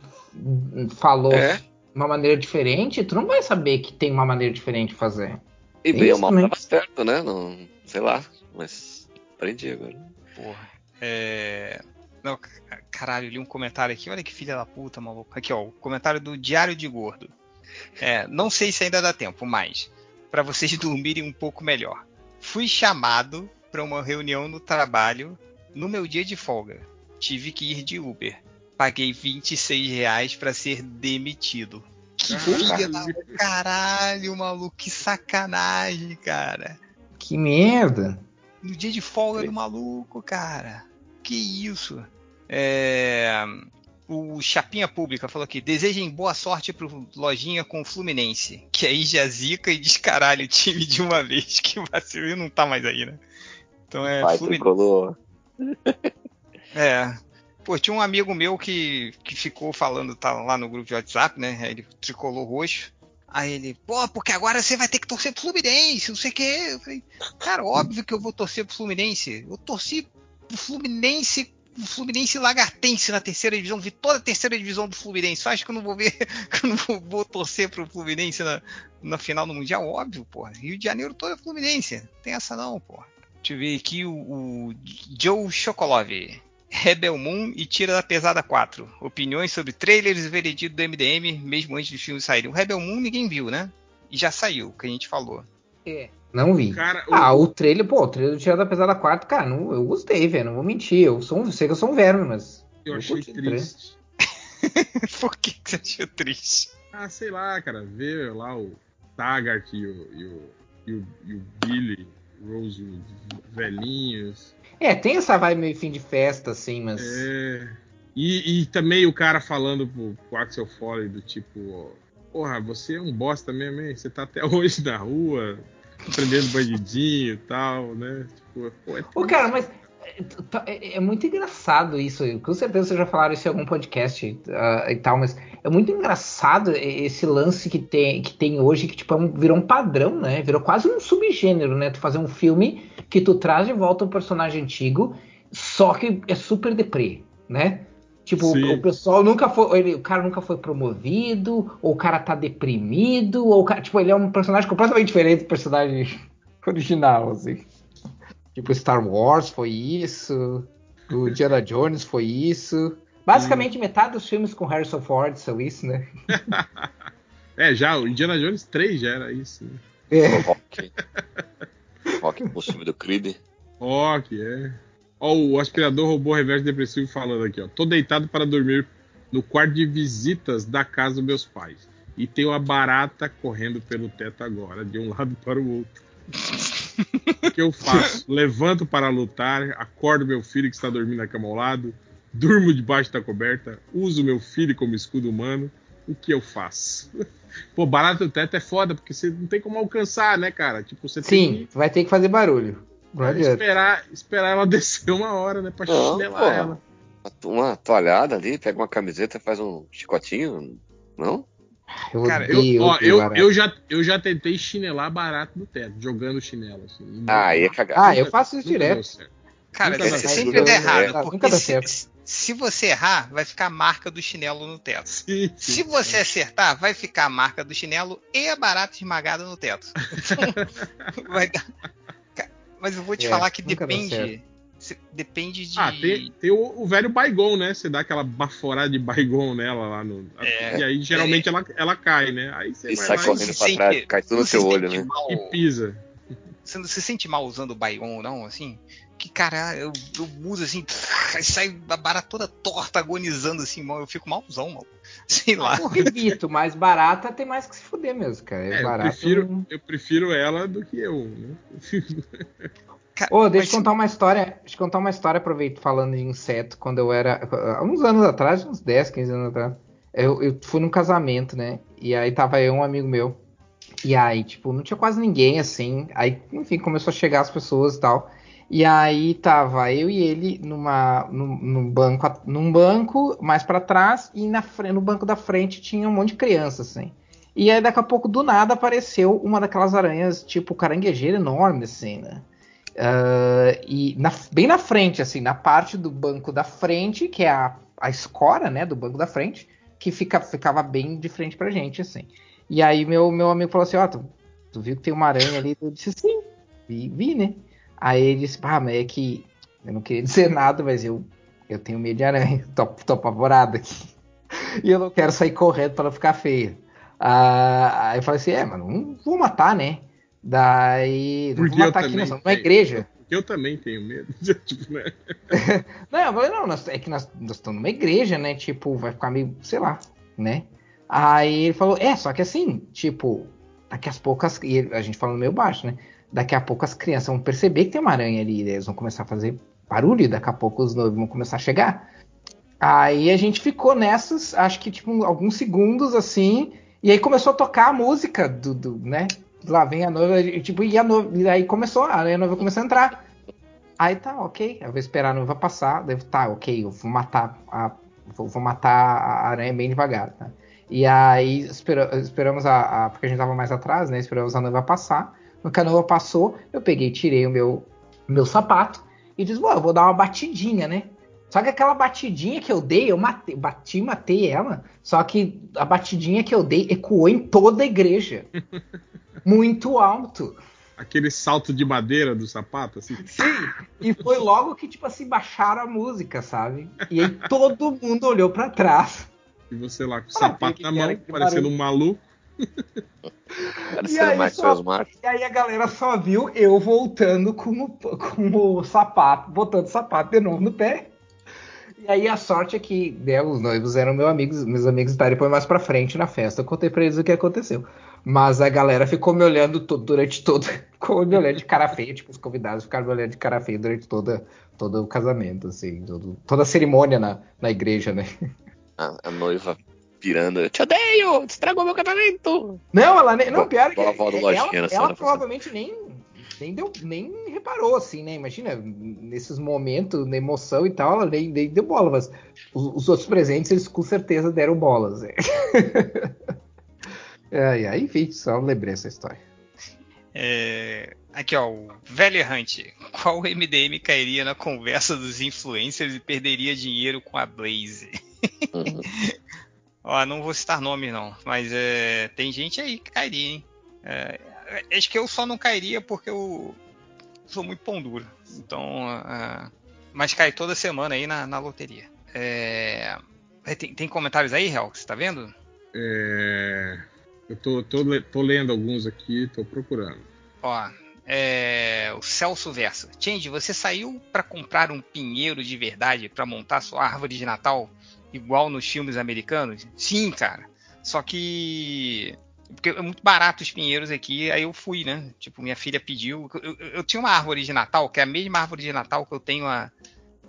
falou É. de uma maneira diferente, tu não vai saber que tem uma maneira diferente de fazer. E ou mal também. tava certo, né? Não, sei lá, mas aprendi agora. Porra. É. Não, ca- caralho, li um comentário aqui. Olha que filha da puta, maluco. Aqui, ó. O comentário do Diário de Gordo. É, não sei se ainda dá tempo, mas. Pra vocês dormirem um pouco melhor. Fui chamado pra uma reunião no trabalho no meu dia de folga. Tive que ir de Uber. Paguei 26 reais pra ser demitido. Que filha da caralho, maluco. Que sacanagem, cara. Que merda. No dia de folga do maluco, cara. Que isso? É, O Chapinha Pública falou aqui: desejem boa sorte pro Lojinha com o Fluminense. Que aí já zica e descaralha o time de uma vez. Que vacilo e não tá mais aí, né? Então é Vai, Fluminense. É. Pô, tinha um amigo meu que, que ficou falando, tá lá no grupo de WhatsApp, né? Ele tricolor roxo. Aí ele, pô, porque agora você vai ter que torcer pro Fluminense, não sei o quê. Eu falei, cara, óbvio que eu vou torcer pro Fluminense. Eu torci pro Fluminense, o Fluminense Lagartense na terceira divisão, vi toda a terceira divisão do Fluminense. Acha que eu não vou ver, que eu não vou, vou torcer pro Fluminense na, na final do Mundial? Óbvio, porra. Rio de Janeiro todo é Fluminense. Não tem essa não, porra. Deixa eu ver aqui o, o Joe Chocolov. Rebel Moon e Tira da Pesada 4. Opiniões sobre trailers e veredito do MDM, mesmo antes dos filmes saírem. O Rebel Moon ninguém viu, né? E já saiu, o que a gente falou. É. Não vi. Cara, o- Ah, o trailer, pô, o trailer do Tirada da Pesada 4, cara, não, eu gostei, velho, não vou mentir. Eu sou um, sei que eu sou um verme, mas. eu achei o triste. Por que, que você achou triste? Ah, sei lá, cara, ver lá o Taggart e o, e o, e o, e o Billy Rose velhinhos. É, tem essa vibe meio fim de festa, assim, mas. É. E, e também o cara falando pro, pro Axel Foley do tipo, porra, você é um bosta mesmo, hein? Você tá até hoje na rua, prendendo bandidinho e tal, né? Tipo, pô, é Ô, cara, mas é, é- é muito engraçado isso. Com certeza vocês já falaram isso em algum podcast ah, e tal, mas é muito engraçado esse lance que tem, que tem hoje, que tipo, é um- virou um padrão, né? Virou quase um subgênero, né? Tu fazer um filme que tu traz de volta um personagem antigo, só que é super deprê, né? Tipo, Sim. o pessoal nunca foi. ele- o cara nunca foi promovido, ou o cara tá deprimido, ou o cara. Tipo, ele é um personagem completamente diferente do personagem original, assim. Tipo, Star Wars foi isso. O Indiana Jones foi isso. Basicamente, metade dos filmes com Harrison Ford são isso, né? É, já, o Indiana Jones 3 já era isso. Né? É. Rock. Rock impossível do Creed. Rock, é. Ó, o aspirador robô reverso depressivo falando aqui, ó. Tô deitado para dormir no quarto de visitas da casa dos meus pais. E tem uma barata correndo pelo teto agora, de um lado para o outro. O que eu faço? Levanto para lutar, acordo meu filho que está dormindo na cama ao lado, durmo debaixo da coberta, uso meu filho como escudo humano. O que eu faço? Pô, barata no teto é foda, porque você não tem como alcançar, né, cara? Tipo, você tem Sim, vai ter que fazer barulho. Não que adianta. esperar, esperar ela descer uma hora, né? Pra Não, chinelar porra. ela. Uma toalhada ali, pega uma camiseta, faz um chicotinho. Não? Eu Cara, eu, ó, eu, eu, já, eu já tentei chinelar barato no teto, jogando chinelo. Assim, Ah, aí é cagar. Ah, eu faço isso direto. Cara, Nunca você dá sempre tá errado, É, nunca porque dá se, certo. se você errar, vai ficar a marca do chinelo no teto. Sim, sim, Se você acertar, vai ficar a marca do chinelo e a barata esmagada no teto. Então, vai dar- Mas eu vou te É, falar que dá depende. Depende de. Ah, tem, tem o, o velho Baigon, né? Você dá aquela baforada de Baigon nela lá no. É. e aí geralmente ela, ela cai, né? Aí você E vai sai lá correndo pra sente- trás, cai tudo no não se seu olho, né? mal- e, pisa. Você não se sente mal usando o Baigon, não? Assim? Que cara, eu, eu uso assim, aí sai a barata toda torta, agonizando assim, mal, eu fico malzão, mal. Sei lá. Eu evito, mas barata tem mais que se fuder mesmo, cara. É, eu, barata prefiro, eu prefiro ela do que eu, né? Ô, deixa mas- eu contar uma história. Deixa eu contar uma história, aproveito falando de inseto, quando eu era. Há uns anos atrás, uns 10, 15 anos atrás. Eu, eu fui num casamento, né? E aí tava eu e um amigo meu. E aí, tipo, não tinha quase ninguém assim. Aí, enfim, começou a chegar as pessoas e tal. E aí tava eu e ele numa, num, num banco, num banco mais pra trás e na no banco da frente tinha um monte de criança assim. E aí daqui a pouco do nada apareceu uma daquelas aranhas tipo caranguejeira enorme assim, né? Ah, e na- bem na frente, assim, na parte do banco da frente, que é a, a escora, né, do banco da frente, que fica, ficava bem de frente pra gente, assim. E aí meu, meu amigo falou assim, ó, tu, tu viu que tem uma aranha ali? Eu disse, sim, vi, vi, né? Aí ele disse, pá, mas é que eu não queria dizer nada, mas eu, eu tenho medo de aranha, tô, tô apavorado aqui. E eu não quero sair correndo pra não ficar feia. Ah, aí eu falei assim, é, mas não vou matar, né? Daí, vou Porque eu matar aqui também nessa, numa igreja. Eu também tenho medo. tipo, né? Não, eu falei, não, nós- é que nós, nós estamos numa igreja, né? Tipo, vai ficar meio, sei lá, né? Aí ele falou, é, só que assim, tipo, daqui a pouco, as, e a gente falando meio baixo, né? Daqui a pouco as crianças vão perceber que tem uma aranha ali, eles vão começar a fazer barulho, e daqui a pouco os noivos vão começar a chegar. Aí a gente ficou nessas, acho que tipo, alguns segundos assim, e aí começou a tocar a música do, do né? Lá vem a noiva, e, tipo, e a noiva, e aí começou, a noiva começou a entrar. Aí tá, ok. Eu vou esperar a noiva passar. Devo, tá, ok. Eu vou matar a, vou, vou matar a aranha bem devagar. Tá? E aí espera- esperamos a, a- Porque a gente tava mais atrás, né? Esperamos a noiva passar. No que a noiva passou, eu peguei, tirei o meu, meu sapato e "Bom, eu vou dar uma batidinha, né? Só que aquela batidinha que eu dei, eu matei, bati e matei ela. Só que a batidinha que eu dei ecoou em toda a igreja. Muito alto. Aquele salto de madeira do sapato, assim. Sim, e foi logo que, tipo assim, baixaram a música, sabe? E aí todo mundo olhou pra trás. E você lá com o sapato na mão, parecendo um maluco. E Parecendo aí, mais só-. E aí a galera só viu eu voltando com o, com o sapato, botando o sapato de novo no pé. E aí a sorte é que né, os noivos eram meus amigos, meus amigos estavam depois mais pra frente na festa. Eu contei pra eles o que aconteceu. Mas a galera ficou me olhando durante todo. Ficou me olhando de cara feia, tipo, os convidados ficaram me olhando de cara feia durante toda, todo o casamento, assim, todo- toda a cerimônia na, na igreja, né? A, a noiva pirando. Eu te odeio! Estragou meu casamento! Não, ela nem. Não, pior que avó do ela, ela passada. provavelmente nem, nem, deu, nem reparou, assim, né? Imagina, nesses momentos, na emoção e tal, ela nem, nem deu bola, mas os, os outros presentes, eles com certeza deram bolas. né? é, é, enfim, só lembrei essa história. É, Aqui, ó, o velho errante. Qual MDM cairia na conversa dos influencers e perderia dinheiro com a Blaze? Uhum. Ó, não vou citar nomes não, mas é, tem gente aí que cairia, hein? É, acho que eu só não cairia porque eu sou muito pão duro. Então, é, mas cai toda semana aí na, na loteria. É, é, tem, tem comentários aí, Real, que você tá vendo? É... Eu tô, tô, tô lendo alguns aqui, tô procurando. Ó, é, o Celso Versa. Change, você saiu pra comprar um pinheiro de verdade pra montar sua árvore de Natal igual nos filmes americanos? Sim, cara. Só que porque é muito barato os pinheiros aqui, aí eu fui, né? Tipo, minha filha pediu. Eu, eu- eu tinha uma árvore de Natal, que é a mesma árvore de Natal que eu tenho há,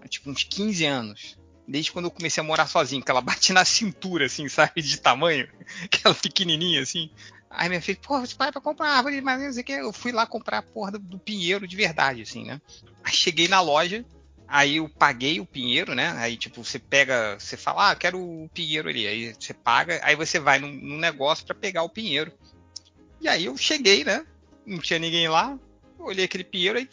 há, tipo uns 15 anos. Desde quando eu comecei a morar sozinho, que ela bate na cintura, assim, sabe, de tamanho, aquela pequenininha, assim. Aí minha filha, pô, você vai pra comprar árvore, mas não sei o que. Eu fui lá comprar a porra do, do pinheiro de verdade, assim, né? Aí cheguei na loja, aí eu paguei o pinheiro, né? Aí, tipo, você pega, você fala, ah, quero o pinheiro ali. Aí você paga, aí você vai num, num negócio pra pegar o pinheiro. E aí eu cheguei, né? Não tinha ninguém lá. Olhei aquele pinheiro aí,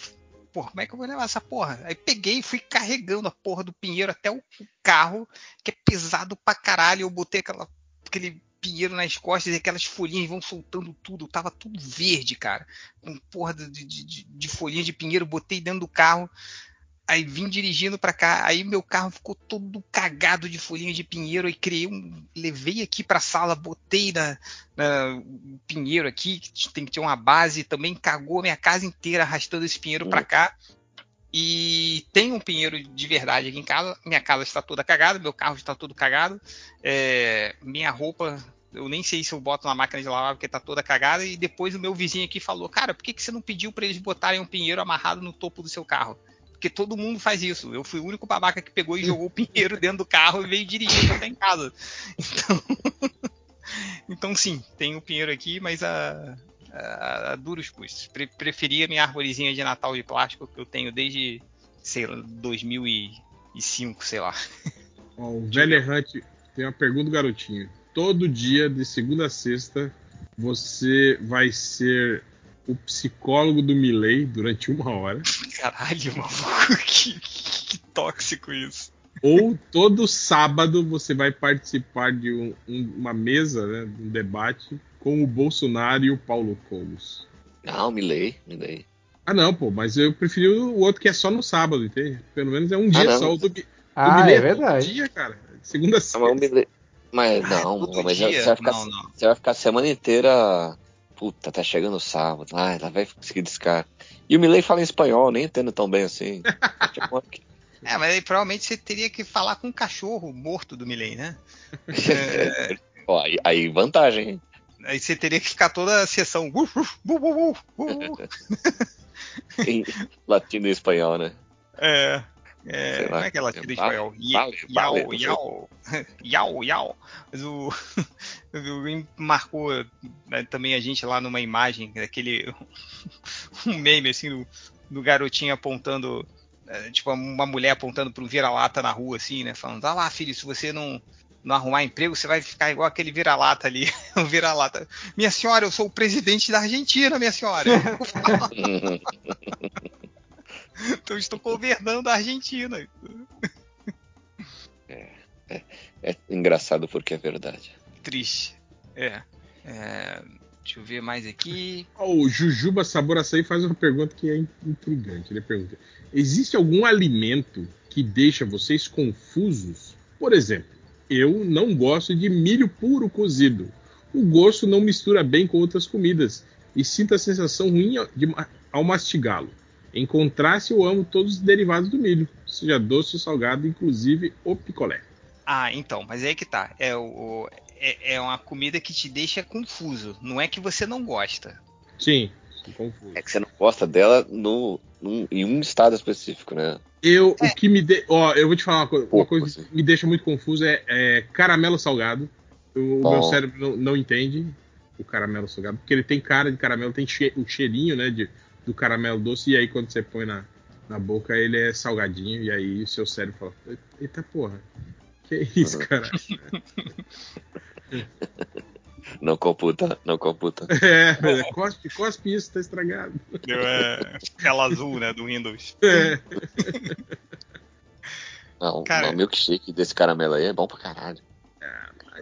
porra, como é que eu vou levar essa porra? Aí peguei e fui carregando a porra do pinheiro até o carro, que é pesado pra caralho. Eu botei aquela, aquele pinheiro nas costas e aquelas folhinhas vão soltando tudo. Tava tudo verde, cara. Com porra de, de, de, de folhinha de pinheiro, botei dentro do carro. Aí vim dirigindo pra cá, aí meu carro ficou todo cagado de folhinha de pinheiro, aí criei um, levei aqui pra sala, botei na, na pinheiro aqui, que tem que ter uma base, também cagou a minha casa inteira arrastando esse pinheiro pra cá. E tem um pinheiro de verdade aqui em casa. Minha casa está toda cagada, meu carro está todo cagado. É, minha roupa, eu nem sei se eu boto na máquina de lavar porque está toda cagada. E depois o meu vizinho aqui falou: Cara, por que, que você não pediu para eles botarem um pinheiro amarrado no topo do seu carro? Porque todo mundo faz isso. Eu fui o único babaca que pegou e jogou o pinheiro dentro do carro e veio dirigindo até em casa. Então, então sim, tem o pinheiro aqui, mas a, a, a duros custos. Pre preferia minha arvorezinha de Natal de plástico que eu tenho desde, sei lá, 2005, sei lá. Ó, o velho errante tem uma pergunta garotinho. Todo dia, de segunda a sexta, você vai ser o psicólogo do Milley durante uma hora. Caralho, maluco, que, que, que tóxico isso. Ou todo sábado você vai participar de um, um, uma mesa, né, de um debate com o Bolsonaro e o Paulo Cogos. Não, Milley, Milley. Ah, não, pô, mas eu preferi o outro que é só no sábado, entende? Pelo menos é um dia Ah, não. só. O do, do Ah, Milley é verdade. dia, cara. Segunda a Não, mas, o não, todo mas dia? você vai, ficar, Não, não. você vai ficar a semana inteira. Puta, tá chegando o sábado. Ai, lá vai conseguir descar. E o Milley fala em espanhol, nem entendo tão bem assim. É, mas aí provavelmente você teria que falar com um cachorro morto do Milley, né? Ó, aí, aí vantagem, hein? Aí você teria que ficar toda a sessão. Em latino e espanhol, né? É. é como é que é latido em Vale, espanhol? iau, iau, iau. Mas o. Alguém marcou né, também a gente lá numa imagem, aquele. Um meme assim, do, do garotinho apontando. é, Tipo, uma mulher apontando para um vira-lata na rua, assim, né? Falando: Ah lá, filho, se você não. Não arrumar emprego, você vai ficar igual aquele vira-lata ali. O vira-lata. Minha senhora, eu sou o presidente da Argentina, minha senhora. então estou governando a Argentina. É engraçado porque é verdade. Triste. É. É, Deixa eu ver mais aqui. O Jujuba Sabor Açaí faz uma pergunta que é in- intrigante. Ele pergunta: Existe algum alimento que deixa vocês confusos? Por exemplo, eu não gosto de milho puro cozido. O gosto não mistura bem com outras comidas e sinto a sensação ruim ao mastigá-lo. Em contraste, eu amo todos os derivados do milho, seja doce ou salgado, inclusive o picolé. Ah, então, mas aí que tá. É, o, o- é, é uma comida que te deixa confuso. Não é que você não gosta. Sim, tô confuso. É que você não gosta dela no, num- em um estado específico, né? Eu, o que me de... Ó, eu vou te falar uma coisa. Uma Pouco, coisa assim. que me deixa muito confuso é, é caramelo salgado. O Bom. meu cérebro não, não entende o caramelo salgado, porque ele tem cara de caramelo, tem che- o cheirinho, né, de, do caramelo doce, e aí quando você põe na, na boca, ele é salgadinho, e aí o seu cérebro fala, eita porra, que isso, cara? Não computa, não computa. É, cospe, cospe isso, tá estragado. Deu, é, tela azul, né, do Windows. É. Não, Cara- o milkshake desse caramelo aí é bom pra caralho.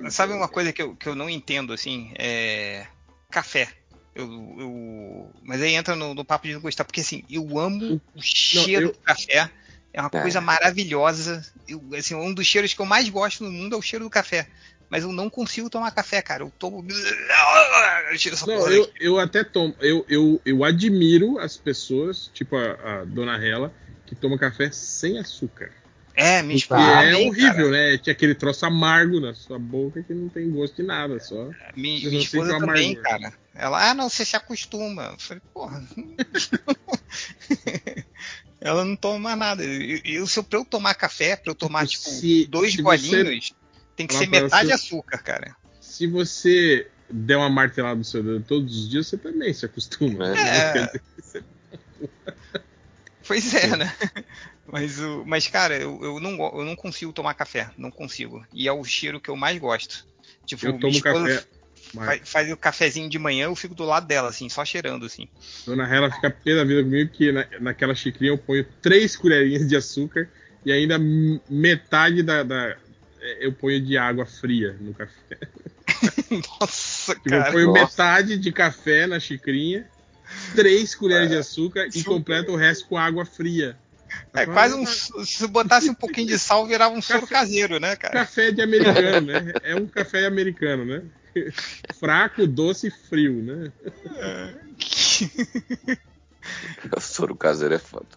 Sabe uma coisa que eu, que eu não entendo, assim? É. Café. Eu, eu- Mas aí entra no, no papo de não gostar, porque assim, eu amo o cheiro eu- do café. É uma É. coisa maravilhosa. Eu, assim, um dos cheiros que eu mais gosto no mundo é o cheiro do café. mas eu não consigo tomar café, cara. Eu tomo. Eu Não, eu, eu até tomo. Eu, eu, eu admiro as pessoas, tipo a, a dona Hela, que toma café sem açúcar. É, Porque esposa. é horrível, né? Tinha aquele troço amargo na sua boca que não tem gosto de nada, só. cara. Minha, Eu minha esposa é também, cara. Ela, ah, não, você se acostuma. Eu falei, porra. Ela não toma nada. Eu, eu, se eu, pra eu tomar café, pra eu tomar, tipo, Se- dois se golinhos, tem que ser metade você- açúcar, cara. Se você der uma martelada no seu dedo todos os dias, você também se acostuma. É. Pois é, né? Mas, o, mas cara, eu, eu, não, eu não consigo tomar café. Não consigo. E é o cheiro que eu mais gosto. Tipo, Eu tomo café. Faz, Mas faz o cafezinho de manhã, eu fico do lado dela, assim, só cheirando, assim. Dona Hela fica pé da vida comigo que na, naquela xicrinha eu ponho três colherinhas de açúcar e ainda metade da, da- é, eu ponho de água fria no café. Nossa, Tipo, eu cara. ponho Nossa. metade de café na xicrinha, três colheres de açúcar e completo o resto com água fria. É quase um. Se botasse um pouquinho de sal, virava um soro caseiro, né, cara? Café de americano, né? É um café americano, né? Fraco, doce e frio, né? O soro caseiro é foda.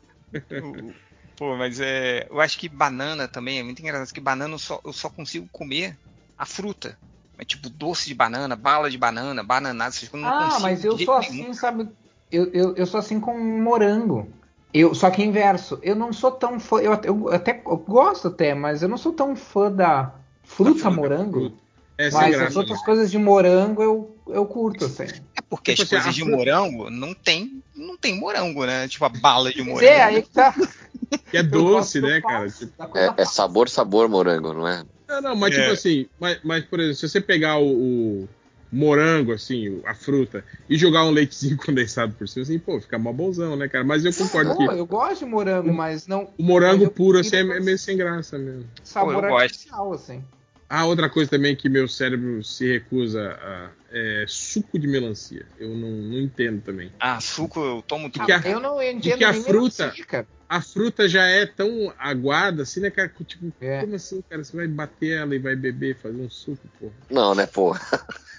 Pô, mas é. Eu acho que banana também é muito engraçado, que banana eu só, eu só consigo comer a fruta. É tipo doce de banana, bala de banana, bananada, essas coisas eu não Ah, consigo. mas de eu sou nenhum. assim, sabe? Eu, eu, eu sou assim com morango. Eu, só que inverso. Eu não sou tão fã. Eu, até- eu até eu gosto até, mas eu não sou tão fã da fruta morango. fruta. É mas graça. as outras coisas de morango eu, eu curto, assim. É porque Tipo as assim, coisas de morango não tem, não tem morango, né? Tipo a bala de morango. é, aí que tá. Que é doce, né, cara? Tipo, É, é sabor, sabor morango, não é? Não, não, mas É. tipo assim, mas, mas, por exemplo, se você pegar o, o morango, assim, a fruta, e jogar um leitezinho condensado por cima, assim, pô, fica mó bonzão, né, cara? Mas eu concordo Pô, que eu gosto de morango, mas não. o morango puro, assim, é, meio sem graça mesmo. sabor Pô, artificial, assim. Ah, outra coisa também que meu cérebro se recusa a. É suco de melancia. Eu não, não entendo também. Ah, suco eu tomo tudo. que a- eu não entendo que a nem fruta- melancia, cara. A fruta já é tão aguada, assim, né, cara? Tipo, É. como assim, cara? Você vai bater ela e vai beber, fazer um suco, porra. Não, né, porra?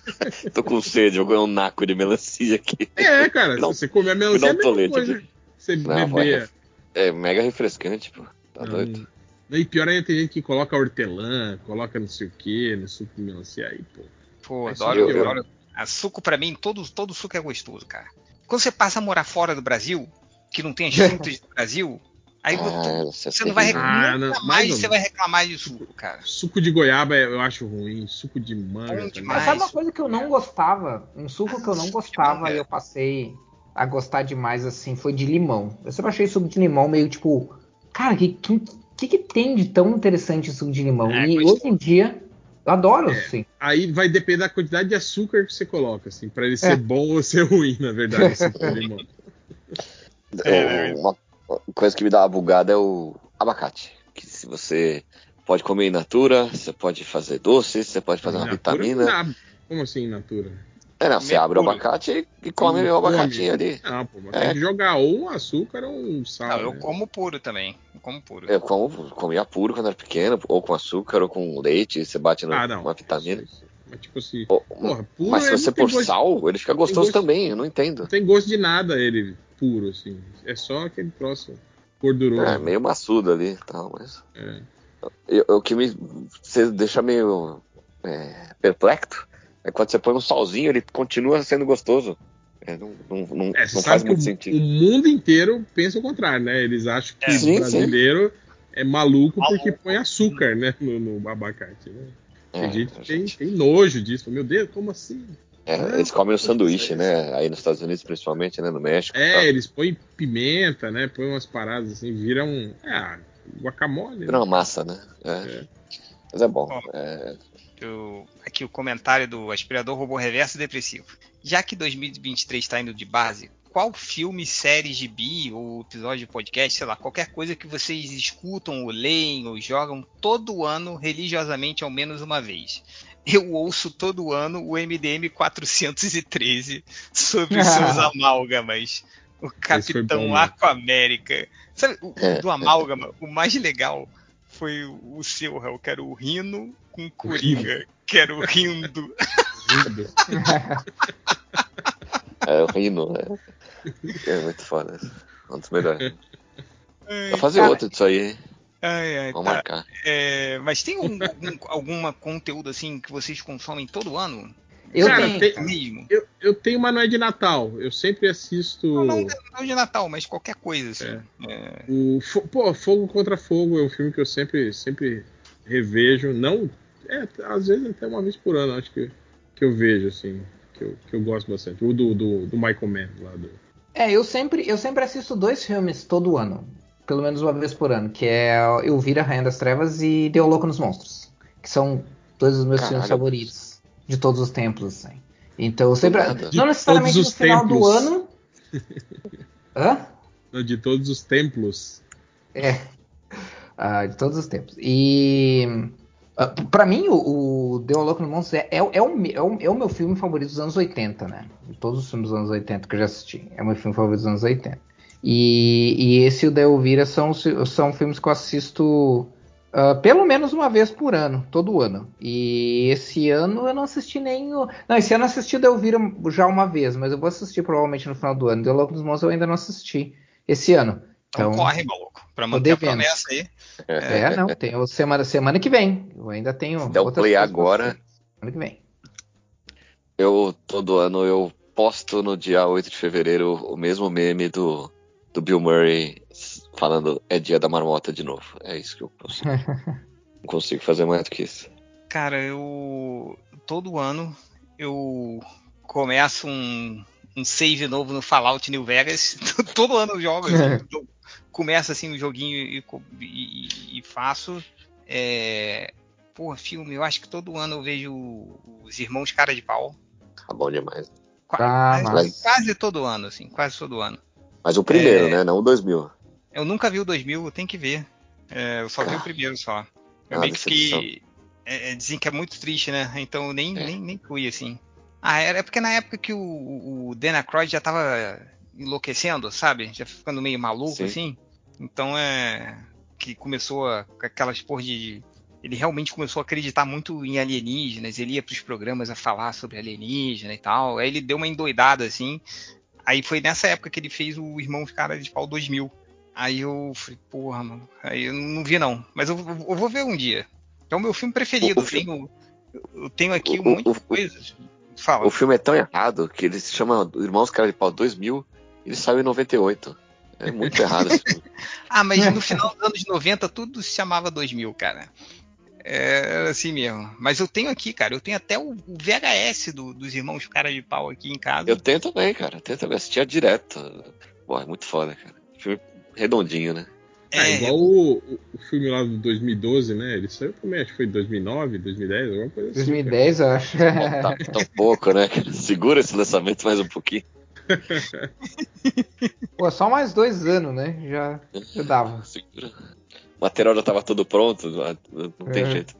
Tô com sede, vou ganhar um naco de melancia aqui. É, cara, Não, se você comer a me melancia, é a mesma coisa. Você Não, beber. É mega refrescante, pô. Tá Não, doido? E pior ainda tem gente que coloca hortelã, coloca não sei o que no suco de melancia aí, pô. Pô, Mas adoro, eu- eu eu- adoro. A suco pra mim, todo, todo suco é gostoso, cara. Quando você passa a morar fora do Brasil, que não tem as frutas do Brasil, aí Ah, você, não vai. Ah, nunca não, mais você vai reclamar de suco, cara. Suco de goiaba eu acho ruim, suco de manga. Mas sabe uma coisa que eu não gostava? Um suco que eu não gostava e eu passei a gostar demais, assim, foi de limão. Eu sempre achei suco de limão meio tipo. Cara, que que, que, que tem de tão interessante o suco de limão? É, e gostoso. hoje em dia, eu adoro, É. assim. Aí vai depender da quantidade de açúcar que você coloca, assim, pra ele ser É. bom ou ser ruim, na verdade, esse suco de limão. É, uma coisa que me dá uma bugada é o abacate. Que se você pode comer in natura, você pode fazer doce, você pode fazer uma vitamina. não dá. Como assim, natura? É, não, você abre o abacate e come Come. o abacatinho ali. Não, pô, mas É. tem que jogar ou um açúcar ou um sal. Não, eu né? como puro também. Eu como puro. Eu como, comia puro quando era pequeno, ou com açúcar, ou com leite, você bate Ah, não. numa vitamina. Mas tipo assim, Ou- porra, puro Mas se é- você pôr gosto- sal, ele fica gostoso gosto. também, eu não entendo. Não tem gosto de nada ele puro, assim. É só aquele troço gorduroso. É, meio maçudo ali e tal, mas. É. Eu- eu- O que me você deixa meio é, perplexo é quando você põe um salzinho, ele continua sendo gostoso. É, não não, não, É, não faz muito o, sentido. o mundo inteiro pensa o contrário, né? Eles acham que É. Sim, o brasileiro é maluco porque Maluco. põe açúcar, né? No, no abacate, né? Tem É, gente que tem, gente. tem nojo disso. Meu Deus, como assim? É, eles comem no sanduíche, né? Aí nos Estados Unidos, principalmente, né? No México. É, eles põem pimenta, né? Põem umas paradas assim, viram um. Ah, guacamole. Vira Né? uma massa, né? É. Mas é bom. É, Eu- aqui o comentário do aspirador robô reverso depressivo. Já que 2023 está indo de base, qual filme, série, gibi ou episódio de podcast, sei lá, qualquer coisa que vocês escutam ou leem ou jogam todo ano religiosamente ao menos uma vez? Eu ouço todo ano o MDM 413 sobre os seus amálgamas. O bom Capitão mesmo. Aquamérica. Sabe, o, É, do amálgama, o mais legal foi o seu, Raul, que era o Rino com Coringa, que era o Rindo. É, o Rino, né? É muito foda. Um dos melhores. Vou fazer cara, outro disso aí, hein? Ai, ai, Vamos tá. marcar. É, mas tem um, algum alguma conteúdo assim que vocês consomem todo ano? Eu Cara, tenho. tem- cara. Mesmo? Eu, eu tenho, mas não é de Natal. Eu sempre assisto. Não, não, não de Natal, mas qualquer coisa assim. É. O, fo- pô, Fogo contra Fogo é um filme que eu sempre, sempre revejo. Não. É, às vezes até uma vez por ano, acho que, que eu vejo, assim. Que eu, que eu gosto bastante. O do, do, do Michael Mann lá do. É, eu sempre, eu sempre assisto dois filmes todo ano. Pelo menos uma vez por ano. Que é Eu Vira Rainha das Trevas e Deu Louco nos Monstros. Que são dois dos meus Caralho. filmes favoritos. De todos os tempos, assim. Então, eu sempre. De Não necessariamente no final do templos. ano. Hã? De todos os templos. É. Ah, de todos os tempos. E. ah, pra mim, o, o Deu a Louco no Monstros é, é, é, o, é, o, é o meu filme favorito dos anos 80, né? De todos os filmes dos anos 80 que eu já assisti. É o meu filme favorito dos anos 80. E, e esse e o Da Elvira são, são filmes que eu assisto ah, pelo menos uma vez por ano, todo ano. E esse ano eu não assisti nem o. Não, esse ano eu assisti o Da Elvira já uma vez, mas eu vou assistir provavelmente no final do ano. Deu Louco nos Monstros eu ainda não assisti esse ano. Então, Então, corre, maluco. Pra manter a promessa aí. é, não, tem o semana, semana que vem. Eu ainda tenho. Se der o play agora. Semana que vem. Eu, todo ano, eu posto no dia 8 de fevereiro o mesmo meme do, do Bill Murray falando é dia da marmota de novo. É isso que eu consigo. Não consigo fazer mais do que isso. Cara, eu. Todo ano eu começo um, um save novo no Fallout New Vegas. todo ano eu jogo. eu começo assim o joguinho e, e- e faço. É... Pô, filme, eu acho que todo ano eu vejo os Irmãos Cara de Pau. Tá bom demais. Ah, mas- quase todo ano, assim, quase todo ano. Mas o primeiro, É. né? Não o 2000. Eu nunca vi o 2000, eu tenho que ver. É, eu só vi o primeiro só. Eu Ah, meio que. É, é, dizem que é muito triste, né? Então eu nem, É. nem, nem fui assim. Ah, era é porque na época que o, o Dan Aykroyd já tava enlouquecendo, sabe? Já ficando meio maluco, Sim. assim. Então é. Que começou a, aquelas porra de. Ele realmente começou a acreditar muito em alienígenas, ele ia pros programas a falar sobre alienígena e tal. Aí ele deu uma endoidada, assim. Aí foi nessa época que ele fez o Irmãos Cara de Pau 2000. Aí eu falei, porra, mano. Aí eu não vi não. Mas eu, eu vou ver um dia. É o meu filme preferido. O- o Eu tenho, eu tenho aqui o- um monte de coisas. Fala. O filme é tão errado que ele se chama Irmãos Cara de Pau 2000 e ele saiu em 98. É muito errado esse filme. Ah, mas no final dos anos 90 tudo se chamava 2000, cara. É assim mesmo. Mas eu tenho aqui, cara. Eu tenho até o VHS do- dos irmãos Cara de Pau aqui em casa. Eu tenho também, cara. Eu tenho também. Assistia direto. Pô, é muito foda, cara. Filme redondinho, né? É, É, igual o, o- filme lá do 2012, né? Ele saiu também, acho que foi 2009, 2010, alguma coisa assim. 2010, eu acho. Tá, tá um pouco, né? Segura esse lançamento mais um pouquinho. Pô, só mais dois anos, né? Já, já dava. Segura. O material já tava todo pronto, não não tem É. jeito.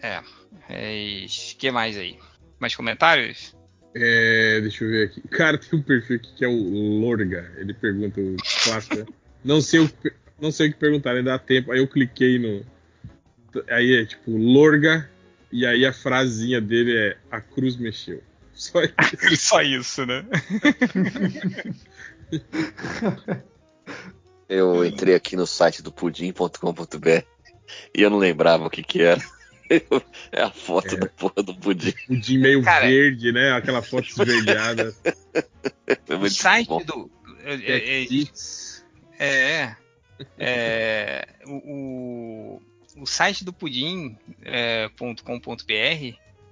É. É. O que mais aí? Mais comentários? É, deixa eu ver aqui. Cara, tem um perfil aqui que é o Lorga. Ele pergunta o clássico. né? Não sei o que, não sei o que perguntar, ainda dá tempo. Aí eu cliquei no. Aí é tipo Lorga. E aí a frasinha dele é A cruz mexeu. Só isso. Só isso, né? Eu entrei aqui no site do pudim.com.br e eu não lembrava o que que era. É a foto É. da porra do pudim. Pudim meio Cara. verde, né? Aquela foto esverdeada. É O site bom. do. É, é, é, é, é, o, o, o site do pudim.com.br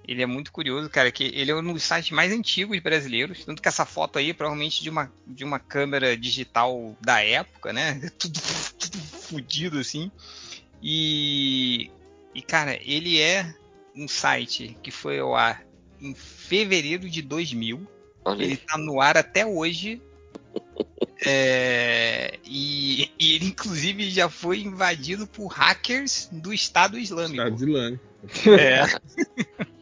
ele é muito curioso, cara, que ele é um dos sites mais antigos brasileiros, tanto que essa foto aí é provavelmente de uma, de uma câmera digital da época, né? Tudo, tudo fudido assim. E, e, cara, ele é um site que foi ao ar em fevereiro de 2000. Olha Ele tá no ar até hoje. É, e, e ele, inclusive, já foi invadido por hackers do Estado Islâmico. Estado Islâmico. É.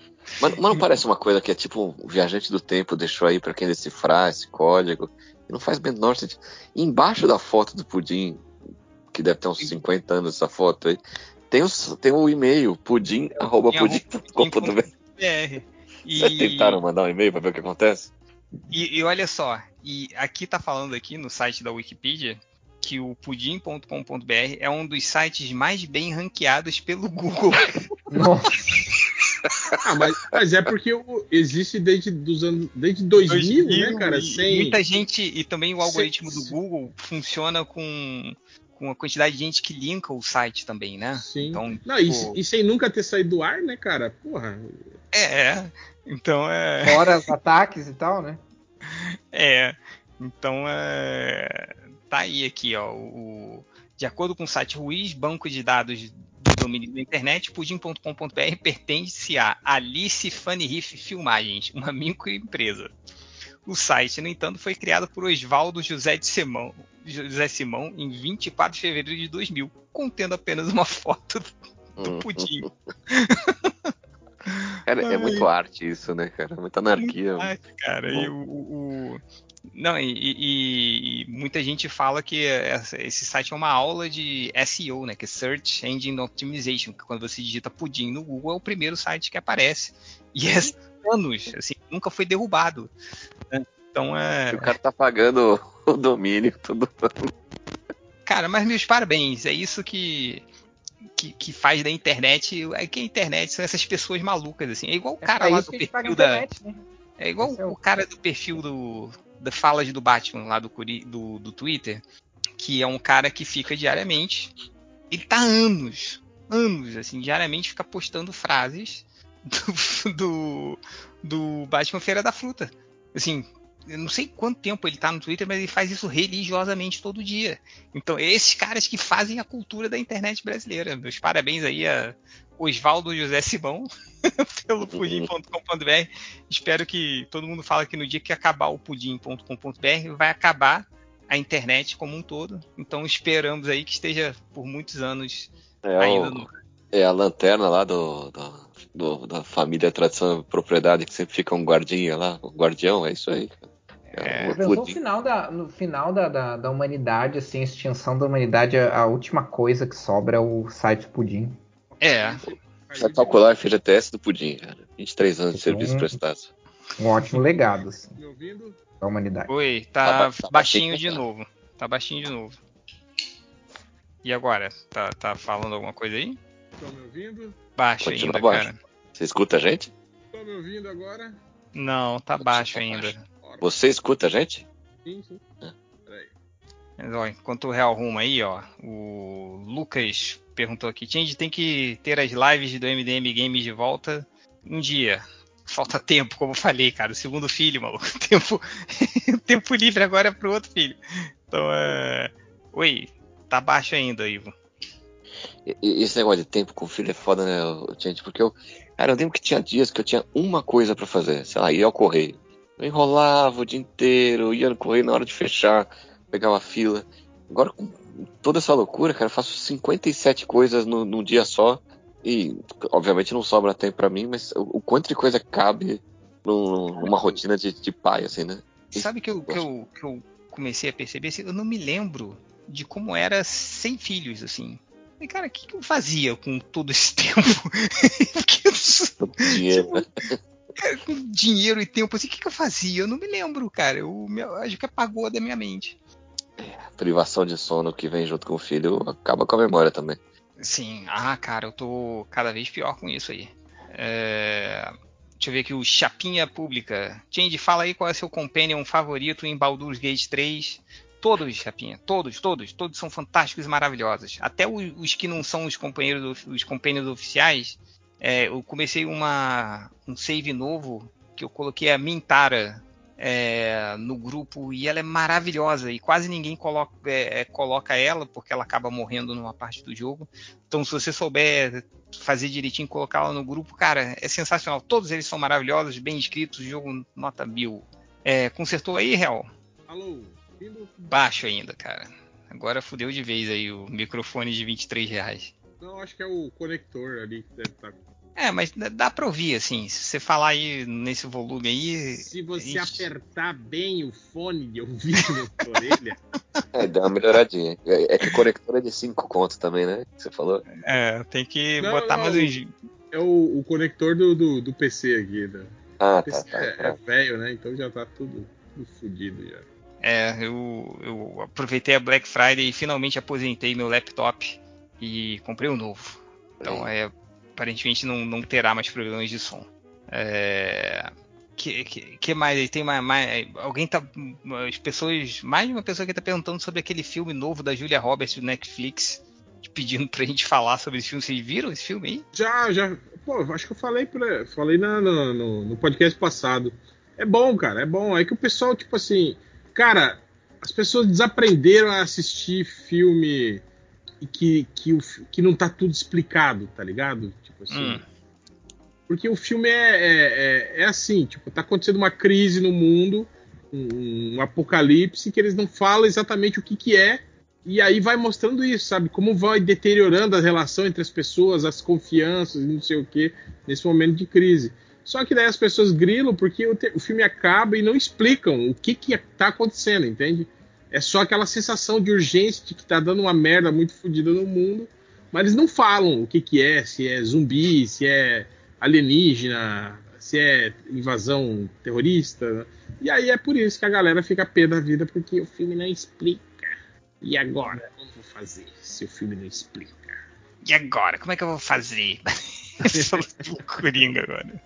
Mas, mas não parece uma coisa que é tipo um viajante do tempo deixou aí pra quem decifrar esse código? E não faz menor sentido. E embaixo da foto do pudim, que deve ter uns 50 anos essa foto aí. Tem, os, tem o e-mail, pudim, arroba pudim.com.br. BR. Vocês E, tentaram mandar um e-mail pra ver o que acontece? e, e olha só, e aqui tá falando aqui no site da Wikipedia que o pudim.com.br é um dos sites mais bem ranqueados pelo Google. Nossa. Ah, mas, mas é porque existe desde, dos anos, desde 2000, né, cara? E Sem... Muita gente, e também o Sem- algoritmo do Google funciona com, com a quantidade de gente que linka o site também, né? Sim. Então, Não, e, tipo, e sem nunca ter saído do ar, né, cara? Porra. é, é. Então é. Fora os ataques e tal, né? É. Então é. Tá aí aqui, ó. O, de acordo com o site Ruiz, banco de dados do domínio da internet, pudim.com.br pertence a Alice Funny Riff Filmagens, uma microempresa. O site, no entanto, foi criado por Oswaldo José de Simão, José Simão em 24 de fevereiro de 2000, contendo apenas uma foto do Hum, pudim. Cara, é muito arte isso, né, cara? Muita anarquia. Ai, cara, e o, o- Não, e, e- e muita gente fala que esse site é uma aula de SEO, né? Que é Search Engine Optimization, que quando você digita pudim no Google é o primeiro site que aparece. E é anos, assim, nunca foi derrubado. né? Então é. O cara tá pagando o domínio, tudo. Cara, mas meus parabéns, é isso que. Que, que faz da internet. É que a internet são essas pessoas malucas, assim. É igual o cara é lá do perfil da. internet, né? É igual Esse é o- cara do perfil do da falas do Batman lá do, do, do Twitter, que é um cara que fica diariamente, ele tá há anos, anos, assim, diariamente fica postando frases do, do, do Batman Feira da Fruta. Assim, eu não sei quanto tempo ele tá no Twitter, mas ele faz isso religiosamente todo dia. Então, esses caras que fazem a cultura da internet brasileira. Meus parabéns aí a Oswaldo José Simão pelo pudim.com.br. Espero que todo mundo fala que no dia que acabar o pudim.com.br vai acabar a internet como um todo. Então esperamos aí que esteja por muitos anos É, ainda o- no. é a lanterna lá do, do- do- da família tradição propriedade que sempre fica um guardinha lá, um guardião, é isso aí. cara. É, pensou no pudim. final, da, no final da, da, da humanidade, assim, a extinção da humanidade, a, a última coisa que sobra é o site Pudim. É, Só calcular a FGTS do pudim, cara. 23 anos de serviço prestado. Um ótimo legado, assim, Me ouvindo? da humanidade. oi, Tá tá, ba- tá baixinho de tá? novo. Tá baixinho de novo. E agora? Tá, tá falando alguma coisa aí? Estão me ouvindo? Baixo Continua ainda, baixo. cara. Você escuta a gente? Estão me ouvindo agora? Não, tá baixo ainda. Ora, Você escuta a gente? sim, sim. Mas, ó, enquanto o Real Rumo aí, ó, o Lucas perguntou aqui, Change tem que ter as lives do MDM Games de volta um dia. Falta tempo, como eu falei, cara. O segundo filho, maluco. Tempo, tempo livre agora é pro outro filho. Então, é... Oi, tá baixo ainda, Ivo. Esse negócio de tempo com filho é foda, né, gente? Porque eu. Cara, eu lembro que tinha dias que eu tinha uma coisa pra fazer. Sei lá, ia ao correio. Eu enrolava o dia inteiro, ia no correio na hora de fechar, pegava fila. Agora, com toda essa loucura, cara, eu faço 57 coisas no, num dia só. E, obviamente, não sobra tempo pra mim, mas o, o quanto de coisa cabe num- numa rotina de, de pai, assim, né? Sabe que eu, que, eu, que eu comecei a perceber? Assim, eu não me lembro de como era sem filhos, assim. E, cara, o que, que eu fazia com todo esse tempo? Porque né? Cara, com dinheiro e tempo, assim, o que, que eu fazia? Eu não me lembro, cara. Eu, acho que apagou da minha mente. Privação de sono que vem junto com o filho acaba com a memória também. Sim, ah, cara, eu tô cada vez pior com isso aí. É, Deixa eu ver aqui o Chapinha Pública. Change, fala aí qual é seu companion favorito em Baldur's Gate 3. Todos, Chapinha, todos, todos, todos são fantásticos e maravilhosos. Até o- os que não são os companheiros, os companions oficiais. É, eu comecei uma, um save novo que eu coloquei a Mintara é, no grupo e ela é maravilhosa e quase ninguém coloca, é, é, coloca ela porque ela acaba morrendo numa parte do jogo. Então, se você souber fazer direitinho, colocar ela no grupo, cara, é sensacional. Todos eles são maravilhosos, bem escritos, jogo nota mil. É, consertou aí, Real? Alô? Baixo ainda, cara. Agora fudeu de vez aí o microfone de 23 reais. Não, acho que é o conector ali que deve estar. É, mas dá- pra ouvir, assim. Se você falar aí nesse volume aí. Se você gente- apertar bem o fone de ouvido na sua orelha, É, dá uma melhoradinha. É, é que o conector é de 5 conto também, né? Que você falou. É, tem que Não, botar não. mais uns. é o, o conector do, do, do PC aqui. Né? Ah, O tá, PC tá. é, tá. é velho, né? Então já tá tudo, tudo fodido já. É, eu, eu aproveitei a Black Friday e finalmente aposentei meu laptop e comprei um novo. Então, é, aparentemente não, não terá mais problemas de som. É, que, que, que mais? Tem mais, mais- Alguém tá. As pessoas. Mais de uma pessoa que tá perguntando sobre aquele filme novo da Julia Roberts do Netflix. Pedindo pra gente falar sobre esse filme. Vocês viram esse filme aí? Já, já. Pô, acho que eu falei, pra, falei na, no, no, no podcast passado. É bom, cara, é bom. É que o pessoal, tipo assim. Cara, as pessoas desaprenderam a assistir filme que, que, que não tá tudo explicado, tá ligado? Tipo assim. Hum. Porque o filme é, é, é, é assim, tipo, tá acontecendo uma crise no mundo, um, um apocalipse, que eles não falam exatamente o que, que é, e aí vai mostrando isso, sabe? Como vai deteriorando a relação entre as pessoas, as confianças e não sei o que, nesse momento de crise. Só que daí as pessoas grilam porque o, te- o filme acaba e não explicam o que, que tá acontecendo, entende? É só aquela sensação de urgência de que tá dando uma merda muito fodida no mundo, mas eles não falam o que, que é, se é zumbi, se é alienígena, se é invasão terrorista. E aí é por isso que a galera fica pé da vida, porque o filme não explica. E agora? Como vou fazer se o filme não explica? E agora? Como é que eu vou fazer? Coringa agora.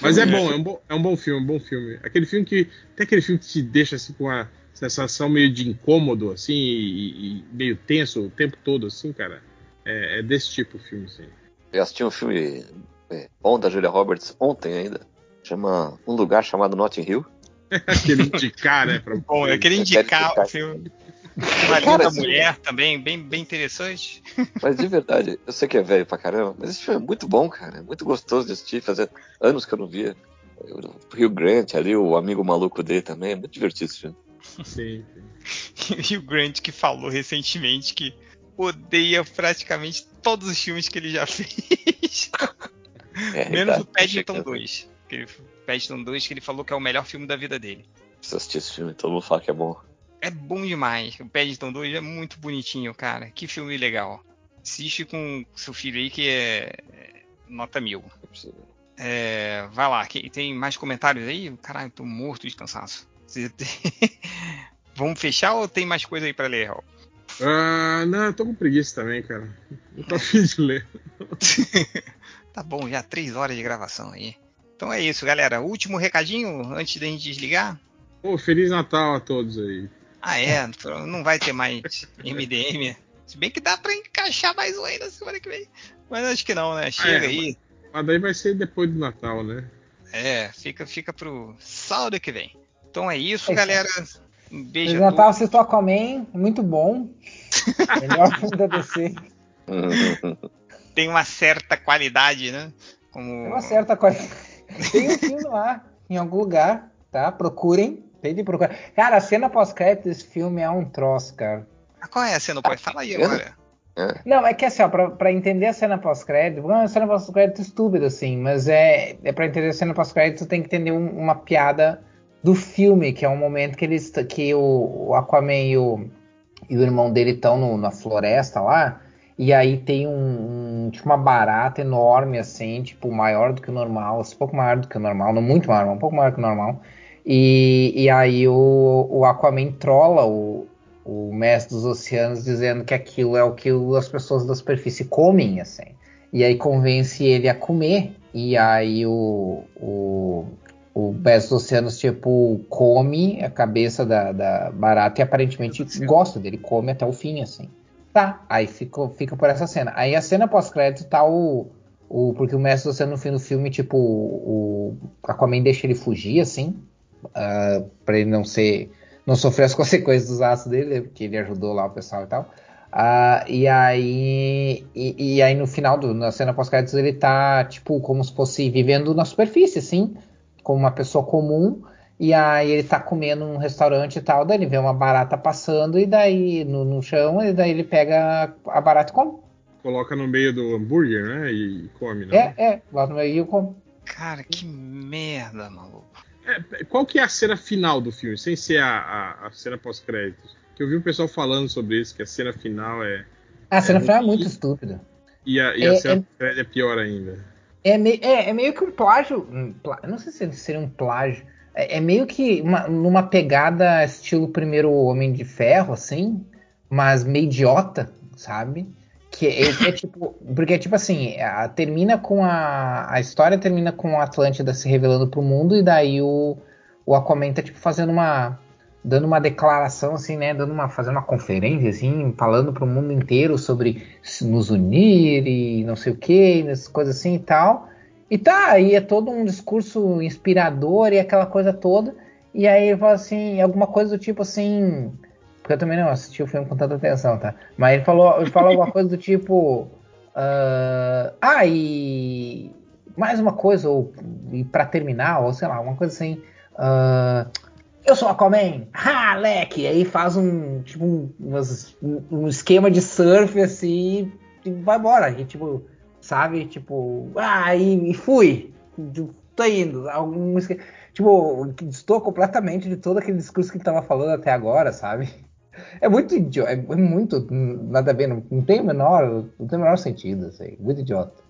Mas é bom, é um bom, é um bom filme, um bom filme. Aquele filme que. Tem aquele filme que te deixa assim, com uma sensação meio de incômodo, assim, e, e meio tenso o tempo todo, assim, cara. É, é desse tipo o filme, assim. Eu assisti um filme é, bom da Julia Roberts ontem ainda. Chama Um Lugar Chamado Notting Hill. Aquele indicar, né? Pra... Bom, eu queria quero indicar indicar. o filme. Uma Cara, linda mulher também, bem, bem interessante. Mas de verdade, eu sei que é velho pra caramba, mas esse filme é muito bom, cara. É muito gostoso de assistir. Fazia anos que eu não via. O Rio Grant ali, o amigo maluco dele também. É muito divertido esse filme. Sim, sim. E o Grant que falou recentemente que odeia praticamente todos os filmes que ele já fez. É, Menos tá, o Paddington chega. 2. Que ele, Paddington 2 que ele falou que é o melhor filme da vida dele. Precisa assistir esse filme, todo mundo fala que é bom. É bom demais. O Paddington 2 é muito bonitinho, cara. Que filme legal. Assiste com seu filho aí que é, é nota mil. Preciso. É, vai lá, tem mais comentários aí? Caralho, tô morto de cansaço. Vamos fechar ou tem mais coisa aí pra ler, Raul? Ah, não, eu tô com preguiça também, cara. Não tô afim de ler. Tá bom, já três horas de gravação aí. Então é isso, galera. Último recadinho antes da gente desligar. Ô, Feliz Natal a todos aí. Ah, é, não vai ter mais MDM. Se bem que dá pra encaixar mais um aí na semana que vem. Mas acho que não, né? Chega É, aí. Mas daí vai ser depois do Natal, né? É, fica, fica pro sábado que vem. Então é isso, É isso. galera. Um beijo Feliz a Natal, assistiu Aquaman, muito bom. Melhor filme da DC. Tem uma certa qualidade, né? Como... Tem uma certa qualidade. Tem um filme lá, em algum lugar, tá? Procurem. Tem de procurar. Cara, a cena pós-crédito desse filme é um troço, cara. Ah, Qual é a cena? Pode Fala aí agora. É. Não, é que assim, ó, pra, pra entender a cena pós-crédito, não é uma cena pós-crédito estúpida, assim, mas é, é pra entender a cena pós-crédito, tem que entender um- uma piada do filme, que é um momento que eles que o, Aquaman e o, e o irmão dele estão na floresta lá, e aí tem um, um- tipo uma barata enorme, assim, tipo, maior do que o normal, assim, um pouco maior do que o normal, não muito maior, um pouco maior que o normal. E, e aí o, o Aquaman trola o, o mestre dos oceanos dizendo que aquilo é o que as pessoas da superfície comem, assim. E aí convence ele a comer. E aí o, o, o mestre dos oceanos, tipo, come a cabeça da, da barata e aparentemente gosta dele, come até o fim, assim. Tá, aí fica, fica por essa cena. Aí a cena pós-crédito tá o, o. Porque o mestre dos oceanos no fim do filme, tipo, o, Aquaman deixa ele fugir, assim. ah, pra ele não ser não sofrer as consequências dos atos dele, né, porque ele ajudou lá o pessoal e tal. Ah, e aí e, e aí no final do, na cena pós-créditos ele tá tipo como se fosse vivendo na superfície, assim, como uma pessoa comum. E aí ele tá comendo num restaurante e tal, daí ele vê uma barata passando e daí no, no chão e daí ele pega a barata e come. coloca no meio do hambúrguer, né? E come, né? É, é, lá no meio eu como. Cara, que merda, maluco. É, qual que é a cena final do filme, sem ser a, a, a cena pós-créditos? Que eu vi o pessoal falando sobre isso, que a cena final é. A cena final é muito estúpida. E a, e É, a cena é- pós-crédito é pior ainda. É, me- é, é meio que um plágio. um não sei se seria um plágio. É, é meio que uma- numa pegada estilo primeiro Homem de Ferro, assim, mas meio idiota, sabe? Que é, é tipo. Porque é tipo assim, a- termina com a. A história termina com a Atlântida se revelando pro mundo, e daí o, o Aquaman tá tipo fazendo uma. Dando uma declaração, assim, né? Dando uma, fazendo uma conferência, assim, falando pro mundo inteiro sobre nos unir e não sei o que, essas coisas assim e tal. E tá, aí é todo um discurso inspirador e aquela coisa toda. E aí ele fala assim, alguma coisa do tipo assim. Porque eu também não assisti o filme com tanta atenção, tá? Mas ele falou, ele falou alguma coisa do tipo. ah, ah, e. Mais uma coisa, ou e pra terminar, ou sei lá, uma coisa assim. ah, eu sou Aquaman, ha, leque! Aí faz um, tipo, um, esquema de surf, assim, e vai embora. E, tipo, sabe, tipo, ah, e, e fui, tô indo. Algum, esque- tipo, estou completamente de todo aquele discurso que ele tava falando até agora, sabe? É muito idiota, é muito, nada a ver, não, não tem o menor, não tem o menor sentido, assim, muito idiota.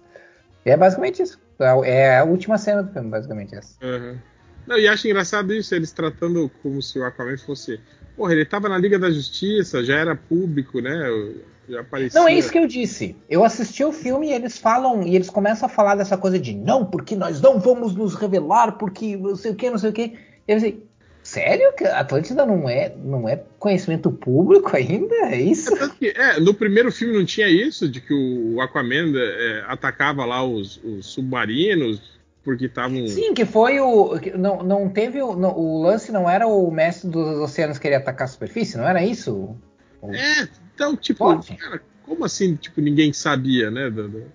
E é basicamente isso. É a última cena do filme, basicamente essa. Aham. Não, e acho engraçado isso, eles tratando como se o Aquaman fosse. Porra, ele tava na Liga da Justiça, já era público, né? Já aparecia. Não, é isso que eu disse. Eu assisti o filme e eles falam, e eles começam a falar dessa coisa de não, porque nós não vamos nos revelar, porque não sei o que, não sei o que. Eu pensei, sério? Que a Atlântida não é, não é conhecimento público ainda? É isso? Que, é, no primeiro filme não tinha isso, de que o Aquaman é, atacava lá os, os submarinos, porque estavam. Sim, que foi o. que Não, não teve o. não, o lance não era o mestre dos oceanos querer atacar a superfície, não era isso? O- É, então, tipo, Pode. cara, como assim, tipo, ninguém sabia, né?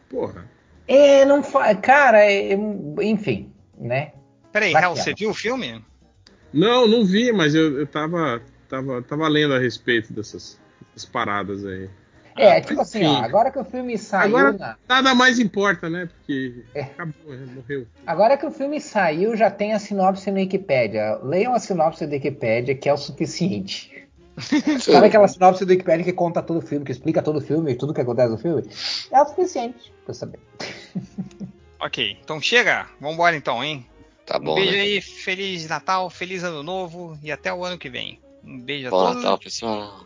Porra. É, não faz. Cara, é- enfim, né? Peraí, Hel, que você é. viu o filme? Não, não vi, mas eu, eu tava, tava, tava lendo a respeito dessas, dessas paradas aí. É, Ah, tipo assim, ó, agora que o filme saiu. Agora na- nada mais importa, né? Porque É. acabou, morreu. Agora que o filme saiu, já tem a sinopse no Wikipedia. Leiam a sinopse do Wikipedia, que é o suficiente. Sabe aquela sinopse do Wikipedia que conta todo o filme, que explica todo o filme e tudo que acontece no filme? É o suficiente pra eu saber. Ok, então chega. Vambora então, hein? Tá Um bom, beijo né? aí, Feliz Natal, Feliz Ano Novo e até o ano que vem. Um beijo a Bom todos Natal, pessoal.